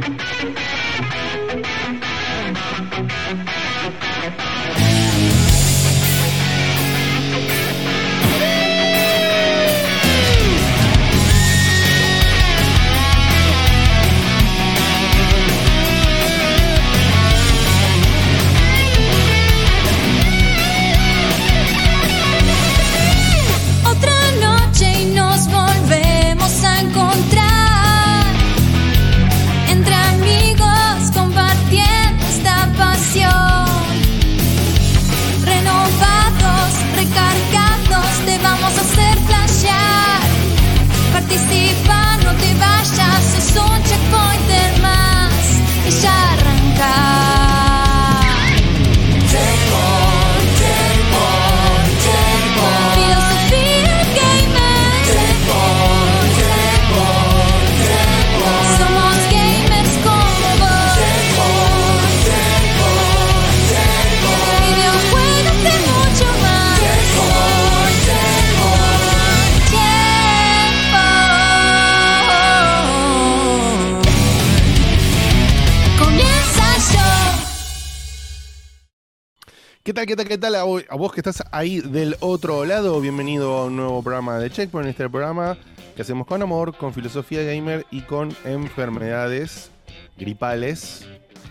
Otra tal, qué tal, qué tal? A vos, a vos que estás ahí del otro lado, bienvenido a un nuevo programa de Checkpoint, este programa que hacemos con amor, con filosofía gamer y con enfermedades gripales.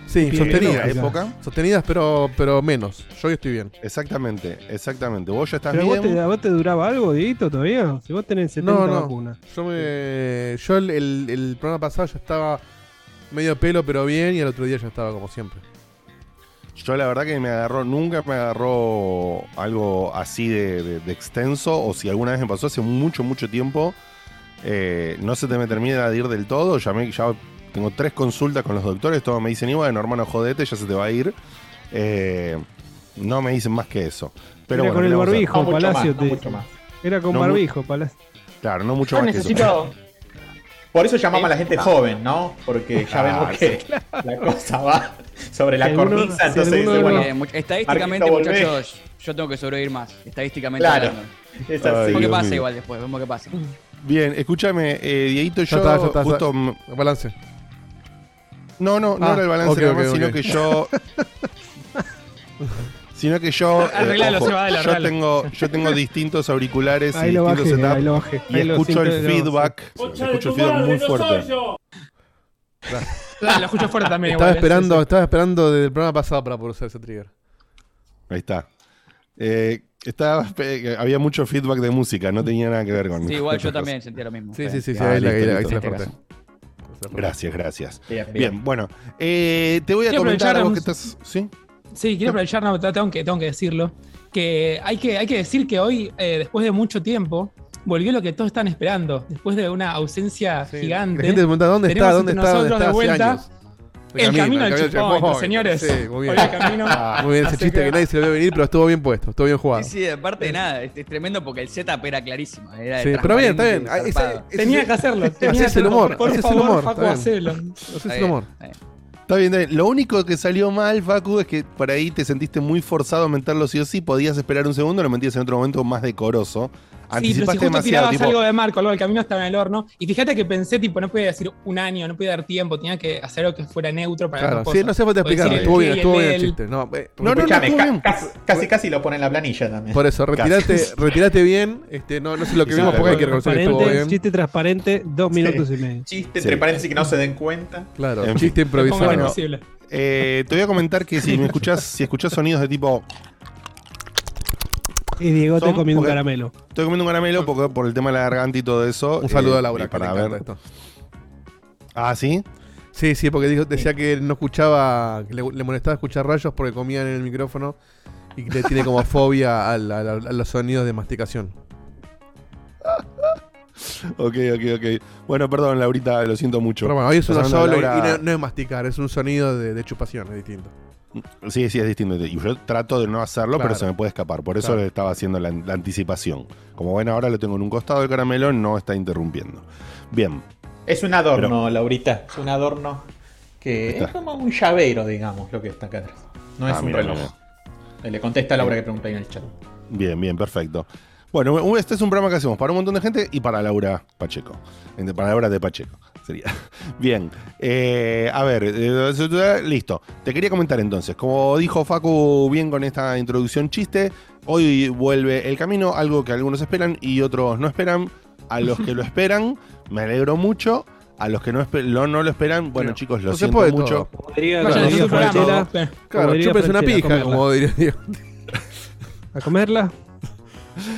Sí, Bien, sostenidas. en la época. Sostenidas, pero, pero menos. Yo hoy estoy bien. Exactamente, exactamente. ¿Vos ya estás ¿Pero a vos, bien? te, a vos te duraba algo, Dieguito, todavía? Si vos tenés 70 No, no. vacunas. Yo, me, yo el, el- el programa pasado ya estaba medio pelo, pero bien, y el otro día ya estaba como siempre. Yo la verdad que me agarró, nunca me agarró algo así de, de- de extenso, o si alguna vez me pasó hace mucho, mucho tiempo, eh, no se te me termina de ir del todo, llamé, ya tengo tres consultas con los doctores, todos me dicen, y bueno, hermano, jodete, ya se te va a ir. Eh, no me dicen más que eso. Pero Era bueno, con ¿qué el barbijo, No mucho Palacio. más, no te- mucho más. Era con No barbijo, Palacio. Claro, no mucho Yo más que eso. Por eso llamamos a la gente joven, ¿no? Porque ya Ah, vemos que la cosa va sobre la alguno- cornisa. Entonces, dice, bueno, estadísticamente, muchachos, yo tengo que sobrevivir más. Estadísticamente Claro. es así. Vemos qué pasa igual después, vemos qué pasa. Bien, escúchame, eh, Dieguito, Ya yo está, ya está, justo... Balance. No, no, no Ah, era el balance ok, nada ok, más, ok. sino que yo... sino que yo... eh, Arreglalo, ojo, yo, tengo, yo tengo distintos auriculares Ahí y lo distintos bajé, setups. ahí lo bajé. Y Ahí escucho el feedback, escucho el feedback muy fuerte. La, la escucho fuerte también. Estaba igual, ¿eh? esperando, Sí, estaba esperando desde el programa pasado para poder usar ese trigger. Ahí está. Eh, estaba, había mucho feedback de música, no tenía nada que ver con Sí, igual yo también sentía lo mismo. Sí, sí, sí, sí, Ah, ahí, la- ahí se este. Gracias, gracias. Bien, Bien, bien. bueno, eh, te voy a Quiero comentar a vos aprovechar que estás... ¿Sí? Sí, quiero aprovechar, no, tengo que, tengo que decirlo, que hay que, hay que decir que hoy, eh, después de mucho tiempo, volvió lo que todos están esperando. Después de una ausencia Sí. gigante. La gente pregunta dónde está, dónde está, dónde está de hace vuelta años. el camino al checkpoint, checkpoint. señores. Sí, muy bien. Hoy el camino. Muy bien, ese chiste que... que- nadie se lo vio venir, pero estuvo bien puesto, estuvo bien jugado. Sí, sí, aparte de nada, es, es tremendo porque el setup era clarísimo. Era Sí, pero bien, está bien. Ah, ese- Tenía que hacerlo. Tenía que el humor, Por favor, humor, Facu, está bien. hacelo. Ese Está es el bien, humor. está bien. Está bien, está bien. Lo único que salió mal, Facu, es que por ahí te sentiste muy forzado a meterlo sí o sí. Podías esperar un segundo, lo metías en otro momento más decoroso. Sí, pero si Anticipaste justo tirabas Tipo, algo de marco, algo del camino estaba en el horno. Y fíjate que pensé, tipo, no podía decir un año, no podía dar tiempo, tenía que hacer algo que fuera neutro para Claro, sí, no sé falta Porque explicarlo. sí, Estuvo bien, el estuvo bien el chiste. No, eh, No, no, no, Escuchame, estuvo ca- bien. casi, casi lo pone en la planilla también. Por eso, retirate, retirate bien. Este, no, no sé lo que Sí, vimos porque hay que reconocer que estuvo bien. chiste transparente, dos Sí. minutos y medio. Chiste, Sí. entre paréntesis que no se den cuenta. Claro, En chiste improvisado. eh, te voy a comentar que si me escuchás, si escuchás sonidos de tipo. Y Diego te Son- comiendo un caramelo. Estoy comiendo un caramelo porque, por el tema de la garganta y todo eso. Un saludo eh, a Laura, que para le ver. encanta esto. Ah, ¿sí? Sí, sí, porque dijo, decía que no escuchaba, que le, le molestaba escuchar rayos porque comía en el micrófono y que le tiene como fobia al- al- al- a, los sonidos de masticación. Ok, ok, ok. Bueno, perdón, Laurita, lo siento mucho. Pero bueno, hoy es solo de y- no, no es masticar, es un sonido de, de chupación, es distinto. Sí, sí, es distinto. Y yo trato de no hacerlo, Claro. pero se me puede escapar. Por eso Claro. le estaba haciendo la, la anticipación. Como ven, ahora lo tengo en un costado del caramelo, no está interrumpiendo. Bien. Es un adorno, Laurita. Es un adorno que Está. es como un llavero, digamos, lo que está acá atrás. No es Ah, un mira, reloj. Eh, Le contesta a Laura que pregunta ahí en el chat. Bien, bien, perfecto. Bueno, este es un programa que hacemos para un montón de gente y para Laura Pacheco. Para Laura de Pacheco, sería. Bien. eh, a ver, eh, listo. Te quería comentar entonces. Como dijo Facu bien con esta introducción chiste, hoy vuelve El Camino, algo que algunos esperan y otros no esperan. A los que lo esperan, me alegro mucho. A los que no, lo- no lo esperan, bueno No, chicos, lo no se siento puede mucho. todo. Como diría, Vayan como a diría su programa. Franchella, Eh, Claro, Como diría chúpese una pija, como diría a comerla.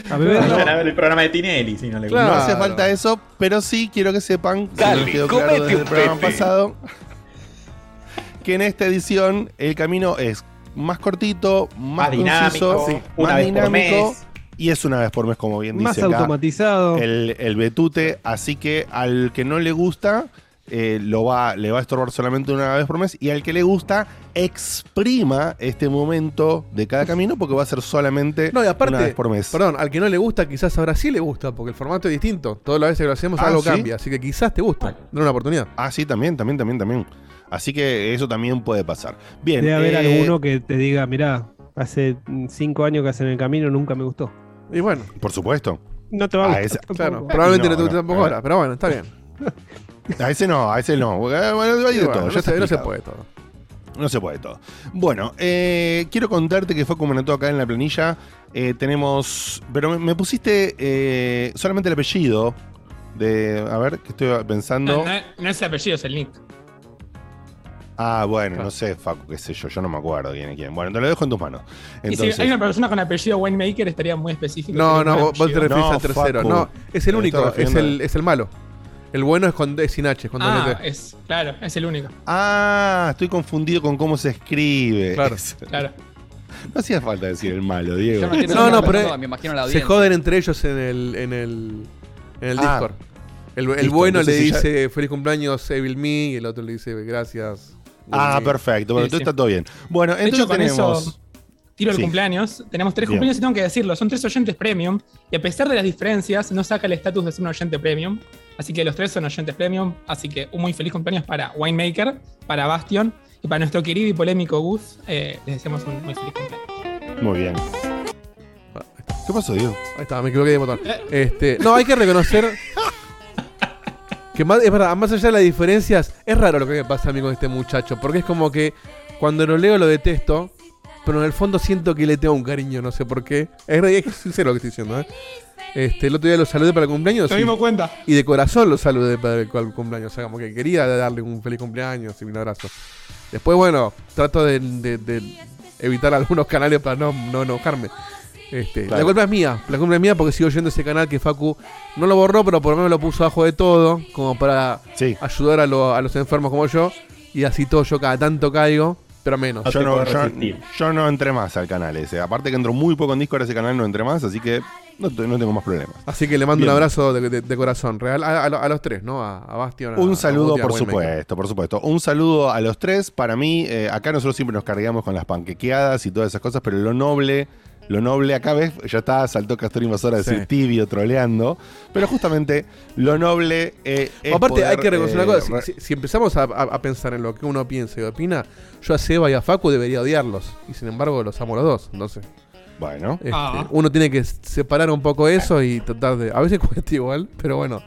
A ver el programa de Tinelli si no le Claro. gusta. No hace falta eso, pero sí quiero que sepan, si Dale, quedó claro desde el un programa pasado, que en esta edición el camino es más cortito, más, Más dinámico, conciso, sí, una más vez por dinámico, mes. y es una vez por mes, como bien Más dice acá automatizado. el, el betute, así que al que no le gusta, eh, lo va, le va a estorbar solamente una vez por mes, y al que le gusta, exprima este momento de cada camino, porque va a ser solamente No, y aparte, una vez por mes. perdón, al que no le gusta, quizás ahora sí le gusta, porque el formato es distinto. Todas las veces que lo hacemos, Ah, algo ¿sí? cambia. Así que quizás te gusta. Dale una oportunidad. Ah, sí, también, también, también, también. Así que eso también puede pasar. Bien. Debe haber eh, alguno que te diga, mirá, hace cinco años que hacen el camino, nunca me gustó. Y bueno, Por supuesto. No te va a gustar tampoco. claro, probablemente no, No, te guste no, tampoco ahora, pero bueno, está bien. A ese no, a ese no. Bueno, hay de bueno, todo, no, ya está se, no se puede todo. No se puede todo. Bueno, eh, quiero contarte que fue como anotó acá en la planilla. eh, tenemos. Pero me, me pusiste eh, solamente el apellido. De. A ver, que estoy pensando. No, no, no es el apellido, es el nick. Ah, bueno, Claro. no sé, Facu, qué sé yo, yo no me acuerdo quién es quién. Bueno, te lo dejo en tus manos. Y si hay una persona con apellido Winemaker, estaría muy específico. No, no, vos te No, al tercero. Facu. No, es el único, es el, es el malo. El bueno es con es sin H, es con doble Ah, es, claro, es el único. Ah, estoy confundido con cómo se escribe. Claro. Claro. No hacía falta decir el malo, Yo Diego. no No, no, pero me imagino la Se joden entre ellos en el, en el, en el Ah. Discord. El, el bueno le ya- dice feliz cumpleaños Evil Me y el otro le dice gracias. Ah, Evil Me". perfecto. Bueno, Sí, entonces sí. está todo bien. Bueno, De entonces hecho, con tenemos. eso tiro el Sí. cumpleaños. Tenemos tres Bien. cumpleaños y tengo que decirlo. Son tres oyentes premium. Y a pesar de las diferencias, no saca el estatus de ser un oyente premium. Así que los tres son oyentes premium. Así que un muy feliz cumpleaños para Winemaker, para Bastion y para nuestro querido y polémico Gus. Eh, les deseamos un muy feliz cumpleaños. Muy bien. ¿Qué pasó, Diego? Ahí está, me equivoqué de botón. Este, no, hay que reconocer que más, es verdad, más allá de las diferencias, es raro lo que me pasa a mí con este muchacho, porque es como que cuando lo leo lo detesto, pero en el fondo siento que le tengo un cariño, no sé por qué. Es, es sincero lo que estoy diciendo, ¿eh? Este, el otro día lo saludé para el cumpleaños y, dimos cuenta. y de corazón lo saludé para el, cumpleaños, o sea, como que quería darle un feliz cumpleaños y un abrazo. Después, bueno, trato de, de- de evitar algunos canales para no, no enojarme. Este, La culpa es mía, la culpa es mía porque sigo oyendo ese canal que Facu no lo borró, pero por lo menos lo puso abajo de todo, como para Sí. ayudar a, lo- a los enfermos como yo, y así todo yo cada tanto caigo, pero menos. No Yo no, yo, no entré más al canal ese. Aparte que entro muy poco en Discord ese canal, no entré más, así que no, no tengo más problemas. Así que le mando Bien. un abrazo de, de- de corazón real a, a- a los tres, ¿no? A, a Bastion. a- Un a saludo, por supuesto, por supuesto. Un saludo a los tres. Para mí, eh, acá nosotros siempre nos cargamos con las panquequeadas y todas esas cosas, pero lo noble, lo noble acá ves, ya está, saltó Castor Invasor a decir Sí. tibio, troleando. Pero justamente lo noble eh, es. Aparte, hay que reconocer eh, una cosa: re- si, si- si empezamos a, pensar en lo que uno piensa y opina, yo a Seba y a Facu debería odiarlos. Y sin embargo, los amo los dos. Entonces, Bueno, este, Ah. uno tiene que separar un poco eso y tratar de. A veces cuesta igual, pero bueno,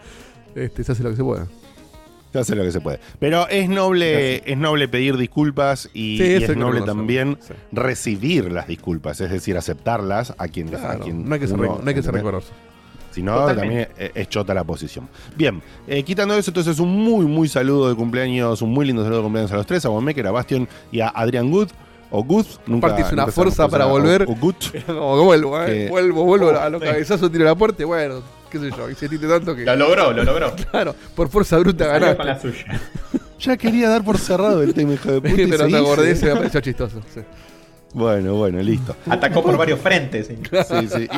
este, se hace lo que se puede. Se hace lo que se puede. Pero es noble, es noble pedir disculpas y, Sí, es noble también Sí. recibir las disculpas, es decir, aceptarlas a quien, a quien no hay que ser, uno- no hay que ser ¿entendés? rencoroso. Si no, Totalmente. también es, chota la posición. Bien, eh, quitando eso, entonces un muy, muy saludo de cumpleaños, un muy lindo saludo de cumpleaños a los tres, a Bonmaker, a Bastion y a Adrián Good, o Good, nunca. Aparte hizo una fuerza para volver. llama, O, o Good. Como que vuelvo, ¿eh? Que- Vuelvo, vuelvo a los sí. cabezazos, tiro la puerta y bueno, qué sé yo, insististe tanto que. Lo logró, lo logró. Claro, por fuerza bruta Salió con la ganaste. suya. Ya quería dar por cerrado el tema, hijo de puta. Pero te acordé, eh. se me pareció chistoso. sí. Bueno, bueno, listo. Atacó por varios frentes. sí. Sí, sí.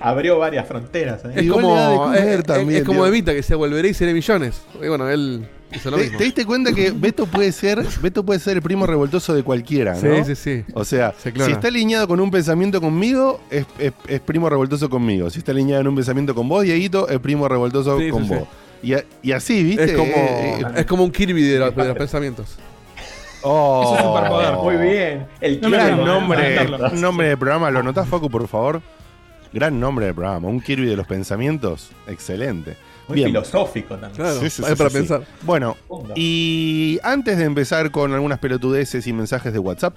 Abrió varias fronteras. ¿eh? Es como, es- es- también, es como. Evita que se volveré y seré millones. Y bueno, él hizo lo ¿Te, mismo. te diste cuenta que Beto puede ser Beto puede ser el primo revoltoso de cualquiera, ¿no? Sí, sí, sí. O sea, Se si está alineado con un pensamiento conmigo, es, es- es primo revoltoso conmigo. Si está alineado en un pensamiento con vos, Dieguito, es primo revoltoso Sí, con sí, sí. vos. Y, a- y así, ¿viste? Es como, Eh, eh, es como un Kirby de los, de los pensamientos. Oh, Es un superpoder. Muy bien. El Gran nombre, nombre de programa. ¿Lo notás, Facu, por favor? Gran nombre de programa. Un Kirby de los pensamientos. Excelente. Muy Bien. filosófico también. Claro, Sí, sí, sí, para sí, sí. pensar. Bueno, y antes de empezar con algunas pelotudeces y mensajes de WhatsApp,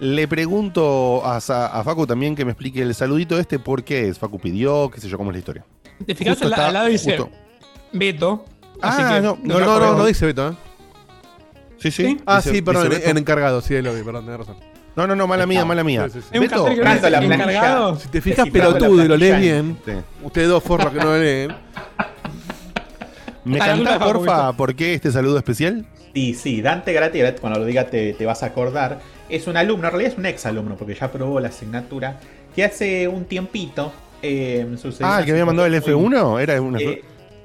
le pregunto a, Sa- a Facu también que me explique el saludito este, por qué es. Facu pidió, qué sé yo, cómo es la historia. Te fijas al, lado dice justo. Beto. Ah, que no, No, no, no, dice Beto, ¿eh? Sí, sí. ¿Sí? Ah, dice- sí, perdón, en, encargado, sí, lo vi, perdón, tenés razón. No, no, no, mala mía, mala mía. Sí, sí, sí. Beto, cartel que Tanto la dice planilla. encargado. Si te fijas pelotudo y lo lees bien, sí. ustedes dos forros que no lo leen, ¿me cantás, porfa, por qué este saludo especial? Sí, sí, Dante Garate, cuando lo diga te, te vas a acordar, es un alumno, en realidad es un ex alumno, porque ya aprobó la asignatura, que hace un tiempito... Eh, sucedió Ah, una el que había mandado el situación muy- F1 era una. Eh,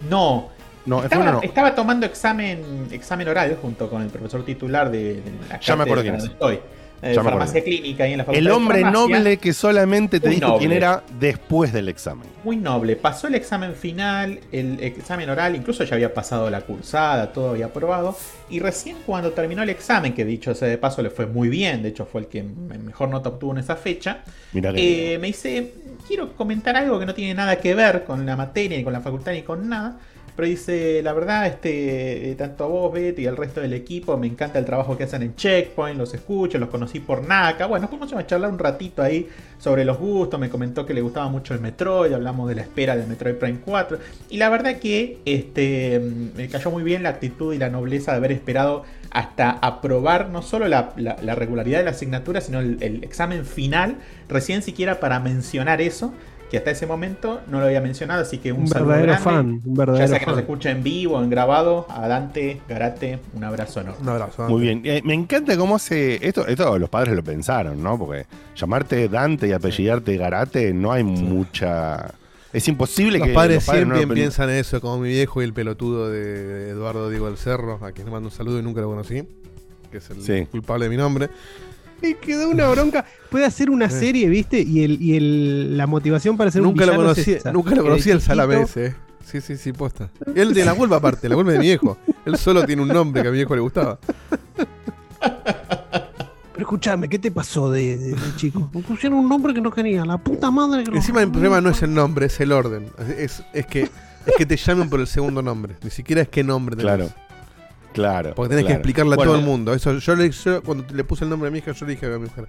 no, no, estaba, F1 no. estaba tomando examen, examen oral junto con el profesor titular de, de la Ya me acuerdo cátedra quién es. donde estoy. Eh, farmacia clínica ahí en la facultad El de hombre farmacia. noble que solamente te dijo quién noble. era después del examen. Muy noble. Pasó el examen final, el examen oral, incluso ya había pasado la cursada, todo había aprobado. Y recién cuando terminó el examen, que dicho sea de paso le fue muy bien, de hecho fue el que me- mejor nota obtuvo en esa fecha, eh, me dice, quiero comentar algo que no tiene nada que ver con la materia, ni con la facultad, ni con nada. Pero dice, la verdad, este, eh, tanto a vos, Betty, y al resto del equipo, me encanta el trabajo que hacen en Checkpoint, los escucho, los conocí por NACA. Bueno, fuimos a charlar un ratito ahí sobre los gustos, me comentó que le gustaba mucho el Metroid, hablamos de la espera del Metroid Prime 4. Y la verdad que este, mm, me cayó muy bien la actitud y la nobleza de haber esperado hasta aprobar no solo la, la- la regularidad de la asignatura, sino el examen final, recién siquiera para mencionar eso, que hasta ese momento no lo había mencionado, así que un, Un saludo verdadero grande. fan. Un Ya verdadero sea que nos fan. escucha en vivo o en grabado, a Dante, Garate, un abrazo enorme. Un abrazo. Muy bien. Eh, me encanta cómo hace. Esto, esto los padres lo pensaron, ¿no? Porque llamarte Dante y apellidarte Garate no hay mucha. Es imposible Los que. padres no siempre lo pen- piensan eso, como mi viejo y el pelotudo de Eduardo Diego del Cerro, a quien le mando un saludo y nunca lo conocí, que es el Sí. culpable de mi nombre. Me quedó una bronca. Puede hacer una Sí. serie, ¿viste? Y, el, y el, la motivación para ser Nunca un lo es conocí, esa. nunca lo de conocí el ese. eh. Sí, sí, sí, posta. Él tiene la culpa aparte, la es de mi viejo. Él solo tiene un nombre que a mi viejo le gustaba. Pero escúchame, ¿qué te pasó de, de- de chico? Me pusieron un nombre que no quería. La puta madre que lo- Encima el problema no es el nombre, es el orden. Es, es que, es que te llamen por el segundo nombre. Ni siquiera es qué nombre tenés. Claro. Claro. Porque tenés que explicarle a Bueno, todo el mundo. Eso, yo, le, yo cuando le puse el nombre a mi hija, yo le dije a mi mujer,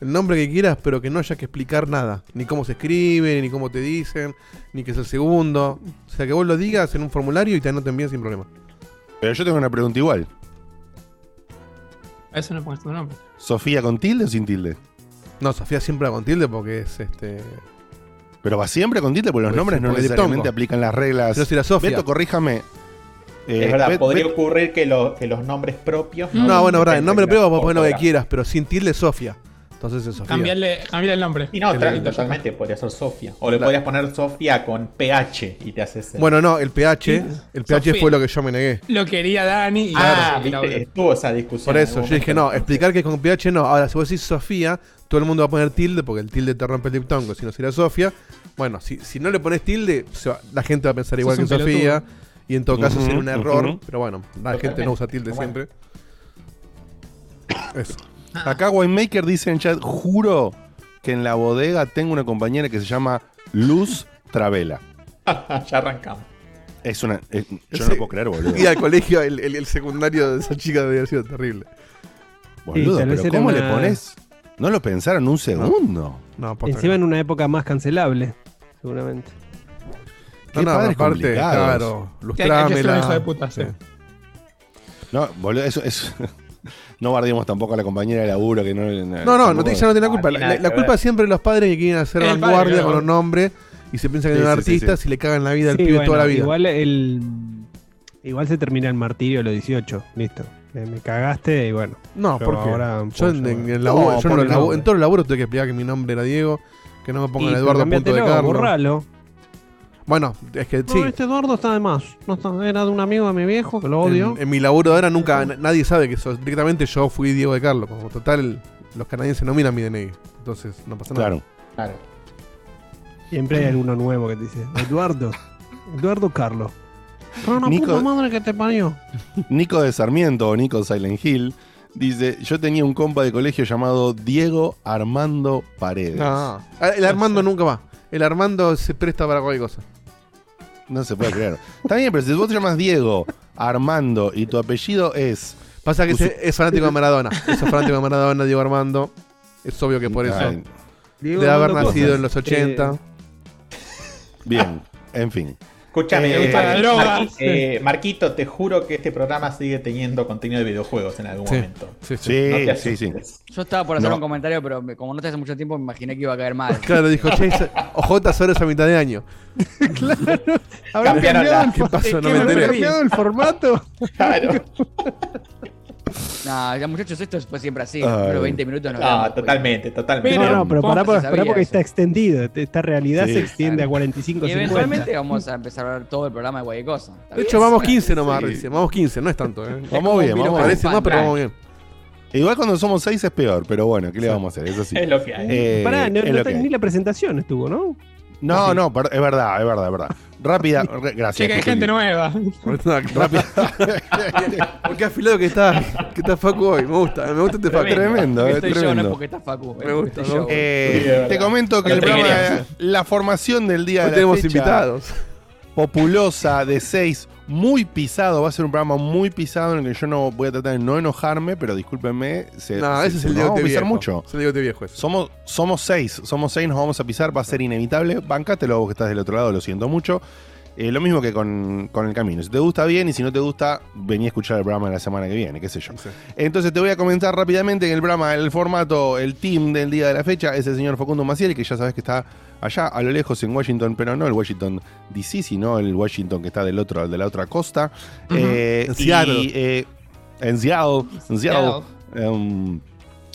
el nombre que quieras, pero que no haya que explicar nada. Ni cómo se escribe, ni cómo te dicen, ni que es el segundo. O sea, que vos lo digas en un formulario y te anoten bien sin problema. Pero yo tengo una pregunta igual. A eso no pongas tu nombre. ¿Sofía con tilde o sin tilde? No, Sofía siempre va con tilde porque es este. Pero va siempre con tilde porque los Pues nombres sí, no necesariamente aplican las reglas. Si no será Sofía. Beto, corríjame. Eh, es verdad, Bet- podría Bet- ocurrir que, lo- que los nombres propios. No, bueno, verdad, el nombre la vos poner lo que quieras, pero sin tilde es Sofía. Entonces es Sofía. Cambiarle, cambiarle el nombre. Y no, El- totalmente, podría ser Sofía. O le La- podrías poner Sofía con PH y te haces. el- Bueno, no, el PH, el PH Sofía. fue lo que yo me negué. Lo quería Dani y ah, viste, estuvo esa discusión. Por eso, yo dije, no, explicar que con PH no. Ahora, si vos decís Sofía, todo el mundo va a poner tilde porque el tilde te rompe el diptongo. Si no sería Sofía, bueno, si, si no le pones tilde, va- la gente va a pensar igual que Sofía. Y en todo caso Ujú, sería un error. Pero bueno, la Totalmente. gente no usa tilde Bueno. siempre. Eso. Acá Winemaker dice en chat, juro que en la bodega tengo una compañera que se llama Luz Travela. ya arrancamos. Es una. es- yo no lo puedo creer, boludo. Ir al colegio, el, el- el secundario de esa chica debe haber sido terrible. Boludo, Sí, pero ¿cómo le pones? No lo pensaron un segundo. No, posta Encima en una época más cancelable, seguramente. No. Qué No, padres aparte, complicados. claro, lustrámela. hijo de puta, sí. No, boludo, eso es. no guardemos tampoco a la compañera de laburo que no. No, no, no te, ella no tiene la No, culpa. La, la culpa siempre de los padres que quieren hacer El vanguardia con los nombres y se piensan que Sí, son sí, artistas sí. y le cagan la vida al pibe bueno, toda la vida. Igual el. Igual se termina el martirio a los 18. Listo. Me, me cagaste y bueno. No, porque ahora yo en, en el laburo, No, yo en, en todos los laburos tuve que explicar que mi nombre era Diego, que no me pongan Y, Eduardo punto de Carlos. borralo. Bueno, es que sí. No, este Eduardo está de más. No está, era de un amigo de mi viejo que lo odio. En, en mi laburo de ahora nunca na- nadie sabe que sos, directamente yo fui Diego de Carlos. Como total, los canadienses no miran mi DNI. Entonces no pasa nada. Claro. Claro. Siempre hay alguno nuevo que te dice: Eduardo. Eduardo Carlos. Pero una Nico- puta madre que te parió. Nico de Sarmiento o Nico Silent Hill Dice, yo tenía un compa de colegio llamado Diego Armando Paredes. No. Ah, El Armando nunca va. El Armando se presta para cualquier cosa. No se puede creer. Está bien, pero si vos te llamas Diego Armando y tu apellido es... Pasa que ese- es fanático de Maradona. Es fanático de Maradona, Diego Armando. Es obvio que por eso. Debe haber nacido en los 80. bien, en fin. Escúchame, Eh, Mar- Marquito, te juro que este programa sigue teniendo contenido de videojuegos en algún Sí. momento. Sí, sí. Sí, No te sí, sí. asustes. Yo estaba por hacer No. un comentario, pero me- como no te hace mucho tiempo, me imaginé que iba a caer mal. Claro, dijo, che, ojotas horas a mitad de año. Habrá Cambiaron cambiado la- el ¿Qué pasó? No ¿Qué me enteré. cambiado el formato? Claro. No, ya muchachos, esto fue siempre así. Primeros 20 minutos No, Ah, totalmente, totalmente. Pero- No, no, pero ¿cómo pará, pará porque eso? está extendido. Esta realidad Sí, se extiende claro. a 45 Y 50. eventualmente vamos a empezar a ver todo el programa de cualquier cosa. ¿Está De hecho, vamos 15 nomás, Sí. recién. Vamos 15, no es tanto, ¿eh? Vamos bien, vamos. Parece más, pero vamos bien. Igual cuando somos seis es peor, pero bueno, ¿qué le vamos a hacer? Eso sí. Es lo que hay. Eh, Pará, no, es no lo está- que hay. ni la presentación estuvo, ¿no? No, no, es verdad, es verdad, es verdad. Rápida, gracias. Que hay gente nueva. Rápido. Qué afilado que está, que está Facu hoy. Me gusta, me gusta este Facu. Tremendo, Porque eh, estoy yo, no es tremendo. porque está Facu. Me gusta, Estoy yo. ¿no? Eh, Sí, es verdad. te comento que el te programa, la formación del día Hoy de la tenemos fecha invitados. populosa de 6, muy pisado, va a ser un programa muy pisado en el que yo no voy a tratar de no enojarme, pero discúlpenme, se, No, se- ese es se el nos vamos a pisar viejo. mucho. Es el Diego viejo ese. Somos, somos seis, somos seis, nos vamos a pisar, va a ser inevitable. Bancátelo vos que estás del otro lado, lo siento mucho. Eh, lo mismo que con, con el camino. Si te gusta bien y si no te gusta, vení a escuchar el programa de la semana que viene, qué sé yo. Sí. Entonces te voy a comentar rápidamente en el programa, el formato, el team del día de la fecha es el señor Facundo Maciel, que ya sabes que está allá a lo lejos en Washington, pero no el Washington DC, sino el Washington que está del otro, de la otra costa. Ujú. Eh, En Seattle. y, eh, en Seattle. En Seattle. Um,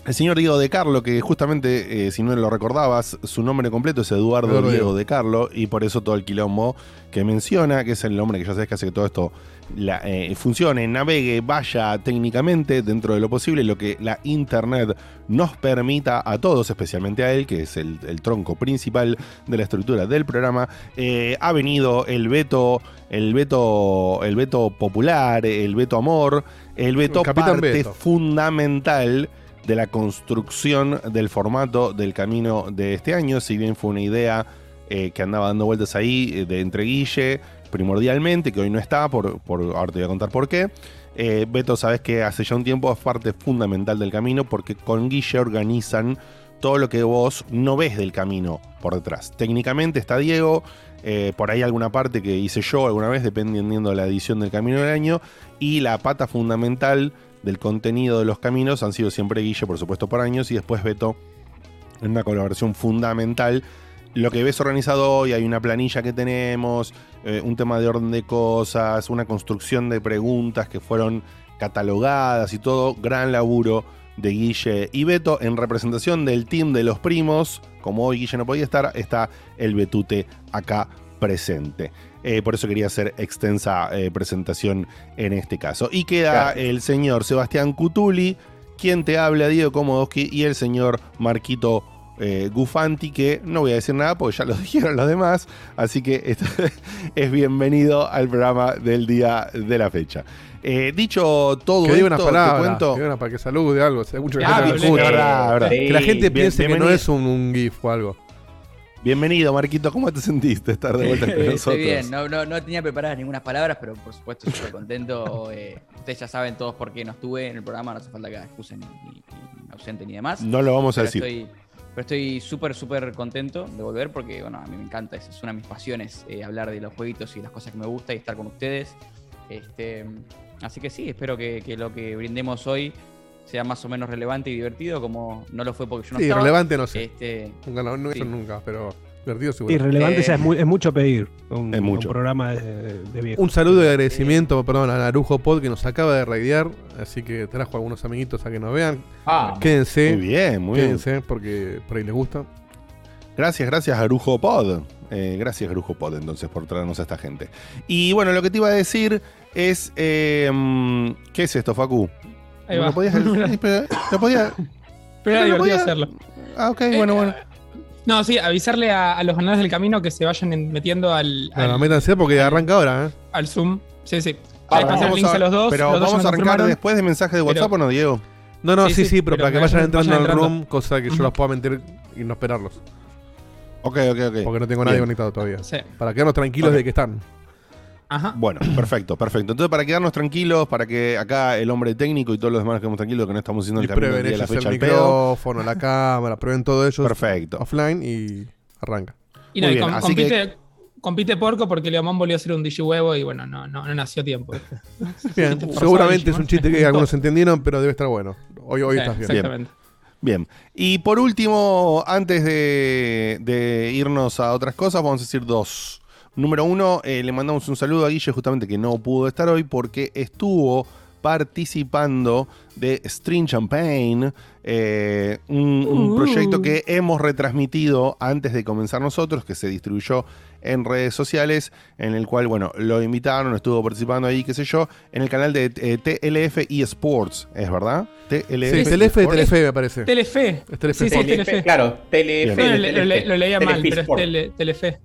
el señor Diego De Carlo, que justamente, eh, si no lo recordabas, su nombre completo es Eduardo Diego Diego. De Carlo, y por eso todo el quilombo que menciona, que es el nombre que ya sabes que hace que todo esto la, eh, funcione, navegue, vaya técnicamente dentro de lo posible, lo que la internet nos permita a todos, especialmente a él, que es el, el tronco principal de la estructura del programa. Eh, ha venido el veto, el veto, el veto popular, el veto amor, el veto El parte Veto. fundamental de la construcción del formato del camino de este año, si bien fue una idea eh, que andaba dando vueltas ahí eh, de entre Guille, primordialmente, que hoy no está, por, por, ahora te voy a contar por qué. Eh, Beto, sabes que hace ya un tiempo es parte fundamental del camino porque con Guille organizan todo lo que vos no ves del camino por detrás. Técnicamente está Diego, eh, por ahí alguna parte que hice yo alguna vez, dependiendo de la edición del camino del año, y la pata fundamental del contenido de los caminos han sido siempre Guille, por supuesto, por años, y después Beto en una colaboración fundamental. Lo que ves organizado hoy, hay una planilla que tenemos, eh, un tema de orden de cosas, una construcción de preguntas que fueron catalogadas y todo, gran laburo de Guille y Beto en representación del team de los primos. Como hoy Guille no podía estar, está el Betute acá presente. Eh, por eso quería hacer extensa eh, presentación en este caso. Y queda el señor Sebastián Cutuli, quien te habla, Diego Komodowski, y el señor Marquito eh, Gufanti, que no voy a decir nada porque ya lo dijeron los demás, así que esto es bienvenido al programa del día de la fecha. Eh, dicho todo Que diga esto, unas palabras. te cuento... Que diga una para que salude algo. Mucho que Ah, gente que. Sí. La gente Bien- piense que no es un, un GIF o algo. Bienvenido, Marquito. ¿Cómo te sentiste estar de vuelta entre nosotros? Estoy bien, no, no, no tenía preparadas ninguna palabras, pero por supuesto súper contento. eh, ustedes ya saben todos por qué no estuve en el programa, no hace falta que excusen ni, ni- ni ausente ni demás. No lo vamos a decir. estoy, pero estoy súper, súper contento de volver porque, bueno, a mí me encanta, es, es una de mis pasiones, eh, hablar de los jueguitos y las cosas que me gusta y estar con ustedes. Este, así que sí, espero que, que lo que brindemos hoy sea más o menos relevante y divertido, como no lo fue porque yo no Sí, estaba. relevante no sé. Este, Nunca, no, no, eso sí. nunca, pero divertido seguro. Irrelevante Eh, ya es, mu- es mucho pedir. Un, es mucho. un programa de, de viejo. Un saludo y agradecimiento, perdón, a Narujo Pod que nos acaba de raidear, así que trajo a algunos amiguitos a que nos vean. Ah, Quédense, Muy bien, muy bien. quédense porque por ahí les gusta. Gracias, gracias Arujo Pod. Eh, gracias Arujo Pod entonces por traernos a esta gente. Y bueno, lo que te iba a decir es... eh, mm, ¿Qué es esto, Facu? Ahí ¿Lo podías- eh, pero- ¿Lo podía? Pero era Pero divertido voy a- hacerlo. Ah, ok, bueno, bueno. No, sí, avisarle a, a los ganadores del camino que se vayan en- metiendo al, Bueno, al, métanse porque arranca ahora, ¿eh? al Zoom. Sí, sí. Ah, Vamos link a- a los dos. pero los dos vamos a arrancar después de mensaje de WhatsApp Pero- o no, Diego. No, no, Sí, sí, pero, pero para que vayan entrando al entrando. room, cosa que yo los pueda meter y no esperarlos. Ok, ok, ok. Porque no tengo nadie Bien. conectado todavía. Sí. Para quedarnos tranquilos de que están. Ajá. Bueno, perfecto, perfecto. Entonces, para quedarnos tranquilos, para que acá el hombre técnico y todos los demás nos quedemos tranquilos, que no estamos haciendo Y el camino prueben de la fecha el al pedo. micrófono, la cámara, prueben todo eso Perfecto. offline y arranca. Y no, Muy y bien, com- así compite, compite porco porque Leomón volvió a ser un DJ huevo y bueno, no, no, no nació a tiempo. Bien, seguramente es un chiste que algunos entendieron, pero debe estar bueno. Hoy, hoy Sí, estás bien. Exactamente. Bien. Y por último, antes de, de irnos a otras cosas, vamos a decir dos. Número uno, eh, le mandamos un saludo a Guille, justamente que no pudo estar hoy porque estuvo participando de String Champagne, eh, un, un Uh. proyecto que hemos retransmitido antes de comenzar nosotros, que se distribuyó en redes sociales, en el cual, bueno, lo invitaron, estuvo participando ahí, qué sé yo, en el canal de eh, TLF eSports, ¿es verdad? TLF Sí, Telefe, eSports. Telefe me parece. Telefe. Es Telefe. Sí, sí, Telefe. Claro, Telefe. De lo, lo- Telefe. lo leía mal, pero es Telefe.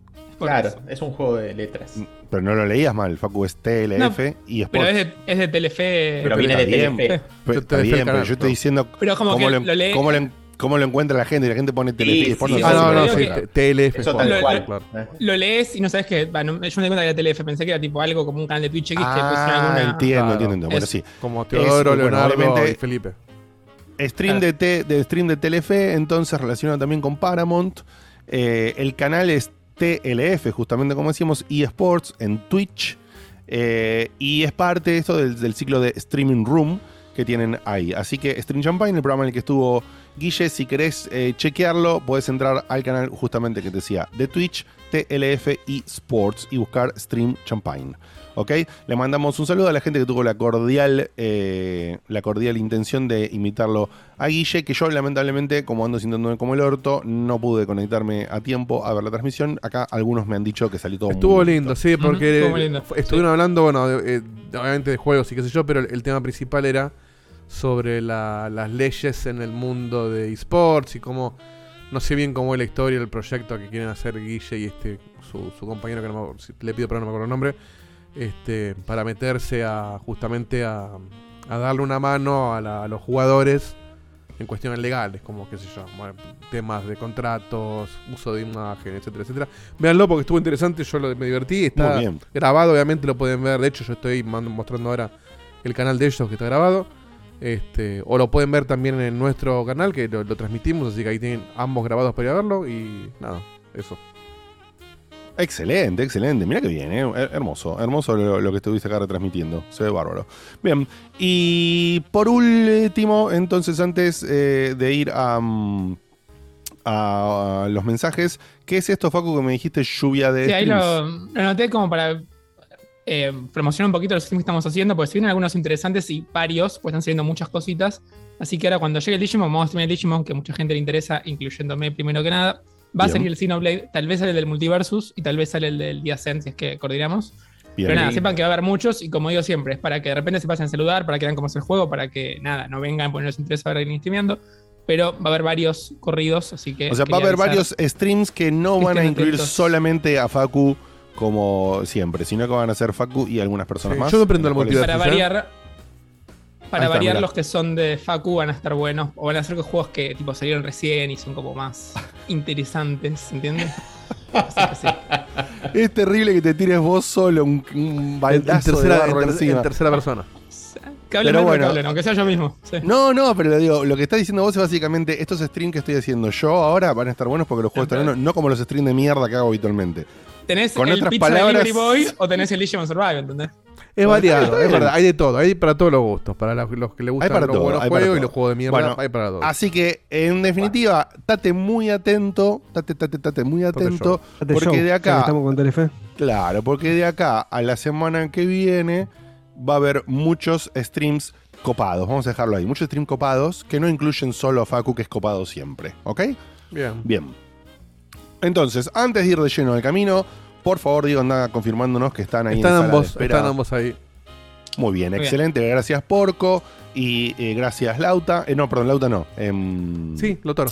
Por Claro, eso. es un juego de letras. Pero no lo leías mal, Facu, es TLF y Sports. Pero es de, es de Telefe. Pero viene de bien. Telefe. Pero Yo está bien, pero yo estoy no. diciendo Pero como cómo, que lo, lo lee- cómo lo- cómo lo encuentra la gente y la gente pone Telefe y Sí, no Ah, no, no, que sí, que- TLF. Eso Sport, tal cual. claro. Eh. Lo lees y no sabes que. bueno, yo me di cuenta que era Telefe. Pensé que era tipo algo como un canal de Twitch X que pusieron Ah, alguna. entiendo, Claro. entiendo, entiendo. Bueno, Es- sí. Como Teodoro, bueno, Leonardo obviamente- y Felipe. Stream de, T- de stream de Telefe, entonces relacionado también con Paramount. Eh, el canal es TLF, justamente como decíamos, eSports en Twitch. Eh, y es parte de esto del, ciclo de Streaming Room que tienen ahí. Así que Stream Champagne, el programa en el que estuvo Guille, si querés eh, chequearlo, puedes entrar al canal justamente que te decía de Twitch, TLF eSports y buscar Stream Champagne. ¿Ok? Le mandamos un saludo a la gente que tuvo la cordial, eh, la cordial intención de invitarlo a Guille, que yo lamentablemente, como ando sintiéndome como el orto, no pude conectarme a tiempo a ver la transmisión. Acá algunos me han dicho que salió todo Estuvo muy lindo, sí, porque estuvo muy lindo, fu- estuvieron hablando, bueno, de- eh, obviamente de juegos y qué sé yo, pero el, el tema principal era sobre la- las leyes en el mundo de esports y cómo, no sé bien cómo es la historia del proyecto que quieren hacer Guille y este su, su compañero, que no me le pido pero no me acuerdo el nombre, este, para meterse a justamente a, a darle una mano a, la- a los jugadores en cuestiones legales, como qué sé yo, bueno, temas de contratos, uso de imagen, etcétera, etcétera. Véanlo porque estuvo interesante, yo lo- me divertí, está grabado, obviamente lo pueden ver, de hecho yo estoy mostrando ahora el canal de ellos que está grabado. Este, o lo pueden ver también en nuestro canal que lo, lo transmitimos, así que ahí tienen ambos grabados para ir a verlo y nada, eso. Excelente, excelente. Mira que bien, ¿eh? Her- hermoso, hermoso lo, lo que estuviste acá retransmitiendo. Se ve bárbaro. Bien, y por último, entonces, antes eh, de ir a, mm, a los mensajes, ¿qué es esto, Facu, que me dijiste lluvia de Sí, ahí lo, lo anoté como para eh, promocionar un poquito los streams que estamos haciendo, porque si vienen algunos interesantes y varios, pues están saliendo muchas cositas. Así que ahora cuando llegue el Digimon, vamos a streamar el Digimon, que mucha gente le interesa, incluyéndome primero que nada. Va a Bien. salir el Xenoblade, tal vez sale el del Multiversus y tal vez sale el del Día Zen, si es que coordinamos. Bien. Pero nada, sepan que va a haber muchos y como digo siempre, es para que de repente se pasen a saludar, para que vean cómo es el juego, para que nada, no vengan porque no les interesa ver alguien streameando. Pero va a haber varios corridos, así que. O sea, va a haber varios streams que no Que van a incluir atentos. solamente a Facu como siempre, sino que van a ser Facu y algunas personas Sí, más. yo me prendo en las cuales- Para multiverso. variar. Para está, variar, mirá. los que son de Facu van a estar buenos. O van a ser juegos que tipo salieron recién y son como más interesantes, ¿entiendes? Así que sí. Es terrible que te tires vos solo un, un en baldazo de tercera, barro en ter- encima. en tercera persona. Que Pero bueno. que aunque sea yo mismo. sí. No, no, pero lo digo, lo que está diciendo vos es básicamente estos streams que estoy haciendo yo ahora van a estar buenos porque los juegos están buenos, no como los streams de mierda que hago habitualmente. ¿Tenés Con el otras Pizza palabras- Delivery Boy o tenés el Digimon Survive, ¿entendés? Es variado, es verdad, hay de todo, hay para todos los gustos, para los, los que les gustan para los todo, buenos hay para juegos y los juegos de mierda, Bueno, hay para todo. Así que, en definitiva, tate muy atento, tate, tate, tate muy atento, porque show, de acá, Estamos con Telefe. claro, porque de acá a la semana que viene va a haber muchos streams copados, vamos a dejarlo ahí, muchos streams copados que no incluyen solo a Facu, que es copado siempre, ¿ok? Bien. Bien. Entonces, antes de ir de lleno al camino, por favor, Diego, anda confirmándonos que están ahí Están en sala de ambos, están ambos ahí. Muy bien, Muy bien. excelente. Gracias, Porco. Y eh, gracias, Lauta. Eh, no, perdón, Lauta no. Em, Sí, Lotaro.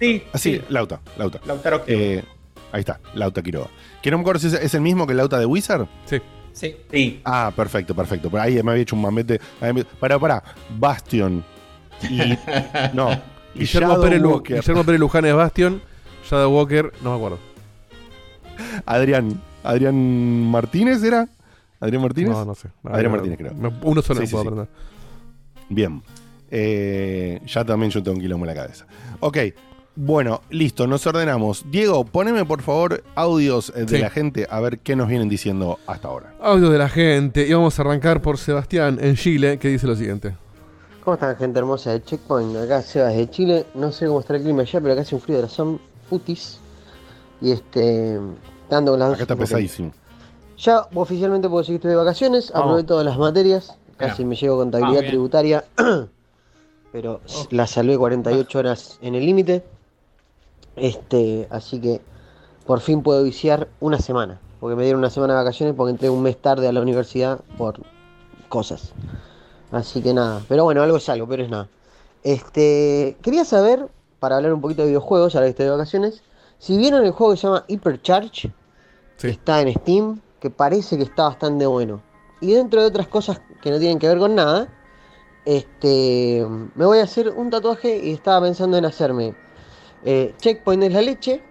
Sí, Ah, sí, Lauta, Lauta. Lautaro Quiroga. Eh, ahí está, Lauta Quiroga. Que no me acuerdo si es, es el mismo que el Lauta de Wizard. Sí. Sí. Sí. Ah, perfecto, perfecto. Por ahí me había hecho un mamete. Pará, pará. Bastion. Y. No. Y Guillermo Pérez, Walker. Guillermo Pérez Luján es Bastion. Shadow Walker, no me acuerdo. Adrián. Adrián Martínez era. ¿Adrián Martínez? No, no sé. Adrián no, Martínez, creo. Uno solo Sí, puedo sí. aprender. Bien. Eh, ya también yo tengo un quilombo en la cabeza. Ok. Bueno, listo, nos ordenamos. Diego, poneme por favor audios eh, de Sí. la gente a ver qué nos vienen diciendo hasta ahora. Audio de la gente. Y vamos a arrancar por Sebastián en Chile, que dice lo siguiente. ¿Cómo están gente hermosa de Checkpoint? Acá Sebas de Chile. No sé cómo está el clima allá, pero acá hace un frío de la son putis. Y este. Dando las Acá está pesadísimo. Ya oficialmente puedo decir que estoy de vacaciones. Vamos. Aprobé todas las materias. Casi Bien. me llevo contabilidad Ah, bien. tributaria. pero la salvé 48 horas en el límite. Este, así que por fin puedo viciar una semana. Porque me dieron una semana de vacaciones porque entré un mes tarde a la universidad por cosas. Así que nada. Pero bueno, algo es algo, pero es nada. Este, quería saber, para hablar un poquito de videojuegos, ahora que estoy de vacaciones, si vieron el juego que se llama Hypercharge, Sí. que está en Steam, que parece que está bastante bueno. Y dentro de otras cosas que no tienen que ver con nada, este, me voy a hacer un tatuaje y estaba pensando en hacerme eh, Checkpoint es la leche,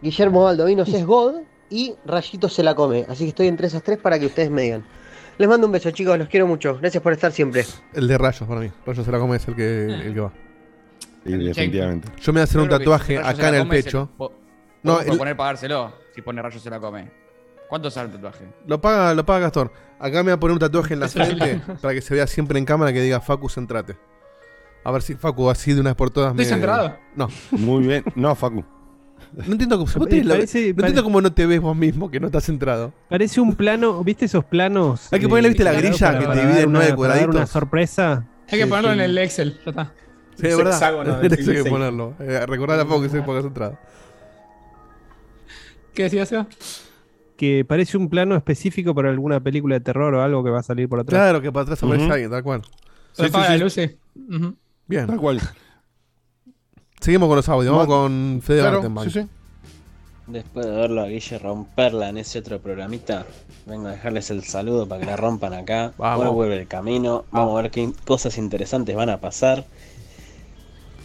Guillermo Baldovinos es God y Rayito se la come. Así que estoy entre esas tres para que ustedes me digan. Les mando un beso, chicos, los quiero mucho. Gracias por estar siempre. El de Rayos para mí. Rayos se la come es el que, el que va. Sí, definitivamente. Yo me voy a hacer un tatuaje si acá en el se- pecho. No, el- proponer pagárselo si pone rayo se la come. ¿Cuánto sale el tatuaje? Lo paga, lo paga Gastón. Acá me voy a poner un tatuaje en la frente para que se vea siempre en cámara que diga Facu Centrate. A ver si Facu así de una vez por todas ¿Estoy me. centrado? No. Muy bien. No, Facu. No entiendo cómo, la- no entiendo pare- cómo no te ves vos mismo, que no estás centrado. Parece un plano, ¿viste esos planos? Hay que ponerle, ¿viste, la grilla para- que te divide en nueve para dar una cuadraditos? sorpresa. Hay que Sí, ponerlo sí. en el Excel. Ya está. Sí, verdad. hexágono del Tenés que ponerlo. Eh, recordar a Facu que se ponga centrado. ¿Qué decías, Seba? Que parece un plano específico para alguna película de terror o algo que va a salir por atrás. Claro que para atrás aparece Ujú. alguien, tal cual. Se Sí, apaga sí, la sí. luz, sí. Ujú. Bien. Tal cual. Seguimos con los audios. Vamos con Fede Claro, Bartenbank. sí, sí. Después de verlo a Guille romperla en ese otro programita, vengo a dejarles el saludo para que la rompan acá. Vamos. Ahora vuelve el camino. Vamos a ver qué cosas interesantes van a pasar.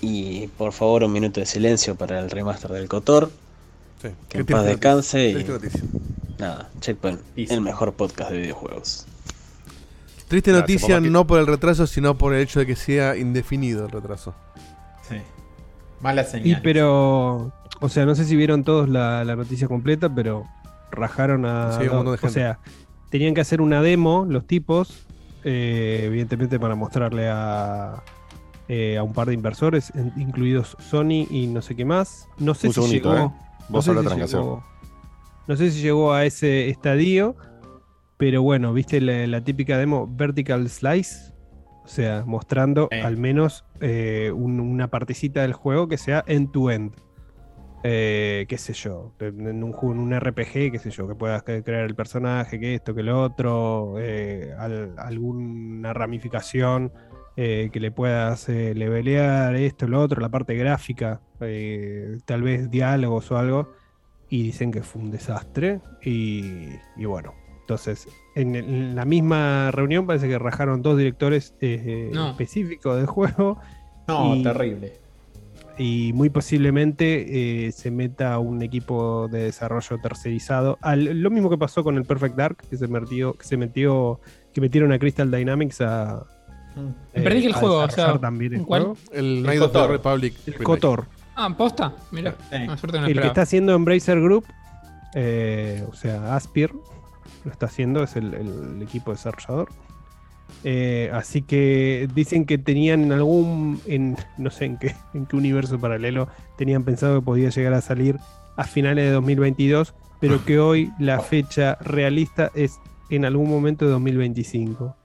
Y por favor, un minuto de silencio para el remaster del Cotor. Sí. Que en paz triste descanse. noticia. Y Triste noticia. nada, Checkpoint, Peace. el mejor podcast de videojuegos. Triste Gracias, noticia papá, no por el retraso, sino por el hecho de que sea indefinido el retraso. Sí. Mala señal. Y pero, o sea, no sé si vieron todos la, la noticia completa, pero rajaron a. Sí, un montón de o sea, tenían que hacer una demo los tipos, eh, evidentemente para mostrarle a, eh, a un par de inversores, en- incluidos Sony y no sé qué más. No sé Un si segundito, llegó. ¿eh? no Vos sé habla si llegó- no sé si llegó a ese estadio, pero bueno, viste la, la típica demo Vertical Slice, o sea, mostrando Sí. al menos eh, un- una partecita del juego que sea end-to-end. Eh, qué sé yo, en un en un RPG, qué sé yo, que puedas cre- crear el personaje, que esto, que lo otro, eh, al- alguna ramificación eh, que le puedas eh, levelear, esto, lo otro, la parte gráfica, eh, tal vez diálogos o algo, y dicen que fue un desastre, y, y bueno, entonces en, la misma reunión parece que rajaron dos directores eh, No. específicos del juego, No, y- terrible. y muy posiblemente eh, se meta un equipo de desarrollo tercerizado. Al- lo mismo que pasó con el Perfect Dark, que se metió, que se metió, que metieron a Crystal Dynamics a. Mm. Me perdí que el juego, o sea, también el ¿cuál? juego. El Night of the Kotor. Republic. El remake. Kotor. Ah, posta. Mira, Sí. no, suerte no El que está haciendo Embracer Group, eh, o sea, Aspir, lo está haciendo, es el, el equipo desarrollador. Eh, así que dicen que tenían en algún, en, no sé en qué, en qué universo paralelo, tenían pensado que podía llegar a salir a finales de 2022, pero que hoy la fecha realista es en algún momento de 2025.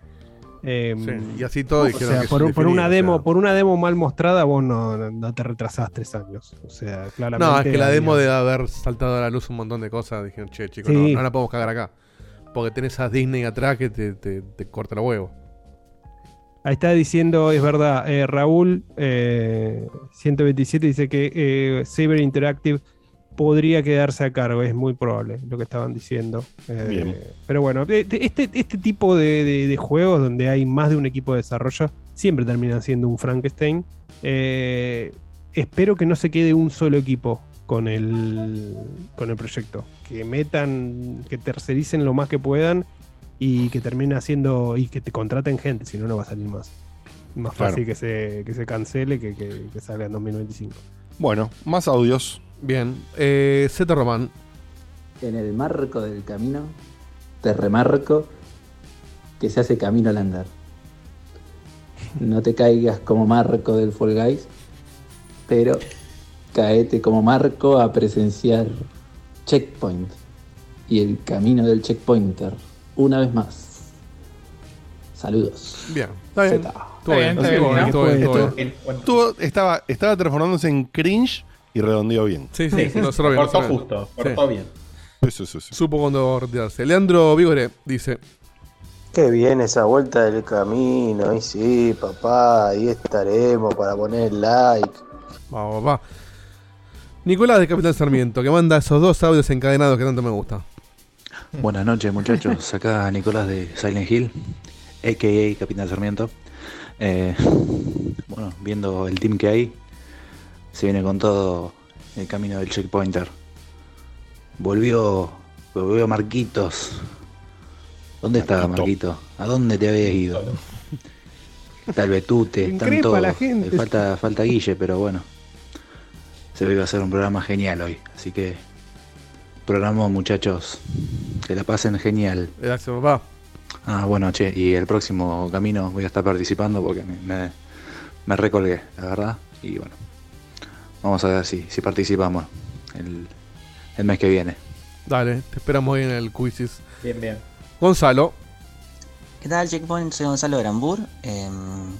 Eh, Sí, y así todo o sea, que por, por una demo, o sea. por una demo mal mostrada, vos no, no te retrasás tres años. O sea, claramente. No, es que la demo debe haber saltado a la luz un montón de cosas. Dijeron, che, chicos, Sí. no, no la podemos cagar acá. Porque tenés a Disney atrás que te, te, te corta la huevo. Ahí está diciendo, es verdad, eh, Raúl eh, 127 dice que eh, Saber Interactive podría quedarse a cargo, es muy probable lo que estaban diciendo. Eh. Pero bueno, este, este tipo de, de- de juegos donde hay más de un equipo de desarrollo siempre terminan siendo un Frankenstein. Eh, espero que no se quede un solo equipo con el, con el proyecto. Que metan, que tercericen lo más que puedan y que terminen haciendo y que te contraten gente, si no, no va a salir más. Más Claro. fácil que se, que se cancele que, que, que salga en 2025. Bueno, más audios. Bien. Eh, Z Román. En el marco del camino, te remarco que se hace camino al andar. No te caigas como marco del Fall Guys, pero caete como marco a presenciar Checkpoint y el camino del checkpointer una vez más. Saludos. Bien. Está bien. Zeta. Bien, bien, bien, bien, estaba transformándose en cringe y redondeó bien. Sí, Sí, sí, sí, nosotros bien, cortó bien. justo, cortó bien. Sí, sí, sí. Supo cuando retirarse. Leandro Vigore dice: Qué bien esa vuelta del camino, y sí, papá, ahí estaremos para poner like. Vamos, va. Nicolás de Capitán Sarmiento, que manda esos dos audios encadenados que tanto me gustan. Buenas noches muchachos, acá Nicolás de Silent Hill, a.k.a. Capitán Sarmiento. Eh, bueno, viendo el team que hay, se viene con todo el camino del checkpointer. Volvió, volvió Marquitos. ¿Dónde estaba Marquito. ¿A dónde te habías ido? El Betute, están todos. la gente. Falta, falta Guille, pero bueno. Se ve que va a ser un programa genial hoy. Así que programó muchachos. Que la pasen genial. Gracias, papá. Ah, bueno, che, y el próximo camino voy a estar participando porque me, me, me recolgué, la verdad. Y bueno, vamos a ver si, si participamos el, el mes que viene. Dale, te esperamos hoy en el quizzes. Bien, bien. Gonzalo. ¿Qué tal, Checkpoint? Soy Gonzalo Grambur. Em,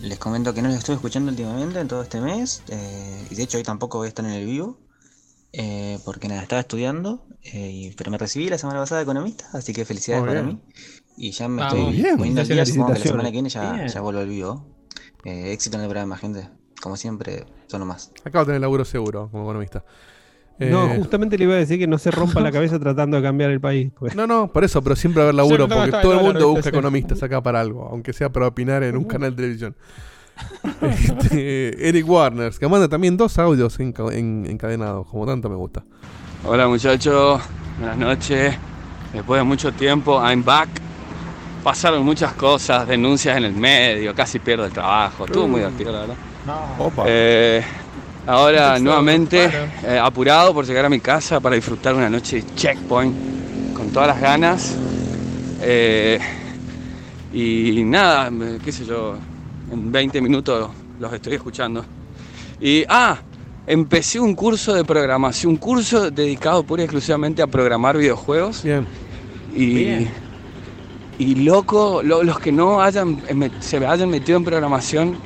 les comento que no los estuve escuchando últimamente en todo este mes. eh, y de hecho, hoy tampoco voy a estar en el vivo. eh, porque nada, estaba estudiando. eh, y- pero me recibí la semana pasada de economista. Así que felicidades para mí. Y ya me Vamos. estoy Bien. poniendo al día. Supongo que la semana que viene ya, ya vuelvo al vivo. Eh, éxito en el programa, gente. Como siempre, son lo más. Acabo de tener laburo seguro como economista. No, Eh, justamente le iba a decir que no se rompa la cabeza tratando de cambiar el país. pues. No, no, por eso, pero siempre va a haber laburo, porque todo el mundo busca sí. economistas acá para algo, aunque sea para opinar en un canal de televisión. Este, Eric Warners, que manda también dos audios en- encadenados, como tanto me gusta. Hola muchachos, buenas noches. Después de mucho tiempo, I'm back. Pasaron muchas cosas, denuncias en el medio, casi pierdo el trabajo. Estuvo muy divertido, la verdad. Eh, ahora nuevamente eh, apurado por llegar a mi casa para disfrutar una noche de checkpoint con todas las ganas. Eh, y nada, qué sé yo, en 20 minutos los estoy escuchando. Y, ah, empecé un curso de programación, un curso dedicado pura y exclusivamente a programar videojuegos. Bien. Y, Bien. y loco, lo- los que no hayan, me- se hayan metido en programación,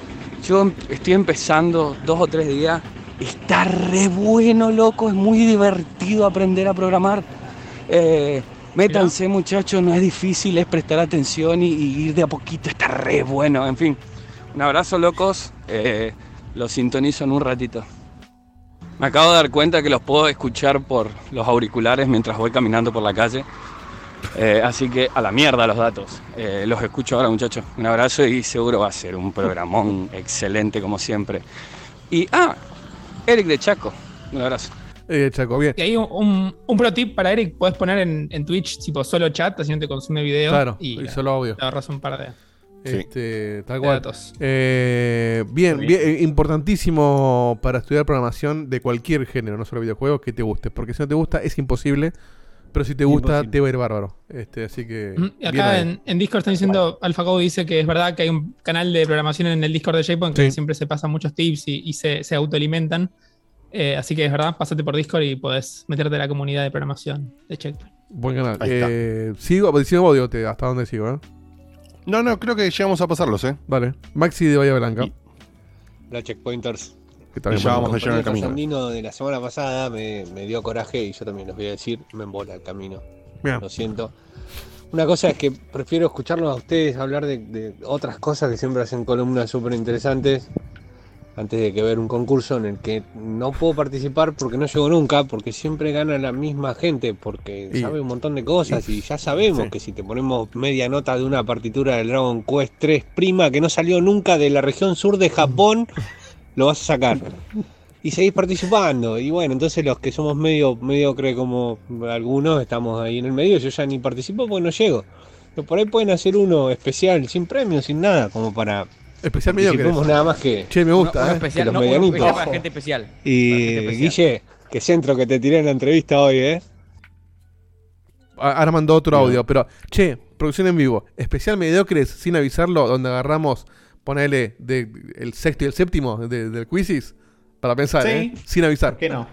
yo em- estoy empezando dos o tres días. Está re bueno, loco, es muy divertido aprender a programar. Eh, métanse, muchachos, no es difícil, es prestar atención y, y ir de a poquito, está re bueno. En fin, un abrazo, locos. Eh, los sintonizo en un ratito. Me acabo de dar cuenta que los puedo escuchar por los auriculares mientras voy caminando por la calle. Eh, así que a la mierda los datos. Eh, los escucho ahora, muchachos. Un abrazo y seguro va a ser un programón excelente como siempre. Y, ah, Eric de Chaco. Un abrazo. Eh, Chaco, bien. Y ahí un, un, un pro tip para Eric, puedes poner en, en Twitch tipo solo chat, así no te consume video. Claro, y y solo audio. te ahorras un par de, Sí. Este, tal de cual. datos. Eh, bien, bien, eh, importantísimo para estudiar programación de cualquier género, no solo videojuegos, que te guste. Porque si no te gusta es imposible, pero si te gusta Imposible. te va a ir bárbaro. Este, así que... Mm, y acá en, en Discord están diciendo, AlphaGo dice que es verdad que hay un canal de programación en el Discord de Shapepoint que Sí. siempre se pasan muchos tips y, y se, se autoalimentan. Eh, así que es verdad, pásate por Discord y podés meterte en la comunidad de programación de Checkpoint. Buen canal. Eh, sigo, sigo audio, te- hasta dónde sigo, ¿eh? No, no, creo que llegamos a pasarlos, ¿eh? Vale. Maxi de Bahía Blanca. Y- Hola checkpointers. Que también vamos lleno en el camino. Sandino de la semana pasada me, me dio coraje y yo también los voy a decir, me embola el camino. Bien. Lo siento. Una cosa es que prefiero escucharlos a ustedes hablar de, de otras cosas que siempre hacen columnas súper interesantes. antes de que ver un concurso en el que no puedo participar porque no llego nunca, porque siempre gana la misma gente, porque Y- sabe un montón de cosas y ya sabemos Sí. que si te ponemos media nota de una partitura del Dragon Quest 3 prima que no salió nunca de la región sur de Japón, lo vas a sacar. Y seguís participando. Y bueno, entonces los que somos medio mediocre como algunos, estamos ahí en el medio, yo ya ni participo porque no llego. Pero por ahí pueden hacer uno especial, sin premio, sin nada, como para... Especial mediocre. participemos nada más que... Che, me gusta, Uno- uno ¿eh? especial, que los no, uno medianitos. especial para gente especial. Y gente especial. Guille, que centro que te tiré en la entrevista hoy, ¿eh? A- Ahora mandó otro audio, pero, che, producción en vivo. Especial mediocres, sin avisarlo, donde agarramos, ponele, de, el sexto y el séptimo de- del quizzes, para pensar, Sí. ¿eh? Sin avisar. ¿Por qué no?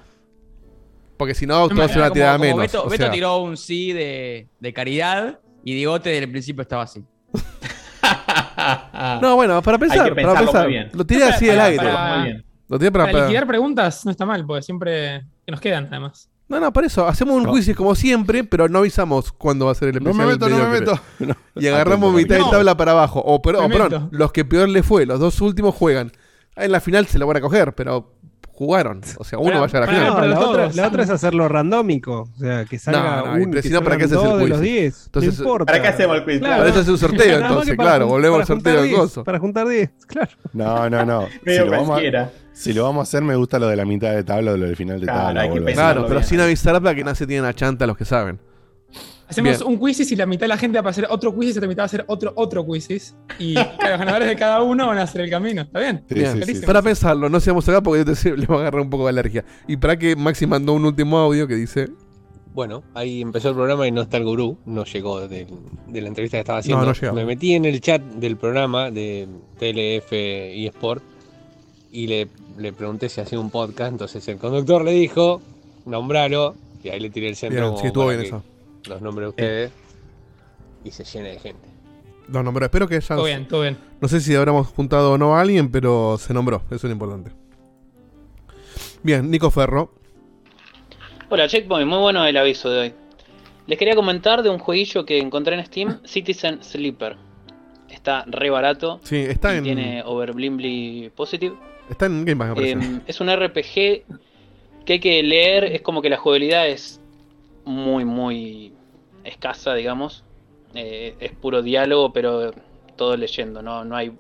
Porque si no, todos se van a tirar menos. Beto, o Beto sea, tiró un sí de, de caridad y Digote desde el principio estaba así. No, bueno, para pensar, Hay que para pensarlo pensar. muy bien. Lo tiré así Para- aire. para- bien. Lo tiré para, Para para- liquidar preguntas no está mal, porque siempre que nos quedan, además. No, no, por eso. Hacemos un No. quiz como siempre, pero no avisamos cuándo va a ser el No especial. me meto, no me mediocre. meto. Y agarramos Atento, mitad de No. tabla para abajo. O, pero, Me o, perdón, meto. los que peor le fue, los dos últimos juegan. En la final se lo van a coger, pero jugaron. O sea, uno Pará, va a llegar a la pará, final. No, pero la, otra, la otra es hacerlo randómico. O sea, que salga No, no, un, pero que si no, ¿para qué haces el de quiz? los 10. Entonces, no importa. ¿Para qué hacemos el quiz? Claro. Para eso es un sorteo, entonces, claro, volvemos al sorteo 10, coso. Para juntar 10, claro. No, no, no. Si Medio lo, vamos cualquiera. a, si lo vamos a hacer, me gusta lo de la mitad de tabla o lo del final de Claro, tabla. hay que Claro, pero bien. sin avisar para que no se tienen a chanta los que saben. Hacemos Bien. un quizzes y la mitad de la gente va a hacer otro quizzes y la mitad va a hacer otro otro quizzes. Y claro, los ganadores de cada uno van a hacer el camino. ¿Está bien? Sí, Bien, sí, sí. Para pensarlo, no seamos acá porque yo te- le va a agarrar un poco de alergia. Y para que Maxi mandó un último audio que dice. Bueno, ahí empezó el programa y no está el gurú, no llegó de, de la entrevista que estaba haciendo. No, no llegó. Me metí en el chat del programa de TLF y Sport y le, le pregunté si hacía un podcast, entonces el conductor le dijo, nombralo, y ahí le tiré el centro Bien, como sí, estuvo bien que eso. Los nombre de ustedes y se llene de gente. Lo nombró. Espero que ya. Todo bien, todo bien. No sé si habremos juntado o no a alguien, pero se nombró. Eso es lo importante. Bien, Nico Ferro. Hola Checkpoint, muy bueno el aviso de hoy. Les quería comentar de un jueguillo que encontré en Steam, Citizen Sleeper. Está re barato. Sí, está y en- Tiene Overblimbly Positive. Está en Game Pass, me parece. Eh, es un RPG que hay que leer, es como que la jugabilidad es muy, muy escasa, digamos. Eh, es puro diálogo, pero todo leyendo, no, no hay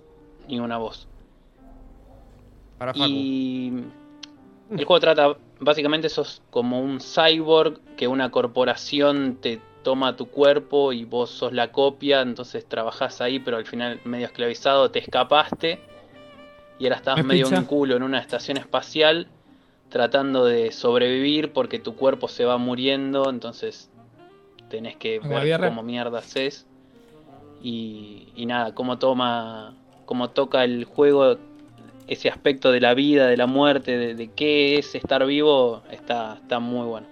ni una voz. Para Facu. Y el juego trata, básicamente sos como un cyborg que una corporación te toma tu cuerpo y vos sos la copia, entonces trabajás ahí, pero al final medio esclavizado, te escapaste y ahora estás ¿Es medio pizza? un culo en una estación espacial tratando de sobrevivir porque tu cuerpo se va muriendo, entonces tenés que Como ver cómo mierda haces y, y nada, cómo toma, cómo toca el juego ese aspecto de la vida, de la muerte, de, de qué es estar vivo, está, está muy bueno.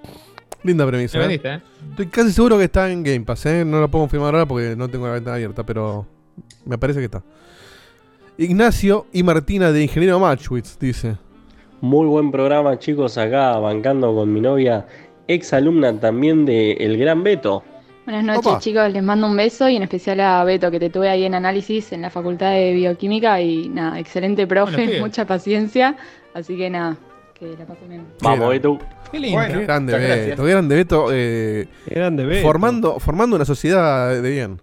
Linda premisa. ¿eh? ¿eh? Estoy casi seguro que está en Game Pass, ¿eh? No lo puedo confirmar ahora porque no tengo la ventana abierta, pero me parece que está. Ignacio y Martina de Ingeniero Matchwitz, dice. Muy buen programa, chicos, acá bancando con mi novia, ex alumna también de El Gran Beto. Buenas noches Opa. chicos, les mando un beso y en especial a Beto que te tuve ahí en análisis en la Facultad de Bioquímica y nada, excelente profe, mucha paciencia, así que nada, que la pasen bien. Vamos, Beto. Qué lindo. Qué grande Beto, grande Beto. eh, grande Beto. Formando, formando una sociedad de bien.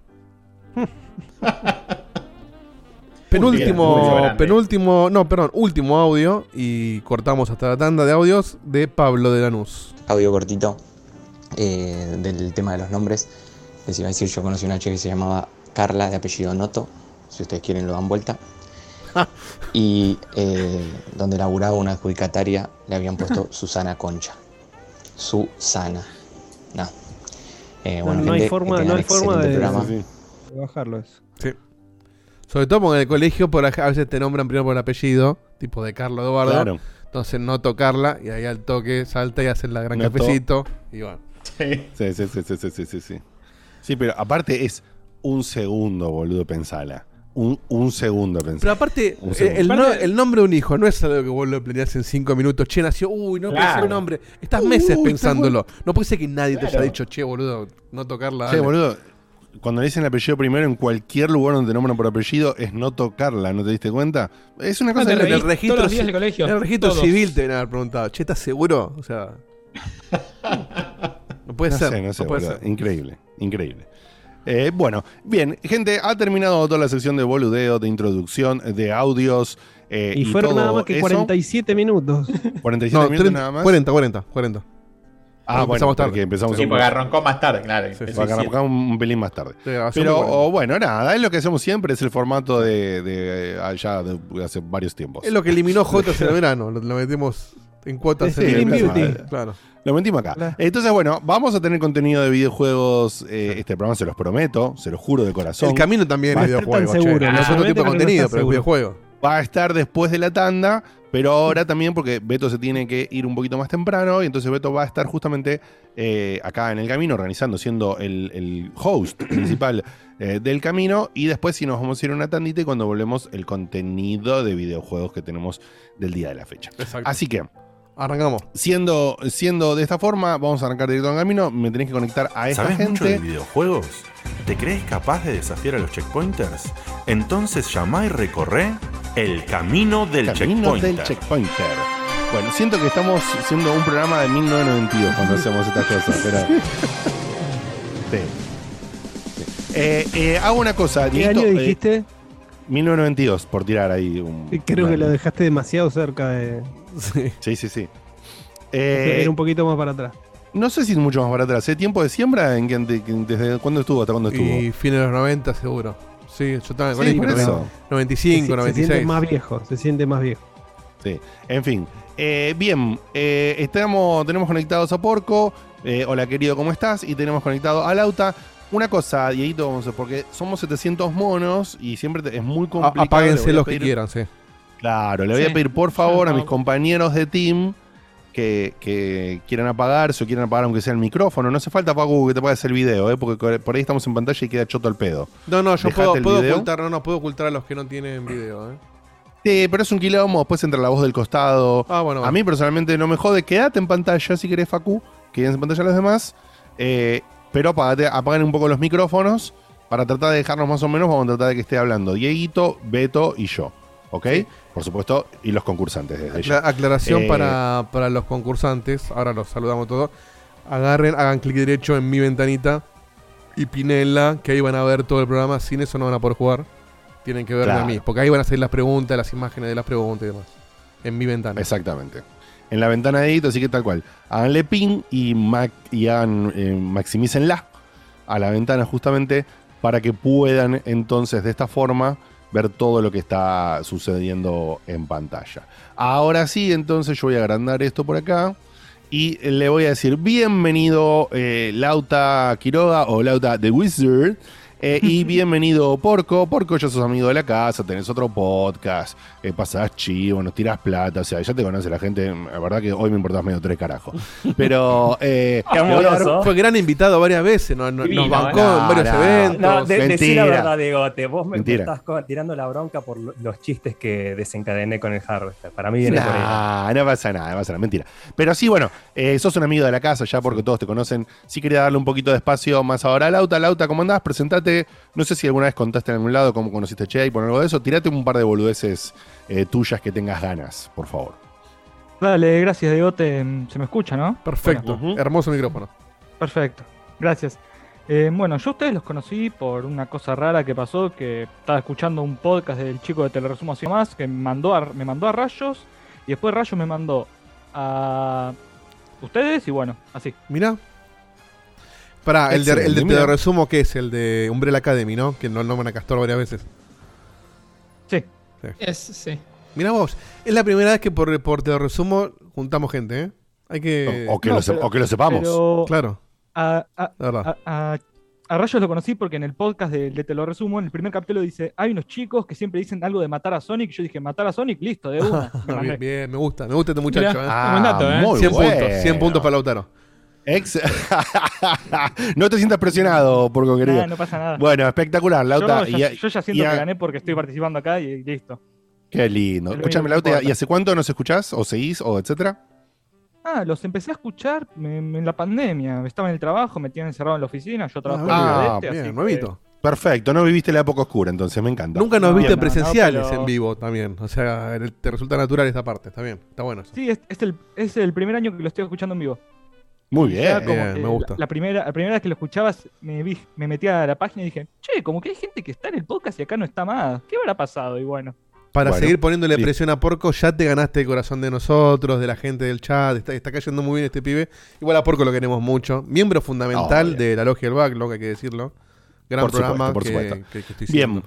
Penúltimo, penúltimo, no, perdón, último audio y cortamos hasta la tanda de audios de Pablo de Lanús. Audio cortito eh, del tema de los nombres. Les iba a decir, yo conocí una chica que se llamaba Carla, de apellido Noto. Si ustedes quieren, lo dan vuelta. y eh, donde laburaba una adjudicataria, le habían puesto Susana Concha. Susana. No. Eh, No, bueno, no hay forma, no hay forma de, de bajarlo eso. Sí. Sobre todo porque en el colegio por a veces te nombran primero por el apellido, tipo de Carlos Eduardo. Claro. Entonces no tocarla y ahí al toque salta y hace la gran Noto. cafecito. Y bueno. Sí, sí, sí, sí, sí, sí, sí, sí. Sí, pero aparte es un segundo, boludo, pensala. Un, un segundo, pensala. Pero aparte, eh, el, no- el nombre de un hijo no es algo que vos lo planeás en cinco minutos. Che, nació, uy, no pensé Claro. un nombre. Estás meses está pensándolo. No puede ser que nadie te haya dicho, che, boludo, no tocarla. Che, dale". boludo, cuando le dicen el apellido primero en cualquier lugar donde te nombran por apellido es no tocarla, ¿no te diste cuenta? Es una cosa te que- el registro, todos los días ci- del colegio, en el registro todos. civil te deben haber preguntado, che, ¿estás seguro? O sea. No puede no ser. sé, no sé, puede ser. Increíble, increíble. Eh, bueno, bien, gente, ha terminado toda la sección de boludeo, de introducción, de audios. eh, Y fueron todo nada más que eso. 47 minutos. 47 No, minutos 30, nada más. 40, 40, 40. Ah, bueno, empezamos tarde. porque empezamos Sí, un porque arrancó más tarde, claro. Sí, porque siete. arrancamos un, pelín más tarde. Sí, Pero 40. o bueno, nada, es lo que hacemos siempre, es el formato de, de allá de hace varios tiempos. Es lo que eliminó Jotas en el verano. Lo, lo metemos en cuotas Sí, en el. Beauty. Claro. Lo metimos acá. Entonces, bueno, vamos a tener contenido de videojuegos. eh, este programa se los prometo, se los juro de corazón. El camino también es a estar videojuego. tan che. seguro, No es otro tipo de no contenido, pero es seguro. Va a estar después de la tanda, pero ahora también porque Beto se tiene que ir un poquito más temprano y entonces Beto va a estar justamente eh, acá en el camino organizando, siendo el, el host principal eh, del camino y después si nos vamos a ir a una tandita y cuando volvemos el contenido de videojuegos que tenemos del día de la fecha. Exacto. Así que... Arrancamos. Siendo, siendo de esta forma, vamos a arrancar directo al camino. Me tenés que conectar a esta ¿Sabes mucho de gente. videojuegos? ¿Te crees capaz de desafiar a los checkpointers? Entonces llama y recorre el camino del Camino checkpointer. del checkpointer. Bueno, siento que estamos siendo un programa de 1992 cuando hacemos estas cosas, pero. Sí. Sí. Eh, eh, hago una cosa, ¿Qué año eh, dijiste? 1992, por tirar ahí un. Creo que lo dejaste demasiado cerca de. Sí, sí, sí. Eh, Era un poquito más para atrás. No sé si es mucho más barato. ¿Hace tiempo de siembra? ¿En de- ¿Desde cuándo estuvo? ¿Hasta cuándo estuvo? Y fines de los 90, seguro. Sí, yo estaba en el Sí, colegio, por pero eso. 95, se, se 96. siente más viejo, se siente más viejo. Sí, en fin. Eh, bien, eh, estamos, tenemos conectados a Porco. Eh, hola querido, ¿cómo estás? Y tenemos conectado a Lauta. Una cosa, Dieguito, vamos a- porque somos 700 monos y siempre te- es muy complicado. A- apáguense los que quieran, sí. Claro, le voy a pedir por favor a mis compañeros de team que, que quieran apagarse o quieran apagar aunque sea el micrófono. No hace falta, Paco, que te apagues el video, ¿eh? porque por ahí estamos en pantalla y queda choto el pedo. No, no, yo Dejate puedo, ocultar, no, no, puedo ocultar a los que no tienen video, ¿eh? Sí, pero es un quilombo, después entra la voz del costado. Ah, bueno, A mí personalmente no me jode, quédate en pantalla si querés, Facu, quédense en pantalla los demás. eh, pero apagate, apaguen un poco los micrófonos para tratar de dejarnos más o menos, vamos a tratar de que esté hablando Dieguito, Beto y yo. ¿Ok? Por supuesto, y los concursantes desde ya. Aclaración Eh, para, para los concursantes. Ahora los saludamos todos. Agarren, hagan clic derecho en mi ventanita y Pinela, que ahí van a ver todo el programa. Sin eso no van a poder jugar. Tienen que verme Claro. a mí. Porque ahí van a salir las preguntas, las imágenes de las preguntas y demás. En mi ventana. Exactamente. En la ventana de Edito, así que tal cual. Háganle pin y, mac- y hagan, eh, maximícenla a la ventana justamente para que puedan entonces de esta forma ver todo lo que está sucediendo en pantalla. Ahora sí, entonces yo voy a agrandar esto por acá y le voy a decir bienvenido eh, Lauta Quiroga o Lauta The Wizard. Eh, y bienvenido Porco. Porco, ya sos amigo de la casa, tenés otro podcast, eh, pasás chivo, nos tirás plata, o sea, ya te conoce la gente. La verdad que hoy me importás medio tres carajos. Pero. Eh, amoroso. Fue gran invitado varias veces. no- no- Divino, nos bancó ¿eh? en varios No, eventos. No, de, decí la verdad, Diegote. Vos me, me Mentira. estás tirando la bronca por lo- los chistes que desencadené con el Harvester. Para mí viene por ahí. No pasa nada, no pasa nada, mentira. Pero sí, bueno, eh, sos un amigo de la casa ya porque todos te conocen. Sí quería darle un poquito de espacio más ahora a Lauta. Lauta, ¿cómo andás? Presentate. No sé si alguna vez contaste en algún lado cómo conociste a Che y por algo de eso. Tirate un par de boludeces eh, tuyas que tengas ganas, por favor. Dale, gracias, Diegote. ¿Se me escucha, no? Perfecto. Hermoso micrófono. Perfecto. Gracias. Eh, bueno, yo a ustedes los conocí por una cosa rara que pasó, que estaba escuchando un podcast del chico de Teleresumo así más, que me mandó a, me mandó a Rayos, y después Rayos me mandó a ustedes, y bueno, así. Mirá. Pará, el de, el de resumo que es el de Umbrella Academy, ¿no? Que no nombran a Castor varias veces. Sí. Es, sí. Mirá vos, es la primera vez que por, por te lo resumo juntamos gente, ¿eh? Hay que. O- o que lo o que lo sepamos. pero Claro. A, a- La verdad. a- a- a Rayos lo conocí porque en el podcast de, de Te lo resumo, en el primer capítulo dice, hay unos chicos que siempre dicen algo de matar a Sonic, y yo dije, matar a Sonic, listo, de una. Bien, bien, me gusta, me gusta este muchacho. Mirá, ¿eh? Ah, dato, ¿eh? muy 100 bueno. puntos, 100 puntos para Lautaro. Ex no te sientas presionado, por querido. Nah, no pasa nada. Bueno, espectacular, Lauta. Yo, ya, Y- yo ya y siento que gané porque estoy participando acá y listo. Qué lindo. Escúchame, Lauta, ¿y hace cuánto nos escuchás? ¿O seguís? ¿O etcétera? Ah, los empecé a escuchar en la pandemia. Estaba en el trabajo, me tenían encerrado en la oficina. Yo trabajo en Ah, el bien, así nuevito. Perfecto, no viviste la época oscura, entonces me encanta. Nunca nos No, viste no, no, presenciales pero- en vivo también. O sea, te resulta natural esta parte. Está bien, está bueno. eso. Sí, es, es el, es el primer año que lo estoy escuchando en vivo. Muy Ya bien. como Bien, que me gusta. La, la primera, la primera vez que lo escuchabas, me, vi, me metí a la página y dije, che, como que hay gente que está en el podcast y acá no está más. ¿Qué habrá pasado? Y bueno. Para Bueno, seguir poniéndole presión a Porco, ya te ganaste el corazón de nosotros, de la gente del chat. Está, está cayendo muy bien este pibe. Igual a Porco lo queremos mucho. Miembro fundamental Obvio. de la Logia del Backlog, hay que decirlo. Gran Por supuesto, programa por que, supuesto. que- que estoy Bien.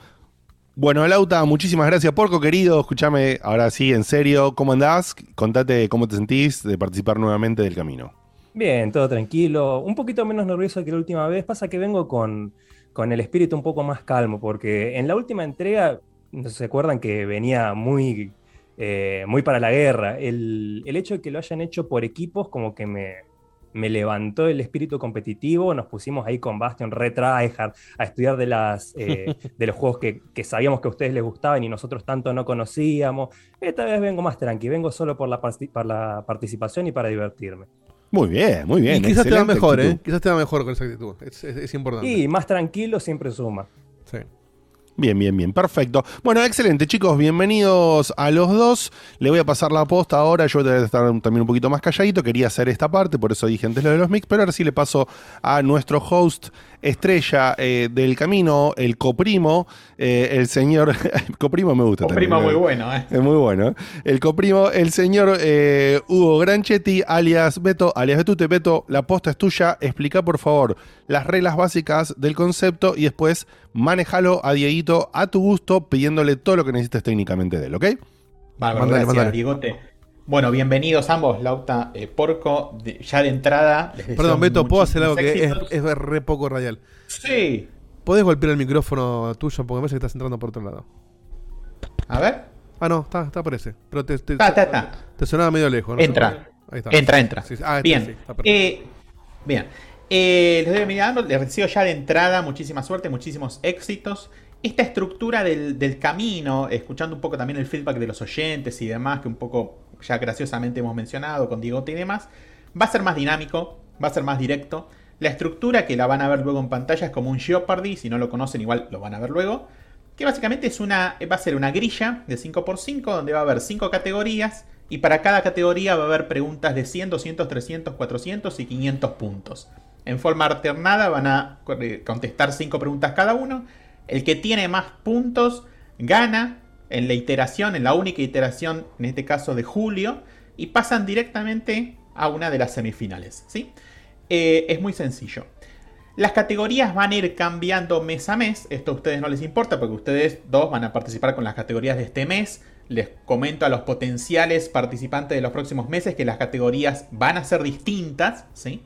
Bueno, Lauta, muchísimas gracias, Porco, querido. Escúchame, ahora sí, en serio, ¿cómo andás? Contate cómo te sentís de participar nuevamente del camino. Bien, todo tranquilo. Un poquito menos nervioso que la última vez. Pasa que vengo con, con el espíritu un poco más calmo, porque en la última entrega, no se acuerdan que venía muy, eh, muy para la guerra. El, el hecho de que lo hayan hecho por equipos como que me, me levantó el espíritu competitivo. Nos pusimos ahí con Bastion re tryhard a estudiar de, las, eh, de los juegos que, que sabíamos que a ustedes les gustaban y nosotros tanto no conocíamos. Esta vez vengo más tranqui, vengo solo por la, por la participación y para divertirme. Muy bien, muy bien. y quizás te va mejor, actitud. ¿eh? Quizás te va mejor con esa actitud. Es, es- es importante. Y más tranquilo siempre suma. Sí. Bien, bien, bien, perfecto. Bueno, excelente, chicos, bienvenidos a los dos. Le voy a pasar la posta ahora. Yo voy a estar también un poquito más calladito. Quería hacer esta parte, por eso dije antes lo de los mix, pero ahora sí le paso a nuestro host estrella eh, del camino, el coprimo, eh, el señor. coprimo me gusta Coprimo también. muy bueno, ¿eh? Es muy bueno. El coprimo, el señor eh, Hugo Granchetti, alias Beto, alias Betute. Beto, la posta es tuya. Explica, por favor, las reglas básicas del concepto y después manejalo a Dieguito a tu gusto, pidiéndole todo lo que necesites técnicamente de él, ¿ok? Mándale, gracias, mándale. Diegote. Bueno, bienvenidos ambos, Lauta, eh, Porco. de- ya de entrada. les Perdón, Beto, ¿puedo hacer algo que es, es re poco radial? Sí. ¿Podés golpear el micrófono tuyo? Porque me parece que estás entrando por otro lado. A ver. Ah, no, está, está por ese. Pero te, te, Está, está, está. te sonaba medio lejos. ¿no? Entra. Ahí está. Entra, entra. Sí, sí. Ah, este bien. sí, está perfecto. Eh, bien. Eh, les doy mirando, les deseo ya de entrada muchísima suerte, muchísimos éxitos. Esta estructura del, del camino, escuchando un poco también el feedback de los oyentes y demás, que un poco ya graciosamente hemos mencionado con Diego y demás, va a ser más dinámico, va a ser más directo. La estructura que la van a ver luego en pantalla es como un Jeopardy, si no lo conocen igual lo van a ver luego. Que básicamente es una, va a ser una grilla de 5x5 donde va a haber 5 categorías y para cada categoría va a haber preguntas de 100, 200, 300, 400 y 500 puntos. En forma alternada van a eh, contestar 5 preguntas cada uno. El que tiene más puntos gana en la iteración, en la única iteración, en este caso de julio, y pasan directamente a una de las semifinales. ¿sí? Eh, es muy sencillo. Las categorías van a ir cambiando mes a mes. Esto a ustedes no les importa porque ustedes dos van a participar con las categorías de este mes. Les comento a los potenciales participantes de los próximos meses que las categorías van a ser distintas. ¿sí?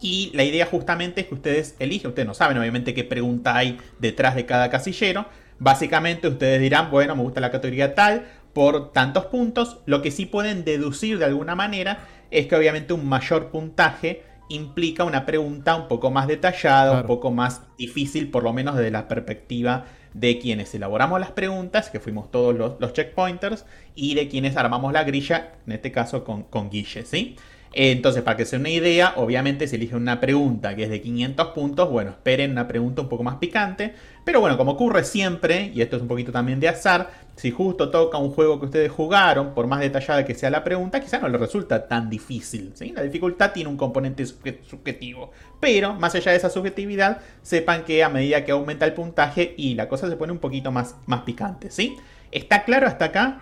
Y la idea justamente es que ustedes eligen, ustedes no saben obviamente qué pregunta hay detrás de cada casillero. Básicamente ustedes dirán, bueno, me gusta la categoría tal por tantos puntos. Lo que sí pueden deducir de alguna manera es que obviamente un mayor puntaje implica una pregunta un poco más detallada, un poco más difícil, por lo menos desde la perspectiva de quienes elaboramos las preguntas, que fuimos todos los, los checkpointers, y de quienes armamos la grilla, en este caso con, con Guille, ¿sí? Entonces, para que se una idea, obviamente se elige una pregunta que es de 500 puntos. Bueno, esperen una pregunta un poco más picante. Pero bueno, como ocurre siempre, y esto es un poquito también de azar, si justo toca un juego que ustedes jugaron, por más detallada que sea la pregunta, quizá no les resulta tan difícil. La dificultad tiene un componente subje- subjetivo. Pero, más allá de esa subjetividad, sepan que a medida que aumenta el puntaje y la cosa se pone un poquito más, más picante. ¿sí? ¿Está claro hasta acá?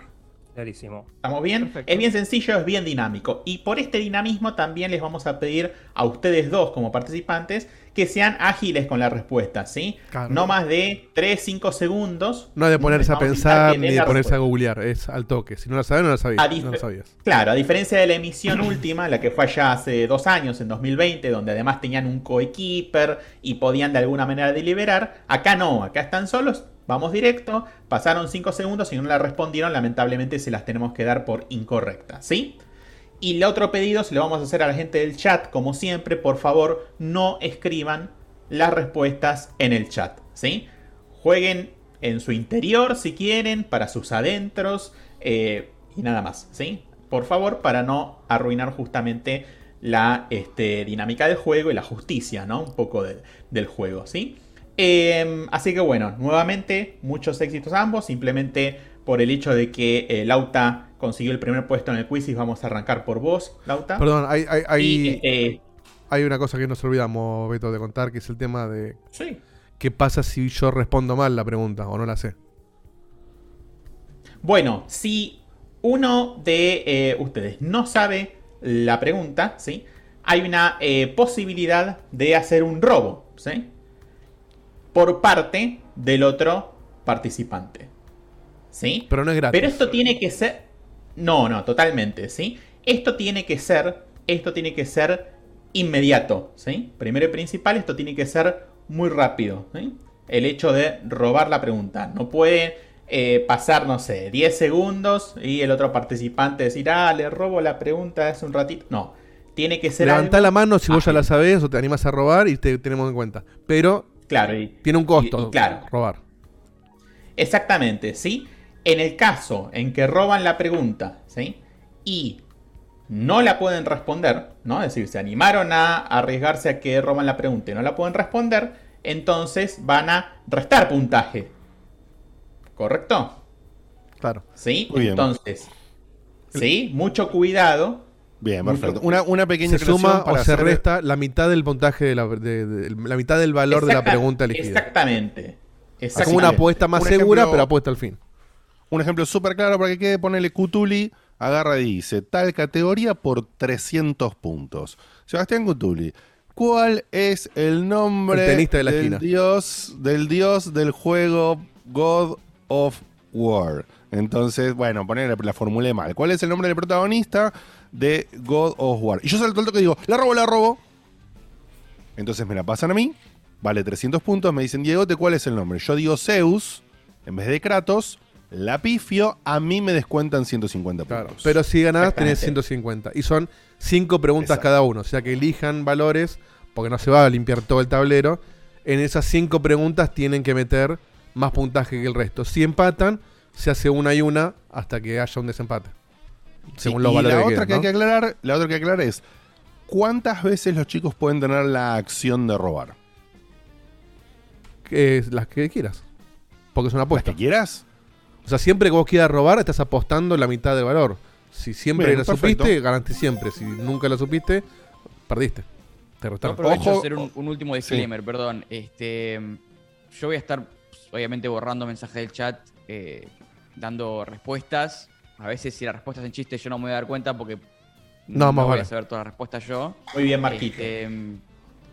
Clarísimo. ¿Estamos bien? Es bien sencillo, es bien dinámico. Y por este dinamismo también les vamos a pedir a ustedes dos como participantes que sean ágiles con la respuesta, ¿sí? Claro. No más de 3, 5 segundos. No de ponerse a pensar ni de la ponerse a googlear. Es al toque. Si no lo sabes, no lo sabías. A No dif- lo sabías. Claro, a diferencia de la emisión última, la que fue allá hace dos años, en 2020, donde además tenían un coequiper y podían de alguna manera deliberar, acá no, acá están solos, vamos directo, pasaron 5 segundos y no la respondieron, lamentablemente se las tenemos que dar por incorrecta, ¿sí? Y el otro pedido se lo vamos a hacer a la gente del chat, como siempre, por favor, no escriban las respuestas en el chat, ¿sí? Jueguen en su interior si quieren, para sus adentros, eh, y nada más, ¿sí? por favor, para no arruinar justamente la este, dinámica del juego y la justicia, ¿no? Un poco de- del juego, ¿sí? Eh, así que bueno, nuevamente, muchos éxitos a ambos. Simplemente por el hecho de que eh, Lauta consiguió el primer puesto en el quiz y vamos a arrancar por vos, Lauta. Perdón, hay, hay, hay, Y, hay una cosa que nos olvidamos, Beto, de contar, que es el tema de Sí. qué pasa si yo respondo mal la pregunta o no la sé. Bueno, si uno de eh, ustedes no sabe la pregunta, ¿sí? Hay una eh, posibilidad de hacer un robo, ¿sí? Por parte del otro participante. ¿Sí? Pero no es gratis. Pero esto tiene que ser. No, no, totalmente, ¿sí? Esto tiene que ser. Esto tiene que ser inmediato, ¿sí? Primero y principal, esto tiene que ser muy rápido, ¿sí? El hecho de robar la pregunta. No puede eh, pasar, no sé, 10 segundos y el otro participante decir, ah, le robo la pregunta hace un ratito. No. Tiene que ser Levantá algo- la mano si vos ya la sabés o te animas a robar y te tenemos en cuenta. Pero Claro, y- tiene un costo y- claro. robar. Exactamente, ¿sí? En el caso en que roban la pregunta, ¿sí? Y no la pueden responder, ¿no? Es decir, se animaron a arriesgarse a que roban la pregunta y no la pueden responder, entonces van a restar puntaje. ¿Correcto? Claro. ¿Sí? Muy bien. Entonces, ¿sí? Mucho cuidado. Bien, perfecto. Una, una pequeña Se suma aclaración o para se hacer- resta la mitad del puntaje de la, de- de- la mitad del valor de la pregunta elegida. Exactamente. Es como una apuesta más Un segura, ejemplo- pero apuesta al fin. Un ejemplo súper claro para que quede, ponele Cutuli, agarra y dice, tal categoría por 300 puntos. Sebastián Cutuli, ¿cuál es el nombre El tenista de la del, esquina. dios, del dios del juego God of War? Entonces, bueno, poner la formulé mal. ¿Cuál es el nombre del protagonista de God of War? Y yo salto al toque y digo, la robo, la robo. Entonces me la pasan a mí, vale 300 puntos, me dicen, Diego, ¿de cuál es el nombre? Yo digo Zeus, en vez de Kratos, la pifio, a mí me descuentan 150 puntos. Pero si ganás, tenés Exactamente. 150. Y son 5 preguntas cada uno. O sea que elijan valores, porque no se va a limpiar todo el tablero. En esas 5 preguntas tienen que meter más puntaje que el resto. Si empatan, se hace una y una hasta que haya un desempate. Según Sí, los y valores la que otra queden, que hay que aclarar, la otra que hay que aclarar es ¿cuántas veces los chicos pueden tener la acción de robar? Que es las que quieras. Porque es una apuesta. que quieras? O sea, siempre que vos quieras robar, estás apostando la mitad del valor. Si siempre Bien, la perfecto. supiste, ganaste siempre. Si nunca la supiste, perdiste. Te Yo restaron. aprovecho Ojo- de hacer un, un último disclaimer, perdón. Este, yo voy a estar, obviamente, borrando mensajes del chat, eh, dando respuestas. A veces, si la respuesta es en chiste, yo no me voy a dar cuenta porque No, más voy vale. a saber todas las respuestas yo. Muy bien, Marquito. Este,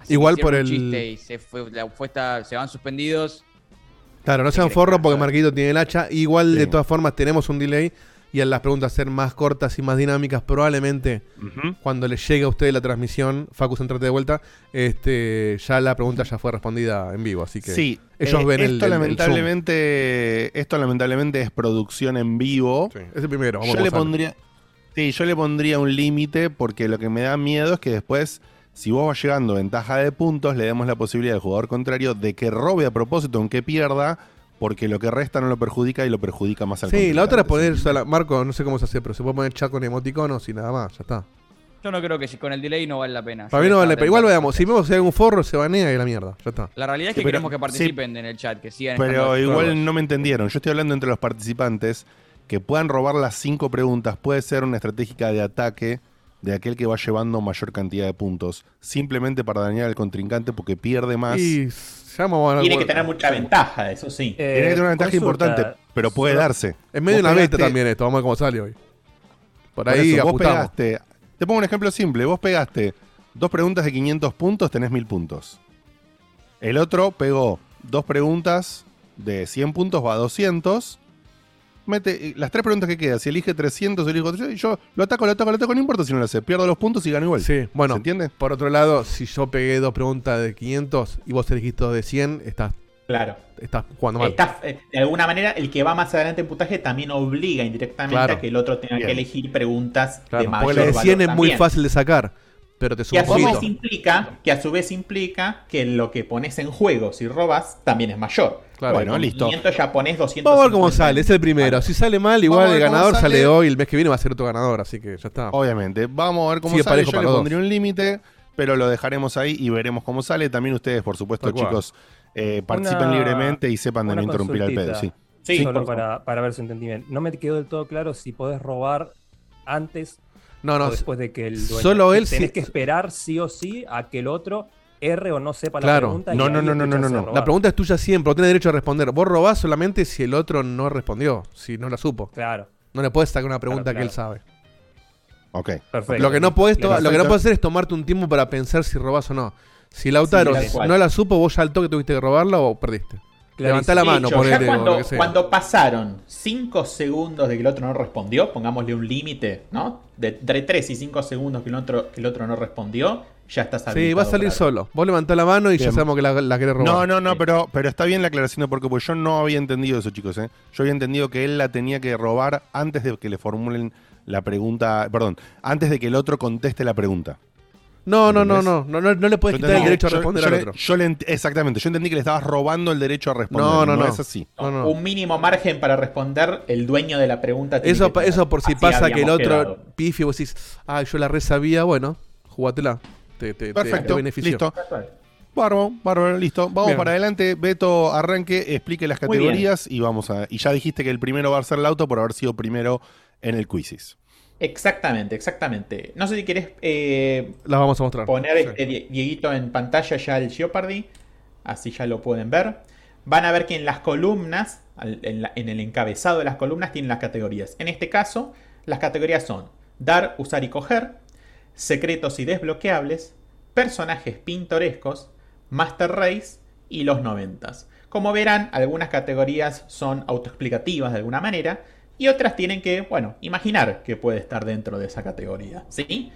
Igual por el- chiste y se, fue, la respuesta, se van suspendidos. Claro, no sean forros porque Marquito tiene el hacha. Igual, de todas formas, tenemos un delay. Y al las preguntas ser más cortas y más dinámicas, probablemente cuando les llegue a ustedes la transmisión, Facu, entrate de vuelta, este, ya la pregunta ya fue respondida en vivo. Así que Sí, ellos eh, ven esto el- el Zoom. lamentablemente, esto lamentablemente es producción en vivo. es el primero, vamos yo le pondría, sí, yo le pondría un límite porque lo que me da miedo es que después, si vos vas llegando a ventaja de puntos, le demos la posibilidad al jugador contrario de que robe a propósito, aunque pierda, porque lo que resta no lo perjudica y lo perjudica más al Sí, la otra es poner, o sea, la- Marco, no sé cómo se hace, pero se puede poner chat con emoticonos y nada más, ya está. Yo no creo que si con el delay no vale la pena. Para Yo mí no vale, estar pero igual atento. veamos, si vemos si hay algún forro, se banea y la mierda, ya está. La realidad es que Pero- queremos que sí. participen en el chat, que sigan estando Pero activos. igual no me entendieron. Yo estoy hablando entre los participantes que puedan robar las cinco preguntas. Puede ser una estratégica de ataque de aquel que va llevando mayor cantidad de puntos. Simplemente para dañar al contrincante porque pierde más. Y ya vamos a Tiene que tener mucha ventaja, eso sí. Tiene que tener una ventaja importante, pero puede darse. En medio de una beta también esto, vamos a ver cómo sale hoy. Por Por ahí eso, vos pegaste. Te pongo un ejemplo simple. Vos pegaste dos preguntas de 500 puntos, tenés 1000 puntos. El otro pegó dos preguntas de 100 puntos, va a 200. Mete eh, las tres preguntas que quedan. Si elige 300, elijo 400. Y yo lo ataco, lo ataco, lo ataco. No importa si no lo sé. Pierdo los puntos y gano igual. Sí, bueno. ¿Se entiende? Por otro lado, si yo pegué dos preguntas de 500 y vos elegiste dos de 100, estás, Claro. estás jugando mal. Está- eh, de alguna manera, el que va más adelante en puntaje también obliga indirectamente Claro. a que el otro tenga Bien. que elegir preguntas de Claro, mayor porque la de valor 100 es muy fácil de sacar, pero te Que a, su vez poquito. implica, que a su vez implica que lo que pones en juego, si robas, también es mayor. Claro. Bueno, listo. Movimiento japonés 200. Vamos a ver cómo sale, es el primero. Si sale mal, igual el ganador sale. sale hoy, el mes que viene va a ser otro ganador, así que ya está. Obviamente. Vamos a ver cómo Sigue sale. parejo Yo para le los pondría un límite, pero lo dejaremos ahí y veremos cómo sale. También ustedes, por supuesto, Tal chicos, eh, participen Una- libremente y sepan de no interrumpir al pedo. Sí. Solo para, para ver si entendí bien. No me quedó del todo claro si podés robar antes No, no, o después de que el dueño. solo él Tenés sí- que esperar sí o sí a que el otro erre o no sepa la Claro. pregunta. y No, no, no, no, no, no, no. La pregunta es tuya siempre, vos tenés derecho a responder. Vos robás solamente si el otro no respondió, si no la supo. Claro. No le puedes sacar una pregunta Claro, que él sabe. Ok. Perfecto. Lo que no puedes lo que no puedes hacer es tomarte un tiempo para pensar si robás o no. Si Lautaro Sí, cual. no la supo, vos ya al toque tuviste que robarla o perdiste. Clarísimo. Levantá la De mano, hecho, o lo cuando, que sea. cuando pasaron 5 segundos de que el otro no respondió, pongámosle un límite, ¿no? De entre 3 y 5 segundos que el otro, que el otro no respondió, ya estás Sí, habilitado va a salir solo. Vos levantás la mano y ya sabemos que la, la querés robar. No, no, no, pero, pero está bien la aclaración de por qué, porque yo no había entendido eso, chicos. ¿eh? Yo había entendido que él la tenía que robar antes de que le formulen la pregunta, perdón, antes de que el otro conteste la pregunta. No, no, no, no, no, no, no le puedes quitar el derecho a responder yo al le- otro. yo le ent- exactamente, yo entendí que le estabas robando el derecho a responder. No, no, no. es así. No, no. Un mínimo margen para responder, el dueño de la pregunta tiene Eso, eso por si Así pasa que el otro quedado. pifi y vos decís, ah, yo la re sabía, bueno, jugátela. Te, te, Perfecto, benefició. listo. Bárbaro, bárbaro, listo. Vamos Bien. para adelante. Beto, arranque, explique las categorías y vamos a. Y ya dijiste que el primero va a ser el auto por haber sido primero en el quizzes. Exactamente, exactamente. No sé si querés eh, Las vamos a mostrar. poner Sí. este Die- Dieguito en pantalla ya el Jeopardy. Así ya lo pueden ver. Van a ver que en las columnas, en, la- en el encabezado de las columnas, tienen las categorías. En este caso, las categorías son dar, usar y coger, secretos y desbloqueables, personajes pintorescos, Master Race y los noventas. Como verán, algunas categorías son autoexplicativas de alguna manera y otras tienen que, bueno, imaginar que puede estar dentro de esa categoría. ¿Sí?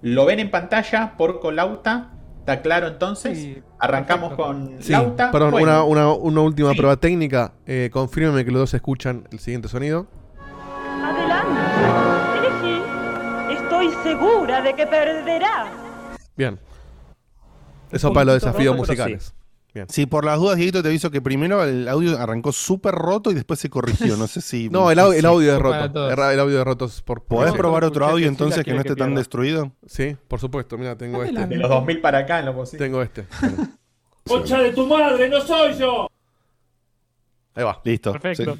Lo ven en pantalla por Colauta. ¿Está claro entonces? Arrancamos con Sí, Lauta. perdón, Bueno, una, una, una última Sí. prueba técnica. Eh, confírmeme que los dos escuchan el siguiente sonido. Adelante, elegí. Estoy segura de que perderás. Bien. Eso para los desafíos musicales. Bien. Sí, por las dudas, Dieguito, te aviso que primero el audio arrancó súper roto y después se corrigió. No sé si. No, el, au- el sí. audio es roto. El, audio es roto es por. ¿Podés por- probar otro audio entonces que no esté que tan destruido? Sí, por supuesto. Mira, tengo este. de los 2000 para acá en lo posible. Tengo este. ¡Concha de tu madre, no soy yo! Ahí va. Listo. Perfecto.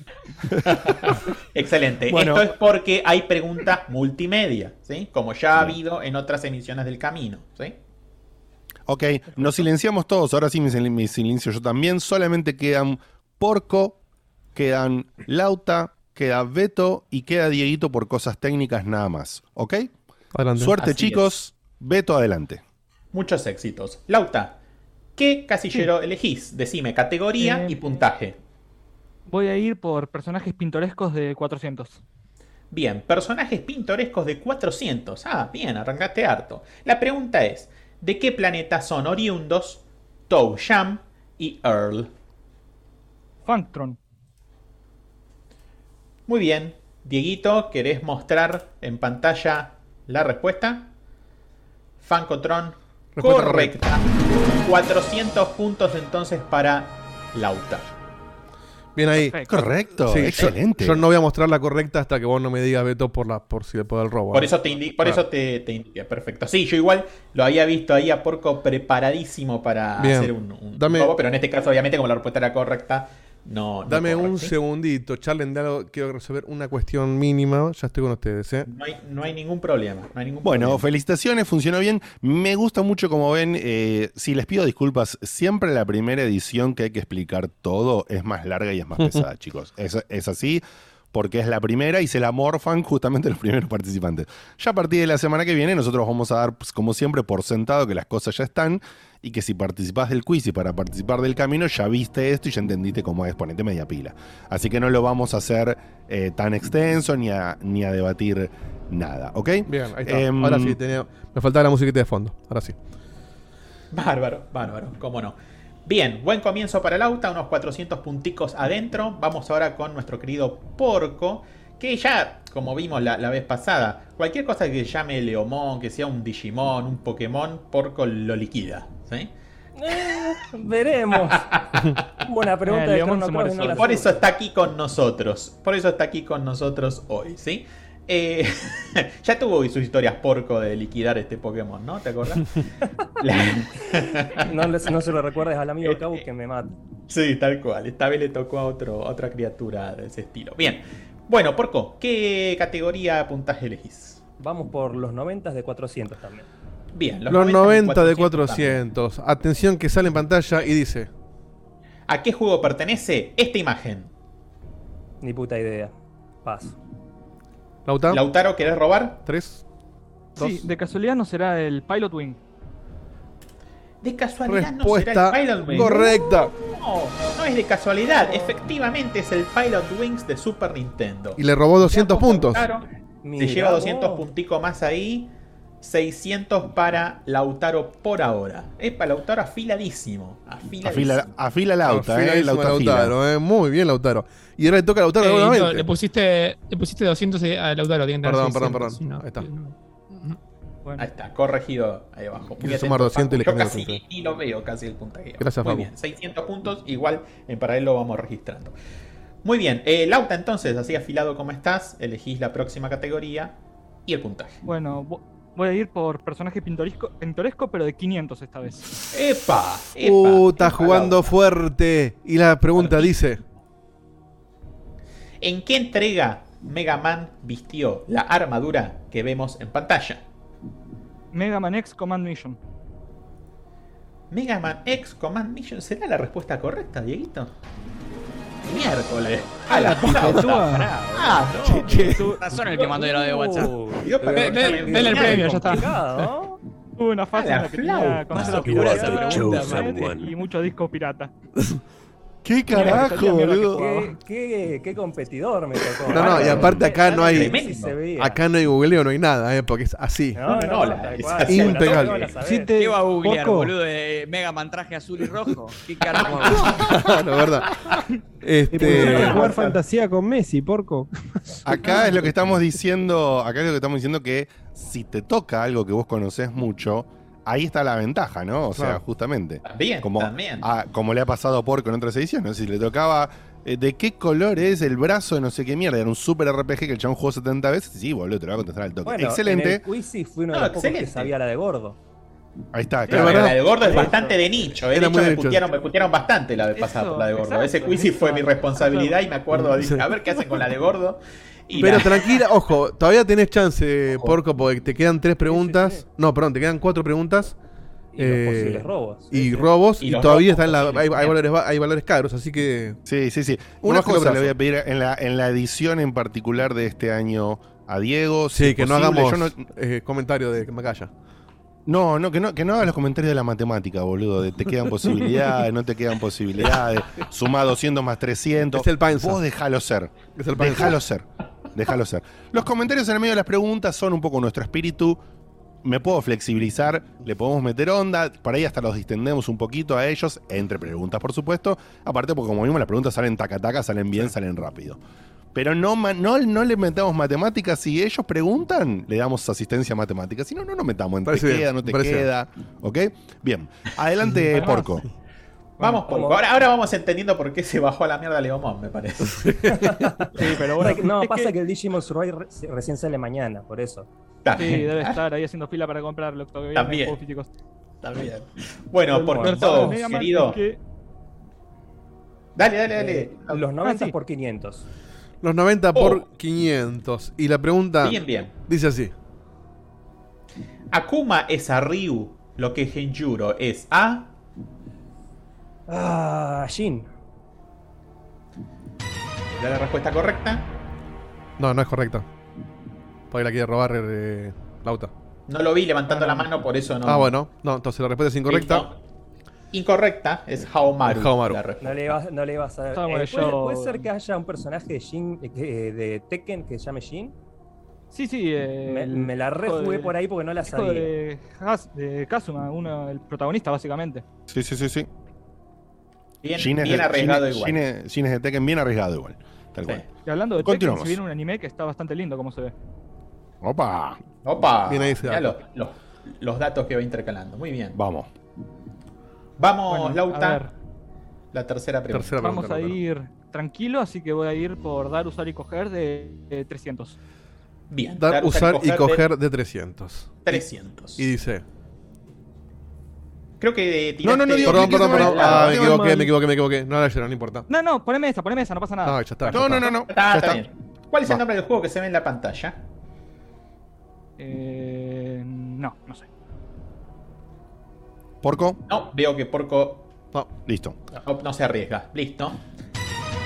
Excelente. Bueno. Esto es porque hay preguntas multimedia, ¿sí? Como ya ha habido en otras emisiones del camino, ¿sí? Ok, nos silenciamos todos. Ahora sí me, sil- me silencio yo también. Solamente quedan Porco, quedan Lauta, queda Beto y queda Dieguito por cosas técnicas nada más. ¿Ok? Adelante. Suerte, Así chicos. Beto, adelante. Muchos éxitos. Lauta, ¿qué casillero elegís? Decime categoría Eh, y puntaje. Voy a ir por personajes pintorescos de 400. Bien, personajes pintorescos de 400. Ah, bien, arrancaste harto. La pregunta es, ¿de qué planeta son oriundos Tou Sham y Earl? Funktron. Muy bien. Dieguito, ¿querés mostrar en pantalla la respuesta? Fancotron. Correcta. 400 puntos entonces para Lauta. Bien ahí. Perfecto. Correcto, Sí, excelente. Yo, no voy a mostrar la correcta hasta que vos no me digas Beto por la por si después del robo. Por ¿eh? eso te indi- por eso te, te indiqué, perfecto. Sí, yo igual lo había visto ahí a Porco preparadísimo para Bien. hacer un, un Dame- robo, pero en este caso, obviamente, como la respuesta era correcta, no. no Dame un segundito, charlen. Quiero resolver una cuestión mínima. Ya estoy con ustedes, ¿eh? No hay, no hay ningún problema. No hay ningún Bueno, problema. felicitaciones, funcionó bien. Me gusta mucho como ven. eh, si les pido disculpas, siempre la primera edición que hay que explicar todo es más larga y es más pesada, chicos. Es, es así porque es la primera y se la morfan justamente los primeros participantes. Ya a partir de la semana que viene nosotros vamos a dar, pues, como siempre, por sentado que las cosas ya están y que si participás del quiz y para participar del camino ya viste esto y ya entendiste cómo es, ponete media pila. Así que no lo vamos a hacer eh, tan extenso ni a, ni a debatir nada, ¿ok? Bien, ahí está. Em, Ahora sí, tenía, me faltaba la musiquita de fondo. Ahora sí. Bárbaro, bárbaro, cómo no. Bien, buen comienzo para el auta, unos 400 punticos adentro. Vamos ahora con nuestro querido Porco, que ya, como vimos la, la vez pasada, cualquier cosa que llame Leomon, que sea un Digimon, un Pokémon, Porco lo liquida. ¿sí? Eh, veremos. Buena pregunta Eh, de Leomón no Por eso está aquí con nosotros. Por eso está aquí con nosotros hoy, ¿sí? Eh, ya tuvo sus historias porco de liquidar este Pokémon, ¿no? ¿Te acordás? No, se lo recuerdes al amigo Cabo que me mata. Sí, tal cual. Esta vez le tocó a, otro, a otra criatura de ese estilo. Bien. Bueno, Porco, ¿qué categoría puntaje elegís? Vamos por los 90 de 400 también. Bien, Los 90 de 400 400. Atención que sale en pantalla y dice. ¿A qué juego pertenece esta imagen? Ni puta idea. Paso. Lautaro. Lautaro, ¿querés robar? Tres. Sí, de casualidad no será el Pilot Wing. De casualidad Respuesta no será el Pilot Wings. correcta. No, no es de casualidad. Efectivamente es el Pilot Wings de Super Nintendo. Y le robó 200 puntos. Claro. Se lleva vos. 200 punticos más ahí. 600 para Lautaro por ahora. Epa, Lautaro afiladísimo. Afiladísimo. Afila, afila Lauta, eh. Afila. Lautaro, eh. Muy bien, Lautaro. Y ahora le toca a Lautaro Eh, nuevamente. no, le, pusiste, le pusiste 200 a Lautaro. tiene Perdón, perdón, 600, perdón. no. Ahí está. Ahí está, corregido ahí abajo. Quiere atento, sumar 200 y le Facu. cambia Yo casi ni, ni lo veo casi el puntaje. Gracias, Muy Facu. bien, 600 puntos, igual en paralelo vamos registrando. Muy bien, eh, Lauta entonces, así afilado como estás, elegís la próxima categoría y el puntaje. Bueno, voy a ir por personaje pintoresco, pintoresco pero de 500 esta vez. ¡Epa! ¡Epa! Uh, está epa, jugando fuerte. Y la pregunta dice. ¿En qué entrega Mega Man vistió la armadura que vemos en pantalla? Mega Man X Command Mission. Mega Man X Command Mission, ¿será la respuesta correcta, Dieguito? Miércoles. A la puta. Ah. Razón el que mandó el audio de WhatsApp. Ve- escucharme Dale el premio, ya está. Tuve una fase en la que tenía pirata internet someone. y mucho disco pirata. ¿Qué carajo, boludo? ¿Qué, qué, qué competidor me tocó. No, no, y aparte acá no hay. Acá no hay googleo, no hay nada, eh, porque es así. No, no, no, tal cual. Impecable. ¿Qué va a googlear, boludo? De Mega Man traje azul y rojo. ¿Qué carajo? la verdad. Te pusiste a Este, jugar fantasía con Messi, porco. Acá es lo que estamos diciendo, acá es lo que estamos diciendo que si te toca algo que vos conocés mucho, ahí está la ventaja, ¿no? O sea, justamente. También, como, también. a- como le ha pasado a Porco en otras ediciones, si le tocaba eh, de qué color es el brazo de no sé qué mierda, era un super RPG que el chabón jugó 70 veces, sí, boludo, te lo va a contestar al toque. Bueno, Excelente. En el quiz sí fui uno de No, los pocos que sabía la de gordo. Ahí está, Claro, la de gordo es bastante de nicho. De Era hecho, me de putearon, me putearon bastante la vez pasada la de gordo. exacto, Ese quiz fue mi responsabilidad y me acuerdo, dije, a ver qué hacen con la de gordo. Y Pero la- tranquila, ojo, todavía tenés chance, Porco, porque te quedan tres preguntas. No, perdón, te quedan cuatro preguntas. Y los eh, posibles robos. Y robos, Y todavía robos está en la, hay, valores, hay valores caros, así que. Sí, sí, sí. Una el cosa le voy a pedir en la, en la edición en particular de este año a Diego. Sí, que no hagamos yo no- eh, comentario de Macaya. No, no, que no, que no hagas los comentarios de la matemática, boludo. De te quedan posibilidades, no te quedan posibilidades. Sumá 200 más 300. Es el panza. Vos déjalo ser. Es el panza. Déjalo ser. Déjalo ser. Los comentarios en el medio de las preguntas son un poco nuestro espíritu. Me puedo flexibilizar, le podemos meter onda, por ahí hasta los distendemos un poquito a ellos, entre preguntas, por supuesto. Aparte, porque como vimos, las preguntas salen taca taca, salen bien, salen rápido. Pero no, no, no le metamos matemáticas. Si ellos preguntan, le damos asistencia matemática. Si no, no nos metamos en te bien, queda, no te parece bien. queda. ¿Ok? Bien. Adelante, Además, Porco. Vamos, Porco. Ahora, ahora vamos entendiendo por qué se bajó a la mierda Leomón, me parece. Sí, pero bueno, no, pasa que- que... el Digimon Survive re- recién sale mañana, por eso. Sí, debe estar ahí haciendo fila para comprarlo. todavía También. juegos físicos. También. Bueno, Mega Man querido. que- Dale, dale, dale. Eh, los 90 sí. por 500. Los 90 Oh. por 500. Y la pregunta Bien, bien. dice así. Akuma es a Ryu, lo que Genjuro es a. Ah, Jin. ¿Da la respuesta correcta? No, no es correcta. Porque la quiere robar eh, Lauta. No lo vi levantando la mano, por eso no. Ah, bueno. No, entonces la respuesta es incorrecta. Incorrecta, es Haomaru. Haomaru. No le ibas, no le ibas a bueno, Eh, ¿puede, yo- puede ser que haya un personaje de Jin, eh, eh, de Tekken que se llame Jin? Sí, sí. eh, Me, la rejugué de- por ahí porque no la hijo sabía. de, Has- de Kazuma, uno, el protagonista, básicamente. Sí, sí, sí, sí. Bien, Jin es bien de- arriesgado Jin es- igual. Jin es- Jin es de Tekken bien arriesgado igual. Tal Sí. cual. Y hablando de Tekken, Continuamos. se viene un anime que está bastante lindo, como se ve. Opa. Opa. Bien ahí ese mirá dato. los, los- los datos que va intercalando. Muy bien. Vamos. Vamos, Bueno, Lauta. a ver. La tercera pregunta. Vamos a ir tranquilo, así que voy a ir por dar, usar y coger de, de 300. Bien. Dar, usar y coger de 300. 300. Y dice. Creo que No, no, no, tiraste- digo, perdón, perdón, perdón. Ah, me equivoqué, me equivoqué, me equivoqué. No la lleno, no importa. No, no, poneme esa, poneme esa, no pasa nada. No, ya está. No, no, no, no. Está, Ya está está. bien. ¿Cuál es el nombre del juego que se ve en la pantalla? Eh, no, no sé. ¿Porco? No, veo que Porco No, listo. no, no se arriesga. Listo.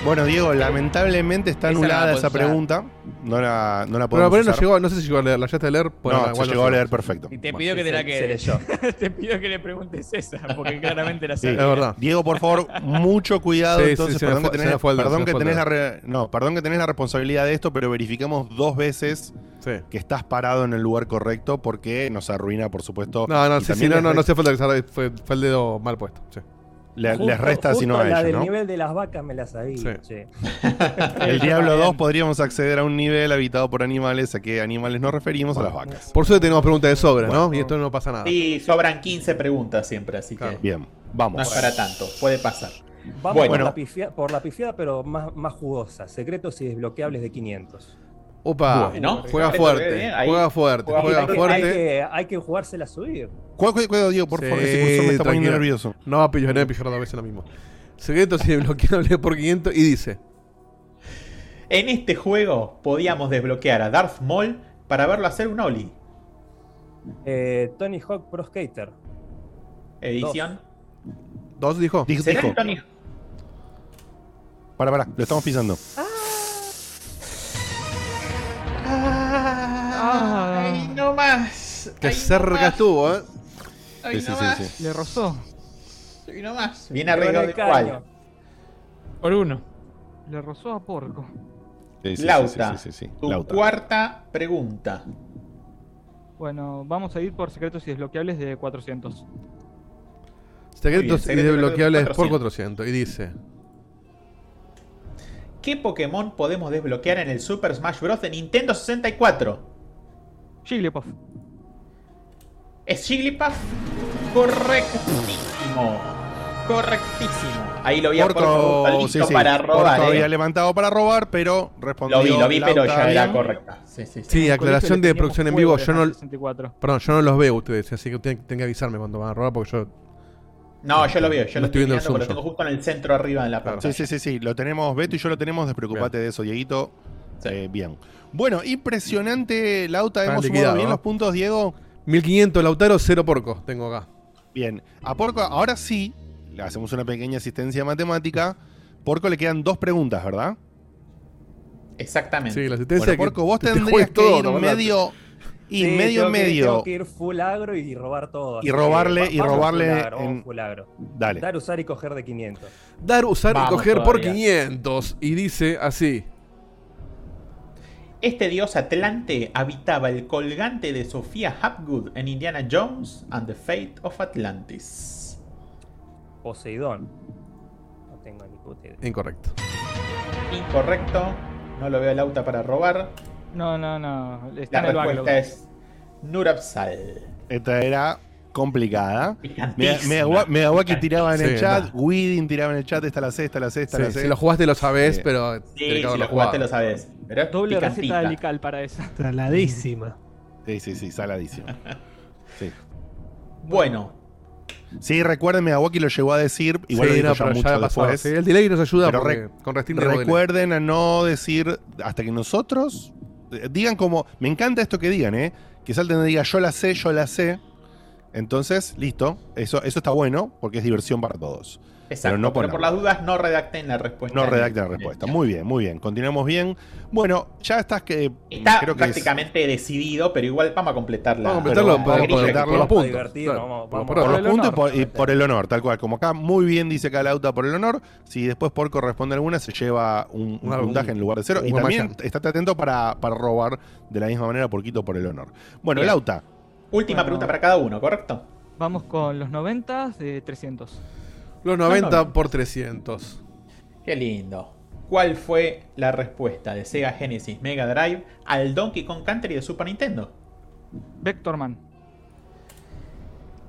Bueno, Diego, lamentablemente está Esa no la anulada esa usar. pregunta. No la, no la Pero podemos por ahí no usar. llegó, no sé si llegó a leer, ¿la llegaste a leer? Pues, No, se llegó a leer perfecto. Y te Bueno, pido que te la quedes. te pido que le preguntes esa, porque claramente la Sí. sabes. Diego, por favor, mucho cuidado. Sí, entonces, perdón, que tenés, perdón que la re- no, perdón que tenés la responsabilidad de esto, pero verificamos dos veces que estás parado en el lugar correcto porque nos arruina, por supuesto. No, no, sí, sí, no, no, no hace falta que se fue, fue el dedo mal puesto. Sí. Le- Justo- les resta si no justo a la ellos, del ¿no? nivel de las vacas me la sabía. Sí. che. El Diablo 2 podríamos acceder a un nivel habitado por animales. ¿A qué animales nos referimos? A las vacas. Por suerte tenemos preguntas de sobra, ¿no? Y esto no pasa nada. Y sobran 15 preguntas siempre, así que Bien, vamos. no es para tanto. Puede pasar. Vamos Bueno. por, la pifia- por la pifiada, pero más, más jugosa. Secretos y desbloqueables de 500. Opa, Bueno, juega fuerte, bien, ahí juega fuerte, juega juega hay, que, fuerte. hay, que, hay que jugársela a subir. Cuidado, Diego, por favor, ese cursor me está poniendo nervioso. No va a pillar, no pillar dos veces lo mismo. Secretos y desbloqueables por 500 y dice. En este juego podíamos desbloquear a Darth Maul para verlo hacer un Ollie. Eh, Tony Hawk Pro Skater. Edición. ¿Dos dijo? Dijo, ¿Será dijo. Tony Para, para, lo estamos pisando. Ay, no más. Que cerca estuvo, ¿eh? Ay, Sí, sí, no sí, sí. Le rozó. Ay, no más. Viene Le arriesgado van de el caño. cuál. Por uno. Le rozó a Porco. Sí, sí, sí, Lauta. sí, sí, sí, sí. Tu Lauta. cuarta pregunta. Bueno, vamos a ir por secretos y desbloqueables de 400. Secretos bien, y secretos desbloqueables de por 400. 400. Y dice. ¿Qué Pokémon podemos desbloquear en el Super Smash Bros. de Nintendo 64? Jigglypuff. ¿Es Jigglypuff? Correctísimo. Correctísimo. Ahí lo vi a Porco Porco, listo sí, sí. para robar. Porco ¿eh? había levantado para robar, pero respondió. Lo vi, lo vi, pero ya era correcta. Sí, sí, sí. Sí, En aclaración de producción en vivo. Yo no, Final 64. perdón, yo no los veo ustedes, así que tienen, tienen que avisarme cuando van a robar porque yo. No, yo lo veo, yo lo estoy estoy viendo mirando, pero tengo justo en el centro arriba de la Sí, pantalla. sí, sí, sí. Lo tenemos, Beto y yo lo tenemos. Despreocupate de eso, Dieguito. Eh, bien. Bueno, impresionante, Lauta. Hemos liquidado, sumado bien ¿no? los puntos, Diego. 1500 Lautaro, 0 porco. Tengo acá. Bien. A Porco, ahora sí, le hacemos una pequeña asistencia matemática. Porco le quedan dos preguntas, ¿verdad? Exactamente. Sí, la asistencia Bueno, que Porco, vos te tendrías que ir medio. Y Sí, medio tengo que- medio. tengo que ir full agro y robar todo. Y que robarle- y robarle full agro, vamos en- full agro. Dale. Dar, usar y coger de 500. Dar, usar Vamos y coger por todavía. 500. Y dice así. Este dios Atlante habitaba el colgante de Sofía Hapgood en Indiana Jones and the Fate of Atlantis. Poseidón. No tengo ni puta idea. Incorrecto. Incorrecto. No lo veo el auto para robar. No, no, no. Está La en el backlog. respuesta es Nurapsal. Esta era complicada. Megawaki tiraba en el chat, no. Widin tiraba en el chat, esta la sé, esta la sé, esta Sí, la sé. si lo jugaste lo sabés, Sí. pero. Sí, si lo jugaste jugado. lo sabes. Pero es Doble receta picantita. de Lical para esa. Saladísima. Sí, sí, sí, saladísimo. Sí. Bueno, Sí, recuerden, Megawaki lo llegó a decir, igual Sí, lo dijo no, ya mucho ya después. Sí, el delay nos ayuda Pero porque con Restin. Recuerden a no decir hasta que nosotros eh, digan como, me encanta esto que digan, ¿eh? Que salten y diga yo la sé, yo la sé. Entonces, listo, eso, eso está bueno porque es diversión para todos. exacto. Pero no pero ponerlo. por las dudas no redacten la respuesta. No en redacten la respuesta. Muy bien, muy bien. Continuamos bien. Bueno, ya estás que. Está creo que es- prácticamente decidido, pero igual vamos a completarla. Vamos a completarlo por, por- por que- los puntos. por los por puntos. y por, por el honor, tal cual. Como acá muy bien dice acá Lauta por el honor. Si después por corresponde alguna, se lleva un, un Un- puntaje en lugar de cero. un Y también estate atento para, para robar de la misma manera, poquito por el honor. Bueno, Bien. Lauta. Última Bueno. pregunta para cada uno, ¿correcto? Vamos con los 90 de 300. Los 90 No, no. por 300. Qué lindo. ¿Cuál fue la respuesta de Sega Genesis Mega Drive al Donkey Kong Country de Super Nintendo? Vectorman.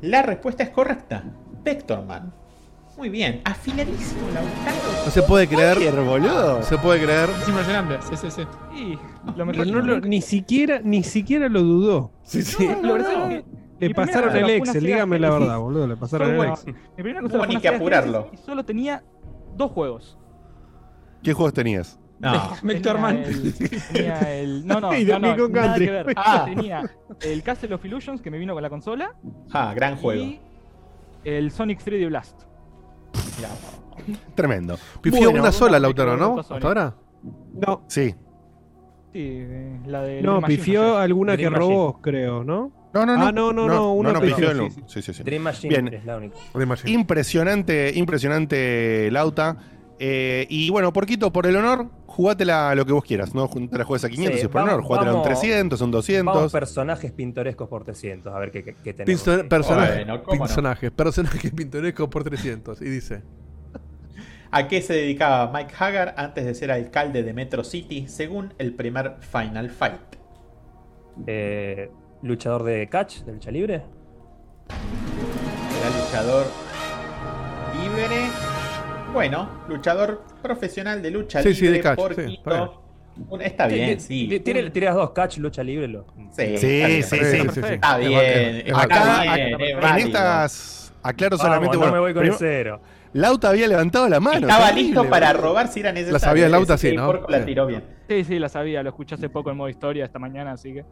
La respuesta es correcta. Vectorman. Muy bien, afiladísimo Lautaro. No se puede creer. Boludo. Se puede creer. Es impresionante, sí, sí, sí. Lo mejor no lo- ni siquiera, ni siquiera lo dudó. Sí, sí. No. Le pasaron el Excel, dígame la verdad, boludo. Le pasaron el. Excel. Mi primera cosa ni que apurarlo. Y solo tenía dos juegos. ¿Qué juegos tenías? No. Vectorman. Tenía el, tenía el- no, no, no, no, nada Country. que ver. Ah. Tenía el Castle of Illusions que me vino con la consola Ah, gran juego. y el Sonic 3D Blast. Tremendo. Pifió Bueno, una sola, Lautaro, ¿no? Hasta ahora. No, Sí. Sí, la de no, Dream pifió alguna que Machine. robó, creo, ¿no? No, no, no. Ah, no, no, no, una no, pifió, no. Sí, sí, sí. Dream Machine Bien. es la única. Impresionante, impresionante Lauta. Eh, y bueno, Porquito, por el honor, jugátela lo que vos quieras. No te la juegues a 500 Sí, si es por vamos- honor. Jugátela un vamos- 300, un Vamos 200. personajes pintorescos por 300, a ver qué, qué- qué tenemos. Pinto- personaje- Bueno, ¿cómo no? personajes, personajes pintorescos por 300. Y dice: ¿A qué se dedicaba Mike Hagar antes de ser alcalde de Metro City según el primer Final Fight? Eh, luchador de catch, de lucha libre. Era luchador libre. Bueno, luchador profesional de lucha Sí, sí, libre. de catch, sí, Porquito. está bien. Un- está bien, sí. Tire las dos, catch, lucha libre. Lo... Sí, Sí, sí, sí, sí, sí. Está Es bien. Acá, En estas. Aclaro Vamos, solamente. no bueno, me voy con el primero- cero. Lauta había levantado la mano. Estaba terrible, listo para robar si era necesario. La sabía Lauta, sí, ¿no? Porco la Sí. tiró bien. Sí, sí, la sabía, lo escuché hace poco en modo historia esta mañana, así que.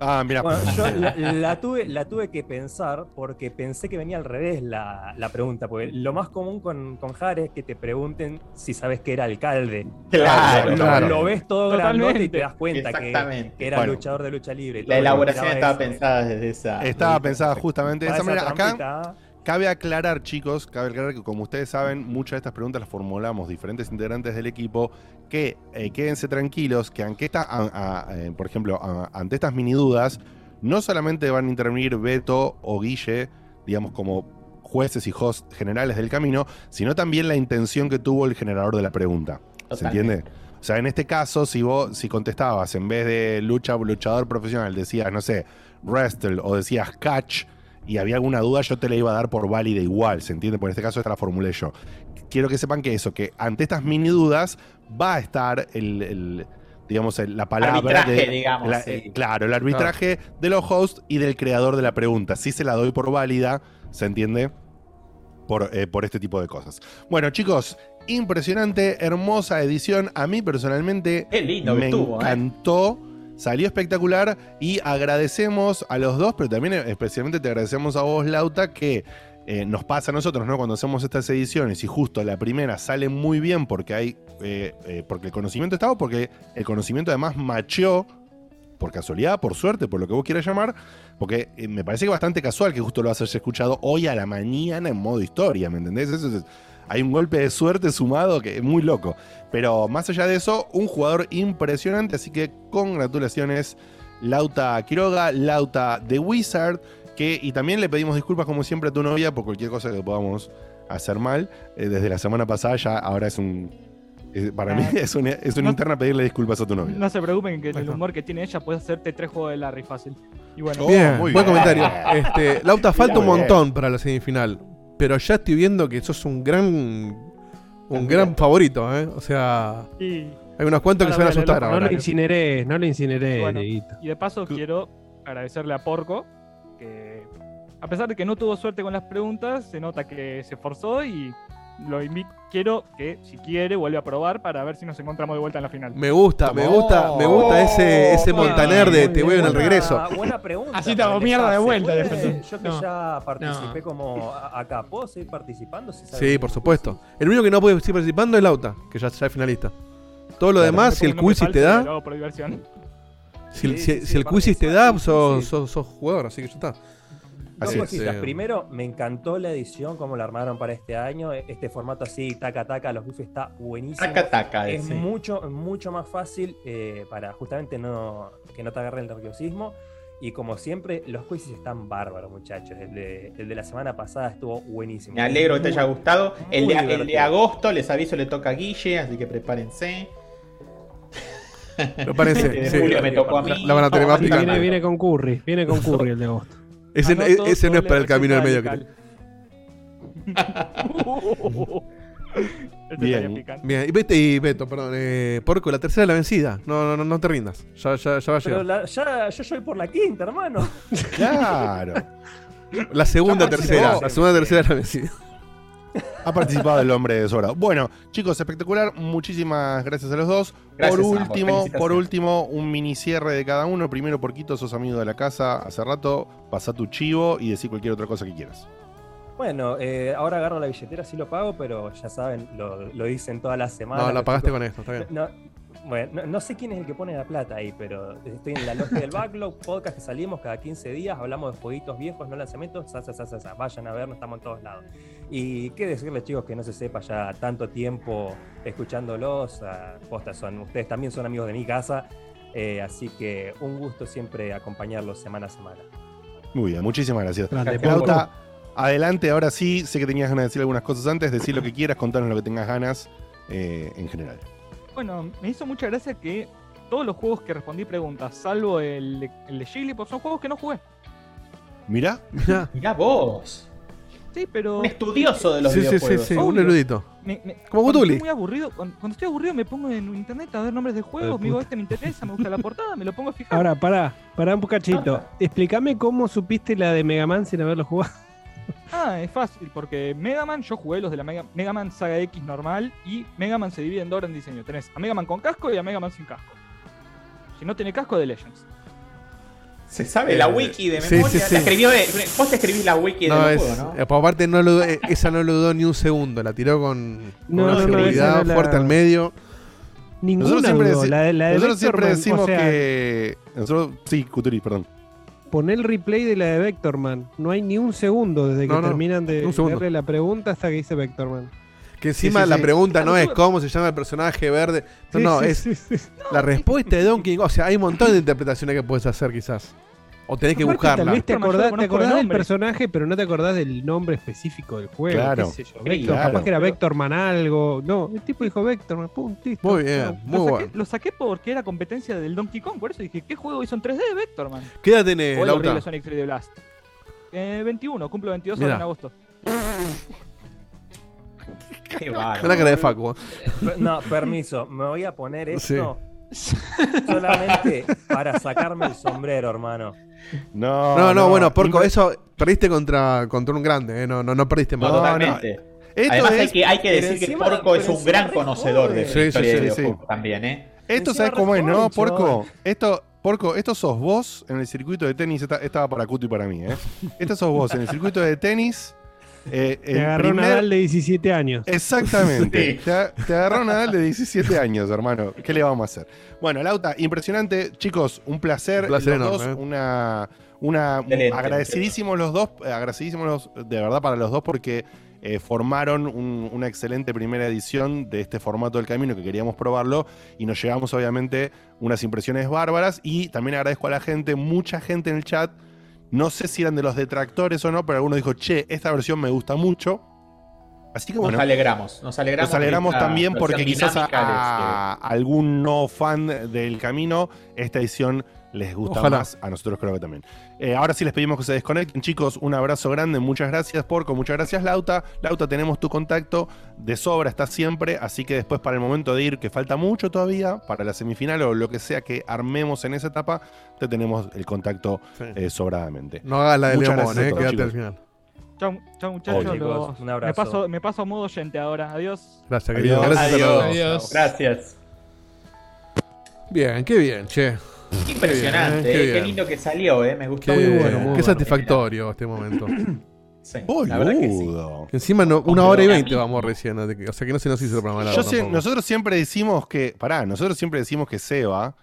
Ah, mira. Bueno, yo la, la tuve, la tuve que pensar porque pensé que venía al revés la, la pregunta. Porque lo más común con, con Jare es que te pregunten si sabes que era alcalde. Claro, lo, claro. lo ves todo grandote y te das cuenta que, era Bueno. luchador de lucha libre. La elaboración estaba eso. pensada desde esa. Estaba pensada justamente de esa manera. Acá. Cabe aclarar, chicos, cabe aclarar que como ustedes saben, muchas de estas preguntas las formulamos diferentes integrantes del equipo, que eh, quédense tranquilos, que aunque esta, a- a- eh, por ejemplo, a- ante estas mini dudas, no solamente van a intervenir Beto o Guille, digamos, como jueces y hosts generales del camino, sino también la intención que tuvo el generador de la pregunta. ¿Se entiende? O sea, en este caso, si vos, si contestabas en vez de lucha, luchador profesional, decías, no sé, wrestle o decías catch, y había alguna duda, yo te la iba a dar por válida igual, ¿se entiende? Por este caso esta la formulé yo. Quiero que sepan que eso, que ante estas mini dudas va a estar el, el, digamos, el- la palabra Arbitraje, de- digamos, la- sí. eh, claro, el arbitraje de los hosts y del creador de la pregunta. Si se la doy por válida, ¿se entiende? Por, eh, por este tipo de cosas. Bueno, chicos, impresionante, hermosa edición. A mí personalmente Qué lindo que me estuvo, ¿eh? Salió espectacular y agradecemos a los dos, pero también especialmente te agradecemos a vos, Lauta, que eh, nos pasa a nosotros, ¿no? Cuando hacemos estas ediciones y justo la primera sale muy bien porque hay, eh, eh, porque el conocimiento estaba, porque el conocimiento además macheó por casualidad, por suerte, por lo que vos quieras llamar, porque me parece bastante casual que justo lo hayas escuchado hoy a la mañana en modo historia, ¿me entendés? Eso es- hay un golpe de suerte sumado que es muy loco. Pero más allá de eso, un jugador impresionante, así que congratulaciones, Lauta Quiroga, Lauta The Wizard, que, y también le pedimos disculpas como siempre a tu novia por cualquier cosa que podamos hacer mal. Eh, desde la semana pasada ya ahora es un... para mí es una, es una interna pedirle disculpas a tu novia. No se preocupen que el humor que tiene ella puede hacerte tres juegos de Larry fácil. Y bueno, Bien, Oh, muy buen bien. comentario. Este, Lauta, falta un montón para la semifinal. Pero ya estoy viendo que sos un gran. Un gran favorito, ¿eh? O sea. Y- Hay unos cuantos que se van a asustar no, ahora. lo incineré, no lo incineré, Bueno, Dieguito. y de paso quiero agradecerle a Porco, que a pesar de que no tuvo suerte con las preguntas, se nota que se esforzó y lo invi- quiero que, si quiere, vuelva a probar para ver si nos encontramos de vuelta en la final. Me gusta, me gusta, me gusta ese, ese Montaner de te veo en el regreso. Buena pregunta. Así te hago mierda de vuelta. Puede- Yo que No. ya participé No. como acá, ¿puedo seguir participando? Si Sí, por supuesto. El único que no puede seguir participando es Lauta, que ya, ya es finalista. Todo lo Claro, demás, si el quiz te da, si, Sí, si- sí, si sí, el es te da, sos, sí. sos, sos jugador, así que ya está. Dos Así es, cositas. Primero, me encantó la edición, como la armaron para este año. Este formato así, taca taca, los bifes está buenísimo. Taca, taca, Es sí. mucho, mucho más fácil eh, para justamente no, que no te agarre el nerviosismo. Y como siempre, los quizzes están bárbaros, muchachos. El de, el de la semana pasada estuvo buenísimo. Me alegro que te haya gustado. El de, el agosto, les aviso, le toca a Guille, así que prepárense. El de sí. julio me tocó a La- mí. la van a tener más Vamos picante. Viene, viene con Curry, viene con Curry el de agosto. Ese, Anoto ese no es para el camino del medio, picante. Bien, y, Beto, y Beto, perdón, eh, Porco, la tercera es la vencida. No, no, no, no te rindas. Ya, ya, ya va a Pero llegar. la- ya, yo soy por la quinta, hermano. Claro. La segunda, tercera. La segunda, tercera es la vencida. Ha participado el hombre de Sora. Bueno, chicos, espectacular. Muchísimas gracias a los dos. Gracias, por último, por último, un mini cierre de cada uno. Primero, Porquito, sos amigo de la casa hace rato. Pasá tu chivo y decir cualquier otra cosa que quieras. Bueno, eh, ahora agarro la billetera, sí lo pago, pero ya saben, lo, lo dicen todas las semanas. No, la pagaste con esto, está bien. No, bueno, no, no sé quién es el que pone la plata ahí, pero estoy en la logia del Backlog, podcast que salimos cada 15 días, hablamos de jueguitos viejos, no lanzamientos, sa, sa, sa, sa, sa. vayan a vernos, estamos en todos lados. Y qué decirles chicos que no se sepa ya tanto tiempo escuchándolos, ah, posta, son, ustedes también son amigos de mi casa, eh, así que un gusto siempre acompañarlos semana a semana. Muy bien, muchísimas gracias. Adelante, ahora sí. Sé que tenías ganas de decir algunas cosas antes. Decir lo que quieras, contarnos lo que tengas ganas eh, en general. Bueno, me hizo mucha gracia que todos los juegos que respondí preguntas, salvo el, de- el de Jigglypuff, son juegos que no jugué. Mirá. Mirá. Mirá vos. Sí, pero. Un estudioso de los Sí, sí, sí, videojuegos. sí, un erudito. Me- me- Como cuando Gutuli. estoy muy aburrido, cuando, cuando estoy aburrido me pongo en internet a ver nombres de juegos, me digo, este me interesa, me gusta la portada, me lo pongo a fijar. Ahora, pará, pará un cachito. Explícame cómo supiste la de Mega Man sin haberlo jugado. Ah, es fácil, porque Mega Man, yo jugué los de la Mega, Mega Man Saga X normal y Mega Man se divide en dos en diseño. Tenés a Mega Man con casco y a Mega Man sin casco. Si no tiene casco, de Legends. Se sabe la wiki de memoria. sí, sí. La escribió de- vos te escribís la wiki No, del es, juego, ¿no? eh, aparte, no lo, eh, esa no lo dudó ni un segundo. La tiró con, con No, una seguridad la- fuerte al medio. Ninguna Nosotros siempre, dudó. deci- La de- la de nosotros siempre decimos o sea- que. Nosotros, sí, Cuturi, perdón. Poné el replay de la de Vectorman. No hay ni un segundo desde que terminan de darle la pregunta hasta que dice Vectorman. Que encima Sí, sí, la sí. pregunta no es cómo se llama el personaje verde. No, Sí, no, sí, es sí, sí. la respuesta de Donkey Kong. O sea, hay un montón de interpretaciones que puedes hacer quizás. O tenés que Aparte, buscarla. Tal vez te acordás, te del personaje, pero no te acordás del nombre específico del juego. Claro. qué sé yo, Vector, claro. Capaz que era Vectorman algo. No, el tipo dijo Vectorman, pum, listo. Muy bien, muy lo, saqué, bueno. lo saqué porque era competencia del Donkey Kong, por eso dije, ¿qué juego hizo en 3D de Vectorman? ¿Qué edad tenés, Sonic 3D Blast. Eh, 21, cumplo 22 ahora Mirá. en agosto. Qué bárbaro. La cara de Facu. No, permiso, me voy a poner Sí. esto solamente para sacarme el sombrero, hermano. No, No, no, bueno, Porco, eso perdiste contra, contra un grande, ¿eh? no, no, no perdiste No, más. totalmente. Esto Además, es- hay que, hay que decir que Porco es un gran conocedor de Sí, historia sí, de sí, videojuegos sí. también, ¿eh? Esto, ¿sabes cómo es, no, Porco? Esto, Porco, esto sos vos en el circuito de tenis. Esta, estaba para Cuto y para mí, ¿eh? Esto sos vos en el circuito de tenis. Eh, Te agarró primer- Nadal de 17 años. Exactamente. Sí. Te, te agarró Nadal de 17 años, hermano. ¿Qué le vamos a hacer? Bueno, Lauta, impresionante. Chicos, un placer. Un placer los enorme, dos, ¿eh? Una. una Excelente, agradecidísimos los dos. eh, Agradecidísimos los- de verdad para los dos porque eh, formaron un- una excelente primera edición de este formato del camino que queríamos probarlo y nos llevamos obviamente unas impresiones bárbaras y también agradezco a la gente, mucha gente en el chat, no sé si eran de los detractores o no, pero alguno dijo, che, esta versión me gusta mucho. Así que bueno, Nos alegramos. Nos alegramos, nos alegramos también porque quizás a, de a algún no fan del camino esta edición les gusta Ojalá. más. A nosotros creo que también. Eh, ahora sí les pedimos que se desconecten, chicos. Un abrazo grande. Muchas gracias, Porco. Muchas gracias, Lauta. Lauta, tenemos tu contacto. De sobra está siempre. Así que después, para el momento de ir, que falta mucho todavía, para la semifinal o lo que sea que armemos en esa etapa, te tenemos el contacto Sí. eh, sobradamente. No hagas la de a eh, quédate chicos. al final. Chau, chau muchachos. Chicos, un abrazo. Me paso, me paso a modo oyente ahora. Adiós. Gracias, querido. Adiós. Gracias. Adiós. Gracias. Bien, qué bien, che. Qué impresionante, Qué bien, eh, qué qué, bien. lindo que salió, eh. Me gustó Qué, muy bueno. qué muy bueno. satisfactorio este momento. Sí, la verdad que sí. Boludo. Que encima no, una hora y veinte vamos recién. O sea que no se nos hizo el programa Yo sé- nosotros siempre decimos que, pará, nosotros siempre decimos que Seba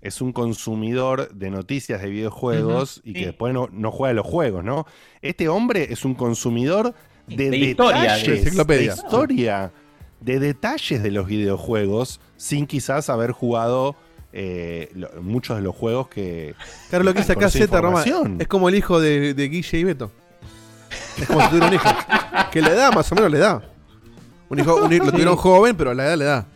es un consumidor de noticias de videojuegos y que después no, no juega los juegos, ¿no? Este hombre es un consumidor de, De historia, de detalles, enciclopedia. de historia, de detalles de los videojuegos, sin quizás haber jugado eh, lo- muchos de los juegos que. Claro, lo que dice acá Z, Roma, es como el hijo de, de Guille y Beto. Es como si tuviera un hijo. Que la edad más o menos le da. Un hijo, un hijo- lo tuvieron joven, pero la edad le da.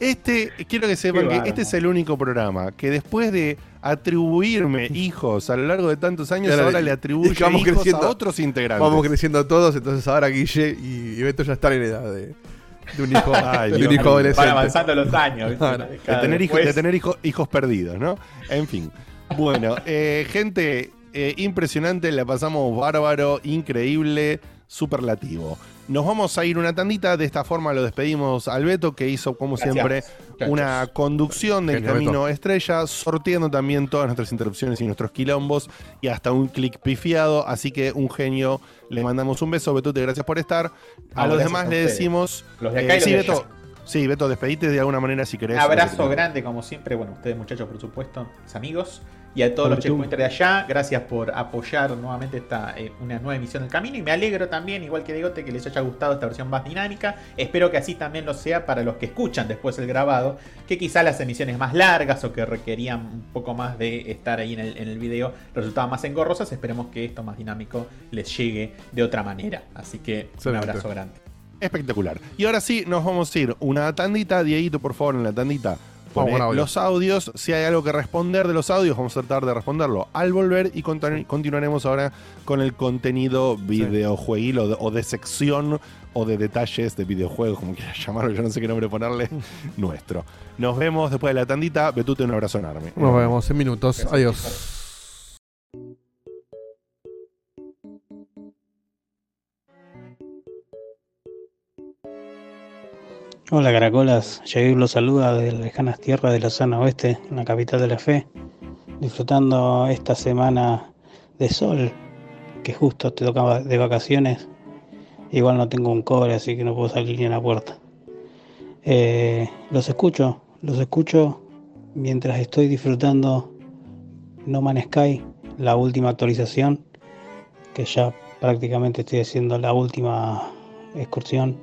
Este, quiero que sepan que este es el único programa que después de atribuirme hijos a lo largo de tantos años, Ahora, le y atribuye que vamos hijos creciendo- a otros integrantes. Vamos creciendo todos, entonces ahora Guille y, y Beto ya están en edad de, de un hijo, Ay, de un hijo adolescente. Van avanzando los años. de tener, de hijo- hijos perdidos, ¿no? En fin. Bueno, eh, gente, eh, impresionante, la pasamos bárbaro, increíble, superlativo. Nos vamos a ir una tandita, de esta forma lo despedimos al Beto, que hizo, como Gracias, siempre, una conducción del Genio, camino Beto. estrella, sorteando también todas nuestras interrupciones y nuestros quilombos, y hasta un clic pifiado, así que un genio, le mandamos un beso, Betute, gracias por estar. A No, los demás a le decimos... Los de acá y sí, de Beto, sí, Beto, despedite de alguna manera si querés. Abrazo grande, como siempre. Bueno, ustedes, muchachos, por supuesto, mis amigos. Y a todos los checkpointers de allá, gracias por apoyar nuevamente esta eh, una nueva emisión del camino. Y me alegro también, igual que Digote, que les haya gustado esta versión más dinámica. Espero que así también lo sea para los que escuchan después el grabado. Que quizás las emisiones más largas o que requerían un poco más de estar ahí en el, en el video resultaban más engorrosas. Esperemos que esto más dinámico les llegue de otra manera. Así que un abrazo grande. Espectacular. Y ahora sí, nos vamos a ir una tandita. Dieguito, por favor, en la tandita. Poné audio. los audios. Si hay algo que responder de los audios, vamos a tratar de responderlo al volver. Y continuaremos ahora con el contenido videojueguil o de, o de sección o de detalles de videojuegos, como quieras llamarlo. Yo no sé qué nombre ponerle. nuestro. Nos vemos después de la tandita. Betute, un abrazo enorme. Nos vemos en minutos. Adiós. Hola caracolas, Jair los saluda desde lejanas tierras de la zona oeste, en la capital de la fe, disfrutando esta semana de sol, que justo te tocaba de vacaciones. Igual no tengo un cobre, así que no puedo salir ni a la puerta. Eh, los escucho, los escucho mientras estoy disfrutando No Man's Sky, la última actualización, que ya prácticamente estoy haciendo la última excursión.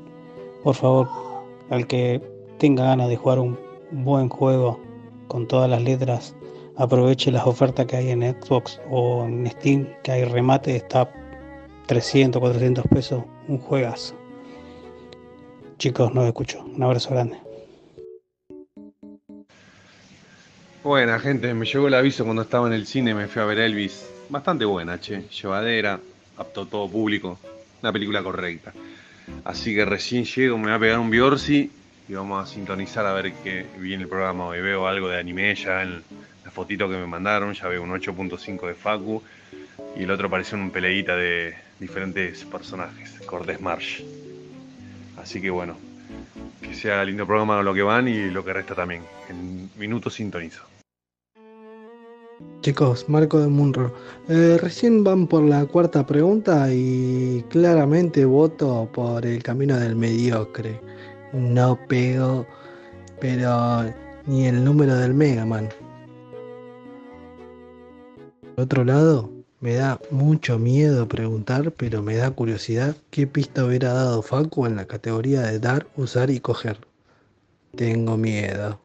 Por favor, al que tenga ganas de jugar un buen juego con todas las letras, aproveche las ofertas que hay en Xbox o en Steam, que hay remate, está 300, 400 pesos, un juegazo. Chicos, no escucho. Un abrazo grande. Buena gente, me llegó el aviso cuando estaba en el cine, me fui a ver Elvis. Bastante buena, che, llevadera, apto todo público, una película correcta. Así que recién llego, me voy a pegar un Biorsi y vamos a sintonizar a ver qué viene el programa hoy. Veo algo de anime ya en la fotito que me mandaron, ya veo un 8.5 de Facu y el otro parece un peleita de diferentes personajes, Cortés Marsh. Así que bueno, que sea lindo programa lo que van y lo que resta también. En minutos sintonizo. Chicos, Marco de Munro. Eh, recién van por la cuarta pregunta y claramente voto por el camino del mediocre. No pego, pero ni el número del Mega Man. Por otro lado, me da mucho miedo preguntar, pero me da curiosidad qué pista hubiera dado Facu en la categoría de dar, usar y coger. Tengo miedo.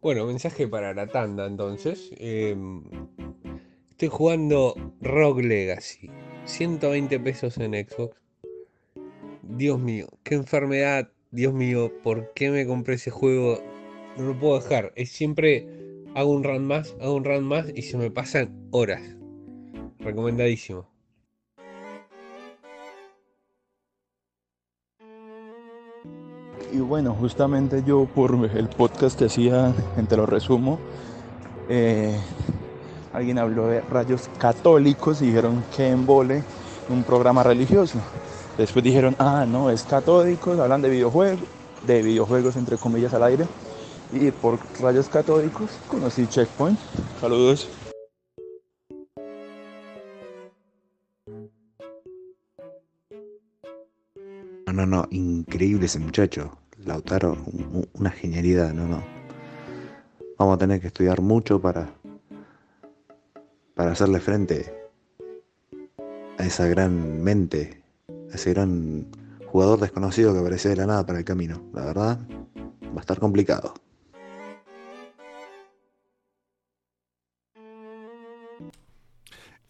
Bueno, mensaje para la tanda entonces. Em, estoy jugando Rogue Legacy. 120 pesos en Xbox. Dios mío, qué enfermedad. Dios mío, ¿por qué me compré ese juego? No lo puedo dejar. Es siempre hago un run más, hago un run más y se me pasan horas. Recomendadísimo. Y bueno, justamente yo por el podcast que hacía, te lo resumo, eh, alguien habló de rayos católicos y dijeron que embole un programa religioso. Después dijeron, ah, no, es católicos, hablan de videojuegos, de videojuegos entre comillas al aire. Y por rayos católicos conocí Checkpoint. Saludos. No, no, increíble ese muchacho. Lautaro, un- un- una genialidad, no, no. Vamos a tener que estudiar mucho para, para hacerle frente a esa gran mente, a ese gran jugador desconocido que apareció de la nada para el camino. La verdad, va a estar complicado.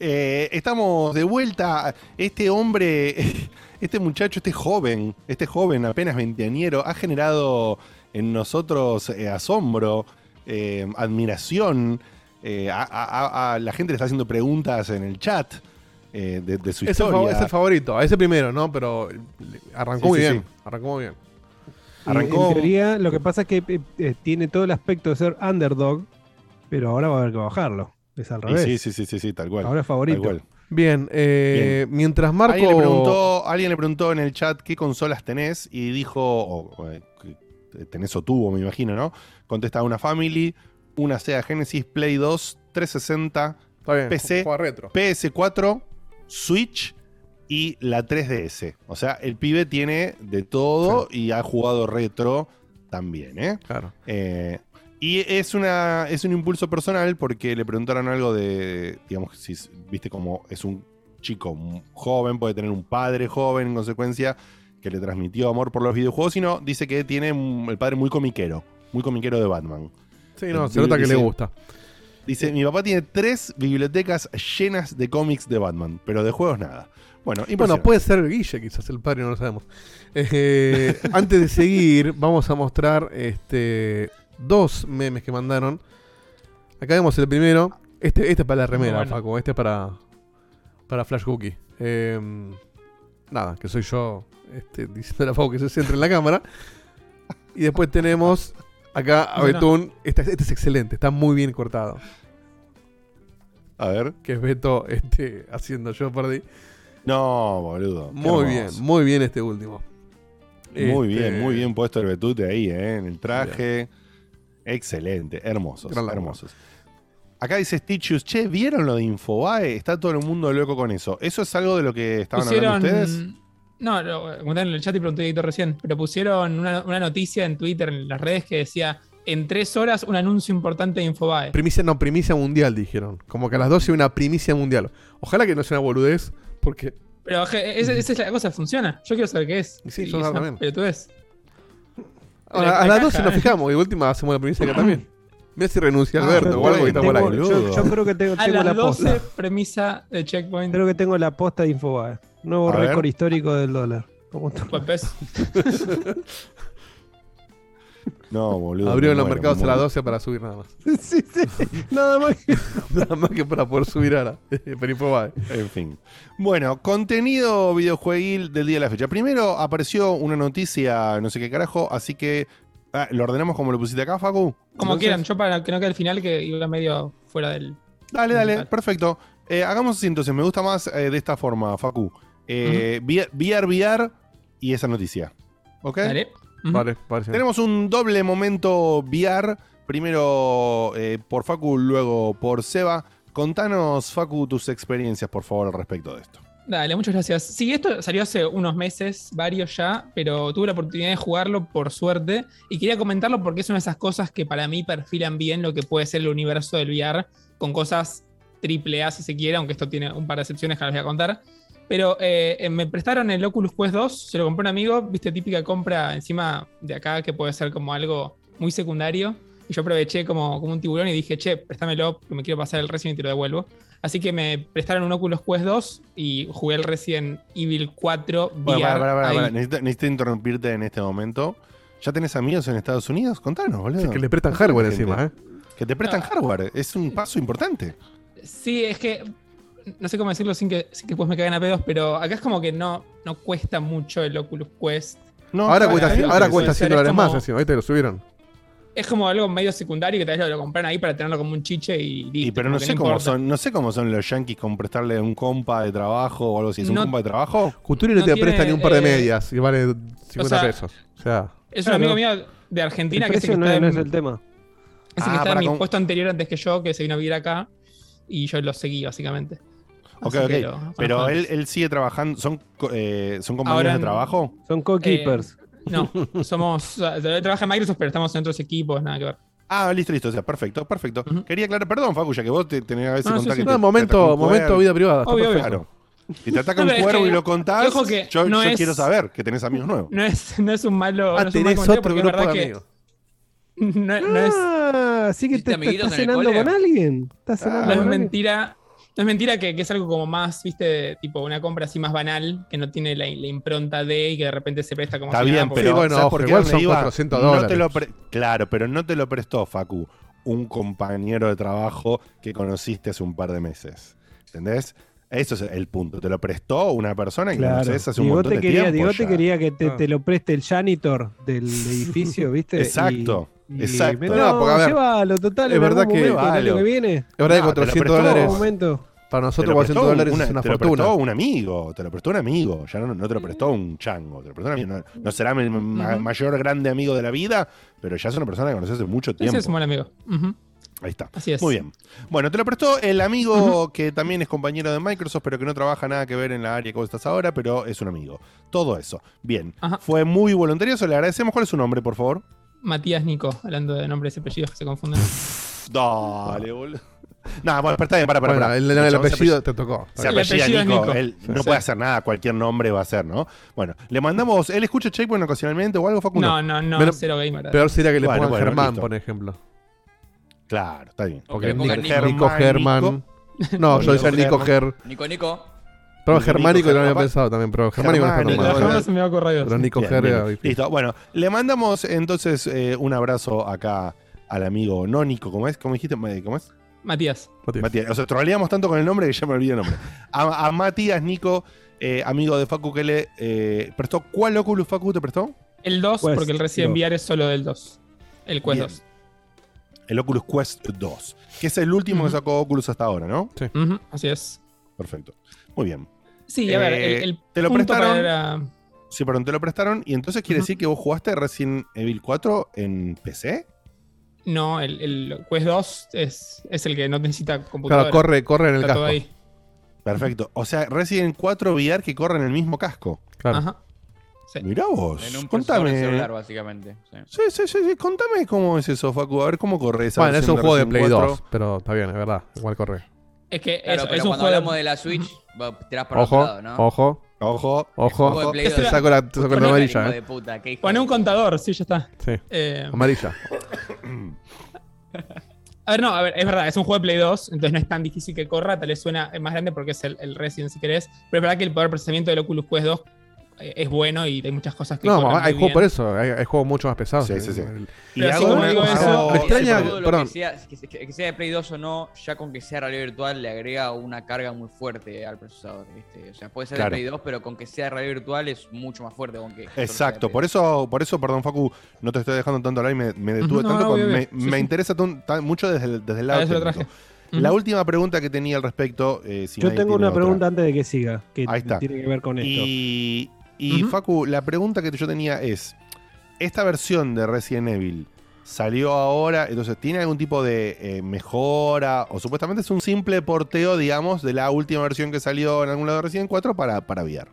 Eh, estamos de vuelta. Este hombre, este muchacho, este joven, este joven apenas veinteañero, ha generado en nosotros eh, asombro, eh, admiración. eh, a, a- a- la gente le está haciendo preguntas en el chat eh, de, de su Es el, historia. fav- es el favorito, a ese primero, ¿no? Pero arrancó Sí, muy sí, bien. sí. Arrancó muy bien. Arrancó- En teoría, lo que pasa es que tiene todo el aspecto de ser underdog, pero ahora va a haber que bajarlo. Es al revés. sí, sí, sí, sí, sí, tal cual. Ahora es favorito. Tal cual. Bien, eh, mientras Marco. Alguien le, preguntó, alguien le preguntó en el chat qué consolas tenés y dijo, o, o, eh, tenés o tuvo, me imagino, ¿no? Contesta una Family, una Sega Genesis, Play 2, 360, Está bien, PC, retro. PS4, Switch y la 3DS. O sea, el pibe tiene de todo y ha jugado retro también, ¿eh? Claro. Eh, y es, una, es un impulso personal porque le preguntaron algo de, digamos, si viste como es un chico joven, puede tener un padre joven en consecuencia, que le transmitió amor por los videojuegos, sino dice que tiene un- el padre muy comiquero, muy comiquero de Batman. Sí, no, se nota que dice- le gusta. Dice, mi papá tiene tres bibliotecas llenas de cómics de Batman, pero de juegos nada. Bueno, Bueno, puede ser Guille, quizás el padre, no lo sabemos. Eh, antes de seguir, vamos a mostrar este, dos memes que mandaron. Acá vemos el primero. Este, este es para la remera, bueno. Facu. Este es para, para Flash Cookie. Eh, nada, que soy yo este, diciendo a Facu que se centre en la cámara. Y después tenemos acá a. Betún. Este, este es excelente, está muy bien cortado. A ver. Que es Beto este, haciendo yo perdí. No, boludo. Muy bien, muy bien este último. Muy Este, bien, muy bien puesto el betute ahí, ¿eh? En el traje. Excelente, hermosos, hermosos. Acá dice Stitchus, che, ¿vieron lo de Infobae? Está todo el mundo loco con eso. ¿Eso es algo de lo que estaban pusieron. hablando ustedes? No, lo comentaron en el chat y pregunté a Edito recién, pero pusieron una, una noticia en Twitter, en las redes, que decía: en tres horas un anuncio importante de Infobae. Primicia, no, primicia mundial, dijeron. Como que a las 12 una primicia mundial. Ojalá que no sea una boludez, porque. Pero je, esa, esa es la cosa, funciona. Yo quiero saber qué es. Sí, Y yo es una también. pelotudez. Ahora, a la las 12 caja, nos fijamos y última hacemos la primicia acá también. Mira si renuncia Ah, Alberto o algo y está por tengo- ahí. yo, yo creo que tengo, A tengo las la 12, posta. premisa de Checkpoint. Creo que tengo la posta de Infobae. Nuevo récord histórico del dólar. ¿Cómo está? No, boludo. Abrieron los muero, mercados me a las muero. 12 para subir nada más. sí, sí. Nada más que. Nada más que para poder subir ahora. Pero. En fin. Bueno, contenido videojueguil del día de la fecha. Primero apareció una noticia, no sé qué carajo, así que. ah, ¿Lo ordenamos como lo pusiste acá, Facu? Como Entonces- quieran, yo para que no quede el final que iba medio fuera del. Dale, dale, perfecto. Eh, hagamos así entonces, me gusta más eh, de esta forma, Facu. Eh, VR, VR y esa noticia. ¿Ok? Dale. Ujú. Vale, parece. Tenemos un doble momento VR. Primero eh, por Facu, luego por Seba. Contanos, Facu, tus experiencias, por favor, al respecto de esto. Dale, muchas gracias. Sí, esto salió hace unos meses, varios ya, pero tuve la oportunidad de jugarlo por suerte y quería comentarlo porque es una de esas cosas que para mí perfilan bien lo que puede ser el universo del VR con cosas triple A si se quiere, aunque esto tiene un par de excepciones que ahora les voy a contar. Pero eh, eh, me prestaron el Oculus Quest 2, se lo compré a un amigo, viste, típica compra encima de acá que puede ser como algo muy secundario. Y yo aproveché como, como un tiburón y dije, che, préstamelo, porque me quiero pasar el Resident y te lo devuelvo. Así que me prestaron un Oculus Quest 2 y jugué el Resident Evil 4 VR. Bueno, para, para, para, ahí. para. Necesito, necesito interrumpirte en este momento. ¿Ya tenés amigos en Estados Unidos? Contanos, boludo. Sí, que le prestan hardware encima, ¿eh? Que te prestan No. hardware. Es un paso importante. Sí, es que no sé cómo decirlo sin que, sin que después me caigan a pedos, pero acá es como que no, no cuesta mucho el Oculus Quest. No, ahora cuesta, mí ahora cuesta ser, 100 es dólares más encima. Ahorita lo subieron. Es como algo medio secundario que tal vez lo, compran ahí para tenerlo como un chiche y listo. Y pero no sé cómo importa. son, no sé cómo son los yankees con prestarle un compa de trabajo o algo así. ¿Es un compa de trabajo? Cuturi no, No te tiene, presta ni un par de eh, medias y vale 50 sea, pesos. O sea, Es un amigo mío de Argentina El que, que no, está es- no en- es el tema. Es el Ah, está en mi con- puesto anterior antes que yo, que se vino a vivir acá. Y yo lo seguí, básicamente. Ok, ok. que lo- Pero él, él sigue trabajando. ¿Son, eh, ¿son compañeros Ahora de trabajo? Son co-keepers. No, somos. trabaja en Microsoft, pero estamos en otros equipos, nada que ver. Ah, listo, listo. O sea, perfecto, perfecto. Quería aclarar, perdón, Facu, ya que vos te tenés a veces No, contar sí, que sí. te- no, te momento, un momento vida privada. Obvio, obvio. Claro. Si te ataca No, un es cuervo que- y lo contás, ojo que yo, no yo es- quiero saber que tenés amigos nuevos. No es, no es un malo. Ah, no es un mal tenés otro grupo de que amigos. No, no es, Ah, así que ¿Hiciste te, te- estás cenando con alguien. Estás cenando no es con alguien. mentira No es mentira que, que es algo como más, viste, tipo una compra así más banal, que no tiene la, la impronta de y que de repente se presta como Está si nada, bien, porque- pero bueno, ¿sabes ojo, igual son iba? 400 No te dólares. lo claro, pero no te lo prestó, Facu, un compañero de trabajo que conociste hace un par de meses. ¿Entendés? Eso es el punto. Te lo prestó una persona que Claro. conoces hace un montón de quería, tiempo. Digote ya. quería que te, Ah. te lo preste el janitor del edificio, ¿viste? Exacto, Y- y- exacto. pero No, porque, a ver, llévalo, total, es verdad que- momento, el año Vale. que viene. Es verdad que No, te lo 400 prestó. dólares. Para Te nosotros lo 400 prestó dólares una- es una te lo fortuna. prestó un amigo, te lo prestó un amigo, ya no, no te lo prestó un chango, te lo prestó un amigo. No, no será mi ma- mayor grande amigo de la vida, pero ya es una persona que conoces hace mucho tiempo. Ese es un buen amigo. Ahí está. Así es. Muy bien. Bueno, te lo prestó el amigo que también es compañero de Microsoft, pero que no trabaja nada que ver en la área que vos estás ahora, pero es un amigo. Todo eso. Bien. Ajá. Fue muy voluntarioso, le agradecemos. ¿Cuál es su nombre, por favor? Matías Nico, hablando de nombres y apellidos que se confunden. Dale, boludo. No, bueno, pero está bien, para, para. Bueno, para. el- el se apellido apell- te tocó. Se El apellida Nico. Nico. Él Sí. no Sí. puede hacer nada, cualquier nombre va a ser, ¿no? Bueno, le mandamos. ¿Él escucha Checkpoint ocasionalmente o algo, Facundo? No, no, no, Pero- cero gamer. Peor sería que le Bueno, pongan bueno, Germán, listo. por ejemplo. Claro, está bien. Porque pongan Nico, Nico. Nico Germán. Nico. No, yo decía Nico Nico Ger. Nico, Nico. Pero Nico germánico no lo había Germán. pensado también, pero germánico no está Germánico, mal. Germán se me va a correr. Pero Nico Bien, Ger bien. era difícil. Listo. Bueno, le mandamos entonces eh, un abrazo acá al amigo no Nico, ¿cómo es? ¿Cómo dijiste? ¿Cómo es? Matías. Matías. Matías. O sea, troleamos tanto con el nombre que ya me olvidé el nombre. A, a Matías Nico, eh, amigo de Facu que le eh, prestó. ¿Cuál Oculus Facu te prestó? El 2, Quest porque el Resident 2. VR es solo del 2. El Quest Bien. 2. El Oculus Quest 2. Que es el último que sacó Oculus hasta ahora, ¿no? Sí. Así es. Perfecto. Muy bien. Sí, a ver, el, Eh, el ¿te lo punto prestaron? ver a- Sí, perdón, te lo prestaron. Y entonces quiere decir que vos jugaste Resident Evil 4 en PC. No, el, el Quest 2 es, es el que no necesita computadora. Claro, corre, corre en el Está todo casco. ahí. Perfecto. O sea, Resident 4 VR que corre en el mismo casco. Claro. Ajá. Sí. Mirá vos. En un contame. celular, básicamente. Sí. Sí, sí, sí, sí, Contame cómo es eso, Facu. A ver cómo corre esa Bueno, es un juego de Play 4. 2, pero está bien, es verdad. Igual corre. Es que Claro, eso, pero es un cuando juego. hablamos de la Switch, va, tirás para Ojo, otro lado, ¿no? ojo, Ojo. ojo. Te 2. saco la, te saco la amarilla, eh. puta, de un contador, sí, ya está. Sí. Eh, Amarilla. a ver, no, a ver, es verdad, es un juego de Play 2, entonces no es tan difícil que corra, tal vez suena más grande porque es el, el Resident si querés, pero es verdad que el poder de procesamiento del Oculus Quest 2 eh, es bueno y hay muchas cosas que No, hay muy juegos por eso, hay, hay juegos mucho más pesados. Sí, sí, sí. Y Pero así hago como una- digo hago- eso, Me extraña- perdón. Que sea, que, que- que sea de Play 2 o no, ya con que sea realidad virtual le agrega una carga muy fuerte al procesador. ¿viste? O sea, puede ser Claro. de Play 2, pero con que sea realidad virtual es mucho más fuerte. Con que Exacto, por eso, por eso, perdón, Facu, no te estoy dejando tanto hablar y me, me detuve no, tanto no, porque obvio, me. Sí, me sí. interesa tan- mucho desde el, desde el Ah, lado lo traje. La última pregunta que tenía al respecto, eh, si Yo tengo una otra. pregunta antes de que siga, que Ahí está. tiene que ver con esto. Y, y. Facu, la pregunta que yo tenía es, ¿esta versión de Resident Evil salió ahora? Entonces, ¿tiene algún tipo de eh, mejora? O supuestamente es un simple porteo, digamos, de la última versión que salió en algún lado de Resident 4 para, para VR.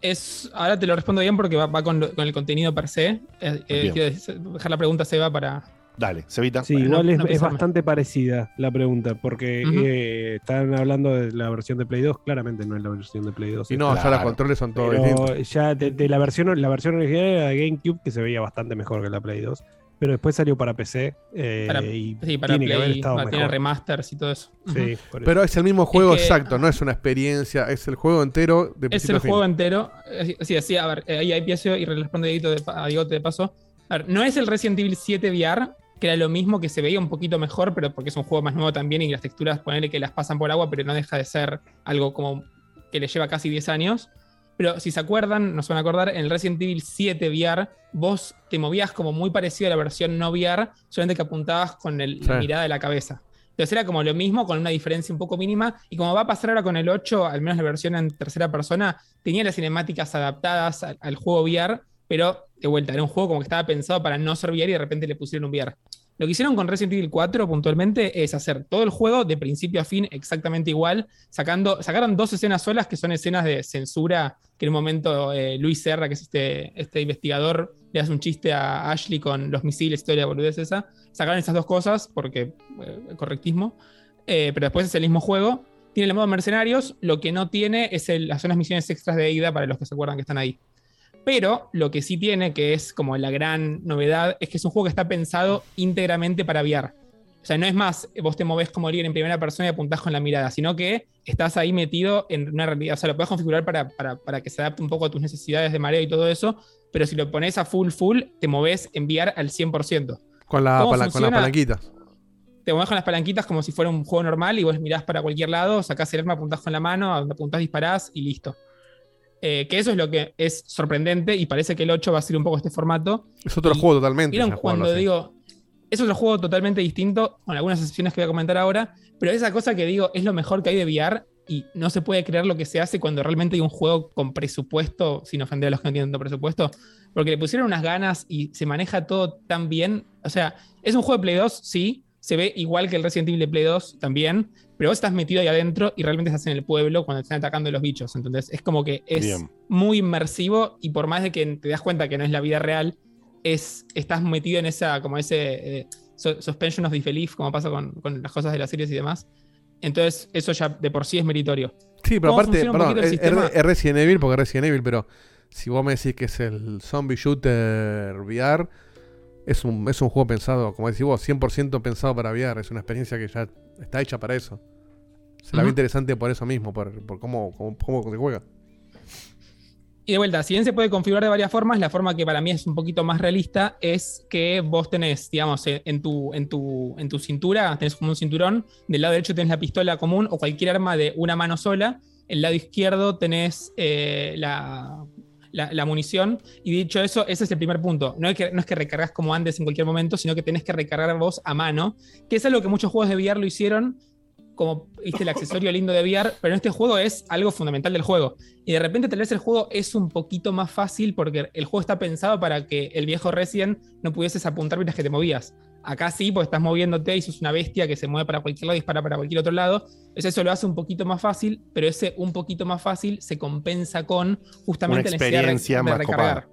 Es, ahora te lo respondo bien porque va, va con, lo- con el contenido per se. Eh, eh, quiero dejar la pregunta a Seba para. Dale, Cevita. Sí, igual no- es, no es bastante parecida la pregunta, porque Ujú. eh, están hablando de la versión de Play 2, claramente no es la versión de Play 2. Y no, ya Claro. los controles son todos distintos. ya de, de la versión la versión original era de GameCube que se veía bastante mejor que la Play 2, pero después salió para PC eh, Para- y Sí, para tiene que haber Play. estado va, tiene mejor. remasters y todo eso. Sí, por eso. Pero es el mismo juego que- exacto, no es una experiencia, es el juego entero de Es el juego entero. Eh, Sí, así, a ver, eh, ahí ahí empiezo y le respondo a Diegote de paso. A ver, no es el Resident Evil 7 VR, que era lo mismo, que se veía un poquito mejor, pero porque es un juego más nuevo también y las texturas, ponerle que las pasan por agua, pero no deja de ser algo como que le lleva casi 10 años. Pero si se acuerdan, nos van a acordar, en el Resident Evil 7 VR, vos te movías como muy parecido a la versión no VR, solamente que apuntabas con el- la mirada de la cabeza. Entonces era como lo mismo, con una diferencia un poco mínima. Y como va a pasar ahora con el 8, al menos la versión en tercera persona, tenía las cinemáticas adaptadas al, al juego VR, pero de vuelta, era un juego como que estaba pensado para no ser VR y de repente le pusieron un VR. Lo que hicieron con Resident Evil 4 puntualmente es hacer todo el juego de principio a fin exactamente igual, sacando, sacaron dos escenas solas que son escenas de censura, que en un momento eh, Luis Serra, que es este, este investigador, le hace un chiste a Ashley con los misiles toda la boludez esa. Sacaron esas dos cosas porque eh, correctismo, eh, pero después es el mismo juego. Tiene el modo mercenarios, lo que no tiene es el- las misiones extras de ida para los que se acuerdan que están ahí. Pero lo que sí tiene, que es como la gran novedad, es que es un juego que está pensado íntegramente para VR. sea, no es más, vos te movés como líder en primera persona y apuntás con la mirada, sino que estás ahí metido en una realidad. O sea, lo puedes configurar para, para- para que se adapte un poco a tus necesidades de mareo y todo eso, pero si lo pones a full full, te movés enviar al 100%. Con, la, ¿Cómo pala- con las palanquitas. Te mueves con las palanquitas como si fuera un juego normal y vos mirás para cualquier lado, sacás el arma, apuntás con la mano, apuntás disparás y listo. Eh, que eso es lo que es sorprendente y parece que el 8 va a ser un poco este formato. Es otro Y- juego totalmente. ¿Vieron ya jugarlo cuando digo, es otro juego totalmente distinto, con algunas excepciones que voy a comentar ahora, pero esa cosa que digo es lo mejor que hay de VR y no se puede creer lo que se hace cuando realmente hay un juego con presupuesto, sin ofender a los que no tienen tanto presupuesto, porque le pusieron unas ganas y se maneja todo tan bien. O sea, es un juego de Play 2, sí, se ve igual que el Resident Evil de Play 2 también, pero vos estás metido ahí adentro y realmente estás en el pueblo cuando te están atacando los bichos. Entonces es como que es Bien. muy inmersivo y por más de que te das cuenta que no es la vida real, es, estás metido en esa, como ese eh, su- suspension of disbelief, como pasa con, con las cosas de las series y demás. Entonces, eso ya de por sí es meritorio. Sí, pero ¿Cómo aparte, perdón, es Resident Evil porque es Resident Evil, pero si vos me decís que es el zombie shooter VR, es un, es un juego pensado, como decís vos, 100% pensado para VR. Es una experiencia que ya está hecha para eso. Se la ve interesante por eso mismo, por, por cómo, cómo, cómo se juega. Y de vuelta, si bien se puede configurar de varias formas, la forma que para mí es un poquito más realista es que vos tenés, digamos, eh, en tu, en tu, en tu cintura, tenés como un cinturón, del lado derecho tenés la pistola común o cualquier arma de una mano sola, el lado izquierdo tenés eh, la, la, munición, y dicho eso, ese es el primer punto. No es, que, no es que recargas como antes en cualquier momento, sino que tenés que recargar vos a mano, que es algo que muchos juegos de VR lo hicieron, como viste el accesorio lindo de VR, pero en este juego es algo fundamental del juego. Y de repente tal vez el juego es un poquito más fácil porque el juego está pensado para que el viejo Resident no pudieses apuntar mientras que te movías. Acá sí, porque estás moviéndote y sos una bestia que se mueve para cualquier lado y dispara para cualquier otro lado. Entonces eso lo hace un poquito más fácil, pero ese un poquito más fácil se compensa con justamente Una la necesidad de re- experiencia de más recargar.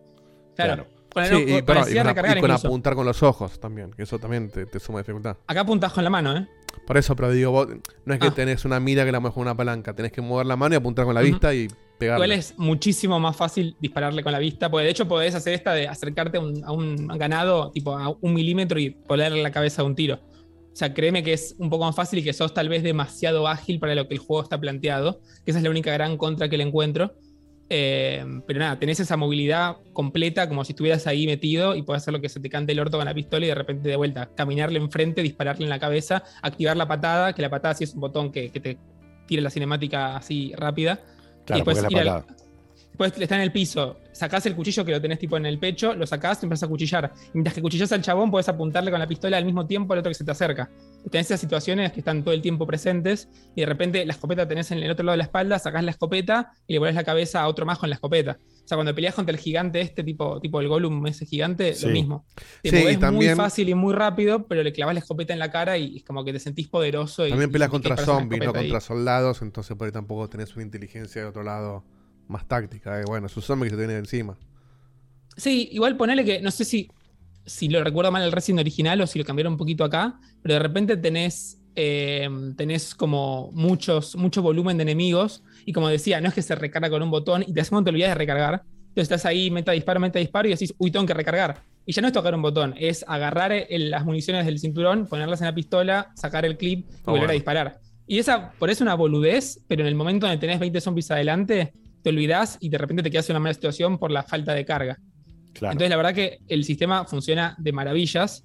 Claro. Con, Sí, y, y y apuntar con los ojos también, que eso también te, te suma dificultad. Acá apuntás con la mano, ¿eh? Por eso, pero digo, vos, no es que Ah. tenés una mira que la mueves con una palanca, tenés que mover la mano y apuntar con la vista y pegarle. Igual es muchísimo más fácil dispararle con la vista, porque de hecho podés hacer esta de acercarte a un, a un ganado tipo a un milímetro y ponerle la cabeza de un tiro. O sea, créeme que es un poco más fácil y que sos tal vez demasiado ágil para lo que el juego está planteado, que esa es la única gran contra que le encuentro. Eh, pero nada, tenés esa movilidad completa como si estuvieras ahí metido y podés hacer lo que se te cante el orto con la pistola y de repente de vuelta, caminarle enfrente, dispararle en la cabeza, activar la patada, que la patada sí es un botón que, que te tire la cinemática así rápida. Claro, y después porque es ir la Después está en el piso, sacás el cuchillo que lo tenés tipo en el pecho, lo sacás y empezás a cuchillar. Mientras que cuchillas al chabón, podés apuntarle con la pistola al mismo tiempo al otro que se te acerca. Tenés esas situaciones que están todo el tiempo presentes y de repente la escopeta tenés en el otro lado de la espalda, sacás la escopeta y le pones la cabeza a otro más con la escopeta. O sea, cuando peleas contra el gigante este, tipo, tipo el Gollum, ese gigante, Sí. lo mismo. Te Sí, y movés también- muy fácil y muy rápido, pero le clavas la escopeta en la cara y es como que te sentís poderoso. y- También peleas contra zombies, no ahí. contra soldados, entonces por ahí tampoco tenés una inteligencia de otro lado más táctica. eh. Bueno, sus zombies que se tienen encima. Sí, igual ponele que, no sé si, si lo recuerdo mal el Resident original o si lo cambiaron un poquito acá, pero de repente tenés, eh, tenés como muchos, mucho volumen de enemigos y como decía, no es que se recarga con un botón y te hace un momento te olvidas de recargar. Entonces estás ahí, meta disparo, meta disparo y decís, uy, tengo que recargar. Y ya no es tocar un botón, es agarrar el- las municiones del cinturón, ponerlas en la pistola, sacar el clip y volver bueno. a disparar. Y esa, por eso una boludez, pero en el momento donde tenés 20 zombies adelante, te olvidás y de repente te quedas en una mala situación por la falta de carga. Claro. Entonces, la verdad que el sistema funciona de maravillas.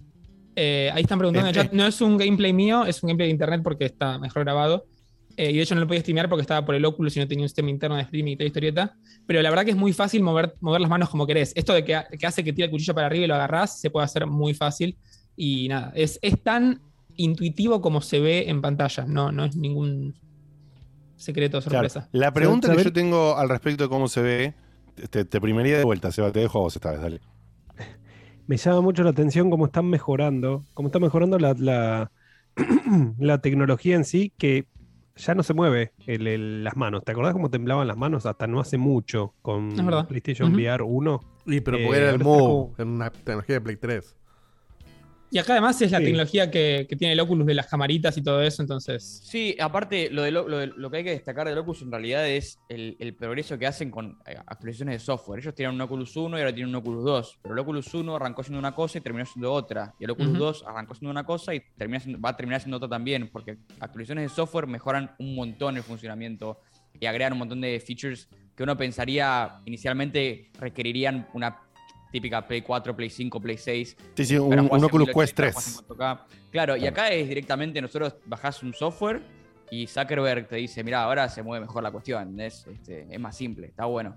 Eh, ahí están preguntando en el chat. No es un gameplay mío, es un gameplay de internet porque está mejor grabado. Eh, y de hecho no lo podía streamear porque estaba por el Oculus y no tenía un sistema interno de streaming y toda la historieta. Pero la verdad que es muy fácil mover, mover las manos como querés. Esto de que, ha- que hace que tire el cuchillo para arriba y lo agarrás, se puede hacer muy fácil. Y nada, es, es tan intuitivo como se ve en pantalla. No, no es ningún secreto Claro. sorpresa. La pregunta que yo tengo al respecto de cómo se ve, te, te primería de vuelta, Seba, te dejo a vos esta vez, dale. Me llama mucho la atención cómo están mejorando, cómo está mejorando la, la, la tecnología en sí, que ya no se mueve el- el- las manos. ¿Te acordás cómo temblaban las manos hasta no hace mucho con. PlayStation Ujú. VR 1? Y pero Eh, porque era el Move, como- en una tecnología de Play 3. Y acá además es la Sí. tecnología que, que tiene el Oculus de las camaritas y todo eso, entonces. Sí, aparte, lo, de lo, lo de- lo que hay que destacar del Oculus en realidad es el, el progreso que hacen con eh, actualizaciones de software. Ellos tenían un Oculus 1 y ahora tienen un Oculus 2. Pero el Oculus 1 arrancó siendo una cosa y terminó siendo otra. Y el Oculus Ujú. 2 arrancó siendo una cosa y termina siendo- va a terminar siendo otra también. Porque actualizaciones de software mejoran un montón el funcionamiento y agregan un montón de features que uno pensaría inicialmente requerirían una típica Play 4, Play 5, Play 6. Sí, sí, un- un Oculus 1080, Quest 3. jugar en 4K. Claro, y acá es directamente nosotros bajás un software y Zuckerberg te dice, mira, ahora se mueve mejor la cuestión, es, este, es más simple, está bueno.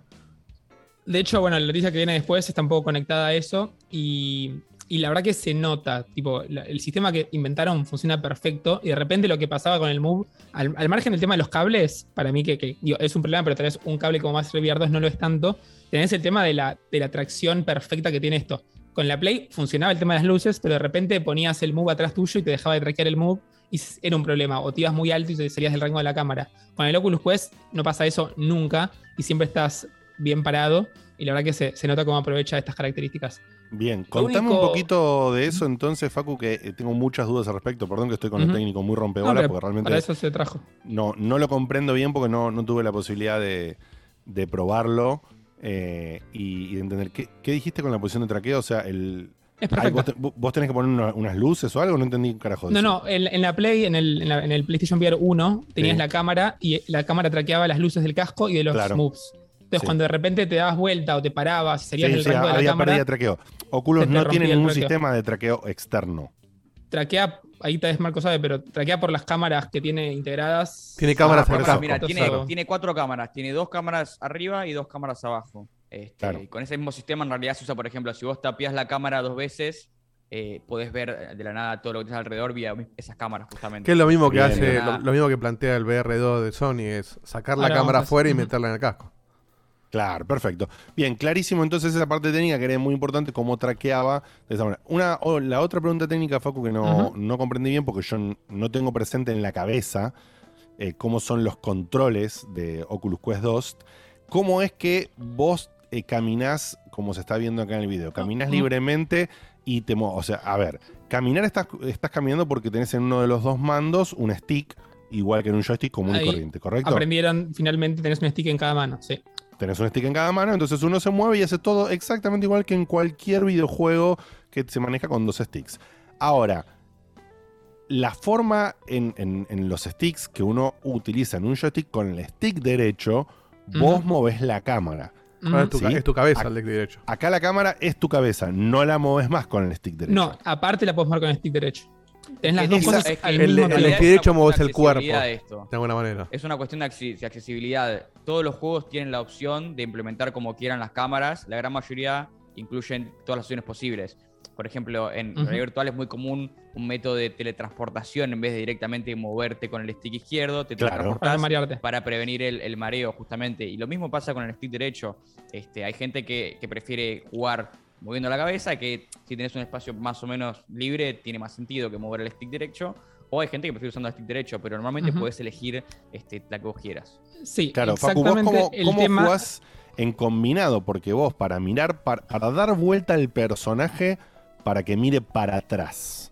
De hecho, bueno, la noticia que viene después está un poco conectada a eso y, y la verdad que se nota, tipo, el sistema que inventaron funciona perfecto y de repente lo que pasaba con el Move, al, al margen del tema de los cables, para mí que, que, es un problema, pero tenés un cable como Master VR 2 no lo es tanto, tenés el tema de la, de la tracción perfecta que tiene esto. Con la Play funcionaba el tema de las luces, pero de repente ponías el Move atrás tuyo y te dejaba de traquear el Move y era un problema, o te ibas muy alto y te salías del rango de la cámara. Con el Oculus Quest no pasa eso nunca y siempre estás bien parado y la verdad que se, se nota cómo aprovecha estas características. Bien, contame único- un poquito de eso entonces, Facu, que eh, tengo muchas dudas al respecto. Perdón que estoy con Ujú. el técnico muy No, pero porque realmente para eso se trajo. no, no lo comprendo bien porque no, no tuve la posibilidad de, de probarlo eh, y, de entender. ¿Qué, qué dijiste con la posición de traqueo? O sea, el. Es vos, te- vos- vos tenés que poner una- unas luces o algo, no entendí un carajo de No, eso. no, en, en la Play, en el, en la- en el PlayStation VR 1, tenías Sí. la cámara y la cámara traqueaba las luces del casco y de los Claro. moves. Entonces, Sí. cuando de repente te dabas vuelta o te parabas y salías Sí, del sí, rango de la había cámara, pérdida de traqueo. Oculus no tiene el ningún traqueo. sistema de traqueo externo. traquea, ahí tal vez Marco sabe, pero traquea por las cámaras que tiene integradas. Tiene cámaras Ah, el por casco. Mira, Entonces, tiene, tiene cuatro cámaras, tiene dos cámaras arriba y dos cámaras abajo. Este, Claro. y Con ese mismo sistema en realidad se usa, por ejemplo, si vos tapias la cámara dos veces, eh, podés ver de la nada todo lo que tienes alrededor vía esas cámaras justamente. Que es lo mismo que Bien. hace, lo, mismo que plantea el VR2 de Sony, es sacar la Ahora cámara afuera y meterla en el casco. Claro, perfecto. Bien, clarísimo entonces esa parte técnica que era muy importante, cómo traqueaba de esa manera. Una, o la otra pregunta técnica, Facu, que no, no comprendí bien porque yo no tengo presente en la cabeza eh, cómo son los controles de Oculus Quest 2. ¿Cómo es que vos eh, caminás, como se está viendo acá en el video, caminás libremente y te O sea, a ver, caminar estás, estás caminando porque tenés en uno de los dos mandos un stick, igual que en un joystick común y corriente, ¿correcto? Aprendieron, finalmente tenés un stick en cada mano, sí. Tenés un stick en cada mano, entonces uno se mueve y hace todo exactamente igual que en cualquier videojuego que se maneja con dos sticks. Ahora, la forma en, en- en los sticks que uno utiliza en un joystick con el stick derecho, vos Ujú. movés la cámara. Ahora es, tu, ¿Sí? ca- es tu cabeza Ac- el de derecho. Acá la cámara es tu cabeza, no la moves más con el stick derecho. No, aparte la podés mover con el stick derecho. Tenés las dos cosas el- El, en derecho una mueves el cuerpo. de esto. De alguna manera. Es una cuestión de accesibilidad. Todos los juegos tienen la opción de implementar como quieran las cámaras. La gran mayoría incluyen todas las opciones posibles. Por ejemplo, en realidad virtual es muy común un método de teletransportación en vez de directamente moverte con el stick izquierdo, te Claro. Para marearte. prevenir el, el mareo justamente. Y lo mismo pasa con el stick derecho. Este, hay gente que, que prefiere jugar moviendo la cabeza, que si tenés un espacio más o menos libre, tiene más sentido que mover el stick derecho. O hay gente que prefiere usando el stick derecho, pero normalmente Ujú. podés elegir este, la que vos quieras. Sí, Claro, Facu, vos exactamente. cómo, el cómo tema, jugás en combinado, porque vos para mirar, para, para dar vuelta al personaje, para que mire para atrás.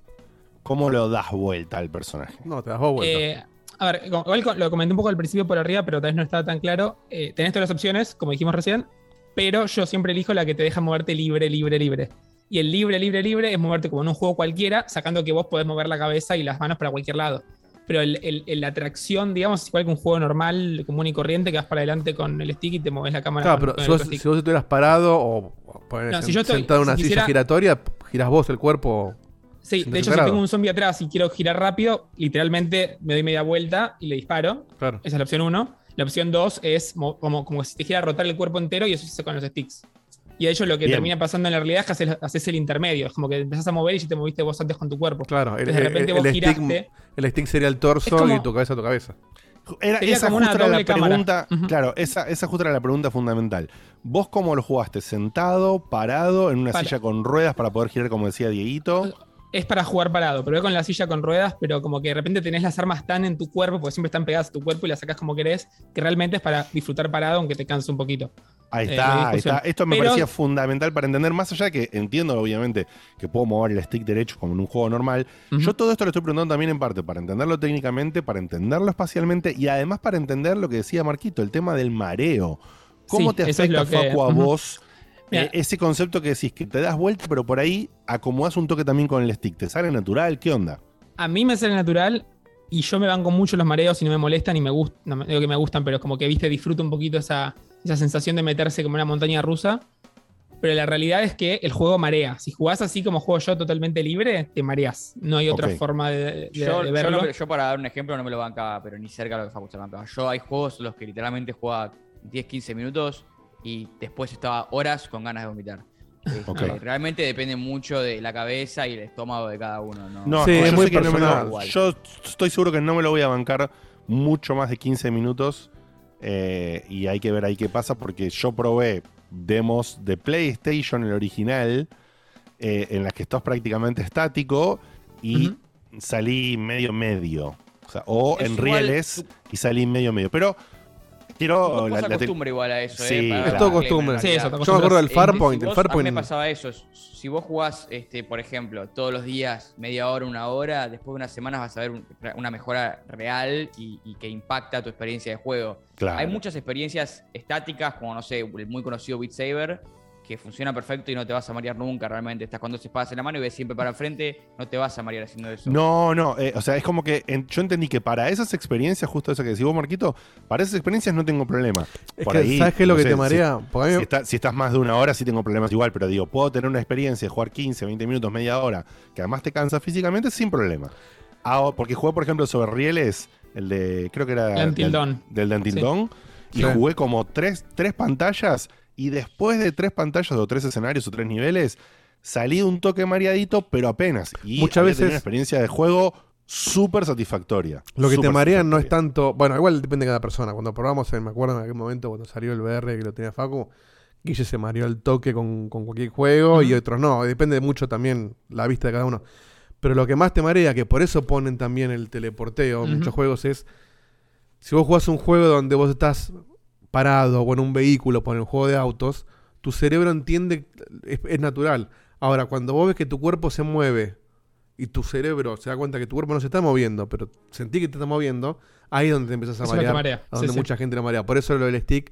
¿Cómo lo das vuelta al personaje? No, te das vos vuelta. Eh, a ver, igual lo comenté un poco al principio por arriba, pero tal vez no estaba tan claro. Eh, tenés todas las opciones, como dijimos recién, pero yo siempre elijo la que te deja moverte libre, libre, libre. Y el libre, libre, libre es moverte como en un juego cualquiera, sacando que vos podés mover la cabeza y las manos para cualquier lado. Pero el- el- el- la atracción, digamos, es igual que un juego normal, común y corriente, que vas para adelante con el stick y te moves la cámara. Claro, con- pero con si vos, si vos estuvieras parado o No, si yo estoy- sentado en una si silla giratoria, girás vos el cuerpo. Sí, de hecho, si tengo un zombie atrás y quiero girar rápido, literalmente me doy media vuelta y le disparo. Claro. Esa es la opción 1. La opción 2 es mo- como, como si te quiera rotar el cuerpo entero y eso se hace con los sticks. Y de hecho lo que Bien. termina pasando en la realidad es que haces, haces el intermedio. Es como que empezás a mover y ya te moviste vos antes con tu cuerpo. Claro, el, de repente el vos stick, giraste. el stick sería el torso como- y tu cabeza tu cabeza. Era, esa como una era la pregunta. Claro, esa, esa justo era la pregunta fundamental. ¿Vos cómo lo jugaste? ¿Sentado, parado, en una Para- silla con ruedas para poder girar como decía Dieguito? Es para jugar parado, pero con la silla con ruedas, pero como que de repente tenés las armas tan en tu cuerpo, porque siempre están pegadas a tu cuerpo y las sacás como querés, que realmente es para disfrutar parado, aunque te canse un poquito. Ahí Eh, está, ahí está. Esto me Pero- parecía fundamental para entender, más allá de que entiendo, obviamente, que puedo mover el stick derecho como en un juego normal. Yo todo esto lo estoy preguntando también en parte para entenderlo técnicamente, para entenderlo espacialmente y además para entender lo que decía Marquito, el tema del mareo. ¿Cómo Sí, te es afecta, que- Facu, a vos Mira. eh, ese concepto que decís que te das vuelta, pero por ahí acomodás un toque también con el stick? ¿Te sale natural? ¿Qué onda? A mí me sale natural y yo me banco mucho los mareos y no me molestan y me gustan, no me- digo que me gustan, pero es como que, viste, disfruto un poquito esa, esa sensación de meterse como en una montaña rusa. Pero la realidad es que el juego marea. Si jugás así como juego yo totalmente libre, te mareás. No hay otra forma de, de- Yo, de verlo. yo para dar un ejemplo no me lo bancaba, pero ni cerca de lo que Facu se bancaba. Yo hay juegos en los que literalmente jugaba 10, 15 minutos y después estaba horas con ganas de vomitar. Este. Realmente depende mucho de la cabeza y el estómago de cada uno. No, No, Sí, yo es muy sé que no me lo- personal. Igual. yo estoy seguro que no me lo voy a bancar mucho más de 15 minutos. eh, y hay que ver ahí qué pasa, porque yo probé demos de PlayStation, el original, eh, en las que estás prácticamente estático y salí medio medio. O, sea, o Es en igual- reales y salí medio medio. Pero quiero. Vos la- acostumbra igual a eso, Sí, ¿eh? Para- claro. Es todo costumbre. Sí, eso, Yo me acuerdo del Farpoint, si el Farpoint- A mí me pasaba eso. Si vos jugás, este, por ejemplo, todos los días, media hora, una hora, después de unas semanas vas a ver un- una mejora real y, y que impacta tu experiencia de juego. Claro. Hay muchas experiencias estáticas, como no sé, el muy conocido Beat Saber, que funciona perfecto y no te vas a marear nunca realmente. Estás cuando se pasa en la mano y ves siempre para enfrente, no te vas a marear haciendo eso. No, no, eh, o sea, es como que en- yo entendí que para esas experiencias, justo eso que decís vos, Marquito, para esas experiencias no tengo problema. Es Por que, ahí, ¿sabes qué es lo no que sé, te marea? Si, Porque a mí- si está- si estás más de una hora, sí tengo problemas igual, pero digo, puedo tener una experiencia de jugar 15, 20 minutos, media hora, que además te cansa físicamente sin problema. Ah, porque jugué, por ejemplo, sobre rieles, el de, creo que era del, del de Until Sí. Dawn, y Sí. jugué como tres, tres pantallas, y después de tres pantallas o tres escenarios o tres niveles, salí un toque mareadito, pero apenas. Y Muchas veces- una experiencia de juego súper satisfactoria. Lo que te marea no es tanto. Bueno, igual depende de cada persona. Cuando probamos, me acuerdo en aquel momento cuando salió el VR que lo tenía Facu, Guille se mareó el toque con, con cualquier juego y otros no. Depende mucho también la vista de cada uno. Pero lo que más te marea, que por eso ponen también el teleporteo en muchos juegos, es si vos jugás un juego donde vos estás parado o en un vehículo, por el juego de autos, tu cerebro entiende, es, es natural. Ahora, cuando vos ves que tu cuerpo se mueve y tu cerebro se da cuenta que tu cuerpo no se está moviendo, pero sentí que te está moviendo, ahí es donde te empiezas a Eso marear. marea, a donde sí, sí. mucha gente lo marea. Por eso lo del stick,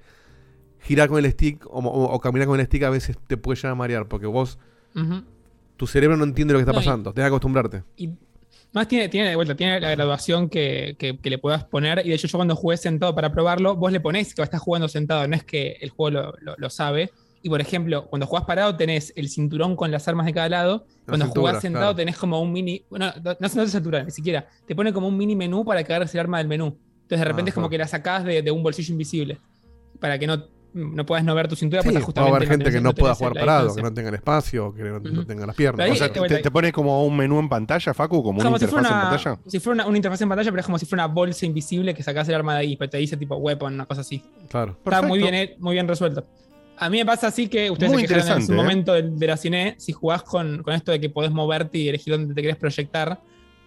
girar con el stick o, o- o caminar con el stick a veces te puede llegar a marear, porque vos, tu cerebro no entiende lo que está No, y- pasando, tenés que acostumbrarte. Y más tiene, tiene de vuelta, tiene la graduación que, que- que le puedas poner. Y de hecho, yo cuando jugué sentado para probarlo, vos le ponés que estás jugando sentado, no es que el juego lo, lo- lo sabe. Y por ejemplo, cuando jugás parado tenés el cinturón con las armas de cada lado. Cuando cintura, jugás sentado claro. tenés como un mini. Bueno, no, no, no es cintura, ni siquiera. Te pone como un mini menú para que agarres el arma del menú. Entonces de repente es como que la sacás de, de un bolsillo invisible. Para que no, no puedas no ver tu cintura. Sí, porque puede justamente haber gente que no pueda jugar parado, que no tenga el espacio, que no, tenga las piernas. Ahí- O sea, te, te pone como un menú en pantalla, Facu, como una si interfaz en pantalla. si fuera una, una interfaz en pantalla, pero es como si fuera una bolsa invisible que sacás el arma de ahí, pero te dice tipo weapon, una cosa así. Claro. Está muy bien, muy bien resuelto. A mí me pasa así que ustedes Muy se quejaron en su ¿eh? momento de, de la cine, si jugás con, con esto de que podés moverte y elegir dónde te querés proyectar,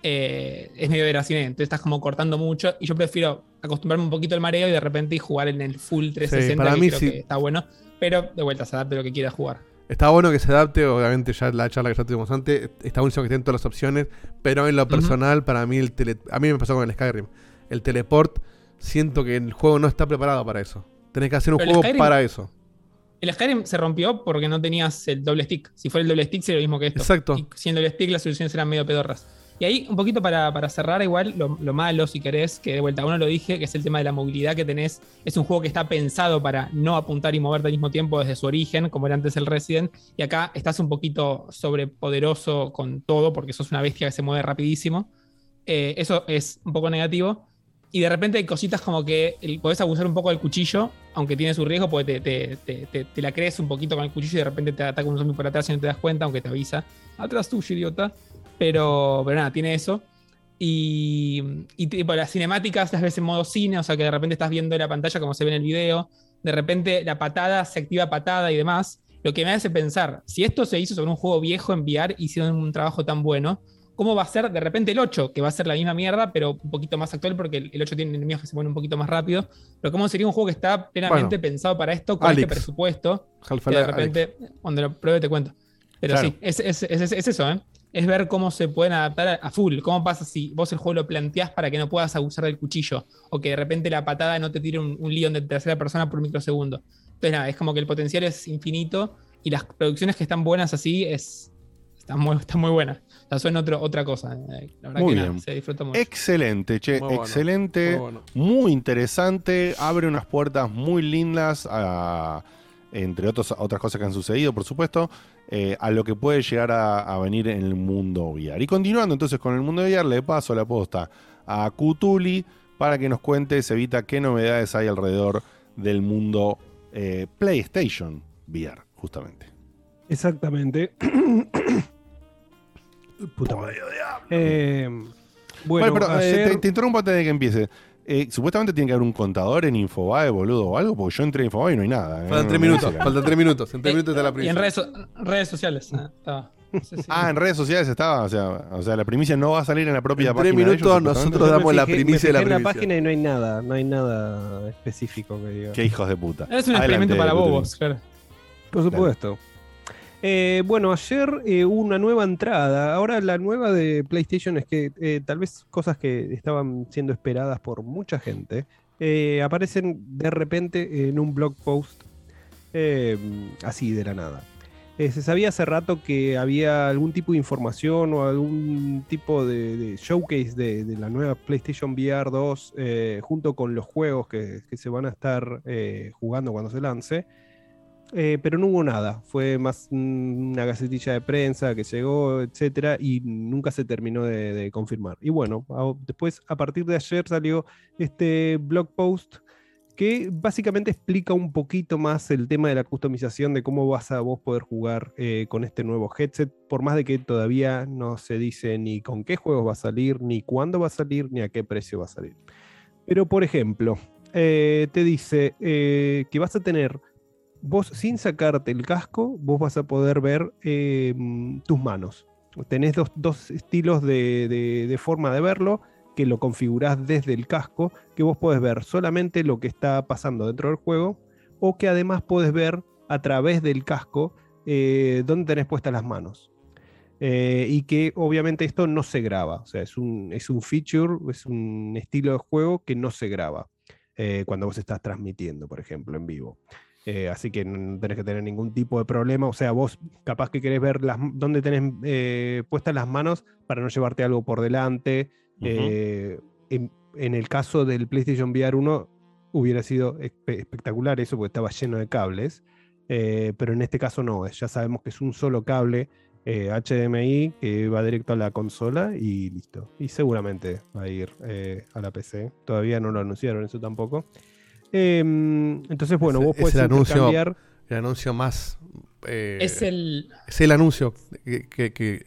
eh, es medio cine, entonces estás como cortando mucho y yo prefiero acostumbrarme un poquito al mareo y de repente jugar en el full 360 para que mí creo sí. que está bueno, pero de vuelta se adapte lo que quieras jugar. Está bueno que se adapte, obviamente ya la charla que ya tuvimos antes, está buenísimo que estén todas las opciones, pero en lo personal, para mí el tele, a mí me pasó con el Skyrim. El teleport, siento que el juego no está preparado para eso. Tenés que hacer un Pero juego Skyrim- para eso. El Skyrim se rompió porque no tenías el doble stick. Si fuera el doble stick sería lo mismo que esto. Exacto. Y sin el doble stick las soluciones eran medio pedorras. Y ahí, un poquito para, para cerrar, igual, lo, lo malo, si querés, que de vuelta uno lo dije, que es el tema de la movilidad que tenés. Es un juego que está pensado para no apuntar y moverte al mismo tiempo desde su origen, como era antes el Resident. Y acá estás un poquito sobrepoderoso con todo, porque sos una bestia que se mueve rapidísimo. Eh, eso es un poco negativo. Y de repente hay cositas como que podés abusar un poco del cuchillo, aunque tiene su riesgo, porque te- te- te la crees un poquito con el cuchillo y de repente te ataca un zombie por atrás y no te das cuenta, aunque te avisa. Atrás tuyo, idiota. Pero, pero nada, tiene eso. Y, y tipo, las cinemáticas las ves en modo cine, o sea que de repente estás viendo la pantalla como se ve en el video. De repente la patada se activa patada y demás. Lo que me hace pensar, si esto se hizo sobre un juego viejo en VR, hicieron un trabajo tan bueno, ¿cómo va a ser de repente el 8? Que va a ser la misma mierda, pero un poquito más actual, porque el el 8 tiene enemigos que se mueven un poquito más rápido. Pero ¿cómo sería un juego que está plenamente Bueno. pensado para esto, con Alex. este presupuesto? Que de repente, cuando lo pruebe te cuento. Pero Claro. sí, es, es- es- es eso, ¿eh? Es ver cómo se pueden adaptar a, full. ¿Cómo pasa si vos el juego lo planteás para que no puedas abusar del cuchillo? O que de repente la patada no te tire un, un león de tercera persona por microsegundo. Entonces, nada, es como que el potencial es infinito y las producciones que están buenas así es, están, muy, están muy buenas. O sea, son otro, otra cosa. eh, La verdad Muy que nada, bien. se disfruta mucho. Excelente, che, Muy bueno, excelente, muy muy, bueno. interesante, abre unas puertas muy lindas a- entre otros, otras cosas que han sucedido, por supuesto, eh, a lo que puede llegar a, a venir en el mundo VR. Y continuando entonces con el mundo VR, le paso la posta a Cutuli para que nos cuente, Evita, qué novedades hay alrededor del mundo eh, PlayStation VR, justamente. Exactamente. Puta madre. Eh, Bueno, bueno, pero eh, ayer- te, te interrumpo antes de que empiece. Eh, supuestamente tiene que haber un contador en Infobae, boludo, o algo, porque yo entré en Infobae y no hay nada. eh, Faltan tres minutos, faltan tres minutos. En tres minutos está la Y en primicia. redes, so- redes sociales. ah, estaba. Ah, en redes sociales estaba, o sea, o sea, la primicia no va a salir en la propia En tres página. de ellos, minutos nosotros damos la primicia de la fijé en la primicia. página y no hay nada, no hay nada específico que diga. Qué hijos de puta. Es un experimento para bobos, claro. Por supuesto. Eh, bueno, ayer eh, hubo una nueva entrada. Ahora la nueva de PlayStation es que eh, tal vez cosas que estaban siendo esperadas por mucha gente aparecen de repente en un blog post eh, así de la nada. Se sabía hace rato que había algún tipo de información o algún tipo de, showcase de, la nueva PlayStation VR 2 eh, junto con los juegos que, se van a estar jugando cuando se lance. Eh, pero no hubo nada, fue más una gacetilla de prensa que llegó, etcétera, y nunca se terminó de, confirmar. Y bueno, después, a partir de ayer salió este blog post que básicamente explica un poquito más el tema de la customización, de cómo vas a vos poder jugar eh, con este nuevo headset, por más de que todavía no se dice ni con qué juegos va a salir, ni cuándo va a salir, ni a qué precio va a salir. Pero, por ejemplo, eh, te dice que vas a tener, vos sin sacarte el casco, vos vas a poder ver mm, tus manos. Tenés dos, dos estilos de, de- de forma de verlo, que lo configurás desde el casco, que vos podés ver solamente lo que está pasando dentro del juego, o que además podés ver a través del casco eh, dónde tenés puestas las manos. Eh, y que obviamente esto no se graba, o sea, es un, es un feature, es un estilo de juego que no se graba eh, cuando vos estás transmitiendo, por ejemplo, en vivo. Eh, así que no tenés que tener ningún tipo de problema. O sea, vos capaz que querés ver las, dónde tenés eh, puestas las manos para no llevarte algo por delante. Eh, en, en el caso del PlayStation VR 1 hubiera sido espe- espectacular eso porque estaba lleno de cables. pero en este caso no, ya sabemos que es un solo cable HDMI que va directo a la consola y listo. Y seguramente va a ir a la PC. Todavía no lo anunciaron eso tampoco. Em, entonces, bueno, vos es podés el anuncio, intercambiar. el anuncio más. eh, Es el- Es el anuncio que. que- que-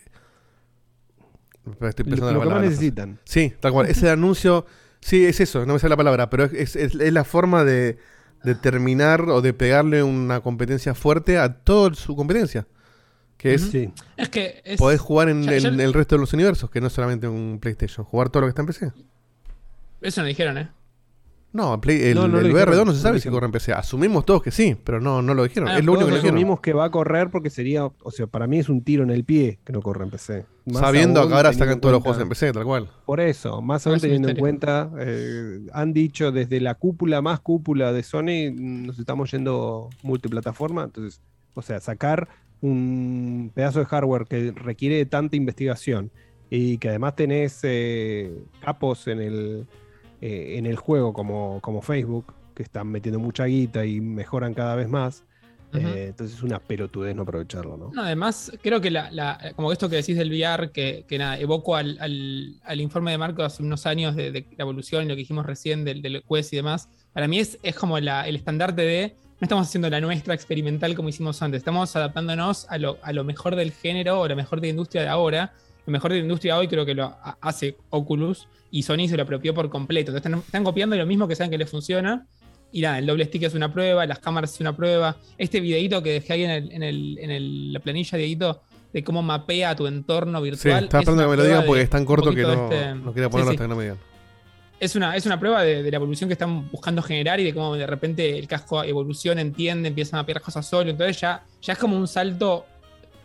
Estoy Lo- pensando en la lo que más necesitan. Sí, tal cual. Es el anuncio. Sí, es eso, no me sale la palabra, pero es, es- es- es la forma de, de terminar o de pegarle una competencia fuerte a toda su competencia. Que es. Sí. Es que es- Podés jugar en, ya- ya- en el resto de los universos, que no es solamente un PlayStation. Jugar todo lo que está en PC. Eso no dijeron, ¿eh? No, Play- el, No, no lo el dijeron, VR2 no no se sabe si corre en PC. Asumimos todos que sí, pero no, no lo dijeron. Ah, es lo único que asumimos que va a correr porque sería, o sea, para mí es un tiro en el pie que no corre en PC. Más Sabiendo aún que ahora sacan en todos los juegos en PC, tal cual. Por eso, más No aún es teniendo en cuenta, eh, han dicho desde la cúpula más cúpula de Sony, nos estamos yendo multiplataforma, entonces, o sea, sacar un pedazo de hardware que requiere de tanta investigación y que además tenés eh, capos en el, eh, en el juego como, como Facebook, que están metiendo mucha guita y mejoran cada vez más, eh, entonces es una pelotudez no aprovecharlo, ¿no? No, además, creo que la, la- como esto que decís del VR, que, que nada, evoco al, al- al informe de Marco hace unos años de, de la evolución y lo que dijimos recién del, del Quest y demás, para mí es, es como la- el estandarte de, no estamos haciendo la nuestra experimental como hicimos antes, estamos adaptándonos a lo, a lo mejor del género o lo mejor de la industria de ahora. Lo mejor de la industria hoy creo que lo ha- hace Oculus y Sony se lo apropió por completo. Entonces están, están copiando lo mismo que saben que les funciona Y nada, el doble stick es una prueba, las cámaras es una prueba. Este videito que dejé ahí en, el, en, el, en el- la planilla, Dieguito, de cómo mapea tu entorno Sí, virtual. estaba es esperando una que me lo prueba digan porque es tan corto que no, este- no quería Sí, ponerlo sí. hasta que no me digan. Es una, es una prueba de, de la evolución que están buscando generar y de cómo de repente el casco evoluciona, entiende, empieza a mapear cosas solo. Entonces ya, ya es como un salto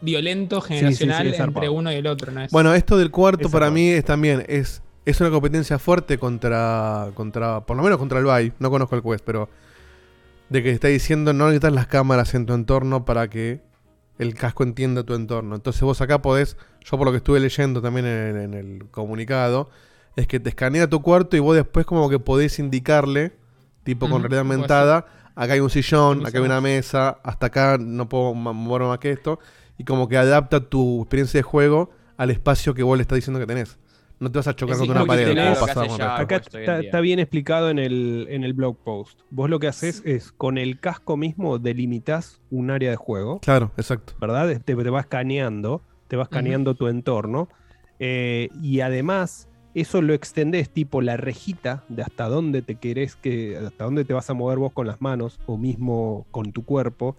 violento, sí, sí, generacional entre uno y el otro. ¿no? Es- Bueno, esto del cuarto para mí es también es, es una competencia fuerte contra, contra, por lo menos contra el Vive. No conozco el Quest, pero de que está diciendo no necesitas las cámaras en tu entorno para que el casco entienda tu entorno. Entonces vos acá podés, yo por lo que estuve leyendo también en, en el comunicado, es que te escanea tu cuarto y vos después como que podés indicarle, tipo con realidad aumentada, acá hay un sillón, acá hay una mesa, hasta acá no puedo ma- mover más que esto, y como que adapta tu experiencia de juego al espacio que vos le estás diciendo que tenés. No te vas a chocar Es contra una pared. tenés- como pasaba con el- Acá está, está bien explicado en el, en el blog post. Vos lo que haces es con el casco mismo delimitas un área de juego. Claro, exacto. ¿Verdad? Te, te va escaneando, te va escaneando tu entorno. eh, y además, eso lo extendés tipo la rejita de hasta dónde te querés que. hasta dónde te vas a mover vos con las manos, o mismo con tu cuerpo,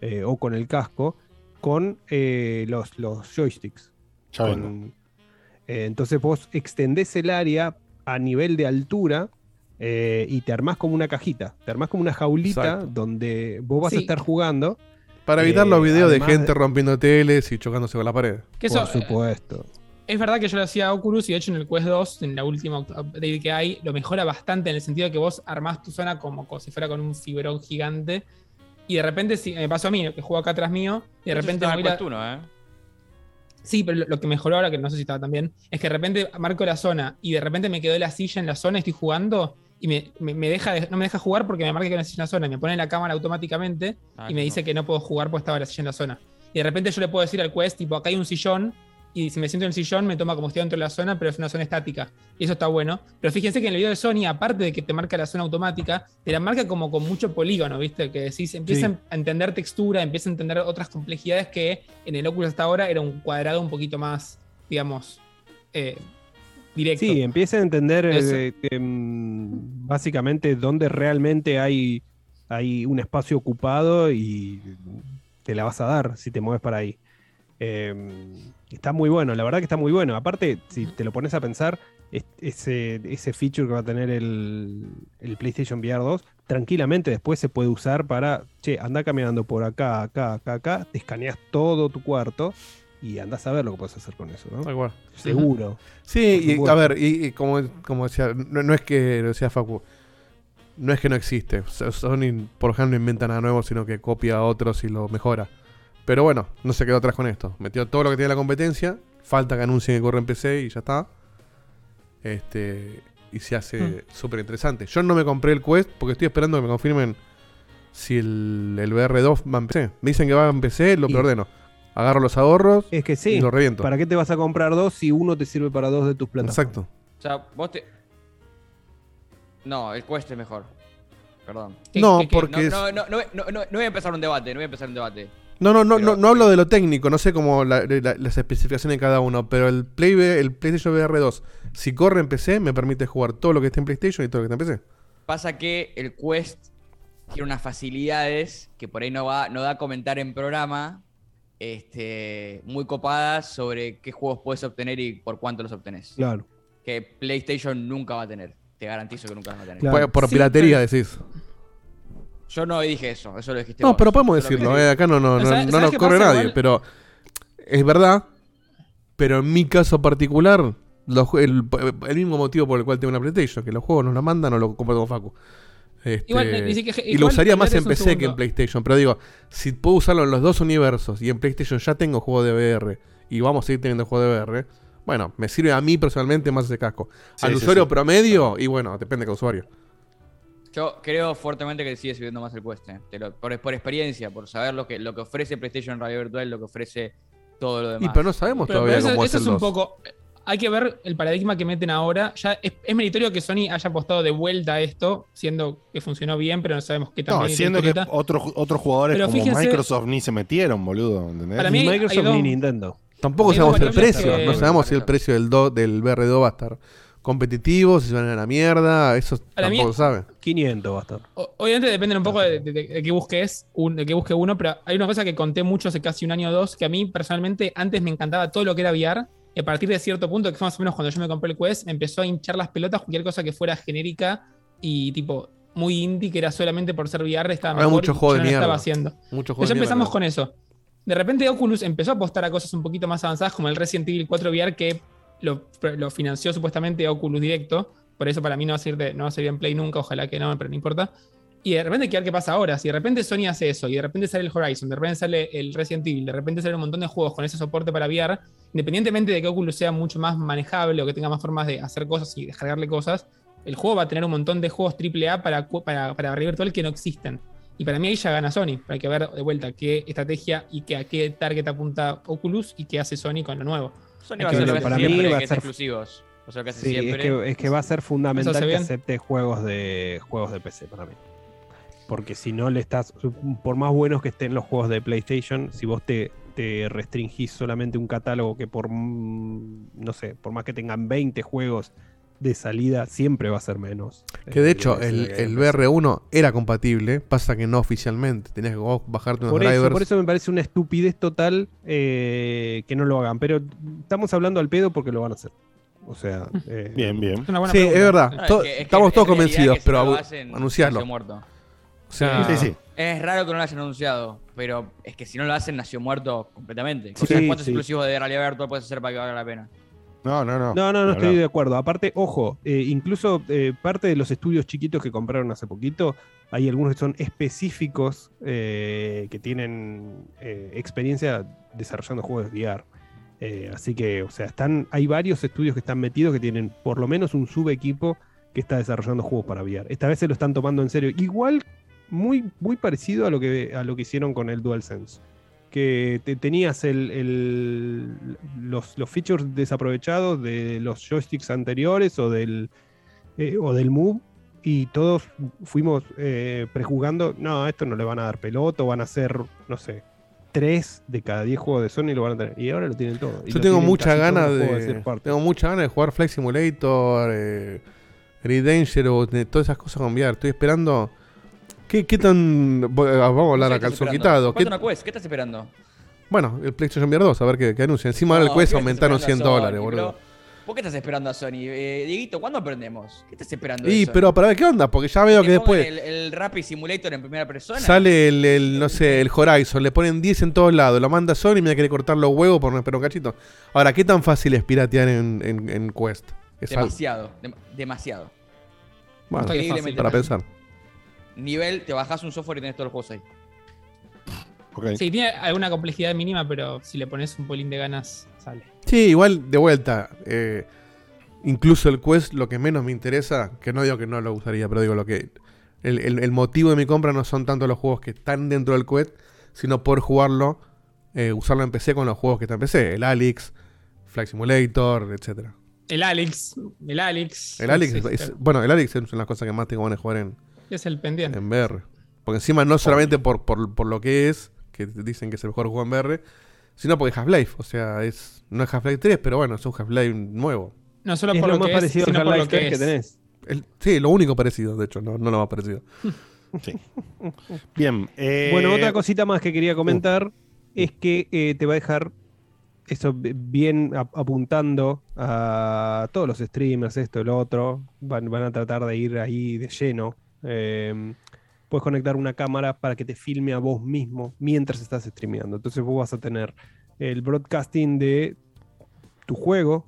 eh, o con el casco, con eh, los, los joysticks. Ya Con- eh, entonces vos extendés el área a nivel de altura eh, y te armás como una cajita, te armás como una jaulita Exacto. donde vos vas a estar jugando. Para evitar eh, los videos de gente rompiendo teles y chocándose con la pared. Que eso, Por supuesto. Es verdad que yo lo hacía a Oculus y de hecho en el Quest 2, en la última update que hay, lo mejora bastante en el sentido de que vos armás tu zona como, como si fuera con un fibrón gigante. Y de repente, si, me pasó a mí, que juego acá atrás mío, y de repente estaba me en voy a- Quest 1, ¿eh? Sí, pero lo, que mejoró ahora, que no sé si estaba tan bien, es que de repente marco la zona y de repente me quedó la silla en la zona estoy jugando y me, me- me deja de- no me deja jugar porque me marca que una silla en la zona y me pone la cámara automáticamente Ah, y me dice que no puedo jugar porque estaba la silla en la zona. Y de repente yo le puedo decir al quest, tipo, acá hay un sillón y si me siento en el sillón me toma como estoy dentro de la zona, pero es una zona estática. Y eso está bueno. Pero fíjense que en el video de Sony, aparte de que te marca la zona automática, te la marca como con mucho polígono, ¿viste? Que decís, empieza Sí. a entender textura, empieza a entender otras complejidades que en el Oculus hasta ahora era un cuadrado un poquito más, digamos, eh, directo. Sí, empieza a entender eh, mm, básicamente dónde realmente hay, hay un espacio ocupado y te la vas a dar si te mueves para ahí. Eh, está muy bueno, la verdad que está muy bueno. Aparte, si te lo pones a pensar, es- ese, ese feature que va a tener el, el PlayStation VR 2, tranquilamente después se puede usar para, che, anda caminando por acá, acá, acá, acá, te escaneas todo tu cuarto y andás a ver lo que puedes hacer con eso, ¿no? Tal cual. Seguro. Sí, y a ver, y, y como, como decía, no, no es que lo decía Facu, no es que no existe. So- Sony, por ejemplo, no inventa nada nuevo, sino que copia a otros y lo mejora. Pero bueno, no se quedó atrás con esto. Metió todo lo que tiene la competencia, falta que anuncien que corre en PC y ya está. Este, y se hace súper interesante. Yo no me compré el Quest porque estoy esperando que me confirmen si el, el VR2 va en PC. Me dicen que va en PC, lo Y- preordeno. Agarro los ahorros Es que sí. y lo reviento. ¿Para qué te vas a comprar dos si uno te sirve para dos de tus plataformas? Exacto. O sea, vos te. No, el Quest es mejor. Perdón. No, porque es- No, no, no, no, no, no voy a empezar un debate, no voy a empezar un debate. No, no, no, Pero- no, no hablo de lo técnico, no sé cómo la- la- las especificaciones de cada uno, pero el, Play, el PlayStation VR 2, si corre en PC, me permite jugar todo lo que esté en PlayStation y todo lo que esté en PC. Pasa que el Quest tiene unas facilidades que por ahí no va, no da a comentar en programa, este, muy copadas sobre qué juegos puedes obtener y por cuánto los obtenés. Claro. Que PlayStation nunca va a tener. Te garantizo que nunca los va a tener. Por, por Sí, piratería pero- decís. Yo no dije eso, eso lo dijiste No, vos. pero podemos decirlo, eh, acá no, no, no, ¿Sabes- no sabes nos corre pasa nadie, pero es verdad, pero en mi caso particular, los el, el mismo motivo por el cual tengo una PlayStation, que los juegos nos lo mandan o lo compro con Facu. Este, Igual, ni siquiera- y lo usaría más en PC que en. PlayStation, pero digo, si puedo usarlo en los dos universos y en PlayStation ya tengo juego de VR y vamos a seguir teniendo juego de VR, bueno, me sirve a mí personalmente más ese casco. Sí, Al sí, usuario sí. promedio, y bueno, depende de cada usuario. Yo creo fuertemente que sigue subiendo más el Quest. eh. Te lo- por, por experiencia, por saber lo que, lo que ofrece PlayStation Radio Virtual, lo que ofrece todo lo demás. Y pero no sabemos Pero, todavía pero eso, cómo eso es el un 2. poco. Hay que ver el paradigma que meten ahora. Ya es, es meritorio que Sony haya apostado de vuelta a esto, siendo que funcionó bien, pero no sabemos qué tan No, siendo que otros, otros jugadores Pero como fíjense- Microsoft ni se metieron, boludo. ¿entendés? Para mí Ni Microsoft ni Nintendo. Tampoco sabemos el precio, que- no sabemos si el precio del, do, del VR2 va a estar competitivos, si se van a la mierda, eso tampoco se sabe. 500 va a estar. O- Obviamente depende un poco de, de- de qué busques, un- de qué busque uno, pero hay una cosa que conté mucho hace casi un año o dos, que a mí personalmente antes me encantaba todo lo que era VR, y a partir de cierto punto, que fue más o menos cuando yo me compré el Quest, me empezó a hinchar las pelotas cualquier cosa que fuera genérica y tipo muy indie, que era solamente por ser VR, estaba Hay mejor mucho y juego yo de no estaba haciendo. Mucho juego Pues de mierda, empezamos con eso. De repente Oculus empezó a apostar a cosas un poquito más avanzadas como el Resident Evil 4 VR que lo, financió supuestamente Oculus directo. Por eso para mí no va a ser de, no va a salir en Play nunca, ojalá que no, pero no importa. Y de repente qué pasa ahora. Si de repente Sony hace eso, y de repente sale el Horizon, de repente sale el Resident Evil, de repente sale un montón de juegos con ese soporte para VR, independientemente de que Oculus sea mucho más manejable o que tenga más formas de hacer cosas y descargarle cosas, el juego va a tener un montón de juegos AAA para, para, para virtual que no existen. Y para mí ahí ya gana Sony. Hay que ver de vuelta qué estrategia y qué, a qué target apunta Oculus y qué hace Sony con lo nuevo. Sony va a hacer para mí siempre, va a que ser- exclusivos. O sea, que hace Sí, es siempre. que, es que va a ser fundamental ¿Eso hace que acepte juegos de juegos de PC para mí. Porque si no le estás, por más buenos que estén los juegos de PlayStation, si vos te, te restringís solamente un catálogo que por, mm, no sé, por más que tengan 20 juegos de salida, siempre va a ser menos. Que de Eh, hecho, el, el VR1 era compatible, pasa que no oficialmente. Tenías que vos bajarte unos Por eso, drivers. por eso me parece una estupidez total eh, que no lo hagan. Pero estamos hablando al pedo porque lo van a hacer. O sea, eh, Bien, bien. Sí, es verdad. No, es To- que- es que estamos todos convencidos, si pero anunciarlo. nació muerto. O sea, Sí, sí. Es raro que no lo hayan anunciado, pero es que si no lo hacen, nació muerto completamente. Sí, O sea, ¿Cuántos sí. exclusivos de realidad virtual puedes hacer para que valga la pena? No, no, no. No, no, no estoy de acuerdo. Aparte, ojo, eh, incluso eh, parte de los estudios chiquitos que compraron hace poquito, hay algunos que son específicos eh, que tienen experiencia desarrollando juegos de VR. Así que, o sea, están, hay varios estudios que están metidos que tienen por lo menos un subequipo que está desarrollando juegos para VR. Esta vez se lo están tomando en serio. Igual, muy, muy parecido a lo que, a lo que hicieron con el DualSense que te- tenías el, el- los, los features desaprovechados de los joysticks anteriores o del, eh, o del Move y todos fuimos eh, prejuzgando, no, esto no le van a dar pelota, o van a ser, no sé, tres de cada diez juegos de Sony lo van a tener. Y ahora lo tienen todo. Yo tengo los juegos de. party. Tengo muchas ganas de jugar Flight Simulator, eh, Grid Dangerous, de todas esas cosas con VR. Estoy esperando. ¿Qué, qué tan. eh, Vamos a hablar ¿Qué a calzón quitado. ¿Qué- ¿Cuánto una Quest? ¿Qué estás esperando? Bueno, el PlayStation VR 2, a ver qué, qué anuncia. Encima ahora No, el Quest ¿qué estás aumentaron esperando 100 a Sony, dólares, boludo. ¿Por qué estás esperando a Sony? Eh, Dieguito, ¿cuándo aprendemos? ¿Qué estás esperando de Y, Sony? pero para ver qué onda, porque ya veo que ¿Que pongan después. El, el Rapid Simulator en primera persona. Sale el, el, no sé, el Horizon, le ponen 10 en todos lados, lo manda Sony y me quiere cortar los huevos por no esperar un cachito. Ahora, ¿qué tan fácil es piratear en, en, en Quest? Es Demasiado, dem- demasiado. Bueno, Increíblemente para pensar. Nivel, te bajas un software y tenés todos los juegos ahí. Sí, tiene alguna complejidad mínima, pero si le pones un polín de ganas, sale. Sí, igual, de vuelta. eh, incluso el Quest, lo que menos me interesa, que no digo que no lo usaría, pero digo lo que. El, el- el motivo de mi compra no son tanto los juegos que están dentro del Quest, sino poder jugarlo, eh, usarlo en PC con los juegos que están en PC. El Alex, Flight Simulator, etcétera. El Alex, el Alex. El Alex, es- bueno, el Alex es una de las cosas que más tengo ganas de jugar en, es el pendiente. en VR. Porque encima no solamente por, por, por lo que es, que te dicen que es el mejor juego en VR, sino porque es Half-Life. O sea, es no es Half-Life 3, pero bueno, es un Half-Life nuevo. No solo Es por lo lo, más que parecido es, sino por lo Half-Life que 3 que es. tenés. El- sí, lo único parecido, de hecho, no, no lo más parecido. Sí. Bien. eh, Bueno, otra cosita más que quería comentar es que eh, te va a dejar eso bien ap- apuntando a todos los streamers, esto, lo otro. Van, van a tratar de ir ahí de lleno. Eh, puedes conectar una cámara para que te filme a vos mismo mientras estás streameando. Entonces vos vas a tener el broadcasting de tu juego.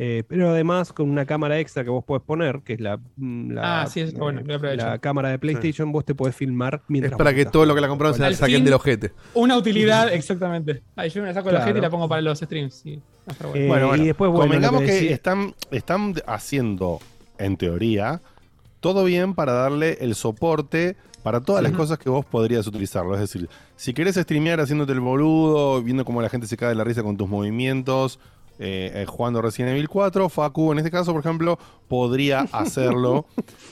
eh, pero además con una cámara extra que vos podés poner, que es la, mm, la, Ah, sí, bueno, aprovecho. la cámara de PlayStation, vos te podés filmar mientras Es para que todo lo que la compraron se la saquen del ojete. Una utilidad, exactamente. Ahí yo me la saco la Claro. gente y la pongo para los streams. sí. Va a estar bueno. Eh, Bueno, bueno. y después, bueno, convengamos que, que están, están haciendo, en teoría, todo bien para darle el soporte para todas las cosas que vos podrías utilizarlo. Es decir, si querés streamear haciéndote el boludo, viendo cómo la gente se cae de la risa con tus movimientos, eh, eh, jugando Resident Evil 4, Facu, en este caso, por ejemplo, podría hacerlo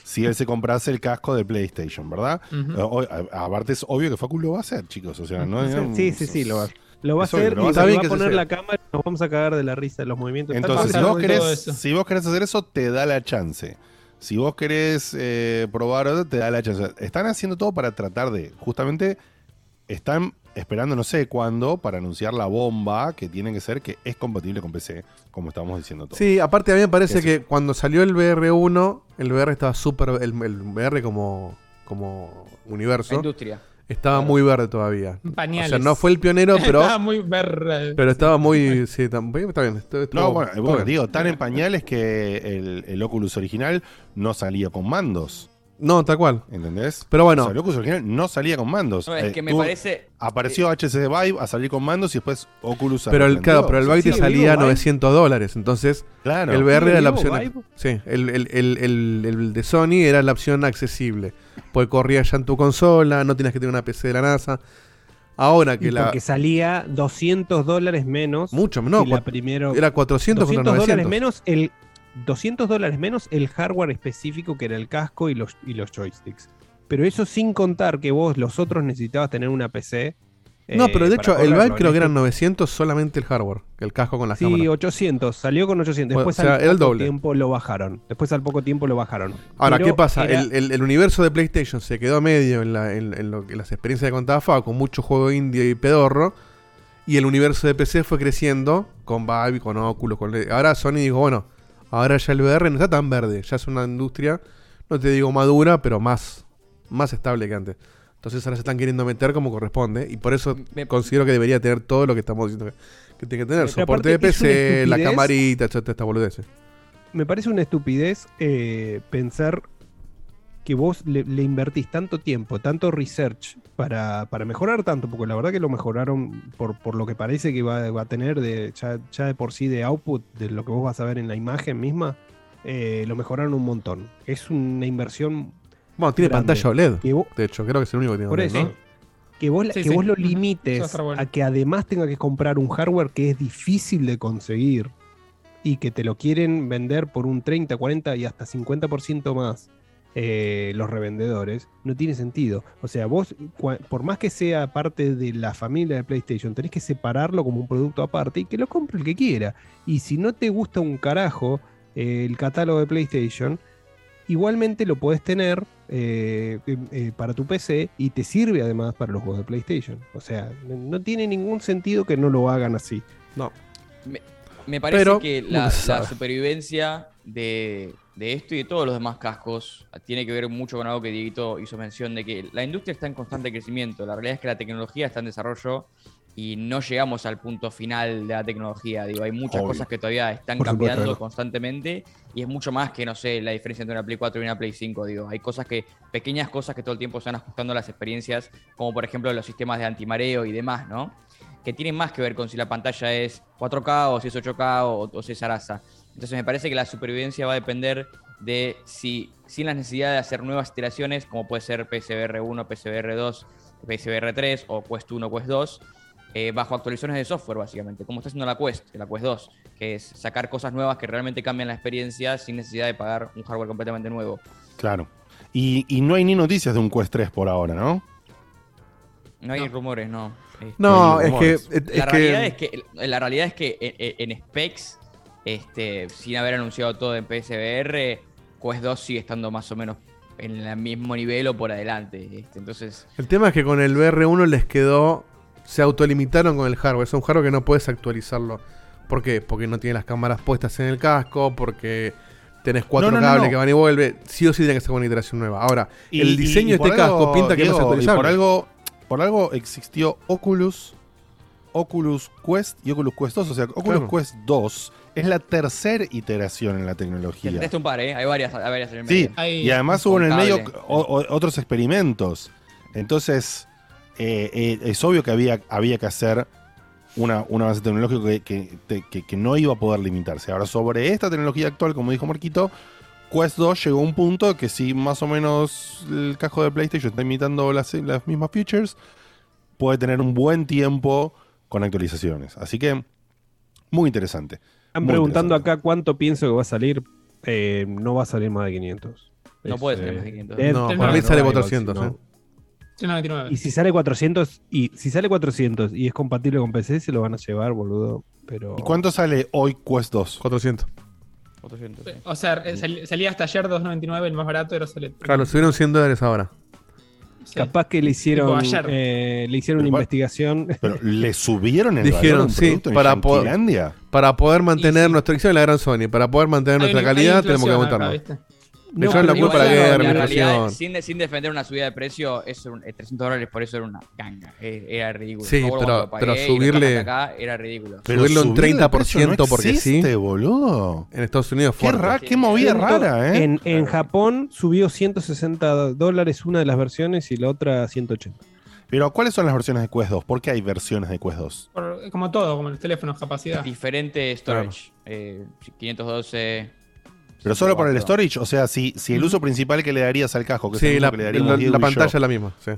si él se comprase el casco de PlayStation, ¿verdad? Eh, o- aparte es obvio que Facu lo va a hacer, chicos. O sea, no Sí, sí, sí, sí, lo va, va a hacer lo va a y hacer va bien a poner sea. la cámara nos vamos a cagar de la risa de los movimientos. Entonces, si vos, querés, si vos querés hacer eso, te da la chance. Si vos querés eh, probar te da la chance. Están haciendo todo para tratar de, justamente, están esperando no sé cuándo para anunciar la bomba que tiene que ser que es compatible con PC, como estábamos diciendo todos. Sí, aparte a mí me parece Que que cuando salió el VR1, el VR estaba súper. El, el VR como, como universo. La industria. Estaba muy verde todavía. Pañales. O sea, no fue el pionero, pero. Estaba muy verde. Pero estaba muy. Sí, tam- está bien. No, bueno, está bueno, bien. digo, tan en pañales que el, el Oculus original no salía con mandos. No, tal cual. ¿Entendés? Pero bueno. O sea, el Oculus original no salía con mandos. No, es Eh, que me parece- Apareció HTC Vive a salir con mandos y después Oculus Pero el, claro, pero el O sea, Vive te salía vivo, Vive. 900 dólares. Entonces, Claro. el VR ¿Sigue era la vivo, opción. Vive? Sí, el, el- el- el- el de Sony era la opción accesible. Porque corría ya en tu consola, no tenías que tener una PC de la NASA. Ahora que Y la. Porque salía 200 dólares menos. Mucho, no, que la cua- primero, era 400 contra 200 dólares 900. menos el 200 dólares menos el hardware específico que era el casco y los, y los joysticks. Pero eso sin contar que vos los otros necesitabas tener una PC. No, eh, pero de hecho, el. Vive creo que eran este- 900 solamente el hardware, el casco con las Sí, cámaras. 800, salió con 800. Bueno, Después o sea, al el poco doble. tiempo lo bajaron. Después al poco tiempo lo bajaron. Ahora, Pero ¿qué pasa? era- El, el- el universo de PlayStation se quedó a medio en, la- en- en lo que las experiencias que contaba Fab, con mucho juego indie y pedorro. Y el universo de PC fue creciendo con Vive, con Oculus. Con... Ahora Sony dijo, bueno, ahora ya el VR no está tan verde. Ya es una industria, no te digo madura, pero más, más estable que antes. Entonces ahora se están queriendo meter como corresponde. Y por eso considero que debería tener todo lo que estamos diciendo que, tiene que tener. Soporte de PC, la camarita, etcétera, esta boludez. me parece una estupidez eh, pensar que vos le, le invertís tanto tiempo, tanto research para, para mejorar tanto, porque la verdad que lo mejoraron por, por lo que parece que va, va a tener de, ya, ya de por sí de output, de lo que vos vas a ver en la imagen misma, eh, lo mejoraron un montón. Es una inversión. Bueno, tiene grande. pantalla OLED. Que vos- De hecho, creo que es el único que tiene por OLED, eso. ¿no? Que vos, la- Sí, que sí. vos lo limites bueno. a que además tenga que comprar un hardware que es difícil de conseguir y que te lo quieren vender por un 30, 40 y hasta 50% más eh, los revendedores, no tiene sentido. O sea, vos, por más que sea parte de la familia de PlayStation, tenés que separarlo como un producto aparte y que lo compre el que quiera. Y si no te gusta un carajo eh, el catálogo de PlayStation, igualmente lo podés tener eh, eh, eh, para tu PC y te sirve además para los juegos de PlayStation. O sea, no- tiene ningún sentido que no lo hagan así. No. Me, me parece Pero, que la, supervivencia de, de esto y de todos los demás cascos tiene que ver mucho con algo que Dieguito hizo mención de que la industria está en constante crecimiento. La realidad es que la tecnología está en desarrollo y no llegamos al punto final de la tecnología. Digo, hay muchas Obvio. cosas que todavía están Por cambiando constantemente y es mucho más que, no sé, la diferencia entre una Play 4 y una Play 5. Digo, hay cosas que, pequeñas cosas que todo el tiempo están ajustando a las experiencias, como por ejemplo los sistemas de antimareo y demás, ¿no? que tienen más que ver con si la pantalla es 4K o si es 8K o, o si es Arasa. Entonces me parece que la supervivencia va a depender de si, sin la necesidad de hacer nuevas iteraciones, como puede ser PSVR 1, PSVR 2, PSVR 3 o Quest 1, Quest 2, eh, bajo actualizaciones de software básicamente, como está haciendo la Quest, la Quest 2, que es sacar cosas nuevas que realmente cambian la experiencia sin necesidad de pagar un hardware completamente nuevo. Claro. Y, y no hay ni noticias de un Quest 3 por ahora, ¿no? No hay rumores, no. Este, No, es rumores. que. es la, realidad es que la realidad es que en, en specs, este, sin haber anunciado todo en PSVR, Quest 2 sigue estando más o menos en el mismo nivel o por adelante. este, entonces, El tema es que con el VR1 les quedó. Se autolimitaron con el hardware. Es un hardware que no puedes actualizarlo. ¿Por qué? Porque no tiene las cámaras puestas en el casco. Porque tenés cuatro No, no, no, cables no. que van y vuelven. Sí o sí tiene que ser una iteración nueva. Ahora, Y- el diseño y de este algo, casco pinta que no y actualizable. por algo, por algo existió Oculus, Oculus Quest y Oculus Quest 2. O sea, Oculus Claro. Quest 2 es la tercera iteración en la tecnología. testaste un par, ¿eh? Hay varias, hay varias en el Sí, medio. y además hubo en el medio cable. o- o- otros experimentos. Entonces, eh, eh, es obvio que había, había que hacer una, un avance tecnológico que, que- te- que- que no iba a poder limitarse. Ahora, sobre esta tecnología actual, como dijo Marquito, Quest 2 llegó a un punto que si más o menos el casco de PlayStation está imitando las, las mismas features, puede tener un buen tiempo con actualizaciones. Así que, muy interesante. Están Muy preguntando acá cuánto pienso que va a salir. Eh, no va a salir más de 500. No Es, puede salir eh, más de 500. Dead- No, para mí no sale Arrival, 400, si no- eh. 399. Y si sale 400 y si sale 400 y es compatible con PC, se lo van a llevar, boludo. Pero ¿Y cuánto sale hoy Quest 2? 400. O sea, eh, sal- salía hasta ayer 299, el más barato, ahora sale. Claro, subieron 100 dólares ahora. Capaz que le hicieron eh, le hicieron una investigación. Pero le subieron el Dijeron, sí, para, po- Yanquilandia? para poder mantener nuestra hicieron la gran Sony, para poder mantener Hay nuestra calidad tenemos que inflación acá, aumentarnos. ¿viste? Le echaron la Igual, culpa a la en guerra, la realidad, inflación. sin, de- sin defender una subida de precio, era un- eh, 300 dólares por eso era una ganga. eh, Era ridículo. Sí, pero- pagué subirle- acá era ridículo. Pero Subirlo un subir de 30% precio no porque sí. boludo. En Estados Unidos Qué, fuerte. ra- qué movida rara, ¿eh? En, en Japón subió 160 dólares una de las versiones y la otra 180. Pero ¿cuáles son las versiones de Quest 2? ¿Por qué hay versiones de Quest 2? Por- como todo, como los teléfonos, capacidad. Diferente storage. eh, 512. Pero solo por el 64. storage, o sea, si, si el uso principal que le darías al casco, que es el Sí, mismo la, que le daríamos la- la pantalla yo, es la misma. Sí.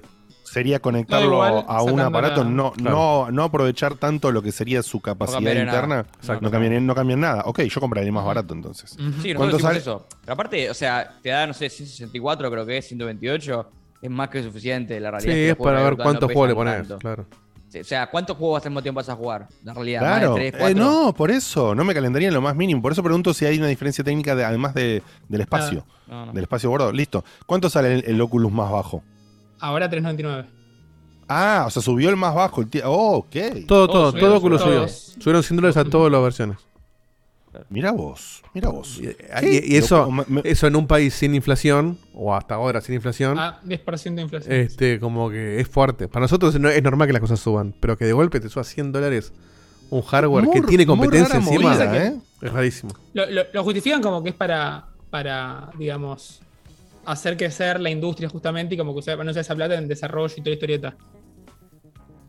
sería conectarlo igual, a un aparato, la- no, Claro. no, no aprovechar tanto lo que sería su capacidad interna. Exacto. No, cambiaría, no cambian nada. Ok, yo compraría más barato entonces. Sí, nosotros ¿Cuánto decimos sale? eso. Pero aparte, o sea, te da, no sé, 164 creo que es, 128. Es más que suficiente, la realidad. Sí, es para ver cuántos juegos le pones. Claro. O sea, ¿cuántos juegos al mismo tiempo vas a jugar? La realidad, Claro. más de 3, Eh, 4. no, por eso. No me calentaría en lo más mínimo. Por eso pregunto si hay una diferencia técnica de- además de, del espacio. No, no. Del espacio gordo. Listo. ¿Cuánto sale el, el Oculus más bajo? Ahora 399. Ah, o sea, subió el más bajo. El oh, ok. Todo, Todos todo, subieron, todo Oculus subió. Subieron 100 dólares a todas las versiones. Mira vos, mira vos. Y, y eso, Loco, me- me- eso en un país sin inflación, o hasta ahora sin inflación, Ah, 10% de inflación. este como que es fuerte. Para nosotros no- es normal que las cosas suban, pero que de golpe te suba 100 dólares un hardware Muy- que tiene competencia encima, movida, ¿eh? es rarísimo. Lo, lo- lo justifican como que es para, para, digamos, hacer crecer la industria justamente y como que usa- no usa esa plata en desarrollo y toda la historieta.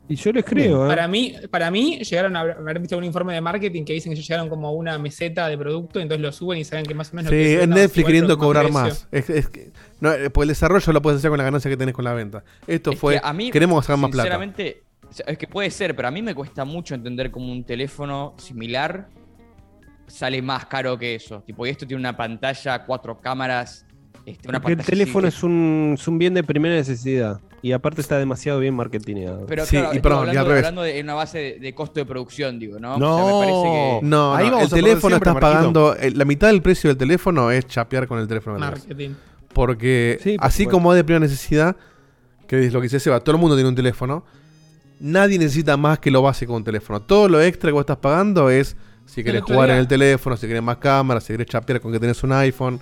Y yo les creo, ¿eh? Para mí, para mí, llegaron a haber- visto un informe de marketing que dicen que ellos llegaron como a una meseta de producto, entonces lo suben y saben que más o menos lo que Sí, se es venda Netflix queriendo cobrar más. Es, es que, no, eh, porque el desarrollo lo puedes hacer con la ganancia que tenés con la venta. Esto Es fue, que a mí, queremos sacar más plata. Sinceramente, es que puede ser, pero a mí me cuesta mucho entender cómo un teléfono similar sale más caro que eso. Tipo, y esto tiene una pantalla, cuatro cámaras, este, una el teléfono es un, es un bien de primera necesidad. Y aparte está demasiado bien marketingado. Pero Sí, claro, y perdón, y hablando, al revés. hablando de una base de, de costo de producción, digo, ¿no? No. O sea, me parece que... No, Ahí no, vamos el teléfono siempre, estás pagando. el- la mitad del precio del teléfono es chapear con el teléfono. Marketing. Porque Sí, por así supuesto. como es de primera necesidad, que es lo que dice Seba, todo el mundo tiene un teléfono. Nadie necesita más que lo básico de un teléfono. Todo lo extra que vos estás pagando es si querés jugar día- en el teléfono, si querés más cámaras, si querés chapear con que tenés un iPhone,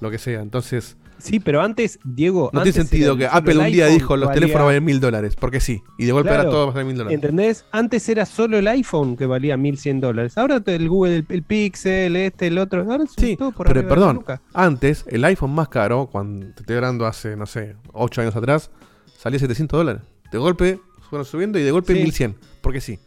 lo que sea. Entonces, Sí, pero antes, Diego. no tiene sentido que Apple un día dijo los valía- teléfonos valen mil dólares, porque sí. Y de golpe Claro. ahora todo va a valer mil dólares. ¿Entendés? Antes era solo el iPhone que valía 1100 dólares. Ahora el Google, el, el Pixel, este, el otro. Ahora Sí, todo por pero perdón, antes el iPhone más caro, cuando te estoy hablando hace, no sé, 8 años atrás, salía 700 dólares. De golpe fueron subiendo y de golpe Sí. 1100, porque sí.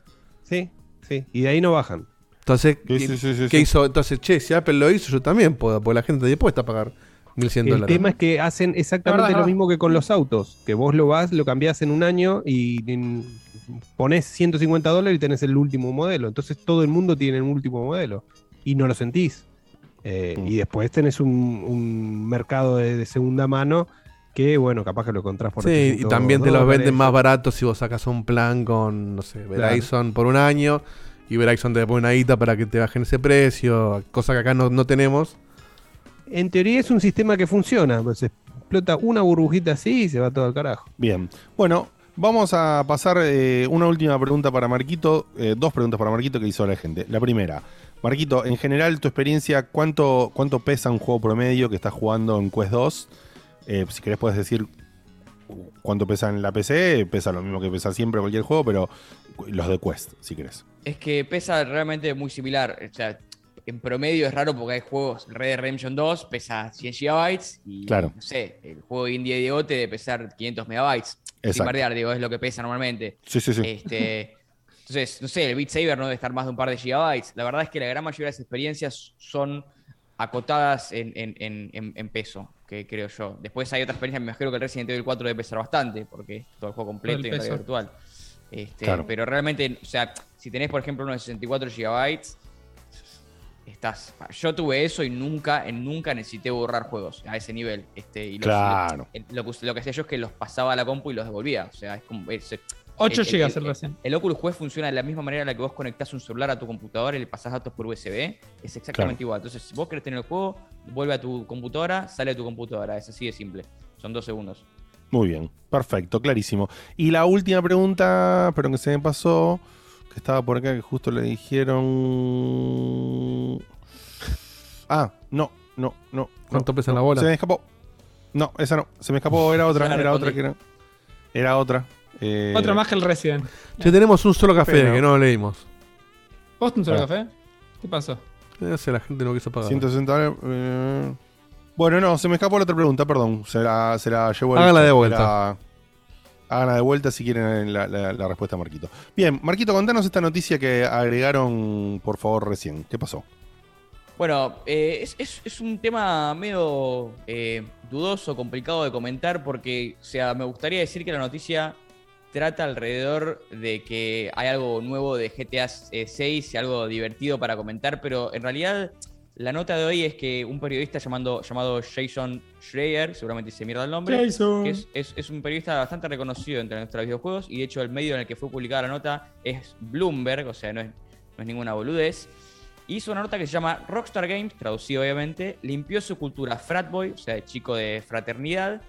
Sí, sí. Y de ahí no bajan. Entonces, Sí, ¿qué, sí, sí, sí, qué sí. hizo? Entonces, che, si Apple lo hizo, yo también puedo, porque la gente está dispuesta a pagar 1100 El dólares. tema es que hacen exactamente lo mismo que con los autos. Que vos lo vas, lo cambiás en un año y pones 150 dólares y tenés el último modelo. Entonces todo el mundo tiene un último modelo. Y no lo sentís. Eh, Mm. Y después tenés un, un mercado de, de segunda mano que, bueno, capaz que lo encontrás por Sí, y 800 también te los venden más baratos si vos sacas un plan con, no sé, Verizon por un año y Verizon te pone una guita para que te bajen ese precio, cosa que acá no, no tenemos. En teoría es un sistema que funciona. Pues se explota una burbujita así y se va todo al carajo. Bien. Bueno, vamos a pasar eh, una última pregunta para Marquito. eh, dos preguntas para Marquito que hizo la gente. La primera, Marquito, en general, tu experiencia, ¿cuánto, cuánto pesa un juego promedio que estás jugando en Quest 2? Eh, si querés, puedes decir cuánto pesa en la PC. Pesa lo mismo que pesa siempre cualquier juego, pero los de Quest, si querés. Es que pesa realmente muy similar. O sea, en promedio es raro porque hay juegos. Red Dead Redemption 2 pesa 100 GB y Claro. no sé, el juego Indie Dio te debe pesar 500 megabytes. Sin bardear, digo, es lo que pesa normalmente. Sí, sí, sí. Este, entonces, no sé, el Beat Saber no debe estar más de un par de gigabytes. La verdad es que la gran mayoría de las experiencias son acotadas en, en- en- en- en peso, que creo yo. Después hay otras experiencias, me imagino que el Resident Evil 4 debe pesar bastante, porque es todo el juego completo el y en realidad virtual. Este, Claro. Pero realmente, o sea, si tenés, por ejemplo, uno de 64 GB, estás. Yo tuve eso y nunca, en nunca necesité borrar juegos a ese nivel. Este, y los- Claro. el- lo, que, lo que hacía yo es que los pasaba a la compu y los devolvía. O sea, es como. es- 8 el- el- gigas el- el recién. El Oculus Quest funciona de la misma manera en la que vos conectás un celular a tu computadora y le pasás datos por USB. Es exactamente igual. Entonces, si vos querés tener el juego, vuelve a tu computadora, sale a tu computadora. Es así de simple. Son dos segundos. Muy bien, perfecto, clarísimo. Y la última pregunta, pero que se me pasó, que estaba por acá, que justo le dijeron... Ah, no, no, no. ¿Cuánto no, pesa no, la bola? Se me escapó. No, esa no, se me escapó, era otra, era otra que era... Era otra. eh, Otro más que el Resident. Che, tenemos un solo café Pero- que no leímos. ¿Vos un solo Ah. café? ¿Qué pasó? No sé, la gente no quiso pagar. 160 dólares, eh, Bueno, no, se me escapó la otra pregunta, perdón. Se la, se la llevó el- Háganla de vuelta. Háganla de vuelta si quieren la, respuesta Marquito. Bien, Marquito, contanos esta noticia que agregaron, por favor, recién. ¿Qué pasó? Bueno, eh, es, es- un tema medio eh, dudoso, complicado de comentar, porque, o sea, me gustaría decir que la noticia trata alrededor de que hay algo nuevo de GTA 6 y algo divertido para comentar, pero en realidad la nota de hoy es que un periodista llamando, llamado Jason Schreier, seguramente se mierda el nombre, Jason. que es, es- es un periodista bastante reconocido entre nuestros videojuegos y de hecho el medio en el que fue publicada la nota es Bloomberg, o sea, no es, no es ninguna boludez. Hizo una nota que se llama Rockstar Games, traducido obviamente, limpió su cultura fratboy, o sea, de chico de fraternidad,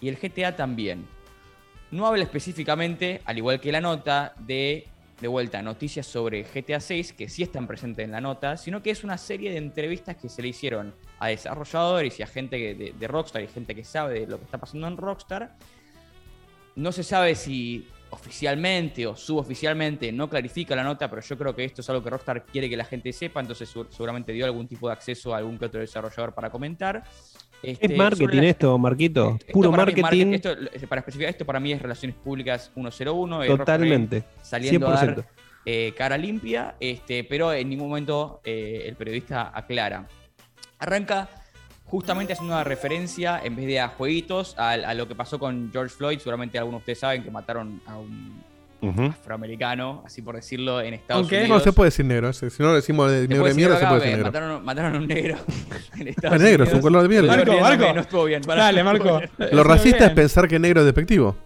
y el GTA también. No habla específicamente, al igual que la nota, de, de vuelta, noticias sobre GTA 6, que sí están presentes en la nota, sino que es una serie de entrevistas que se le hicieron a desarrolladores y a gente de, de Rockstar y gente que sabe de lo que está pasando en Rockstar. No se sabe si oficialmente o suboficialmente no clarifica la nota, pero yo creo que esto es algo que Rockstar quiere que la gente sepa, entonces seguramente dio algún tipo de acceso a algún que otro desarrollador para comentar. Este, Es marketing sobre la- esto, Marquito. esto Puro mí marketing. marketing. Esto, para especificar, esto para mí es Relaciones Públicas 101. eh, Totalmente. Saliendo a dar 100%. eh, cara limpia, este, pero en ningún momento eh, el periodista aclara. Arranca justamente haciendo una referencia, en vez de a jueguitos, a, a lo que pasó con George Floyd. Seguramente algunos de ustedes saben que mataron a un afroamericano, así por decirlo, en Estados Aunque Unidos. no se puede decir negro. Si no lo decimos de negro de mierda, se puede decir negro. Mataron, mataron a un negro. en Estados Ah, negro, es un color de mierda. Marco, Marco. No estuvo bien. pará. Dale, Marco. Lo racista es pensar que negro es despectivo.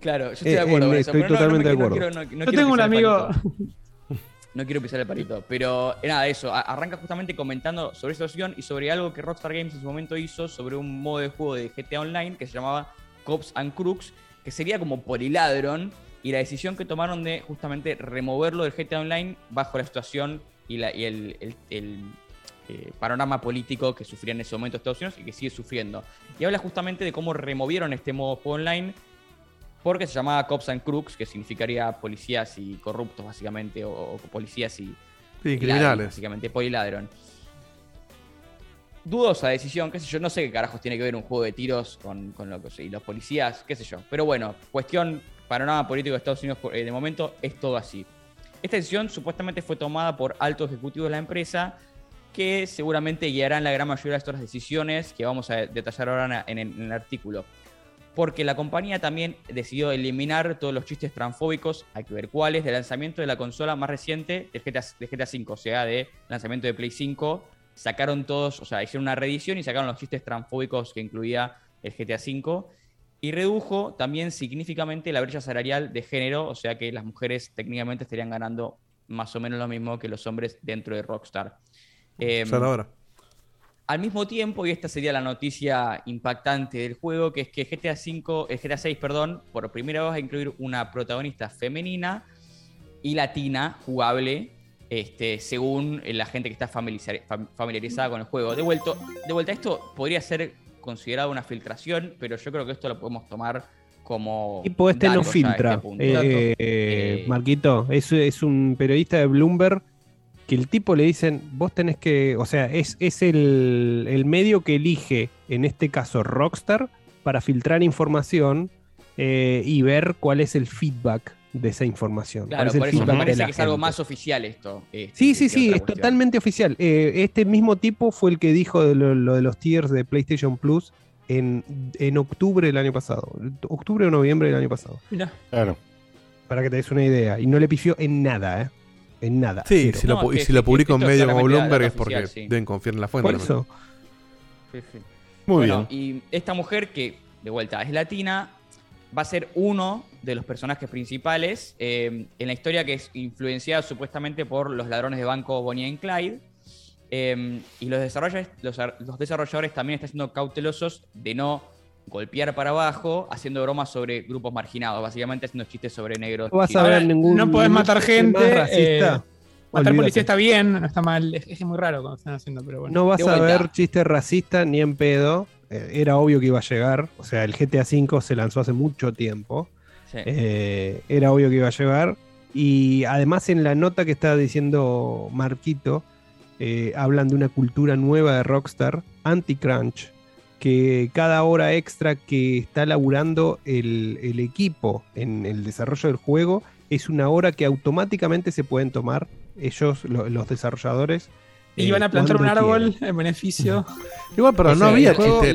Claro, yo estoy Eh, de acuerdo eh, con eso. estoy no- no totalmente me- de no acuerdo. quiero- no- no Yo tengo un amigo. No quiero pisar el palito. Pero eh, nada, eso. Arranca justamente comentando sobre esta situación y sobre algo que Rockstar Games en su momento hizo sobre un modo de juego de GTA Online que se llamaba Cops and Crooks, que sería como Poliladron. Y la decisión que tomaron de justamente removerlo del GTA Online bajo la situación y, la, y el, el- el, eh, panorama político que sufría en ese momento Estados Unidos y que sigue sufriendo. Y habla justamente de cómo removieron este modo juego online porque se llamaba Cops and Crooks, que significaría policías y corruptos, básicamente, o, o policías y. Sí, criminales. Básicamente, poliladron. Dudosa decisión, qué sé yo, no sé qué carajos tiene que ver un juego de tiros con, con lo que y los policías, qué sé yo. Pero bueno, cuestión, panorama político de Estados Unidos eh, de momento es todo así. Esta decisión supuestamente fue tomada por altos ejecutivos de la empresa que seguramente guiarán la gran mayoría de estas decisiones que vamos a detallar ahora en el, artículo porque la compañía también decidió eliminar todos los chistes transfóbicos, hay que ver cuáles, del lanzamiento de la consola más reciente de GTA, de GTA V, o sea, de lanzamiento de Play 5. Sacaron todos, o sea, hicieron una reedición y sacaron los chistes transfóbicos que incluía el GTA V. Y redujo también significativamente la brecha salarial de género, o sea que las mujeres técnicamente estarían ganando más o menos lo mismo que los hombres dentro de Rockstar. Hora. al mismo tiempo, y esta sería la noticia impactante del juego, que es que GTA V, eh, GTA 6, perdón, por primera vez va a incluir una protagonista femenina y latina jugable, este, según la gente que está familiarizada con el juego. De, vuelto, de vuelta, esto podría ser considerado una filtración, pero yo creo que esto lo podemos tomar como. Tipo, este no filtra. este punto. Eh, Eh, Marquito, es, es un periodista de Bloomberg que el tipo le dicen, vos tenés que, o sea, es, es el, el medio que elige, en este caso Rockstar, para filtrar información eh, y ver cuál es el feedback de esa información. Claro, por eso me parece que es algo más oficial esto. este, Sí, sí, sí, es cuestión. totalmente oficial. Eh, este mismo tipo fue el que dijo de lo, lo de los tiers de PlayStation Plus en, en octubre del año pasado. Octubre o noviembre del año pasado. Claro. Para que te des una idea. Y no le pifió en nada, ¿eh? En nada. Sí, si lo, No, y que- si lo que en medio como Bloomberg es porque oficial, sí. deben confiar en la fuente. Por eso. Sí, sí. Muy Bueno, Y esta mujer que, de vuelta, es latina, va a ser uno de los personajes principales eh, en la historia que es influenciada supuestamente por los ladrones de banco Bonnie and Clyde. Eh, y los desarrolladores, los, ar- los desarrolladores también están siendo cautelosos de no golpear para abajo, haciendo bromas sobre grupos marginados, básicamente haciendo chistes sobre negros. No vas a ver Ahora, ningún. no podés matar gente. más racista. eh, matar Olvídate. policía está bien, no está mal. Es, es muy raro cuando están haciendo, pero bueno. No vas a ver chiste racista ni en pedo. Eh, era obvio que iba a llegar. O sea, el GTA V se lanzó hace mucho tiempo. Sí. Eh, era obvio que iba a llegar. Y además en la nota que estaba diciendo Marquito, eh, hablan de una cultura nueva de Rockstar, anti-crunch, que cada hora extra que está laburando el, el equipo en el desarrollo del juego es una hora que automáticamente se pueden tomar ellos, lo- los desarrolladores. Y eh, van a plantar un árbol en beneficio. Igual, pero no había chiste,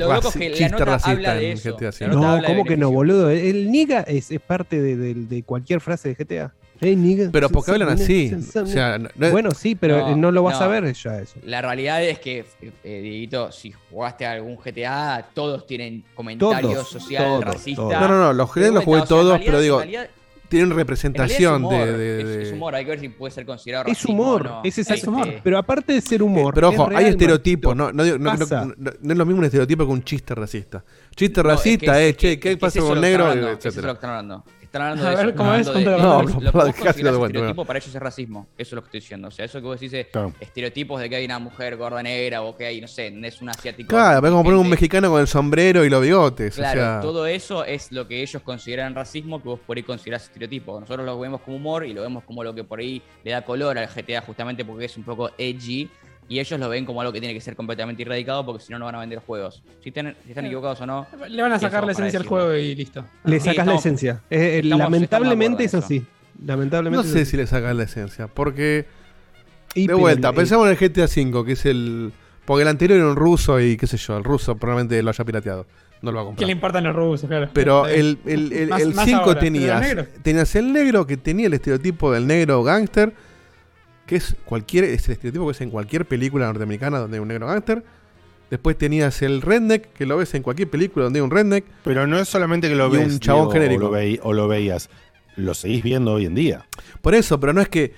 racista en eso. GTA V. No, ¿cómo que no, boludo? El niga es, es parte de, de- de cualquier frase de GTA. Hey, nigga. Pero porque hablan así. O O sea, no- no- bueno, sí, pero No, no, lo vas no. a ver ya eso. La realidad es que, eh, Dieguito, si jugaste a algún GTA, todos tienen comentarios Todos, social, todos, racista. todos. No, no, no, los generales los jugué o sea, todos, realidad- pero digo, tienen representación es humor, de, de- es- de- es humor, hay que ver si puede ser considerado Es racismo humor, no. es Este, exacto. Pero aparte de ser humor. Pero ojo, es hay estereotipos, no, no, no, no- Pasa. no- no es lo mismo un estereotipo que un chiste racista. Chiste No, es que racista, es- eh, che, es ¿qué pasa es eso con lo que negro? están hablando, etcétera. Están hablando. A de ver, eso, ¿cómo es? de- lo- No, lo casi lo estereotipo para ellos es racismo. Eso es lo que estoy diciendo. O sea, eso que vos decís, Claro. estereotipos de que hay una mujer gorda negra o que hay, no sé, es un asiático. Claro, es como poner un mexicano con el sombrero y los bigotes. Claro, o sea, todo eso es lo que ellos consideran racismo, que vos por ahí considerás estereotipo. Nosotros lo vemos como humor y lo vemos como lo que por ahí le da color al GTA, justamente porque es un poco edgy. Y ellos lo ven como algo que tiene que ser completamente erradicado porque si no, no van a vender juegos. Si, están- si están equivocados o no. Le van a sacar la esencia al juego y listo. Le Sí, sacas la esencia. Eh, eh, estamos- lamentablemente es así. Lamentablemente no sé si le sacan la esencia. Porque, Y, de vuelta, el- pensamos en el GTA V, que es el. Porque el anterior era un ruso y qué sé yo, el ruso probablemente lo haya pirateado. No lo va a ¿Qué comprar. le importan los rusos? Claro. Pero el, el, el, más- el más 5 ahora, pero tenías, tenías el negro que tenía el estereotipo del negro gángster, que es cualquier es el estereotipo que es en cualquier película norteamericana donde hay un negro gángster. Después tenías el redneck, que lo ves en cualquier película donde hay un redneck. Pero no es solamente que lo ves un chabón Diego, genérico. O lo, veí- o lo veías. Lo seguís viendo hoy en día. Por eso, pero no es que.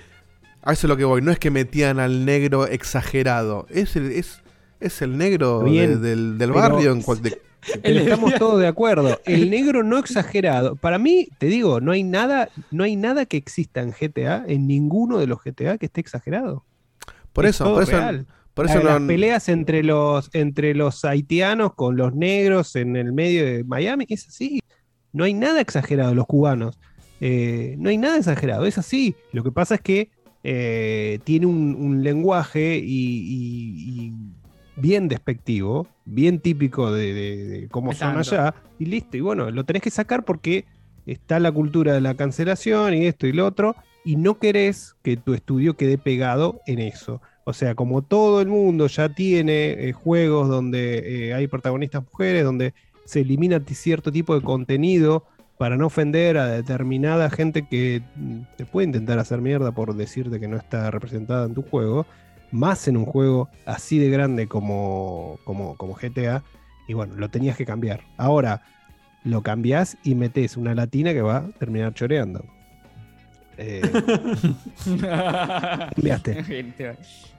A eso es lo que voy. No es que metían al negro exagerado. Es el, es, es el negro de- del, del barrio. En cual- de- Pero estamos todos de acuerdo. El negro no exagerado. Para mí, te digo, no hay nada, no hay nada que exista en GTA, en ninguno de los GTA que esté exagerado. por Es eso, todo por eso, real. por eso La- no- las peleas entre los, entre los haitianos con los negros en el medio de Miami es así. No hay nada exagerado, los cubanos. Eh, no hay nada exagerado, es así. Lo que pasa es que eh, tiene un, un lenguaje y bien despectivo, bien típico de, de- de cómo son allá, y listo. Y bueno, lo tenés que sacar porque está la cultura de la cancelación y esto y lo otro, y no querés que tu estudio quede pegado en eso. O sea, como todo el mundo ya tiene eh, juegos donde eh, hay protagonistas mujeres, donde se elimina cierto tipo de contenido para no ofender a determinada gente que te puede intentar hacer mierda por decirte que no está representada en tu juego, más en un juego así de grande como, como, como GTA, y bueno, lo tenías que cambiar. Ahora, lo cambiás y metes una latina que va a terminar choreando. Eh, Cambiaste.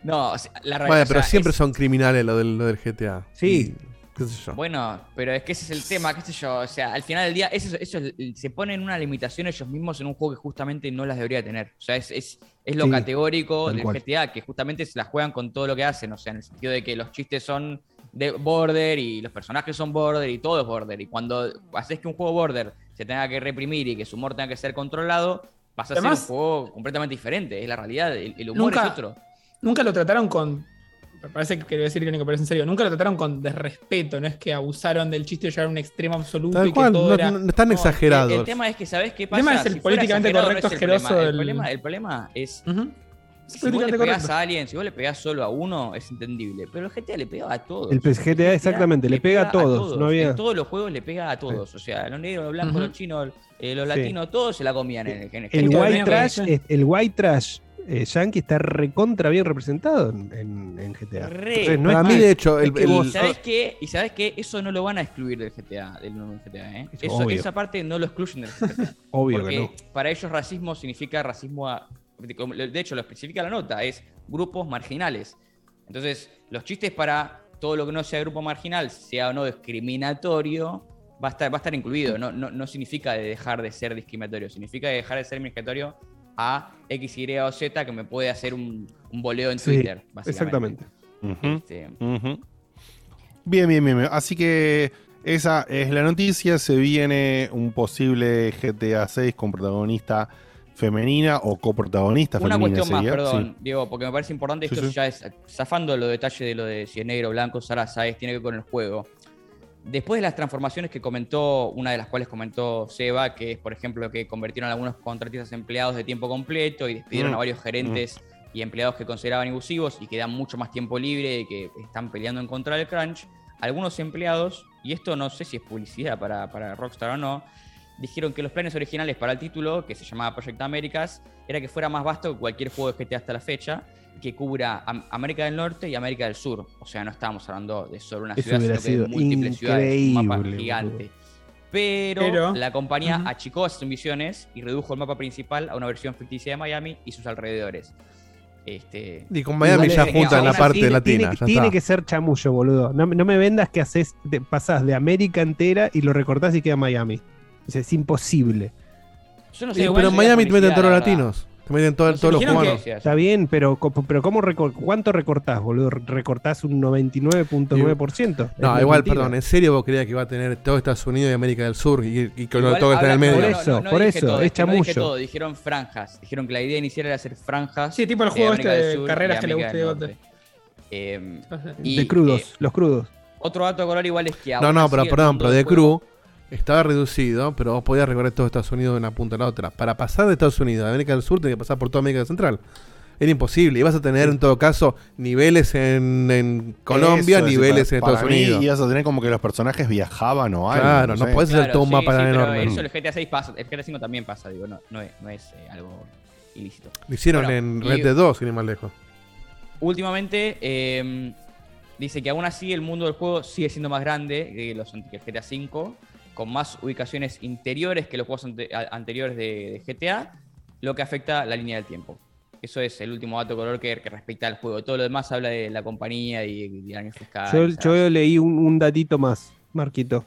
no, o sea, la realidad. O pero sea, siempre es- son criminales lo del, lo del GTA. Sí. Y- qué sé yo. Bueno, pero es que ese es el tema, qué sé yo. O sea, al final del día, eso, eso es- se ponen una limitación ellos mismos en un juego que justamente no las debería tener. O sea, es, es, es lo Sí, categórico del cual. GTA, que justamente se la juegan con todo lo que hacen. O sea, en el sentido de que los chistes son de border y los personajes son border y todo es border. Y cuando haces que un juego border se tenga que reprimir y que su humor tenga que ser controlado, vas a Además- hacer un juego completamente diferente. Es la realidad, el, el humor Nunca- es otro. Nunca lo trataron con. Me parece que quería decir irónico, pero es en serio. Nunca lo trataron con desrespeto. No es que abusaron del chiste de llegar a un extremo absoluto Tal y que cual, todo no, era. no- no están No, exagerados. El, el tema es que, ¿sabes qué El pasa? tema es el Si políticamente correcto no es el asqueroso problema. El del- problema, el problema es. Si vos le pegás correcto. a alguien, si vos le pegás solo a uno, es entendible. Pero el GTA le pegaba a todos. El GTA, exactamente, le pega a todos, no había- En todos los juegos le pega a todos. O sea, los negros, los blancos, Ujú. los chinos, eh, los Sí. latinos, todos se la comían en el, en el GTA. white trash, es- el white trash eh, yankee está recontra bien representado en, en- en GTA. Re. Entonces, no es Para mí, que- de hecho, es el- que el- vos- ¿Y sabes qué? ¿Y sabes qué? Eso no lo van a excluir del GTA, del nuevo GTA, ¿eh? Eso- esa parte no lo excluyen del GTA. Obvio porque que no. para ellos racismo significa racismo a... De hecho, lo especifica la nota, es grupos marginales. Entonces, los chistes para todo lo que no sea grupo marginal, sea o no discriminatorio, va a estar, va a estar incluido. No, no, no significa de dejar de ser discriminatorio, significa de dejar de ser discriminatorio a X, Y o Z que me puede hacer un, un boleo en Sí, Twitter, básicamente. exactamente. Este, ujú. Bien, bien, bien, bien. Así que esa es la noticia. Se viene un posible GTA 6 con protagonista femenina o coprotagonista Una femenina. cuestión más, perdón, Sí. Diego, porque me parece importante, Sí, esto sí. ya es zafando los detalles de lo de si es negro, blanco, Sarasa, es, tiene que ver con el juego. Después de las transformaciones que comentó, una de las cuales comentó Seba, que es, por ejemplo, que convirtieron a algunos contratistas empleados de tiempo completo y despidieron Mm, a varios gerentes y empleados que consideraban abusivos y que dan mucho más tiempo libre y que están peleando en contra del crunch, algunos empleados, y esto no sé si es publicidad para, para Rockstar o no, dijeron que los planes originales para el título, que se llamaba Project Americas, era que fuera más vasto que cualquier juego de GTA hasta la fecha, que cubra Am- América del Norte y América del Sur. O sea, no estábamos hablando de solo una Eso ciudad, sino que de múltiples ciudades, un mapa gigante. Pero, Pero- la compañía achicó esas ambiciones y redujo el mapa principal a una versión ficticia de Miami y sus alrededores. Este, Y con Miami ya juntan la parte tiene, latina. tiene- ya tiene está. que ser chamullo, boludo. No, me- no me vendas que haces, te, pasás de América entera y lo recortás y queda Miami. O sea, es imposible. Yo no Sí, igual pero Miami te meten todos los latinos. Te meten todo- todos los cubanos. que- Está bien, pero, pero ¿cómo recor- ¿cuánto recortás, boludo? Recortás un 99.9%. No, Es igual, mentira. perdón, ¿en serio vos creías que iba a tener todo Estados Unidos y América del Sur y, y que Igual todo que está en el medio? Por eso, no por eso, todo, es que no dije chamullo. todo, dijeron franjas. Dijeron que la idea inicial era hacer franjas. Sí, tipo el de juego este de Sur y carreras que le gusta. Eh, De y, de crudos, eh, los crudos. otro dato de color igual es que No, no, pero perdón, pero de Crew estaba reducido, pero vos podías recorrer todo Estados Unidos de una punta a la otra. Para pasar de Estados Unidos a América del Sur, tenías que pasar por toda América Central. Era imposible. Ibas a tener, en todo caso, niveles en, en Colombia, Eso niveles para- en Estados para mí Unidos. ibas a tener como que los personajes viajaban o algo. Claro, no sé. podés hacer todo un sí, mapa sí, enorme. Eso el GTA 6 pasa, el GTA 5 también pasa, digo, no, no es, no es eh, algo ilícito. Lo hicieron Bueno, en Red Dead 2, sin ir más lejos. Últimamente, eh, dice que aún así el mundo del juego sigue siendo más grande que, los, que el GTA 5, con más ubicaciones interiores que los juegos ante- anteriores de, de GTA, lo que afecta la línea del tiempo. Eso es el último dato color que, que respecta al juego. Todo lo demás habla de la compañía y, y años fiscales. Yo, leí un, un datito más, Marquito.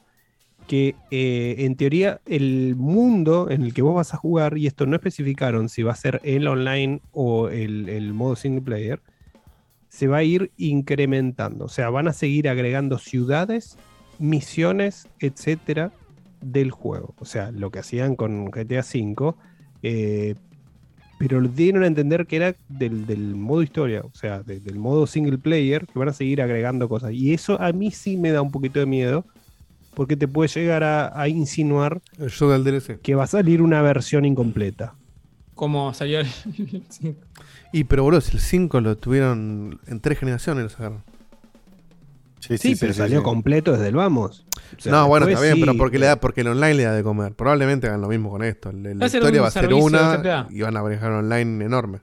Que eh, en teoría el mundo en el que vos vas a jugar, y esto no especificaron si va a ser el online o el, el modo single player, se va a ir incrementando. O sea, van a seguir agregando ciudades, misiones, etcétera, del juego. O sea, lo que hacían con GTA V, eh, pero lo dieron a entender que era del, del modo historia, o sea, de- del modo single player, que van a seguir agregando cosas. Y eso a mí sí me da un poquito de miedo, porque te puede llegar a, a insinuar El show del DLC. que va a salir una versión incompleta. Como salió el. Y pero boludo, si el 5 lo tuvieron en tres generaciones, lo sacaron. Sí, pero salió completo desde el vamos. O sea, no, bueno, está bien, sí, pero porque, le da, porque el online le da de comer. Probablemente hagan lo mismo con esto. La, historia va a ser una y van a manejar online enorme.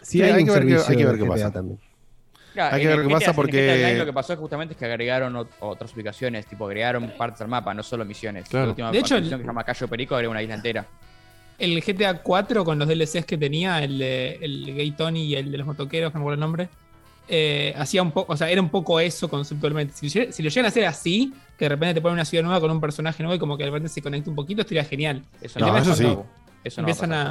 Sí, hay, hay un que ver qué- servicio hay que ver de qué GTA pasa. también. Claro, Hay que ver qué pasa porque- Online lo que pasó justamente es que agregaron ot- otras ubicaciones, tipo agregaron partes al mapa, no solo misiones. Claro. La última De hecho, el- que se llama Cayo Perico agrega una isla entera. El GTA 4 con los DLCs que tenía, el, el Gay Tony y el de los motoqueros, que no me acuerdo el nombre, eh, hacía un poco, o sea, era un poco eso conceptualmente. Si, lo llegan a hacer así, que de repente te ponen una ciudad nueva con un personaje nuevo y como que de repente se conecta un poquito, estaría genial. Eso no, eso sí. cuando Eso no va a empiezan, pasar.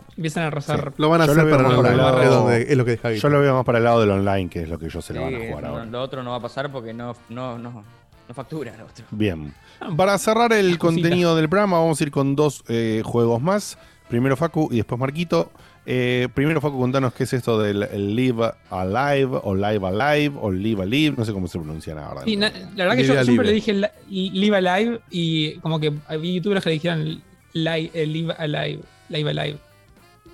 a, empiezan a rozar. Lo van a Yo hacer para más el lado- es, donde- es lo que deja Yo lo veo más para el lado del online, que es lo que ellos se lo van a Sí, jugar no, ahora. Lo otro no va a pasar porque no, no, no, no factura lo otro. Bien. Para cerrar el contenido del programa, vamos a ir con dos eh, juegos más. Primero Facu y después Marquito. Eh, primero Facu, contanos qué es esto del el Live Alive, o Live Alive, o Live Alive, no sé cómo se pronuncia. Sí, na- la verdad que yo Live siempre le dije la- Live Alive y como que había youtubers que le dijeron li- eh, Live Alive, Live Alive.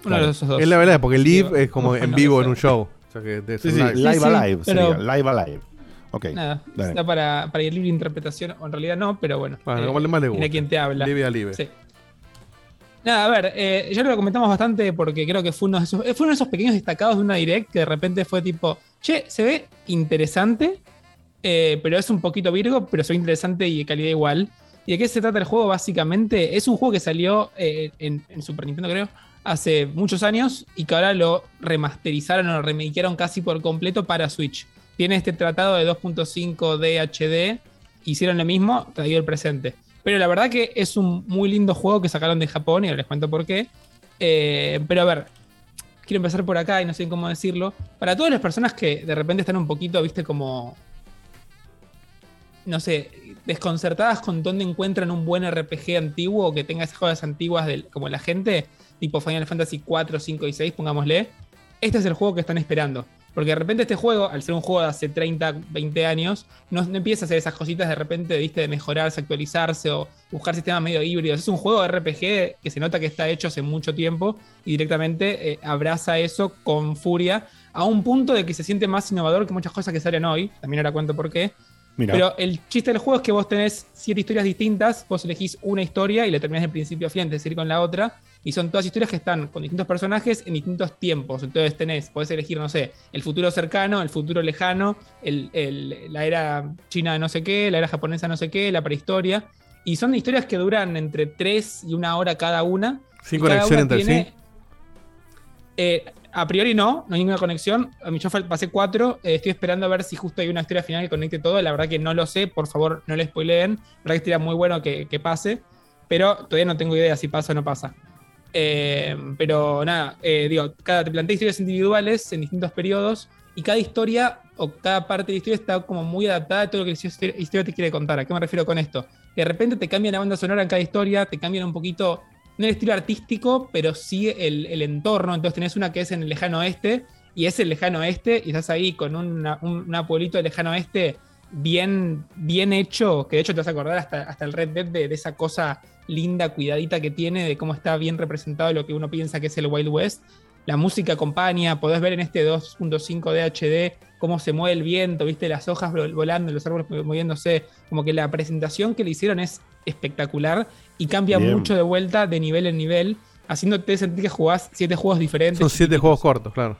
Uno Claro. de esos dos. Es la verdad, porque live Sí, es como ¿cómo fue en vivo en un show. O sea que Sí, sí, live. Live Alive pero- sería, Live Alive. Ok. Nada, dale. está para, para ir libre interpretación, o en realidad no, pero bueno. Bueno, eh, como más le mira quién te habla. Live Alive. Sí. Nada, a ver, eh, ya lo comentamos bastante porque creo que fue uno, de esos, fue uno de esos pequeños destacados de una direct que de repente fue tipo, che, se ve interesante, eh, pero es un poquito Virgo, pero se ve interesante y de calidad igual. ¿Y de qué se trata el juego? Básicamente, es un juego que salió eh, en, en Super Nintendo, creo, hace muchos años y que ahora lo remasterizaron o lo remakearon casi por completo para Switch. Tiene este tratado de 2.5 DHD, hicieron lo mismo, traído el presente. Pero la verdad que es un muy lindo juego que sacaron de Japón y ahora les cuento por qué. Eh, pero a ver, quiero empezar por acá y no sé cómo decirlo. Para todas las personas que de repente están un poquito, viste, como. No sé, desconcertadas con dónde encuentran un buen RPG antiguo que tenga esas cosas antiguas del- como la gente, tipo Final Fantasy 4, 5 y 6, pongámosle. Este es el juego que están esperando. Porque de repente este juego, al ser un juego de hace 30, 20 años, no, no empieza a hacer esas cositas de repente, viste, de mejorarse, actualizarse o buscar sistemas medio híbridos. Es un juego de RPG que se nota que está hecho hace mucho tiempo y directamente eh, abraza eso con furia a un punto de que se siente más innovador que muchas cosas que salen hoy. También ahora cuento por qué. Pero el chiste del juego es que vos tenés siete historias distintas, vos elegís una historia y la terminás de principio a fin, antes de seguir con la otra. Y son todas historias que están con distintos personajes en distintos tiempos. Entonces tenés, podés elegir, no sé, el futuro cercano, el futuro lejano, el- el- la era china de no sé qué, la era japonesa no sé qué, la prehistoria. Y son historias que duran entre 3 y una hora cada una. ¿Sin conexión entre sí? eh, a priori no, no hay ninguna conexión. A mí yo pasé cuatro. eh, estoy esperando a ver si justo hay una historia final que conecte todo. La verdad que no lo sé. Por favor, no le spoileen. La verdad que sería muy bueno que, que pase. Pero todavía no tengo idea si pasa o no pasa. Eh, pero nada, eh, digo, cada, te plantea historias individuales en distintos periodos. Y cada historia o cada parte de la historia está como muy adaptada a todo lo que la historia te quiere contar. ¿A qué me refiero con esto? De repente te cambian la banda sonora en cada historia, te cambian un poquito no el estilo artístico, pero sí el, el entorno. Entonces tenés una que es en el lejano oeste, y es el lejano oeste, y estás ahí con una- un una pueblito del lejano oeste bien, bien hecho, que de hecho te vas a acordar hasta, hasta el Red Dead de, de esa cosa linda, cuidadita que tiene, de cómo está bien representado lo que uno piensa que es el Wild West. La música acompaña, podés ver en este 2.5 DHD cómo se mueve el viento, viste las hojas vol- volando, los árboles moviéndose, como que la presentación que le hicieron es espectacular y cambia Bien. mucho de vuelta de nivel en nivel, haciéndote sentir que jugás siete juegos diferentes. Son siete juegos cortos, claro.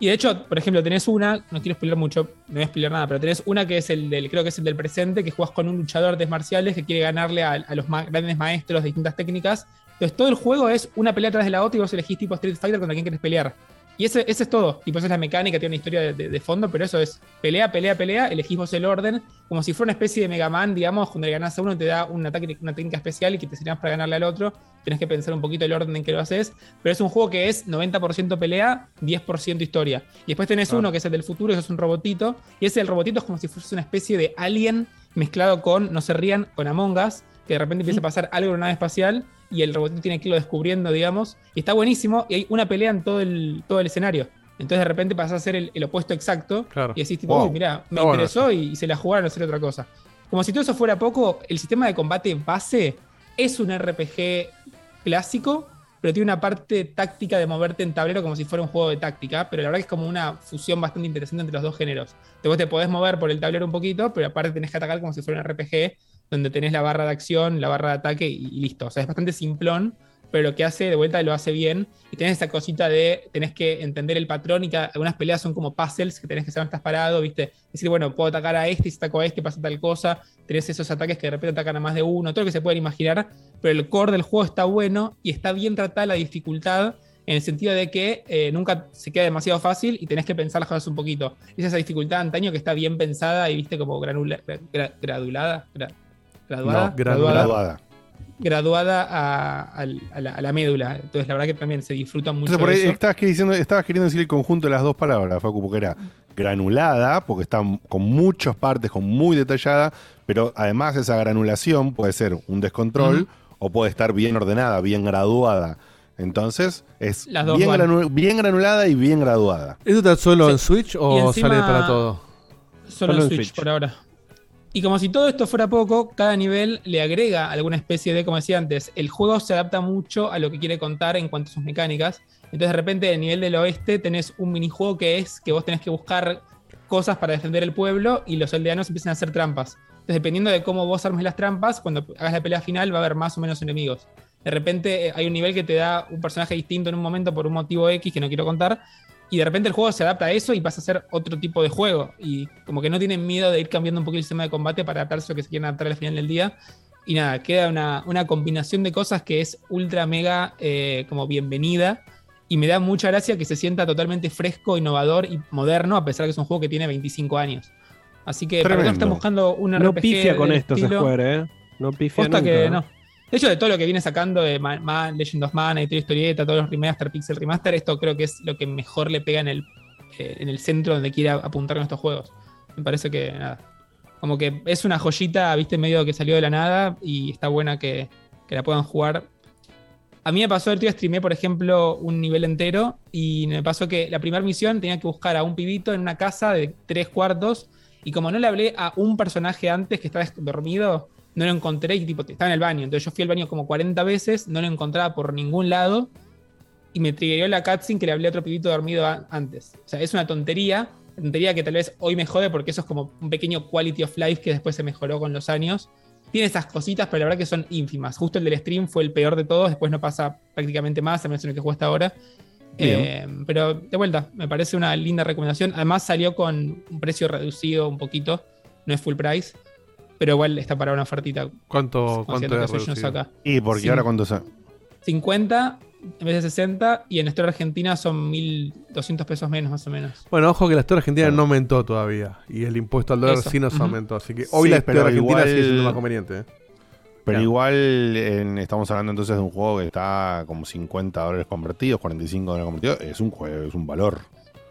Y de hecho, por ejemplo, tenés una, no quiero spoiler mucho, no voy a spoiler nada, pero tenés una que es el del, creo que es el del presente, que jugás con un luchador de artes marciales que quiere ganarle a, los ma- grandes maestros de distintas técnicas. Entonces todo el juego es una pelea tras de la otra y vos elegís tipo Street Fighter contra quién querés pelear. Y ese, ese es todo. Tipo, esa es la mecánica, tiene una historia de, de- de fondo, pero eso es pelea, pelea, pelea, elegís vos el orden, como si fuera una especie de Mega Man, digamos, cuando le ganás a uno te da un ataque, una técnica especial y que te sirve para ganarle al otro. Tenés que pensar un poquito el orden en que lo haces, pero es un juego que es 90% pelea, 10% historia. Y después tenés uno que es el del futuro, que es un robotito, y ese del robotito es como si fuese una especie de alien mezclado con, no se rían, con Among Us, que de repente empieza a pasar algo en una nave espacial y el robotito tiene que irlo descubriendo, digamos, y está buenísimo, y hay una pelea en todo el, todo el escenario. Entonces de repente pasás a ser el, el opuesto exacto Claro. y decís tipo, Wow. uy, mira, me Está bueno interesó y, y se la jugaron a hacer otra cosa. Como si todo eso fuera poco, el sistema de combate base es un RPG clásico, pero tiene una parte táctica de moverte en tablero como si fuera un juego de táctica, pero la verdad que es como una fusión bastante interesante entre los dos géneros. Después te podés mover por el tablero un poquito, pero aparte tenés que atacar como si fuera un RPG, donde tenés la barra de acción, la barra de ataque y, listo. O sea, es bastante simplón, pero lo que hace de vuelta lo hace bien. Y tenés esa cosita de tenés que entender el patrón y cada, algunas peleas son como puzzles que tenés que saber dónde estás parado, ¿viste? Decir, bueno, puedo atacar a este, si ataco a este pasa tal cosa. Tenés esos ataques que de repente atacan a más de uno, todo lo que se pueden imaginar. Pero el core del juego está bueno y está bien tratada la dificultad en el sentido de que eh, nunca se queda demasiado fácil y tenés que pensar las cosas un poquito. Es esa dificultad antaño que está bien pensada y viste como granula, gra- graduada. No, graduada. graduada a, la, a la médula. Entonces, la verdad que también se disfruta mucho. Entonces, por ahí de eso. estabas, que diciendo, estabas queriendo decir el conjunto de las dos palabras, Facu, porque era granulada, porque está con muchas partes, con muy detallada, pero además esa granulación puede ser un descontrol o puede estar bien ordenada, bien graduada. Entonces, es Las dos bien, van. granu- bien granulada y bien graduada. ¿Esto está solo en Switch o encima- sale para todo? Solo, en Switch, por ahora. Y como si todo esto fuera poco, cada nivel le agrega alguna especie de, como decía antes, el juego se adapta mucho a lo que quiere contar en cuanto a sus mecánicas. Entonces de repente en el nivel del oeste tenés un minijuego que es que vos tenés que buscar cosas para defender el pueblo y los aldeanos empiezan a hacer trampas. Entonces dependiendo de cómo vos armes las trampas, cuando hagas la pelea final va a haber más o menos enemigos. De repente eh, hay un nivel que te da un personaje distinto en un momento por un motivo X que no quiero contar. Y de repente el juego se adapta a eso y pasa a ser otro tipo de juego. Y como que no tienen miedo de ir cambiando un poquito el sistema de combate para adaptarse a lo que se quieren adaptar al final del día. Y nada, queda una, una combinación de cosas que es ultra mega eh, como bienvenida. Y me da mucha gracia que se sienta totalmente fresco, innovador y moderno, a pesar de que es un juego que tiene 25 años. Así que para están buscando un No pifia con esto estilo- Square, ¿eh? No pifia nunca, que ¿eh? no. De hecho, de todo lo que viene sacando de Ma- Ma- Legend of Mana y Toy Historieta, todos los remaster, Pixel Remaster, esto creo que es lo que mejor le pega en el, eh, en el centro donde quiera apuntar con estos juegos. Me parece que nada. Como que es una joyita, viste, medio que salió de la nada y está buena que, que la puedan jugar. A mí me pasó el tío streamé, por ejemplo, un nivel entero y me pasó que la primera misión tenía que buscar a un pibito en una casa de tres cuartos y como no le hablé a un personaje antes que estaba dormido, no lo encontré y tipo, estaba en el baño. Entonces yo fui al baño como 40 veces, no lo encontraba por ningún lado y me triggeró la cutscene que le hablé a otro pibito dormido a- antes. O sea, es una tontería, tontería que tal vez hoy me jode porque eso es como un pequeño quality of life que después se mejoró con los años. Tiene esas cositas, pero la verdad que son ínfimas. Justo el del stream fue el peor de todos, después no pasa prácticamente más, al menos en el que juego hasta ahora. Eh, pero de vuelta, me parece una linda recomendación. Además salió con un precio reducido un poquito, no es full price, pero igual está para una ofertita. ¿Cuánto, cuánto que es acá. Y porque Sí. ahora cuánto sa- 50 en vez de 60 y en Store Argentina son 1200 pesos menos más o menos. Bueno, ojo que la historia argentina no aumentó todavía. Y el impuesto al dólar Eso. sí nos aumentó. Así que hoy Sí, la historia argentina igual- sigue siendo más conveniente. ¿eh? Pero Claro. igual en- estamos hablando entonces de un juego que está como 50 dólares convertidos, 45 dólares convertidos. Es un juego, es un valor.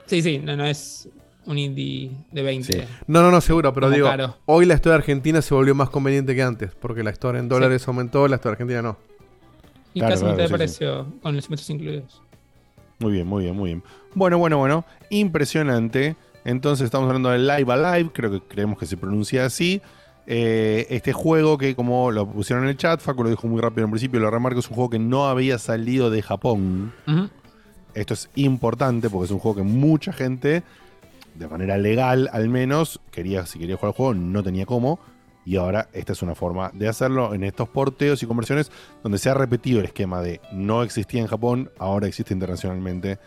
Sí, sí, no, no es un indie de 20. No, no, no, seguro, pero Como digo, caro. hoy la historia argentina se volvió más conveniente que antes. Porque la historia en dólares aumentó, la historia argentina no. Y Claro, casi claro, mitad de sí, con los impuestos incluidos. Muy bien, muy bien, muy bien. Bueno, bueno, bueno. Impresionante. Entonces estamos hablando de Live Alive, creo que creemos que se pronuncia así. Eh, este juego que como lo pusieron en el chat, Facu lo dijo muy rápido en principio, lo remarco, es un juego que no había salido de Japón. Esto es importante porque es un juego que mucha gente, de manera legal al menos, quería, si quería jugar el juego, no tenía cómo. Y ahora esta es una forma de hacerlo en estos porteos y conversiones donde se ha repetido el esquema de no existía en Japón, ahora existe internacionalmente.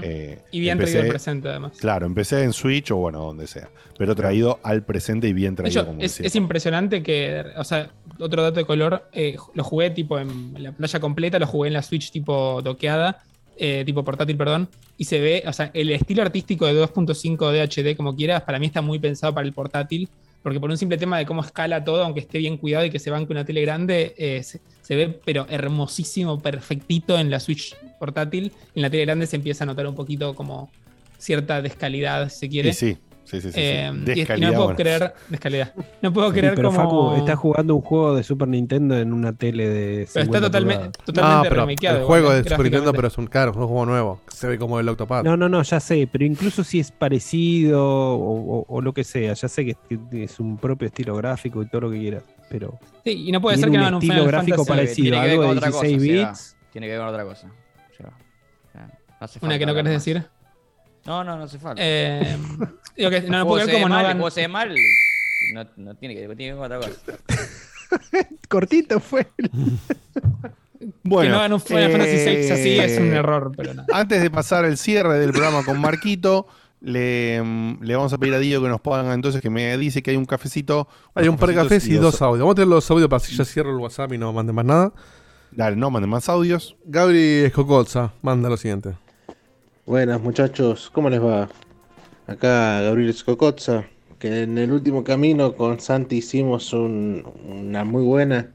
Eh, Y bien empecé- traído al presente, además. Claro, empecé en Switch o bueno, donde sea. Pero traído al presente y bien traído hecho, como es, es impresionante que, o sea, otro dato de color, eh, lo jugué tipo en la playa completa, lo jugué en la Switch tipo doqueada, eh, tipo portátil, perdón, y se ve, o sea, el estilo artístico de 2.5 de HD, como quieras, para mí está muy pensado para el portátil, porque por un simple tema de cómo escala todo, aunque esté bien cuidado y que se banque una tele grande, eh, se, ve pero hermosísimo, perfectito en la Switch portátil, en la tele grande se empieza a notar un poquito como cierta descalidad, si se quiere. Sí, sí, sí, sí, sí. Eh, y- no Descalidad, puedo creer, descalidad. No puedo Sí, creer pero cómo. Facu está jugando un juego de Super Nintendo en una tele de. Pero está 50 totalmente, totalmente Ah, pero remakeado. el juego de Super Nintendo, pero es un, claro, es un juego nuevo. Se ve como el Octopad. No, no, no, ya sé, pero incluso si es parecido o, o- o lo que sea, ya sé que es- un propio estilo gráfico y todo lo que quieras, pero. Sí, y no puede ser que un no hagan un estilo Final gráfico Fantasy. parecido, Tiene que ver algo con de otra cosa, 16 Seba. bits. Tiene que ver con otra cosa. O sea, no Una que no querés más. decir. No, no, no hace falta. Eh, digo que El no, no puedo cómo no hagan. ve mal. No, no tiene que tiene que ver con otra cosa. Cortito fue. que no hagan un Final Fantasy VI así es un eh, error, pero no. Antes de pasar el cierre del programa con Marquito, le, mm, le vamos a pedir a Dio que nos ponga entonces que me dice que hay un cafecito. Hay un par de cafés y dos audios. Vamos a tener los audios para si ya cierro el WhatsApp y no mande más nada. Dale, no manden más audios. Gabri Escocolza, manda lo siguiente. Buenas muchachos, ¿cómo les va? Acá Gabriel Scocotza, que en el último camino con Santi hicimos un- una muy buena.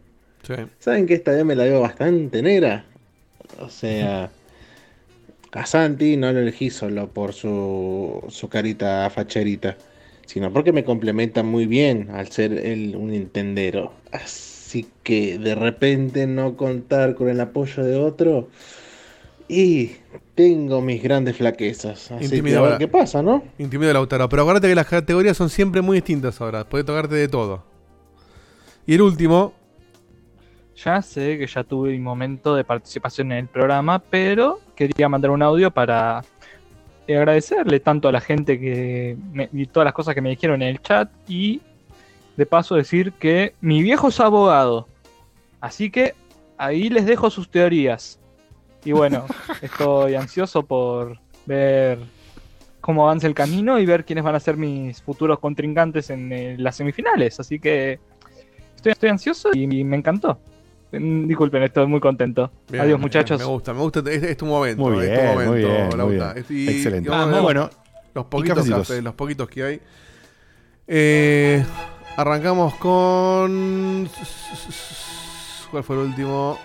¿Saben que esta vez me la veo bastante negra? O sea, a Santi no lo elegí solo por su, su carita facherita, sino porque me complementa muy bien al ser él un Nintendero. Así que de repente no contar con el apoyo de otro. Y tengo mis grandes flaquezas. Así que a ver qué pasa, ¿no? Intimida Lautaro. Pero acuérdate que las categorías son siempre muy distintas ahora. Puede tocarte de todo. Y el último. Ya sé que ya tuve mi momento de participación en el programa, pero quería mandar un audio para eh, agradecerle tanto a la gente que me, y todas las cosas que me dijeron en el chat y de paso decir que mi viejo es abogado. Así que ahí les dejo sus teorías. Y bueno, estoy ansioso por ver cómo avanza el camino y ver quiénes van a ser mis futuros contrincantes en eh, las semifinales. Así que estoy, estoy ansioso y, y me encantó. Disculpen, estoy muy contento. Bien, Adiós, bien, muchachos. Me gusta, me gusta. Es, es tu momento. Muy es bien, tu momento, muy bien, muy. Y- Excelente. y vamos a ver Vamos. Bueno, los poquitos cafés, los poquitos que hay. Eh, arrancamos con. ¿Cuál fue el último?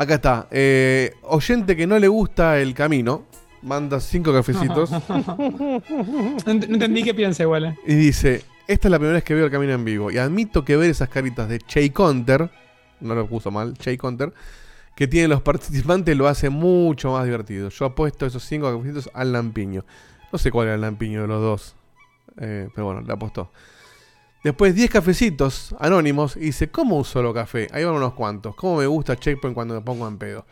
Acá está. Eh, oyente que no le gusta el camino. Manda cinco cafecitos. no, ent- no entendí qué piensa igual. eh. Y dice, esta es la primera vez que veo el camino en vivo. Y admito que ver esas caritas de Che Counter, no lo puso mal, Che Counter, que tienen los participantes lo hace mucho más divertido. Yo apuesto esos cinco cafecitos al lampiño. No sé cuál era el lampiño de los dos. eh, pero bueno, le apostó. Después 10 cafecitos anónimos y dice, ¿cómo un solo café? Ahí van unos cuantos. ¿Cómo me gusta Checkpoint cuando me pongo en pedo?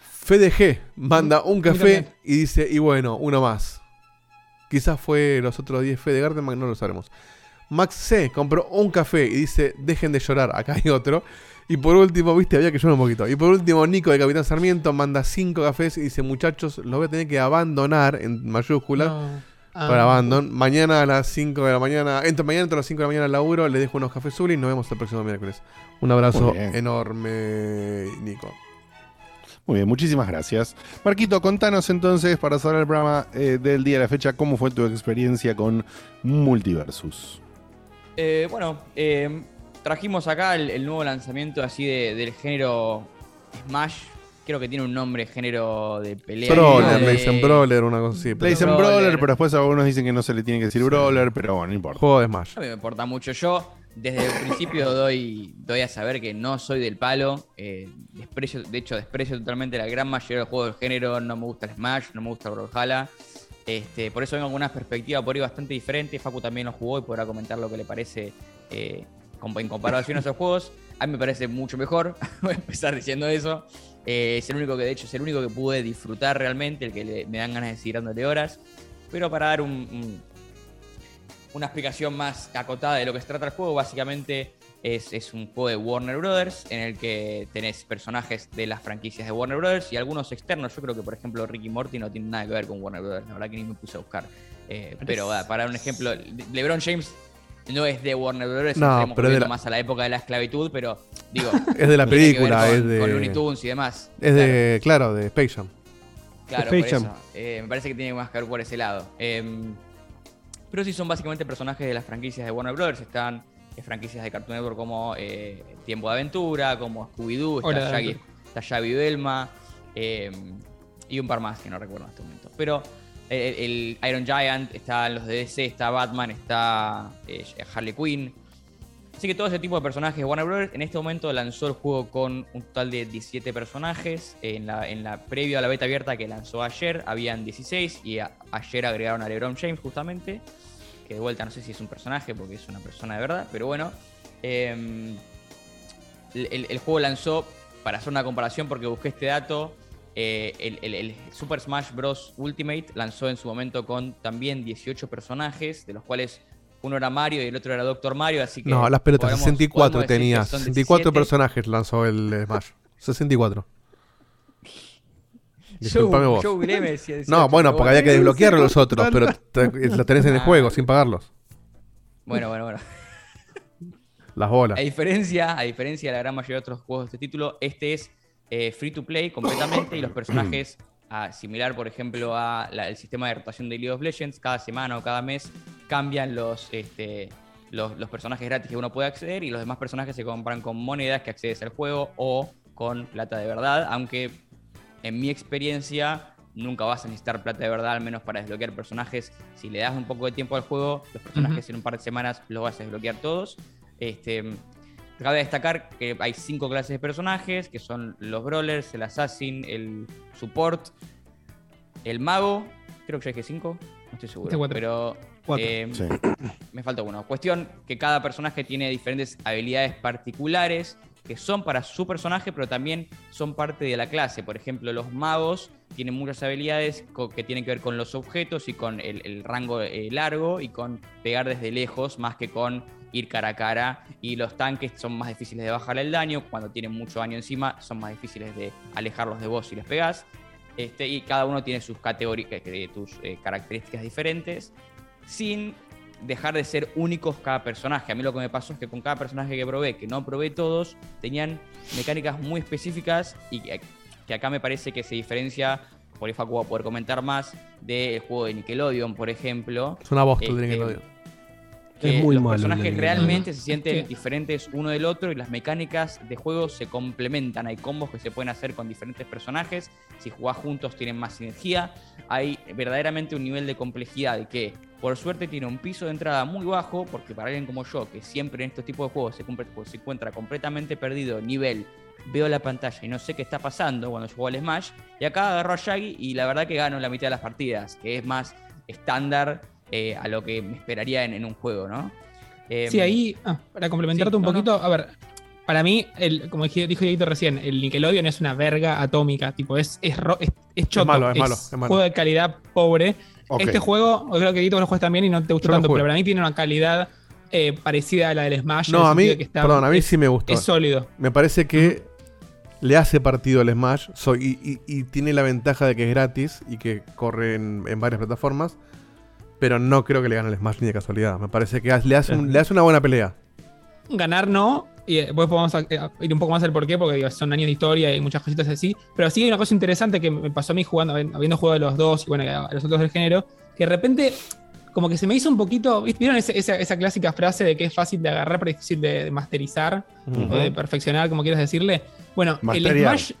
Fede G manda un café y dice, y bueno, uno más. Quizás fue los otros 10 Fede Gartenman, no lo sabemos. Max C compró un café y dice, dejen de llorar, acá hay otro. Y por último, viste, había que llorar un poquito. Y por último, Nico de Capitán Sarmiento manda 5 cafés y dice, muchachos, los voy a tener que abandonar en mayúscula. Ah. Para abandon. Mañana a las 5 de la mañana. Entro, mañana entro a las 5 de la mañana al laburo. Le dejo unos cafés y nos vemos el próximo miércoles. Un abrazo enorme, Nico. Muy bien, muchísimas gracias. Marquito, contanos entonces, para cerrar el programa eh, del día de la fecha, cómo fue tu experiencia con Multiversus. Eh, bueno, eh, trajimos acá el, el nuevo lanzamiento así de- del género Smash. Creo que tiene un nombre, género de pelea. Brawler, de- le dicen Brawler, una cosa así. Le dicen Brawler. Brawler, pero después algunos dicen que no se le tiene que decir Brawler, pero bueno, no importa. Juego de Smash. A mí me importa mucho. Yo desde el principio doy, doy a saber que no soy del palo. eh, desprecio, de hecho, desprecio totalmente la gran mayoría de los juegos del género. No me gusta el Smash, no me gusta el Brawlhalla. Este, por eso vengo con una perspectiva por ahí bastante diferente. Facu también lo jugó y podrá comentar lo que le parece eh, en comparación a esos juegos. A mí me parece mucho mejor. Voy a empezar diciendo eso. Eh, es el único que, de hecho, es el único que pude disfrutar realmente, el que le- me dan ganas de seguir dándole horas. Pero para dar un- un, una explicación más acotada de lo que se trata el juego, básicamente es, es un juego de Warner Brothers en el que tenés personajes de las franquicias de Warner Brothers y algunos externos. Yo creo que, por ejemplo, Ricky Morty no tiene nada que ver con Warner Brothers, la verdad que ni me puse a buscar. Eh, pero para dar un ejemplo, LeBron James no es de Warner Brothers, No, estaremos pero es de la- más a la época de la esclavitud, pero digo. Es de la película, con- es de. Con Looney Tunes y demás. Es de, claro, de Space Jam. Claro, Space por Jam. eso. Eh, me parece que tiene más que ver por ese lado. Eh, pero sí son básicamente personajes de las franquicias de Warner Brothers. Están eh, franquicias de Cartoon Network como eh, Tiempo de Aventura, como Scooby-Doo, está Shaggy, está Shaggy y Velma, eh, y un par más que no recuerdo en este momento. Pero el, Iron Giant, están los de DC, está Batman, está eh, Harley Quinn. Así que todo ese tipo de personajes Warner Bros. en este momento lanzó el juego con un total de 17 personajes. En la, en la previo a la beta abierta que lanzó ayer habían 16 y ayer agregaron a LeBron James justamente. Que de vuelta no sé si es un personaje porque es una persona de verdad, pero bueno. em, el juego lanzó, para hacer una comparación porque busqué este dato, eh, el, el- el Super Smash Bros. Ultimate lanzó en su momento con también 18 personajes, de los cuales uno era Mario y el otro era Doctor Mario, así que... No, las pelotas, podemos- 64 podemos decir tenía. que son 64 17. personajes lanzó el eh, Smash. 64. Yo- Disculpame vos. yo googleé, me decía 18, no, bueno, porque había que desbloquear los otros, pero te- lo tenés en el juego sin pagarlos. Bueno, bueno, bueno. Las bolas. A diferencia, a diferencia de la gran mayoría de otros juegos de este título, este es eh, free to play completamente y los personajes, ah, similar por ejemplo a el sistema de rotación de League of Legends, cada semana o cada mes cambian los, este, los, los personajes gratis que uno puede acceder y los demás personajes se compran con monedas que accedes al juego o con plata de verdad, aunque en mi experiencia nunca vas a necesitar plata de verdad, al menos para desbloquear personajes. Si le das un poco de tiempo al juego, los personajes en un par de semanas los vas a desbloquear todos. Este, cabe destacar que hay cinco clases de personajes, que son los brawlers, el assassin, el support, el mago. Creo que ya dije cinco, no estoy seguro. Cuatro. Pero Cuatro. eh, Sí. me falta uno. Cuestión que cada personaje tiene diferentes habilidades particulares que son para su personaje, pero también son parte de la clase. Por ejemplo, los magos tienen muchas habilidades que tienen que ver con los objetos y con el, el rango eh, largo y con pegar desde lejos más que con ir cara a cara. Y los tanques son más difíciles de bajar el daño. Cuando tienen mucho daño encima, son más difíciles de alejarlos de vos si les pegás. Este, y cada uno tiene sus categorías, tus eh, características diferentes, sin dejar de ser únicos cada personaje. A mí lo que me pasó es que con cada personaje que probé, que no probé todos, tenían mecánicas muy específicas y que, que acá me parece que se diferencia, por ahí Facu va a poder comentar más, del juego de Nickelodeon, por ejemplo. Es una bosta Este, de Nickelodeon. Que Es muy los malo personajes realmente se sienten diferentes uno del otro y las mecánicas de juego se complementan. Hay combos que se pueden hacer con diferentes personajes. Si jugás juntos tienen más sinergia. Hay verdaderamente un nivel de complejidad de que por suerte tiene un piso de entrada muy bajo porque para alguien como yo que siempre en estos tipos de juegos se, cumple- se encuentra completamente perdido nivel veo la pantalla y no sé qué está pasando cuando yo juego al Smash y acá agarro a Shaggy y la verdad que gano la mitad de las partidas que es más estándar eh, a lo que me esperaría en, en un juego, ¿no? Eh, Sí, ahí, ah, para complementarte sí, un no, no. poquito, a ver, para mí, el, como dije- dijo Dieguito recién, el Nickelodeon es una verga atómica, tipo, es, es, ro- es, es choto, malo, es malo, es malo. juego de calidad pobre. Este juego, creo que Dieguito lo juegas también y no te gustó Yo tanto, pero para mí tiene una calidad eh, parecida a la del Smash. No, a mí, que está- perdón, a mí es- sí me gustó. Es sólido. Me parece que le hace partido al Smash soy, y, y- y tiene la ventaja de que es gratis y que corre en, en varias plataformas. Pero no creo que le gane al Smash ni de casualidad. Me parece que le hace, un- le hace una buena pelea. ganar no, y después podemos a- a ir un poco más al porqué, porque digo, son años de historia y muchas cositas así. Pero sí hay una cosa interesante que me pasó a mí jugando, habiendo jugado a los dos y bueno, a los otros del género, que de repente como que se me hizo un poquito, ¿viste? ¿vieron esa, esa clásica frase de que es fácil de agarrar pero difícil de, de masterizar o de perfeccionar, como quieras decirle? Bueno, el. Smash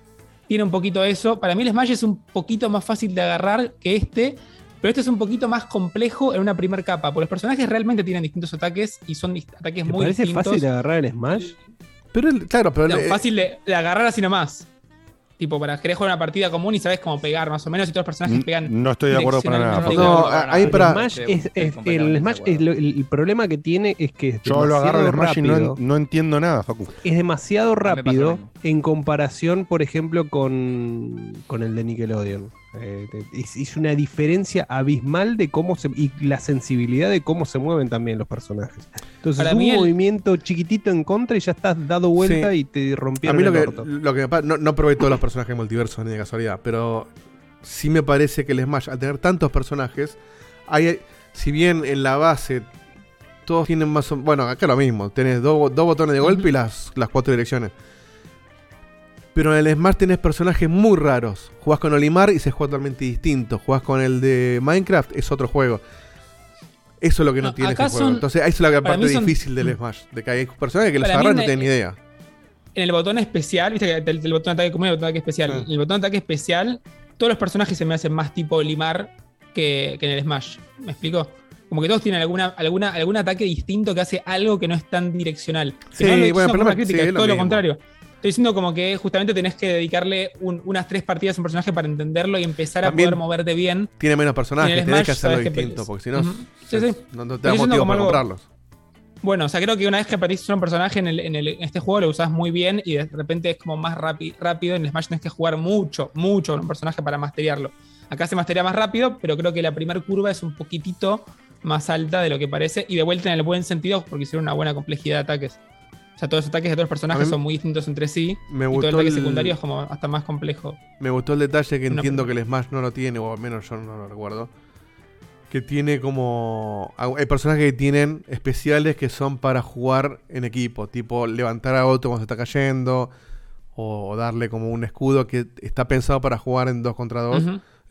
tiene un poquito eso. Para mí el Smash es un poquito más fácil de agarrar que este, pero este es un poquito más complejo en una primera capa, porque los personajes realmente tienen distintos ataques y son ataques ¿Te muy parece distintos. fácil de agarrar el Smash? Pero el- claro, pero No, el- fácil de, de agarrar así nomás. Tipo, para querer jugar una partida común y sabes cómo pegar más o menos y todos los personajes pegan. no estoy de acuerdo para nada. No, ahí El para. Smash, es, es- el, Smash es lo- el problema que tiene es que es Yo lo agarro el Smash y no, rápido. no entiendo nada, Facu. es demasiado rápido en comparación, por ejemplo, con, con el de Nickelodeon. Eh, es una diferencia abismal de cómo se. y la sensibilidad de cómo se mueven también los personajes. Entonces, Para un mí el- movimiento chiquitito en contra y ya estás dado vuelta Sí. y te A rompieron mí lo el que, lo no, no probé todos los personajes multiversos ni de casualidad, pero sí me parece que el Smash, al tener tantos personajes, hay, si bien en la base todos tienen más o bueno, acá lo mismo, tenés dos, dos botones de golpe y las, las cuatro direcciones. Pero en el Smash tenés personajes muy raros. Jugás con Olimar y se juega totalmente distinto. Jugás con el de Minecraft, es otro juego. Eso es lo que no, No, tiene acá este juego. son- Entonces, ahí es la parte son- difícil del Smash. De que hay personajes que los agarran y no tienen ni idea. En el botón especial, viste que el, el botón de ataque común y el botón de ataque especial. Sí. En el botón de ataque especial, todos los personajes se me hacen más tipo limar que, que en el Smash. ¿Me explico? Como que todos tienen alguna, alguna, algún ataque distinto que hace algo que no es tan direccional. Sí, no bueno, pero no- crítica, es es lo todo lo contrario. Estoy diciendo como que justamente tenés que dedicarle un- unas tres partidas a un personaje para entenderlo y empezar También a poder moverte bien. Tiene menos personajes, el tenés Smash que hacerlo que distinto, porque si no. Sí, sí. no, no te da motivo para algo- comprarlos. Bueno, o sea, creo que una vez que aprendiste un personaje en, el- en el- en este juego lo usás muy bien y de repente es como más rápido. En Smash tenés que jugar mucho, mucho con un personaje para masterearlo. Acá se masterea más rápido, pero creo que la primera curva es un poquitito más alta de lo que parece y de vuelta en el buen sentido porque hicieron una buena complejidad de ataques. Sea, todos los ataques de todos los personajes son muy distintos entre sí me y todo gustó el ataque el- secundario es como hasta más complejo. Me gustó el detalle que Una entiendo que el Smash no lo tiene, o al menos yo no lo recuerdo. Que tiene como. Hay personajes que tienen especiales que son para jugar en equipo, tipo levantar a otro cuando se está cayendo, o darle como un escudo que está pensado para jugar en dos contra dos.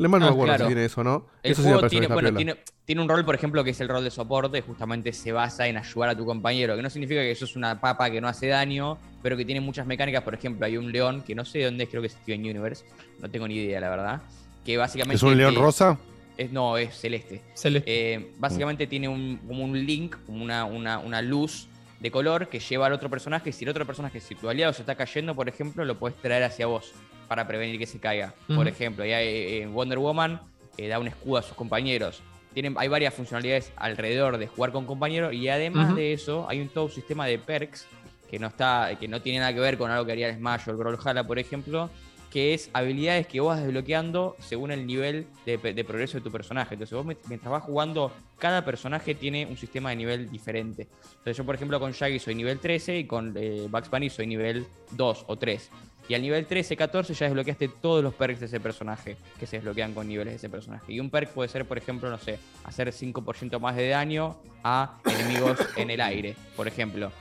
El Smash no Ah, me acuerdo claro. si tiene eso no. El eso juego tiene, bueno, tiene, tiene un rol, por ejemplo, que es el rol de soporte, justamente se basa en ayudar a tu compañero, que no significa que eso es una papa que no hace daño, pero que tiene muchas mecánicas, por ejemplo, hay un león, que no sé de dónde es, creo que es Steven Universe, no tengo ni idea, la verdad, que básicamente... ¿Es un león rosa? es- no, es celeste. Celeste. Eh, básicamente tiene un, como un link, como una, una, una luz de color que lleva al otro personaje. Y si el otro personaje, si tu aliado se está cayendo, por ejemplo, lo puedes traer hacia vos para prevenir que se caiga. Por ejemplo, y hay, eh, Wonder Woman eh, da un escudo a sus compañeros. Tienen, hay varias funcionalidades alrededor de jugar con compañeros y además de eso hay un todo un sistema de perks que no está, que no tiene nada que ver con algo que haría el Smash o el Brawlhalla, por ejemplo, que es habilidades que vos vas desbloqueando según el nivel de, de progreso de tu personaje. Entonces vos mientras vas jugando, cada personaje tiene un sistema de nivel diferente. Entonces yo, por ejemplo, con Shaggy soy nivel 13 y con eh, Bugs Bunny soy nivel 2 o 3. Y al nivel 13, 14 ya desbloqueaste todos los perks de ese personaje que se desbloquean con niveles de ese personaje. Y un perk puede ser, por ejemplo, no sé, hacer 5% más de daño a enemigos en el aire, por ejemplo.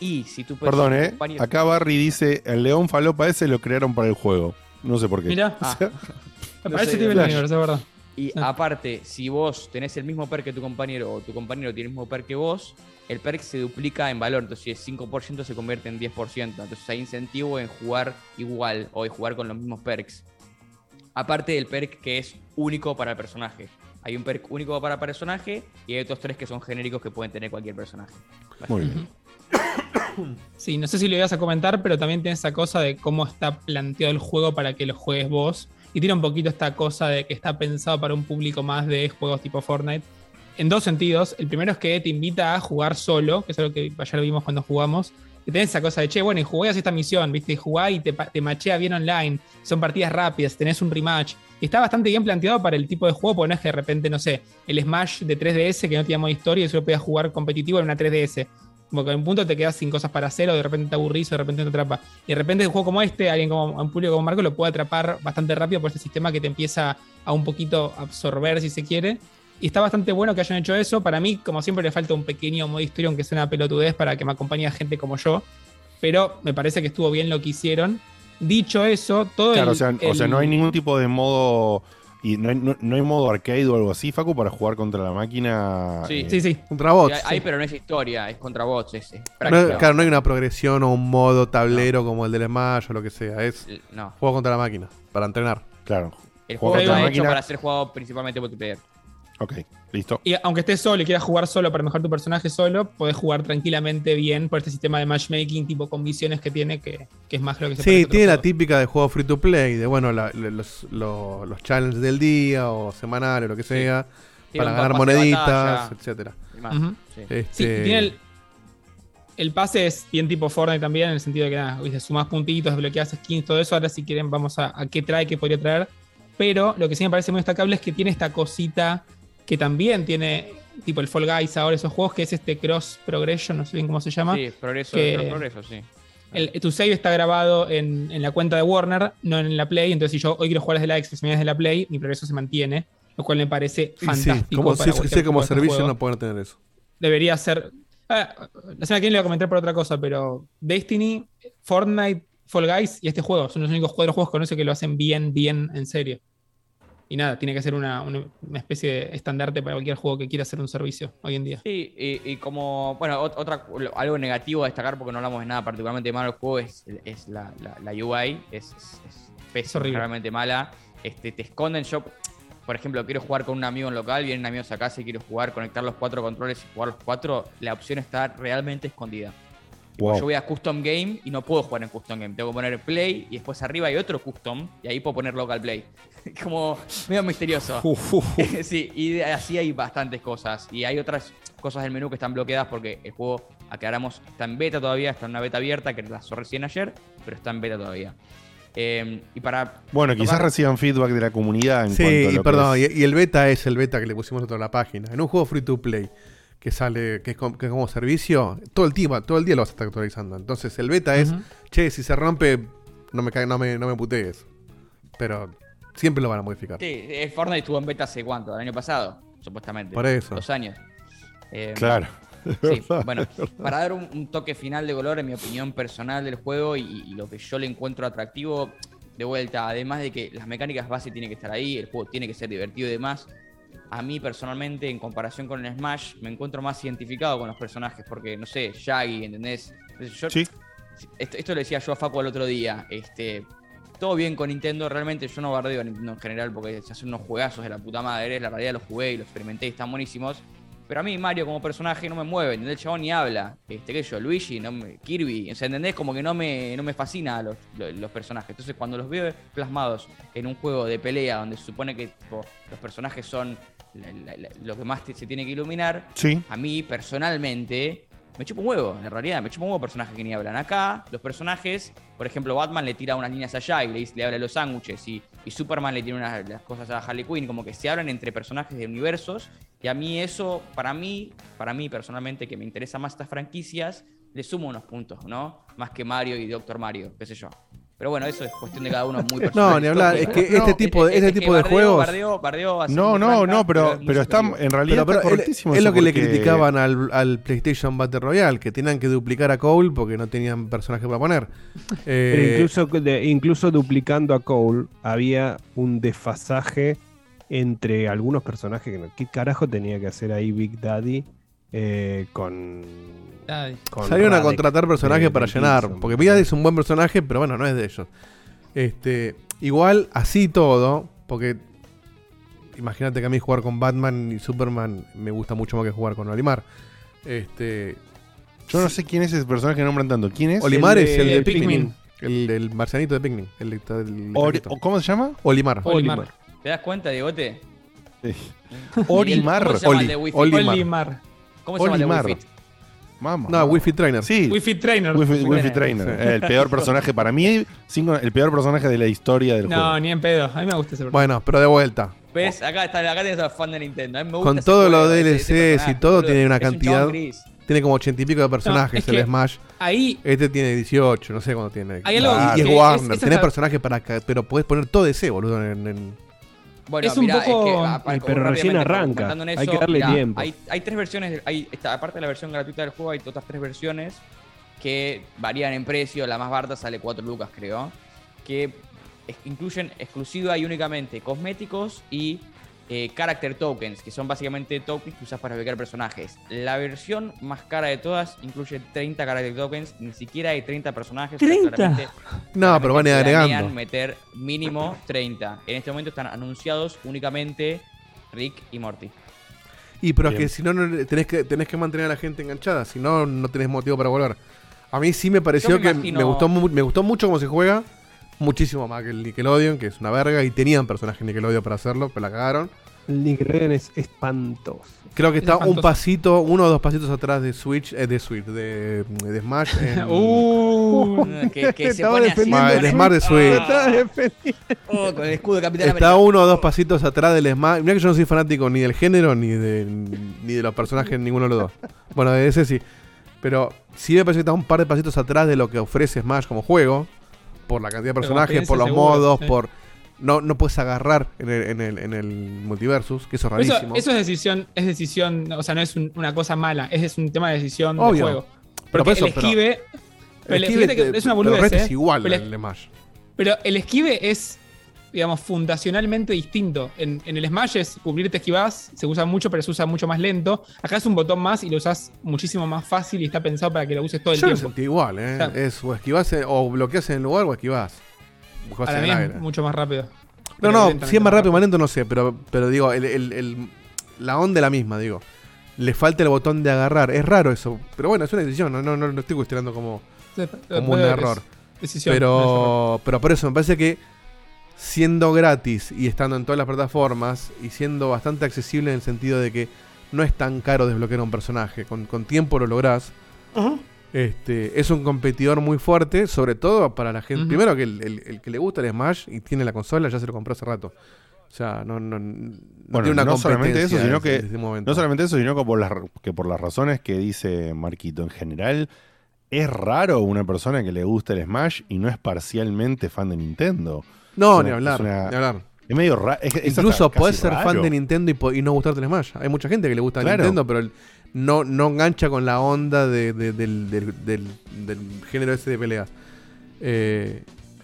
Y si tú Perdón, eh. Acá Barry dice: el león falopa ese lo crearon para el juego. No sé por qué. Mira, O sea, me parece Steven Universe, es verdad. Y aparte, si vos tenés el mismo perk que tu compañero o tu compañero tiene el mismo perk que vos, el perk se duplica en valor. Entonces, si es 5%, se convierte en 10%. Entonces, hay incentivo en jugar igual o en jugar con los mismos perks. Aparte del perk que es único para el personaje. Hay un perk único para el personaje y hay otros tres que son genéricos que pueden tener cualquier personaje. Muy bien. Sí, no sé si lo ibas a comentar, pero también tiene esa cosa de cómo está planteado el juego para que lo juegues vos. Y tiene un poquito esta cosa de que está pensado para un público más de juegos tipo Fortnite. En dos sentidos. El primero es que te invita a jugar solo, que es algo que lo vimos cuando jugamos. Y tenés esa cosa de, che, bueno, y jugué esta misión, ¿viste? Jugá y te, te machea bien online. Son partidas rápidas, tenés un rematch. Y está bastante bien planteado para el tipo de juego, porque no es que de repente, no sé, el Smash de 3DS que no tenía modo historia y solo podías jugar competitivo en una 3DS. Como que en un punto te quedas sin cosas para hacer, o de repente te aburrís, o de repente te atrapa. Y de repente un juego como este, alguien como un público como Marco lo puede atrapar bastante rápido por este sistema que te empieza a un poquito absorber, si se quiere. Y está bastante bueno que hayan hecho eso. Para mí, como siempre, le falta un pequeño modo historia, aunque sea una pelotudez, para que me acompañe a gente como yo. Pero me parece que estuvo bien lo que hicieron. Dicho eso, todo Claro, el, o sea, o sea, no hay ningún tipo de modo. Y no hay, no, no hay modo arcade o algo así, Facu, para jugar contra la máquina. Sí, eh, Contra bots. Hay, hay, pero no es historia, es contra bots. Es, es No, claro, no hay una progresión o un modo tablero como el del Smash o lo que sea. Es no. juego contra la máquina, para entrenar. Claro. El Juego juego contra está la hecho máquina. para ser jugado principalmente multiplayer. Ok, listo. Y aunque estés solo y quieras jugar solo para mejorar tu personaje solo, podés jugar tranquilamente bien por este sistema de matchmaking, tipo con misiones que tiene, que, que es más lo que se Sí, tiene la típica de juego free to play, de bueno, la- los, los, los challenges del día o semanales, lo que sea, para ganar moneditas, etcétera. Este, Sí, y tiene el, el pase es bien tipo Fortnite también, en el sentido de que nada, sumás puntitos, desbloqueas skins, todo eso. Ahora, si quieren, vamos a, a qué trae, qué podría traer. Pero lo que sí me parece muy destacable es que tiene esta cosita que también tiene, tipo el Fall Guys ahora, esos juegos, que es este Cross Progression, no sé bien cómo se llama. Sí, progreso, que- progreso, sí. el- tu save está grabado en, en la cuenta de Warner, no en la Play. Entonces, si yo hoy quiero jugar desde la Xbox y me desde la Play, mi progreso se mantiene. Lo cual me parece y sí, fantástico. como, para si, cualquier si como este servicio juego no pueden tener eso. debería ser. Ah, la semana que viene le voy a comentar por otra cosa, pero Destiny, Fortnite, Fall Guys y este juego son los únicos cuatro juegos que conoce que lo hacen bien, bien en serio. Y nada, tiene que ser una, una- especie de estandarte para cualquier juego que quiera hacer un servicio hoy en día. Sí, y, y como, bueno, ot- otra, algo negativo a destacar porque no hablamos de nada particularmente malo del juego es, es la, la- la UI, es, es, es realmente mala. Este, te esconden, yo, por ejemplo, quiero jugar con un amigo en local, vienen amigos a casa y quiero jugar, conectar los cuatro controles y jugar los cuatro, la opción está realmente escondida. Wow. Yo voy a Custom Game y no puedo jugar en Custom Game. Tengo que poner Play y después arriba hay otro Custom y ahí puedo poner Local Play. Como medio misterioso. sí, y así hay bastantes cosas. Y hay otras cosas del menú que están bloqueadas porque el juego, aclaramos, está en beta todavía, está en una beta abierta que lanzó recién ayer, pero está en beta todavía. Eh, y para. Bueno, quizás reciban feedback de la comunidad en Sí, cuanto a y lo perdón, que es- y, y el beta es el beta que le pusimos nosotros a la página. En un juego free to play que sale, que es, com- que es como servicio, todo el tiempo, todo el día lo vas a estar actualizando. Entonces el beta es, che, si se rompe, no me cae, no me, no me putees. Pero siempre lo van a modificar. Sí, eh, Fortnite estuvo en beta hace cuánto, el año pasado, supuestamente. Por eso. Dos años. Eh, Claro. Sí, bueno, para dar un, un toque final de color, en mi opinión personal del juego y, y lo que yo le encuentro atractivo, de vuelta, además de que las mecánicas base tienen que estar ahí, el juego tiene que ser divertido y demás. A mí personalmente, en comparación con el Smash, me encuentro más identificado con los personajes, porque no sé, Shaggy, ¿entendés? Yo- Sí. Esto, esto lo decía yo a Facu el otro día. Este, todo bien con Nintendo, realmente yo no bardeo a Nintendo en general porque se hacen unos juegazos de la puta madre. La realidad los jugué y los experimenté y están buenísimos. Pero a mí Mario como personaje no me mueve, ¿entendés? El chabón ni habla. Este, sé yo, Luigi, no me- Kirby, o sea, ¿entendés? Como que no me, no me fascina los, los- los personajes. Entonces cuando los veo plasmados en un juego de pelea donde se supone que tipo, los personajes son la- la- la- lo que más te- se tiene que iluminar, Sí. a mí personalmente me chupa un huevo, en realidad, me chupa un huevo personajes que ni hablan. Acá, los personajes, por ejemplo, Batman le tira unas líneas allá y le, le habla a los sándwiches, y, y Superman le tira unas las cosas a Harley Quinn, como que se hablan entre personajes de universos, y a mí eso, para mí, para mí personalmente, que me interesa más estas franquicias, le sumo unos puntos, ¿no? Más que Mario y Doctor Mario, qué sé yo. Pero bueno, eso es cuestión de cada uno muy personal. No, ni hablar, es que este tipo de- es- este es que tipo de bardeo- juegos- bardeo- bardeo así No, no, franca, no, pero, pero está, en realidad Pero- es, lo que le criticaban al, al PlayStation Battle Royale, que tenían que duplicar a Cole porque no tenían personaje para poner. Eh, Pero incluso, de- incluso duplicando a Cole, había un desfasaje entre algunos personajes. que no- ¿Qué carajo tenía que hacer ahí Big Daddy eh, con, con Salieron a contratar personajes de- para llenar. Porque Daddy es un buen personaje, pero bueno, no es de ellos. Este, igual, así todo, porque imagínate que a mí jugar con Batman y Superman me gusta mucho más que jugar con Olimar. Este, Yo no sé quién es ese personaje que nombran tanto. ¿Quién es? Olimar El es el de Pikmin. Pikmin. El, el marcianito de Pikmin. El, el- Ori- ¿Cómo se llama? Olimar. Olimar. ¿Te das cuenta, Diegote? Olimar. ¿Cómo se llama el Oli- de Wi-Fi? Olimar. Olimar. ¿Cómo se llama Olimar. Wi-Fi? Vamos. No, Wi-Fi Trainer. Sí. Wi-Fi Trainer. Wi-Fi, Wi-Fi Trainer. El peor personaje para mí, cinco- el peor personaje de la historia del No, juego. ni en pedo. A mí me gusta ese personaje. Bueno, pero de vuelta. ¿Ves? Acá, está, acá tienes al fan de Nintendo. A mí me gusta Con ese todos juego, los ese- ese DLCs y personaje, todo, boludo. tiene una Es un cantidad. chabón gris. Tiene como ochenta y pico de personajes es el que Smash. ahí- Este tiene 18, no sé cuánto tiene. Hay algo y es que es- Warner. es Tenés hasta- personajes para. ca- Pero podés poner todo ese, boludo. En, en- Bueno, Es un mirá, poco- es que, ah, Eh, pero recién arranca, en hay que darle mirá, tiempo. Hay, hay tres versiones, hay, esta, aparte de la versión gratuita del juego, hay otras tres versiones que varían en precio. La más barata sale 4 lucas, creo. Que incluyen exclusiva y únicamente cosméticos y eh, character tokens, que son básicamente tokens que usas para ubicar personajes. La versión más cara de todas incluye 30 character tokens, ni siquiera hay 30 personajes. o sea, ¿30? claramente- No, pero van a ir agregando. meter mínimo 30. En este momento están anunciados únicamente Rick y Morty. Y pero es que si no, no- tenés que, tenés que mantener a la gente enganchada. Si no, no tenés motivo para volver. A mí sí me pareció me que imagino- me, gustó, me gustó mucho cómo se juega. Muchísimo más que el Nickelodeon, que es una verga. Y tenían personajes Nickelodeon para hacerlo, pero la cagaron. El Nickelodeon es espantoso. Creo que Es está un pasito, uno o dos pasitos atrás de Switch, eh, de Switch, de, de Smash. en- Uh, que, que se Estaba pone así. defendiendo con el Smart de Switch. Ah. Oh, con el escudo de Capitán Está América. uno o dos pasitos atrás del Smash. Mira que yo no soy fanático ni del género ni de, ni de los personajes, ninguno de los dos. Bueno, de ese sí. Pero sí me parece que está un par de pasitos atrás de lo que ofrece Smash como juego. Por la cantidad de personajes, por los seguro, modos, sí. por. No, no puedes agarrar en el, en el, en el multiversus, que eso es rarísimo. eso es decisión, es decisión, o sea, no es un- una cosa mala, es, es un tema de decisión Obvio. de juego. Pero Porque por eso, el pero- esquive, pero el esquive te- es una pero el boludez, resto ¿eh? es igual Pero al de Smash. Pero el esquive es, digamos, fundacionalmente distinto. En, en el Smash es cubrirte esquivás, se usa mucho, pero se usa mucho más lento. Acá es un botón más y lo usas muchísimo más fácil y está pensado para que lo uses todo el Yo lo tiempo. sentí igual, ¿eh? O sea, es o esquivás o bloqueas en el lugar o esquivás. Para mí es mucho más rápido. No, no, lentamente si es más rápido o más lento no sé, pero, pero digo, el, el- el- la onda es la misma, digo. Le falta el botón de agarrar. Es raro eso, pero bueno, es una decisión, no, no, no, no estoy cuestionando como, como un error. decisión, Pero, pero por eso me parece que siendo gratis y estando en todas las plataformas y siendo bastante accesible en el sentido de que no es tan caro desbloquear a un personaje, con, con tiempo lo lográs. Este, es un competidor muy fuerte, sobre todo para la gente. Primero que el, el- el que le gusta el Smash y tiene la consola ya se lo compró hace rato. O sea, no, no, no Bueno, tiene una no solamente eso, sino desde- que, ese momento. no solamente eso, sino que por, las, que por las razones que dice Marquito en general, es raro una persona que le gusta el Smash y no es parcialmente fan de Nintendo. No, ni hablar, una- ni hablar. Es medio raro. Incluso podés ser fan de Nintendo y, no gustarte el Smash. Hay mucha gente que le gusta Claro. Nintendo, pero el- no, no engancha con la onda de- de- del, del- del- del género ese de peleas. Eh,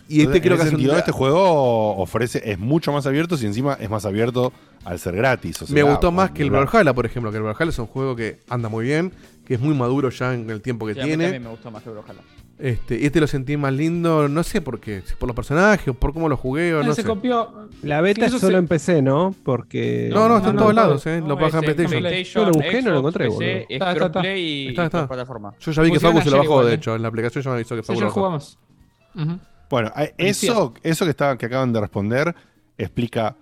y este Entonces, creo en que ese un- sentido, este juego ofrece, es mucho más abierto y encima es más abierto al ser gratis. o sea, me gustó más que el Brawlhalla. Por ejemplo, que el Brawlhalla es un juego que anda muy bien, que es muy maduro ya en el tiempo que Sí, a mí tiene. también me gustó más que Brawlhalla. Este, y este lo sentí más lindo, no sé por qué, si por los personajes o por cómo lo jugué o no se sé. copió. La beta solo se- en PC, ¿no? Porque. No, no, está en todos lados, eh. no, lo bajan en PlayStation. PlayStation, Yo lo busqué y no lo Xbox, encontré, PC, Está, está, está. y, Está, plataforma. Yo ya vi que Facu se lo bajó, igual, de eh. hecho, en la aplicación ya me avisó que Sí, Facu ayer lo bajó. jugamos. Bueno, a- eso, eso que, está, que acaban de responder explica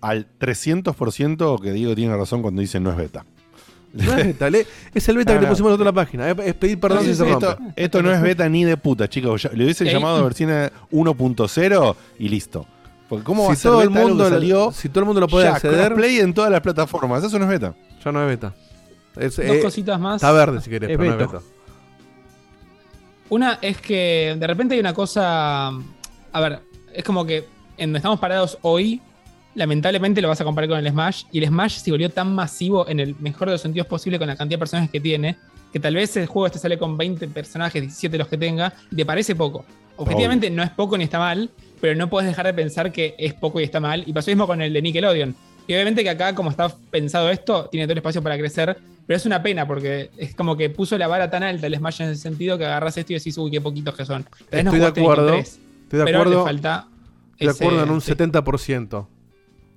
al 300% que Diego tiene razón cuando dice no es beta. No es beta, le- es el beta que te no. pusimos en otra página. Es, es pedir perdón si se rompe. esto, esto no es beta ni de puta, chicos. Ya- Le hubiesen Y ahí- llamado versión 1.0 y listo. Porque ¿cómo Si va a ser todo el beta algo mundo que salió si todo el mundo lo puede ya, acceder- Play en todas las plataformas. Eso no es beta. Ya no es beta. Es, Dos eh, cositas más. Está verde si querés, Es pero no es beta. Una es que de repente hay una cosa. A ver, es como que en donde estamos parados hoy, lamentablemente lo vas a comparar con el Smash. Y el Smash se volvió tan masivo en el mejor de los sentidos posible con la cantidad de personajes que tiene, que tal vez el juego este sale con 20 personajes, 17 los que tenga, y te parece poco. Objetivamente no es poco ni está mal, pero no puedes dejar de pensar que es poco y está mal. Y pasó mismo con el de Nickelodeon. Y obviamente que acá, como está pensado esto, tiene todo el espacio para crecer, pero es una pena porque es como que puso la vara tan alta el Smash en ese sentido que agarras esto y decís, uy, qué poquitos que son. Tal vez no Estoy de jugaste ni con acuerdo. Estoy de pero acuerdo. le falta Estoy de acuerdo en un sí. 70%.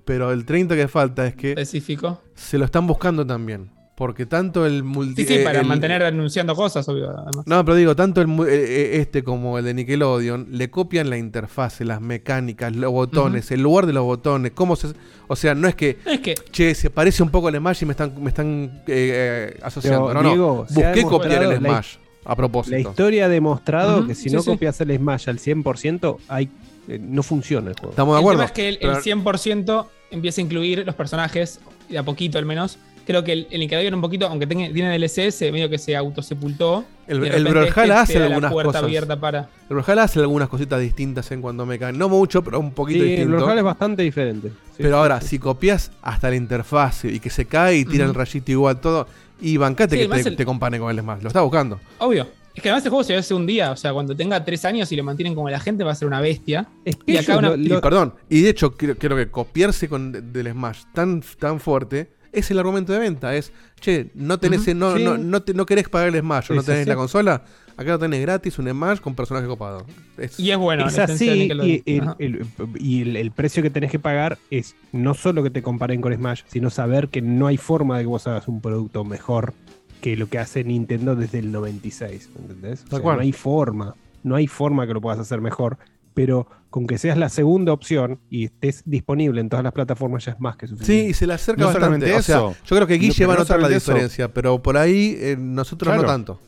Pero el 30% que falta es que. Específico. Se lo están buscando también. Porque tanto el multi. Sí, sí, eh, para el- mantener anunciando cosas, obvio. Además. No, pero digo, tanto el, eh, eh, este como el de Nickelodeon le copian la interfase, las mecánicas, los botones, el lugar de los botones, cómo se. O sea, no es que. Es que. Che, se parece un poco al Smash y me están, me están eh, asociando. Pero, no, Diego, no. Busqué copiar el la- Smash. A propósito. La historia ha demostrado que si sí, no sí. copias el Smash al 100%, hay, eh, no funciona el juego. Estamos de el acuerdo. tema es que el, el pero- 100% empieza a incluir los personajes de a poquito al menos. Creo que el, el un poquito, aunque tenga, tiene DLCs, medio que se autosepultó. El, el Brawlhalla este hace algunas cosas. abierta para. El Brawlhalla hace algunas cositas distintas en cuanto a mecánica. No mucho, pero un poquito Sí, el distinto. Brawlhalla es bastante diferente. Sí, pero sí, ahora, sí. si copias hasta la interfaz y que se cae y tira el rayito igual todo, y bancate Sí, que te, el- te compare con el Smash. Lo está buscando. Obvio. Es que además el juego se hace un día, o sea, cuando tenga tres años y lo mantienen como la gente va a ser una bestia. y acá una, Y perdón, y de hecho creo, creo que copiarse con de- del Smash tan, tan fuerte es el argumento de venta. Es, che, no tenés, Ujú, no, sí. no, no, te- no querés pagar el Smash o no tenés así. la consola, acá lo tenés gratis, un Smash con personaje copado. Es- Y es bueno. es la esencia de así, y, el, el- y el- el precio que tenés que pagar es no solo que te comparen con Smash, sino saber que no hay forma de que vos hagas un producto mejor que lo que hace Nintendo desde el 96. ¿Entendés? O sea, no hay forma, no hay forma que lo puedas hacer mejor, pero con que seas la segunda opción y estés disponible en todas las plataformas ya es más que Sí, suficiente. y se le acerca No bastante. solamente O sea, eso. yo creo que No, Guille pero va a no notar la eso. diferencia, pero por ahí eh, nosotros no tanto.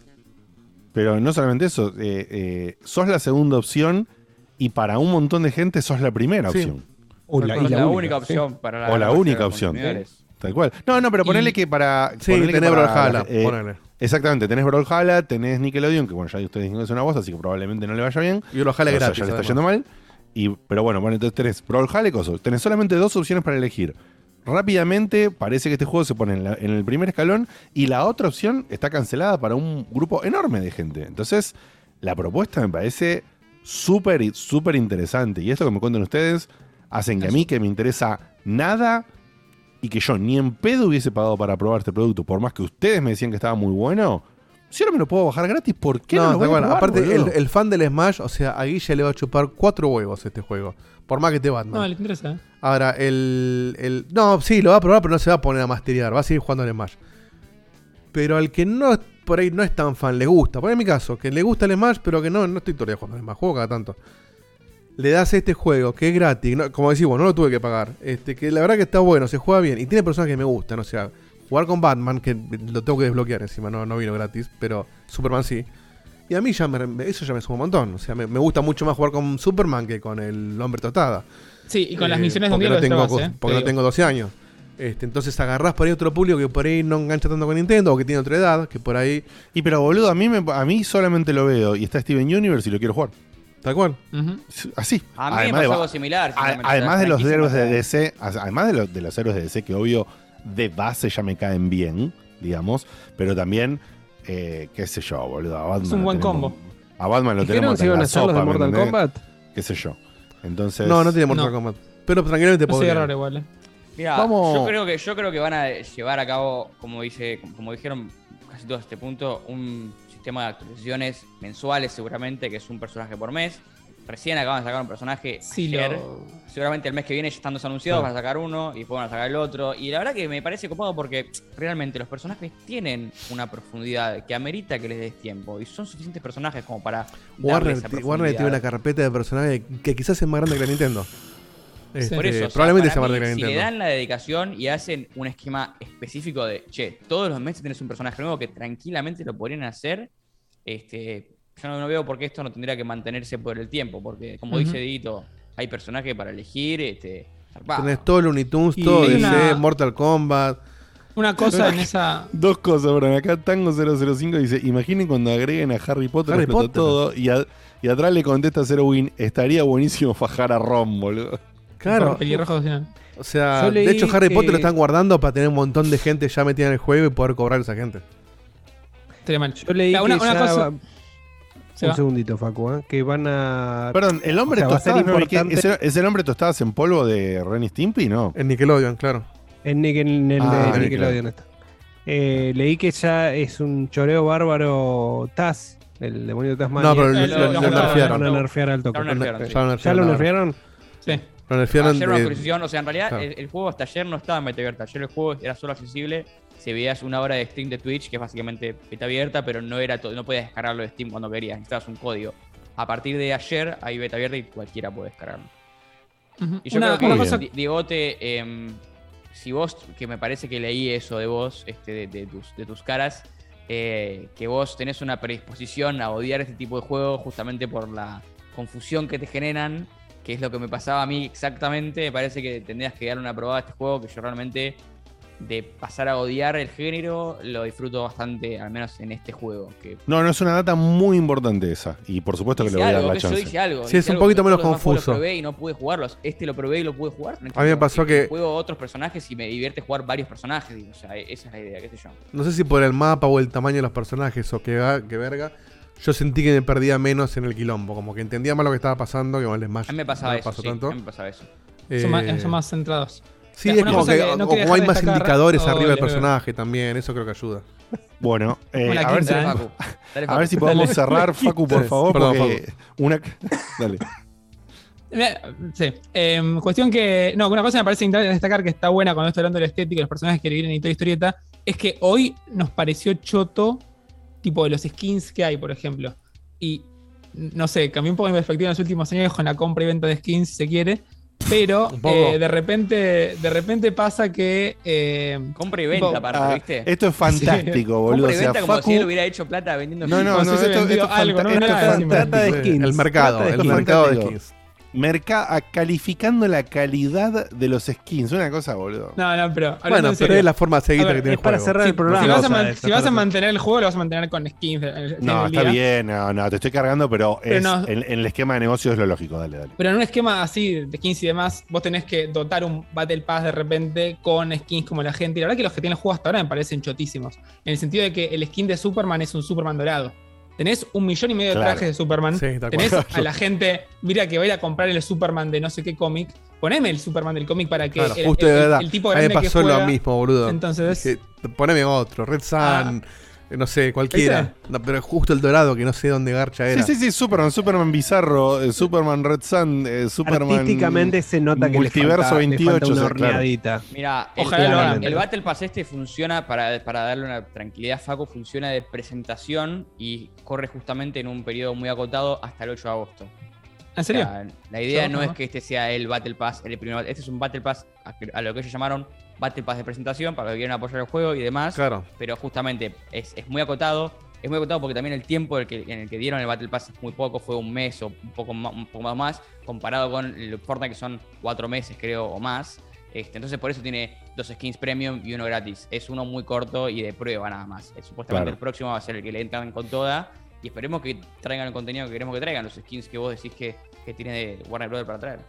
Pero no solamente eso, eh, eh, sos la segunda opción y para un montón de gente sos la primera Sí. opción. O la, y la la única, única sí. opción para la o la única opción. Tal cual. No, no, pero ponele Y- que para. Sí, ponele que tenés para, Brawlhalla, eh, ponele. Exactamente, tenés Brawlhalla, tenés Nickelodeon, que bueno, ya ustedes dijeron que es una voz, así que probablemente no le vaya bien. Y Brawlhalla sea, gratis, Ya le está yendo mal. Y, pero bueno, bueno, entonces tenés Brawlhalla y cosas. Tenés solamente dos opciones para elegir. Rápidamente parece que este juego se pone en, la- en el primer escalón y la otra opción está cancelada para un grupo enorme de gente. Entonces, la propuesta me parece súper, súper interesante. Y esto que me cuentan ustedes hacen que a mí, que me interesa nada y que yo ni en pedo hubiese pagado para probar este producto, por más que ustedes me decían que estaba muy bueno, si ahora me lo puedo bajar gratis, ¿por qué no, No, lo voy a probar, Aparte, el, el fan del Smash, o sea, a Guille le va a chupar cuatro huevos este juego. Por más que te Batman. No, le interesa. ¿eh? Ahora, el, el- No, sí, lo va a probar, pero no se va a poner a masterear. Va a seguir jugando al Smash. Pero al que no por ahí no es tan fan, le gusta. Por en mi caso, que le gusta el Smash, pero que no, no estoy todavía jugando al Smash. Juego cada tanto. Le das este juego, que es gratis. no- como decís, vos, no lo tuve que pagar. Este, que la verdad que está bueno, se juega bien. Y tiene personas que me gustan. O sea, jugar con Batman, que lo tengo que desbloquear encima, no, no vino gratis. Pero Superman sí. Y a mí ya me- eso ya me suma un montón. O sea, me, me gusta mucho más jugar con Superman que con el hombre tostada. Sí, y con las Eh, misiones de un día no tengo, ¿eh? porque Te no tengo 12 años. Este, entonces agarrás por ahí otro público que por ahí no engancha tanto con Nintendo o que tiene otra edad, que por ahí. Y pero boludo, a mí, me- a mí solamente lo veo y está Steven Universe y lo quiero jugar. Tal cual. Así. A mí me Además pasó de- algo similar. a- además de los héroes de me- DC, además de los, de los héroes de DC que obvio de base ya me caen bien, digamos, pero también, eh, qué sé yo, boludo. A Batman Es un buen tenemos- combo. A Batman lo ¿Dijeron tenemos si iban en a los de ¿me Mortal? Kombat? Qué sé yo. Entonces. No, no tiene Mortal No. Kombat. Pero tranquilamente No podría. igual. ¿eh? Mira, Vamos- yo creo que yo creo que van a llevar a cabo, como dice, como dijeron casi todos a este punto, un sistema de actualizaciones mensuales seguramente, que es un personaje por mes. Recién acaban de sacar un personaje Sí, ayer. lo- Seguramente el mes que viene ya están dos anunciados, van a sacar uno y después van a sacar el otro. Y la verdad que me parece copado porque realmente los personajes tienen una profundidad que amerita que les des tiempo. Y son suficientes personajes como para Warner, esa Warner tiene una carpeta de personajes que quizás es más grande que la Nintendo. Este, Por eso, o sea, probablemente sea mí, Si le dan la dedicación y hacen un esquema específico de, che, todos los meses tenés un personaje nuevo que tranquilamente lo podrían hacer, este, yo no, no veo por qué esto no tendría que mantenerse por el tiempo, porque como dice Dito, hay personajes para elegir, este, zarpado. Tenés todo Looney Tunes, Y todo DC, una- Mortal Kombat. Una cosa en esa. Dos cosas, bro. Acá Tango005 dice: Imaginen cuando agreguen a Harry Potter, Harry Potter. todo. Y, a- y atrás le contesta Zero Win: Estaría buenísimo fajar a Ron, boludo. Claro. Pelirrojo opcional. O sea, Yo leí de hecho Harry que- Potter lo están guardando para tener un montón de gente ya metida en el juego y poder cobrar a esa gente. Estaría mal. Yo leí Ya, una- que una ya cosa- va- Se Un va. segundito, Facu, ¿eh? que van a... Perdón, el hombre o sea, va a ser tostadas, no, ¿qué- importante- ¿es, el, es el hombre tostadas en polvo de Ren y Stimpy? No. En Nickelodeon, claro. En, Nick- en el Ah, de en Nickelodeon está. Eh, leí que ya es un choreo bárbaro Taz, el demonio de Tasmania. No, pero lo- lo- lo- lo nerfearon. Van a nerfear al toque. Ya lo nerfearon. Ya lo ¿Ya nerfearon lo ahora. nerfearon? Sí. Lo nerfearon Ayer una actualización, o sea, en realidad Claro. el, el juego hasta ayer no estaba en beta abierta. Ayer el juego era solo accesible si veías una hora de stream de Twitch, que es básicamente beta abierta, pero no era todo, no podías descargarlo de Steam cuando querías, necesitabas un código. A partir de ayer hay beta abierta y cualquiera puede descargarlo. Y yo Una- creo que, cosa- em, si vos, que me parece que leí eso de vos, este, de, de tus, de tus caras, eh, que vos tenés una predisposición a odiar este tipo de juegos justamente por la confusión que te generan, que es lo que me pasaba a mí exactamente, me parece que tendrías que darle una probada a este juego, que yo realmente de pasar a odiar el género lo disfruto bastante, al menos en este juego. Que No, no es una data muy importante esa. Y por supuesto que le voy a dar la que yo chance. dije algo. Sí, es un poquito menos confuso. Lo probé y no pude jugarlos. Este lo probé y lo pude jugar. A mí me pasó que- Juego otros personajes y me divierte jugar varios personajes. o sea, esa es la idea, qué sé yo. No sé si por el mapa o el tamaño de los personajes o qué, qué verga. Yo sentí que me perdía menos en el quilombo. Como que entendía más lo que estaba pasando que con el Smash. A mí me pasaba no eso, sí, tanto. a mí me pasaba eso. Son, más, Eh, son más centrados. Sí, O sea, es como que, que no o- quería como hay más indicadores Oh, arriba del personaje también. Eso creo que ayuda. Bueno, eh, la a, ver si, ¿eh? Facu, dale, a ver Facu. si podemos Dale. cerrar, Facu, por favor, perdón, porque una... Dale. Eh, Sí. Em, cuestión que. No, una cosa que me parece interesante destacar que está buena cuando estoy hablando de la estética y los personajes que vienen en toda historieta. Es que hoy nos pareció choto, tipo de los skins que hay, por ejemplo. Y no sé, cambió un poco mi perspectiva en los últimos años con la compra y venta de skins, si se quiere. Pero eh, de repente de repente pasa que. eh, Compra y venta, tipo, aparte, Ah, ¿viste? esto es fantástico, boludo. Compra y O sea, venta como Facu- si él hubiera hecho plata vendiendo No, no, no, hubiese esto, vendido esto es algo, fanta- no, esto es de skins. El mercado, el mercado de skins. Merca a- calificando la calidad de los skins. Una cosa, boludo. No, no, pero. Bueno, en pero es la forma seguida que tiene es el para juego. cerrar el programa. Si vas, a, man- si vas mantener el juego, lo vas a mantener con skins. en No, el está día. bien, no, no, te estoy cargando, pero, Pero es, no. en, en el esquema de negocio es lo lógico, dale, dale. Pero en un esquema así de skins y demás, vos tenés que dotar un Battle Pass de repente con skins como la gente. Y la verdad que los que tienen el juego hasta ahora me parecen chotísimos. En el sentido de que el skin de Superman es un Superman dorado. Tenés un millón y medio de Claro. trajes de Superman. Sí, Tenés a la gente, mira que va a ir a comprar el Superman de no sé qué cómic. Poneme el Superman del cómic para que Claro, el, justo el- de verdad. el tipo a mí que pasó juega- lo mismo, boludo. Entonces- Dije, poneme otro, Red Sun, Ah. eh, no sé, cualquiera. No, pero justo el dorado, que no sé dónde garcha era. Sí, sí, sí, Superman, Superman Bizarro, eh, Superman Red Sun, eh, Superman. Artísticamente se nota que le Multiverso falta, le 28, falta una o sea, claro. horneadita. Mira, Ojalá el- Battle Pass este funciona para, para darle una tranquilidad a Facu, funciona de presentación y corre justamente en un periodo muy acotado hasta el 8 de agosto. ¿En serio? O sea, la idea no es que este sea el Battle Pass, el primer, este es un Battle Pass a, a lo que ellos llamaron Battle Pass de presentación, para los que quieren apoyar el juego y demás. Claro. Pero justamente es, es muy acotado. Es muy acotado porque también el tiempo en el, que, en el que dieron el Battle Pass es muy poco, fue un mes o un poco más, un poco más, comparado con el Fortnite que son cuatro meses creo o más. Este, entonces por eso tiene dos skins premium y uno gratis. Es uno muy corto y de prueba nada más. Supuestamente Claro. el próximo va a ser el que le entran con toda. Y esperemos que traigan el contenido que queremos que traigan, los skins que vos decís que, que tiene de Warner Brothers para traer.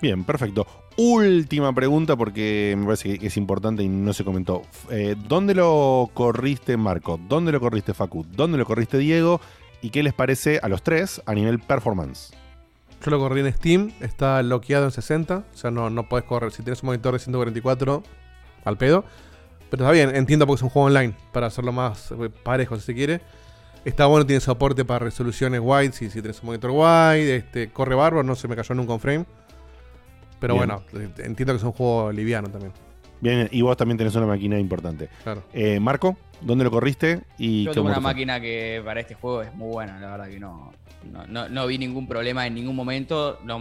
Bien, perfecto. Última pregunta porque me parece que- que es importante y no se comentó. Eh, ¿Dónde lo corriste, Marco? ¿Dónde lo corriste, Facu? ¿Dónde lo corriste, Diego? ¿Y qué les parece a los tres a nivel performance? Yo lo corrí en Steam, está bloqueado en 60, o sea, no, no puedes correr. Si tienes un monitor de 144, al pedo. Pero está bien, entiendo porque es un juego online, para hacerlo más eh, parejo si se quiere. Está bueno, tiene soporte para resoluciones wide, si, si tienes un monitor wide, este, corre bárbaro, no se me cayó nunca un frame. Pero Bien. bueno, entiendo que es un juego liviano también. Bien, y vos también tenés una máquina importante. Claro. Eh, Marco, ¿dónde lo corriste? Y Yo tengo una máquina que para este juego es muy buena, la verdad que no, no, no- no vi ningún problema en ningún momento. Los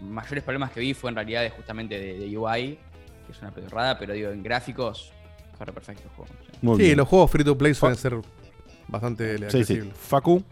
mayores problemas que vi fue en realidad de, justamente de, de UI, que es una pedorrada, pero digo, en gráficos, corre perfecto el juego. Muy sí, bien. los juegos free to play suelen ser bastante Sí, accesibles. sí. Facu.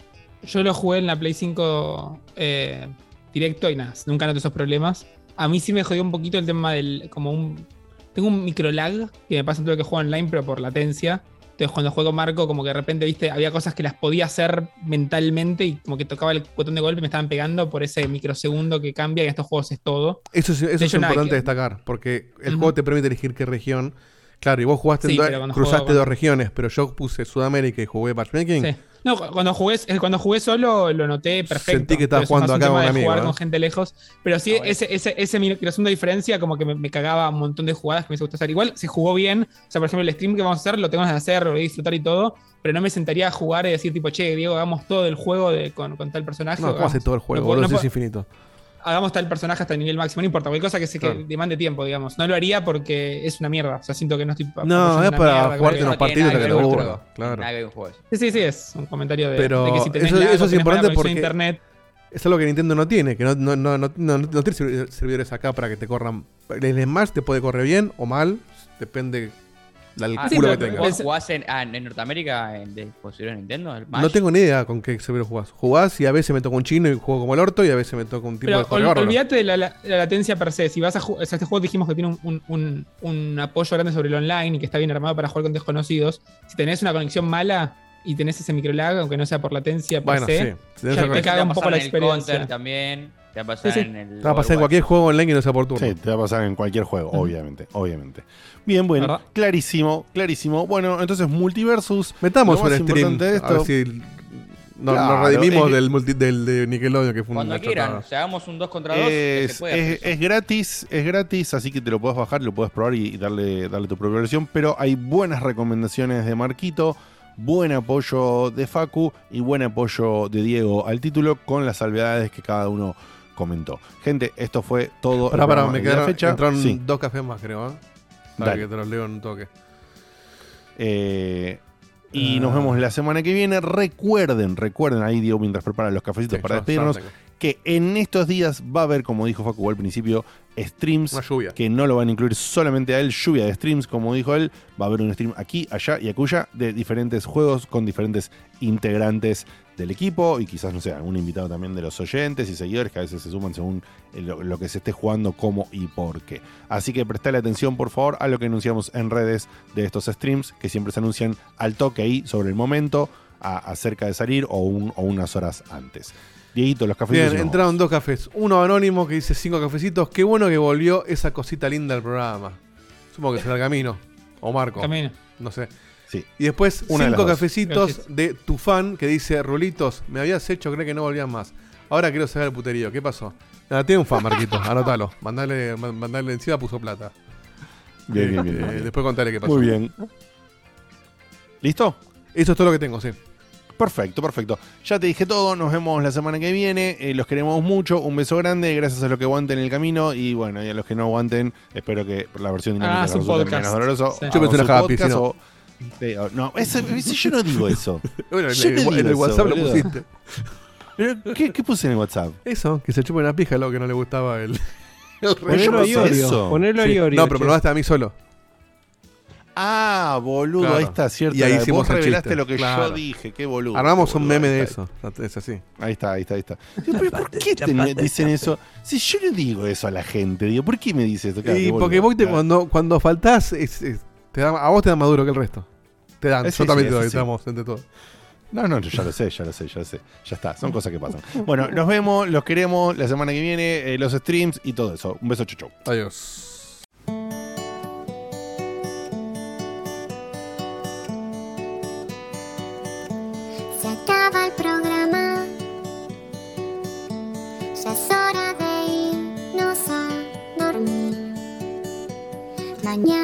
Yo lo jugué en la Play 5 eh, directo y nada, nunca noté esos problemas. A mí sí me jodió un poquito el tema del. como un. Tengo un micro lag que me pasa en todo lo que juego online, pero por latencia. Entonces cuando juego Marco, como que de repente, viste, había cosas que las podía hacer mentalmente y como que tocaba el botón de golpe y me estaban pegando por ese microsegundo que cambia y en estos juegos es todo. Eso es, eso importante que- destacar, porque el juego te permite elegir qué región. Claro, y vos jugaste, en Sí, cuando cruzaste juego- dos regiones, pero yo puse Sudamérica y jugué Matchmaking. Sí. No, cu- cuando jugué, eh, cuando jugué solo lo noté perfecto. Sentí que estabas pero es más jugando un acá tema con de un amigo, jugar ¿eh? con gente lejos. Pero sí, ese, ese, ese microsegundo de diferencia como que me, me cagaba un montón de jugadas que me gusta hacer. Igual se jugó bien. O sea, por ejemplo, el stream que vamos a hacer lo tengo que hacer, lo voy a disfrutar y todo. Pero no me sentaría a jugar y decir, tipo, che, Diego, hagamos todo el juego de, con, con tal personaje. No, ¿cómo hace hagamos- todo el juego? no boludo? no es infinito. Hagamos tal personaje hasta el nivel máximo, no importa, cualquier cosa que se que Claro. demande tiempo, digamos. No lo haría porque es una mierda. O sea, siento que no estoy. No, es para mierda, jugarte unos partidos aburra. juego. Claro. Juego. Sí, sí, sí, es un comentario de, Pero de que si tenés eso, eso es importante porque internet. es algo que Nintendo no tiene, que no, no, no, no, no- no tiene servi- servidores acá para que te corran. El Smash te puede correr bien o mal, depende del Ah, culo sí, que tengas. ¿vos ¿Jugás en, ah, en Norteamérica en dispositivos Nintendo? ¿El No tengo ni idea con qué servidor jugás. Jugás y a veces me toca un chino y juego como el orto y a veces me toca un tipo Pero de corre ol- olvídate de la, la- la latencia per se. Si vas a jugar, o sea, este juego dijimos que tiene un, un- un- un apoyo grande sobre el online y que está bien armado para jugar con desconocidos. Si tenés una conexión mala y tenés ese microlag, aunque no sea por latencia per Bueno, se, sí. Ya te caga un poco la en el Counter experiencia. también. Te va a pasar Sí, sí. en el. Te va a pasar en cualquier juego online que no sea por turno. Sí, te va a pasar en cualquier juego, obviamente, obviamente. Bien, bueno, ¿Verdad? clarísimo, clarísimo. Bueno, entonces Multiversus. Metamos lo un stream. A ver esto- si nos, Claro, nos redimimos es del, multi- del de Nickelodeon que fue Cuando quieran, o sea, hagamos un 2 contra 2. que se Es, puede es- hacer es gratis, es gratis, así que te lo puedes bajar, lo puedes probar y, y darle, darle tu propia versión. Pero hay buenas recomendaciones de Marquito, buen apoyo de Facu y buen apoyo de Diego al título con las salvedades que cada uno comentó. Gente, esto fue todo. pará, programa me quedaron fecha. entraron Sí. dos cafés más, creo. ¿eh? Para Dale. que te los leo en un toque. Eh, y Ah. nos vemos la semana que viene. Recuerden, recuerden ahí, Diego, mientras prepara los cafecitos Sí, para despedirnos, que en estos días va a haber, como dijo Facu al principio, streams Una lluvia. que no lo van a incluir solamente a él, lluvia de streams, como dijo él. Va a haber un stream aquí, allá y acuya de diferentes juegos con diferentes integrantes del equipo y quizás, no sé, algún invitado también de los oyentes y seguidores que a veces se suman según lo, lo que se esté jugando, cómo y por qué. Así que prestale atención, por favor, a lo que anunciamos en redes de estos streams, que siempre se anuncian al toque ahí sobre el momento, a- acerca de salir o, un- o unas horas antes. Dieguito, los cafés. Bien, entraron dos cafés. Uno anónimo que dice cinco cafecitos. Qué bueno que volvió esa cosita linda del programa. Supongo que será el camino. O Marco. Camino. No sé. Sí. Y después Una de cinco cafecitos Gracias. de tu fan que dice, Rulitos, me habías hecho creer que no volvían más. Ahora quiero saber el puterío. ¿Qué pasó? Nada, tiene un fan, Marquito. Anótalo. Mandale, man- mandale encima puso plata. Bien, bien, Eh, bien, eh, bien. Después contaré qué pasó. Muy bien. ¿Listo? Eso es todo lo que tengo, sí. Perfecto, perfecto. Ya te dije todo, nos vemos la semana que viene. eh, los queremos mucho, un beso grande, gracias a los que aguanten el camino y bueno, y a los que no aguanten, espero que la versión dinámica Ah, resulte podcast. menos doloroso. Sí. Yo pensé Happy, podcast si no. o- Sí, o- no, ese- ese- yo no digo eso. Bueno, en Yo el- no en digo el eso, WhatsApp lo boludo. pusiste. Pero, ¿Qué, qué puse en el WhatsApp? Eso, que se chupe una pija, lo que no le gustaba el. el Ponelo a Iorio. eso? Ponelo a Sí. No, pero lo daste a mí solo. Ah, boludo, Claro. ahí está, cierto. Y ahí hicimos Vos el revelaste chiste. lo que Claro. yo dije, qué boludo. Armamos un meme de eso. Es así. Ahí está, ahí está, ahí está. Digo, pero ¿Por qué te- dicen eso? Si yo no digo eso a la gente, digo, ¿por qué me dices esto? Claro, y porque boludo. vos te- Claro. cuando, cuando faltás, es- es- te da- a vos te da más duro que el resto. Te dan, Eh, yo sí, también sí, te doy, estamos entre todos. No, no, ya lo sé, ya lo sé, ya lo sé. Ya está, son cosas que pasan. Bueno, nos vemos, los queremos la semana que viene, eh, los streams y todo eso. Un beso, chau, chau. Adiós. Se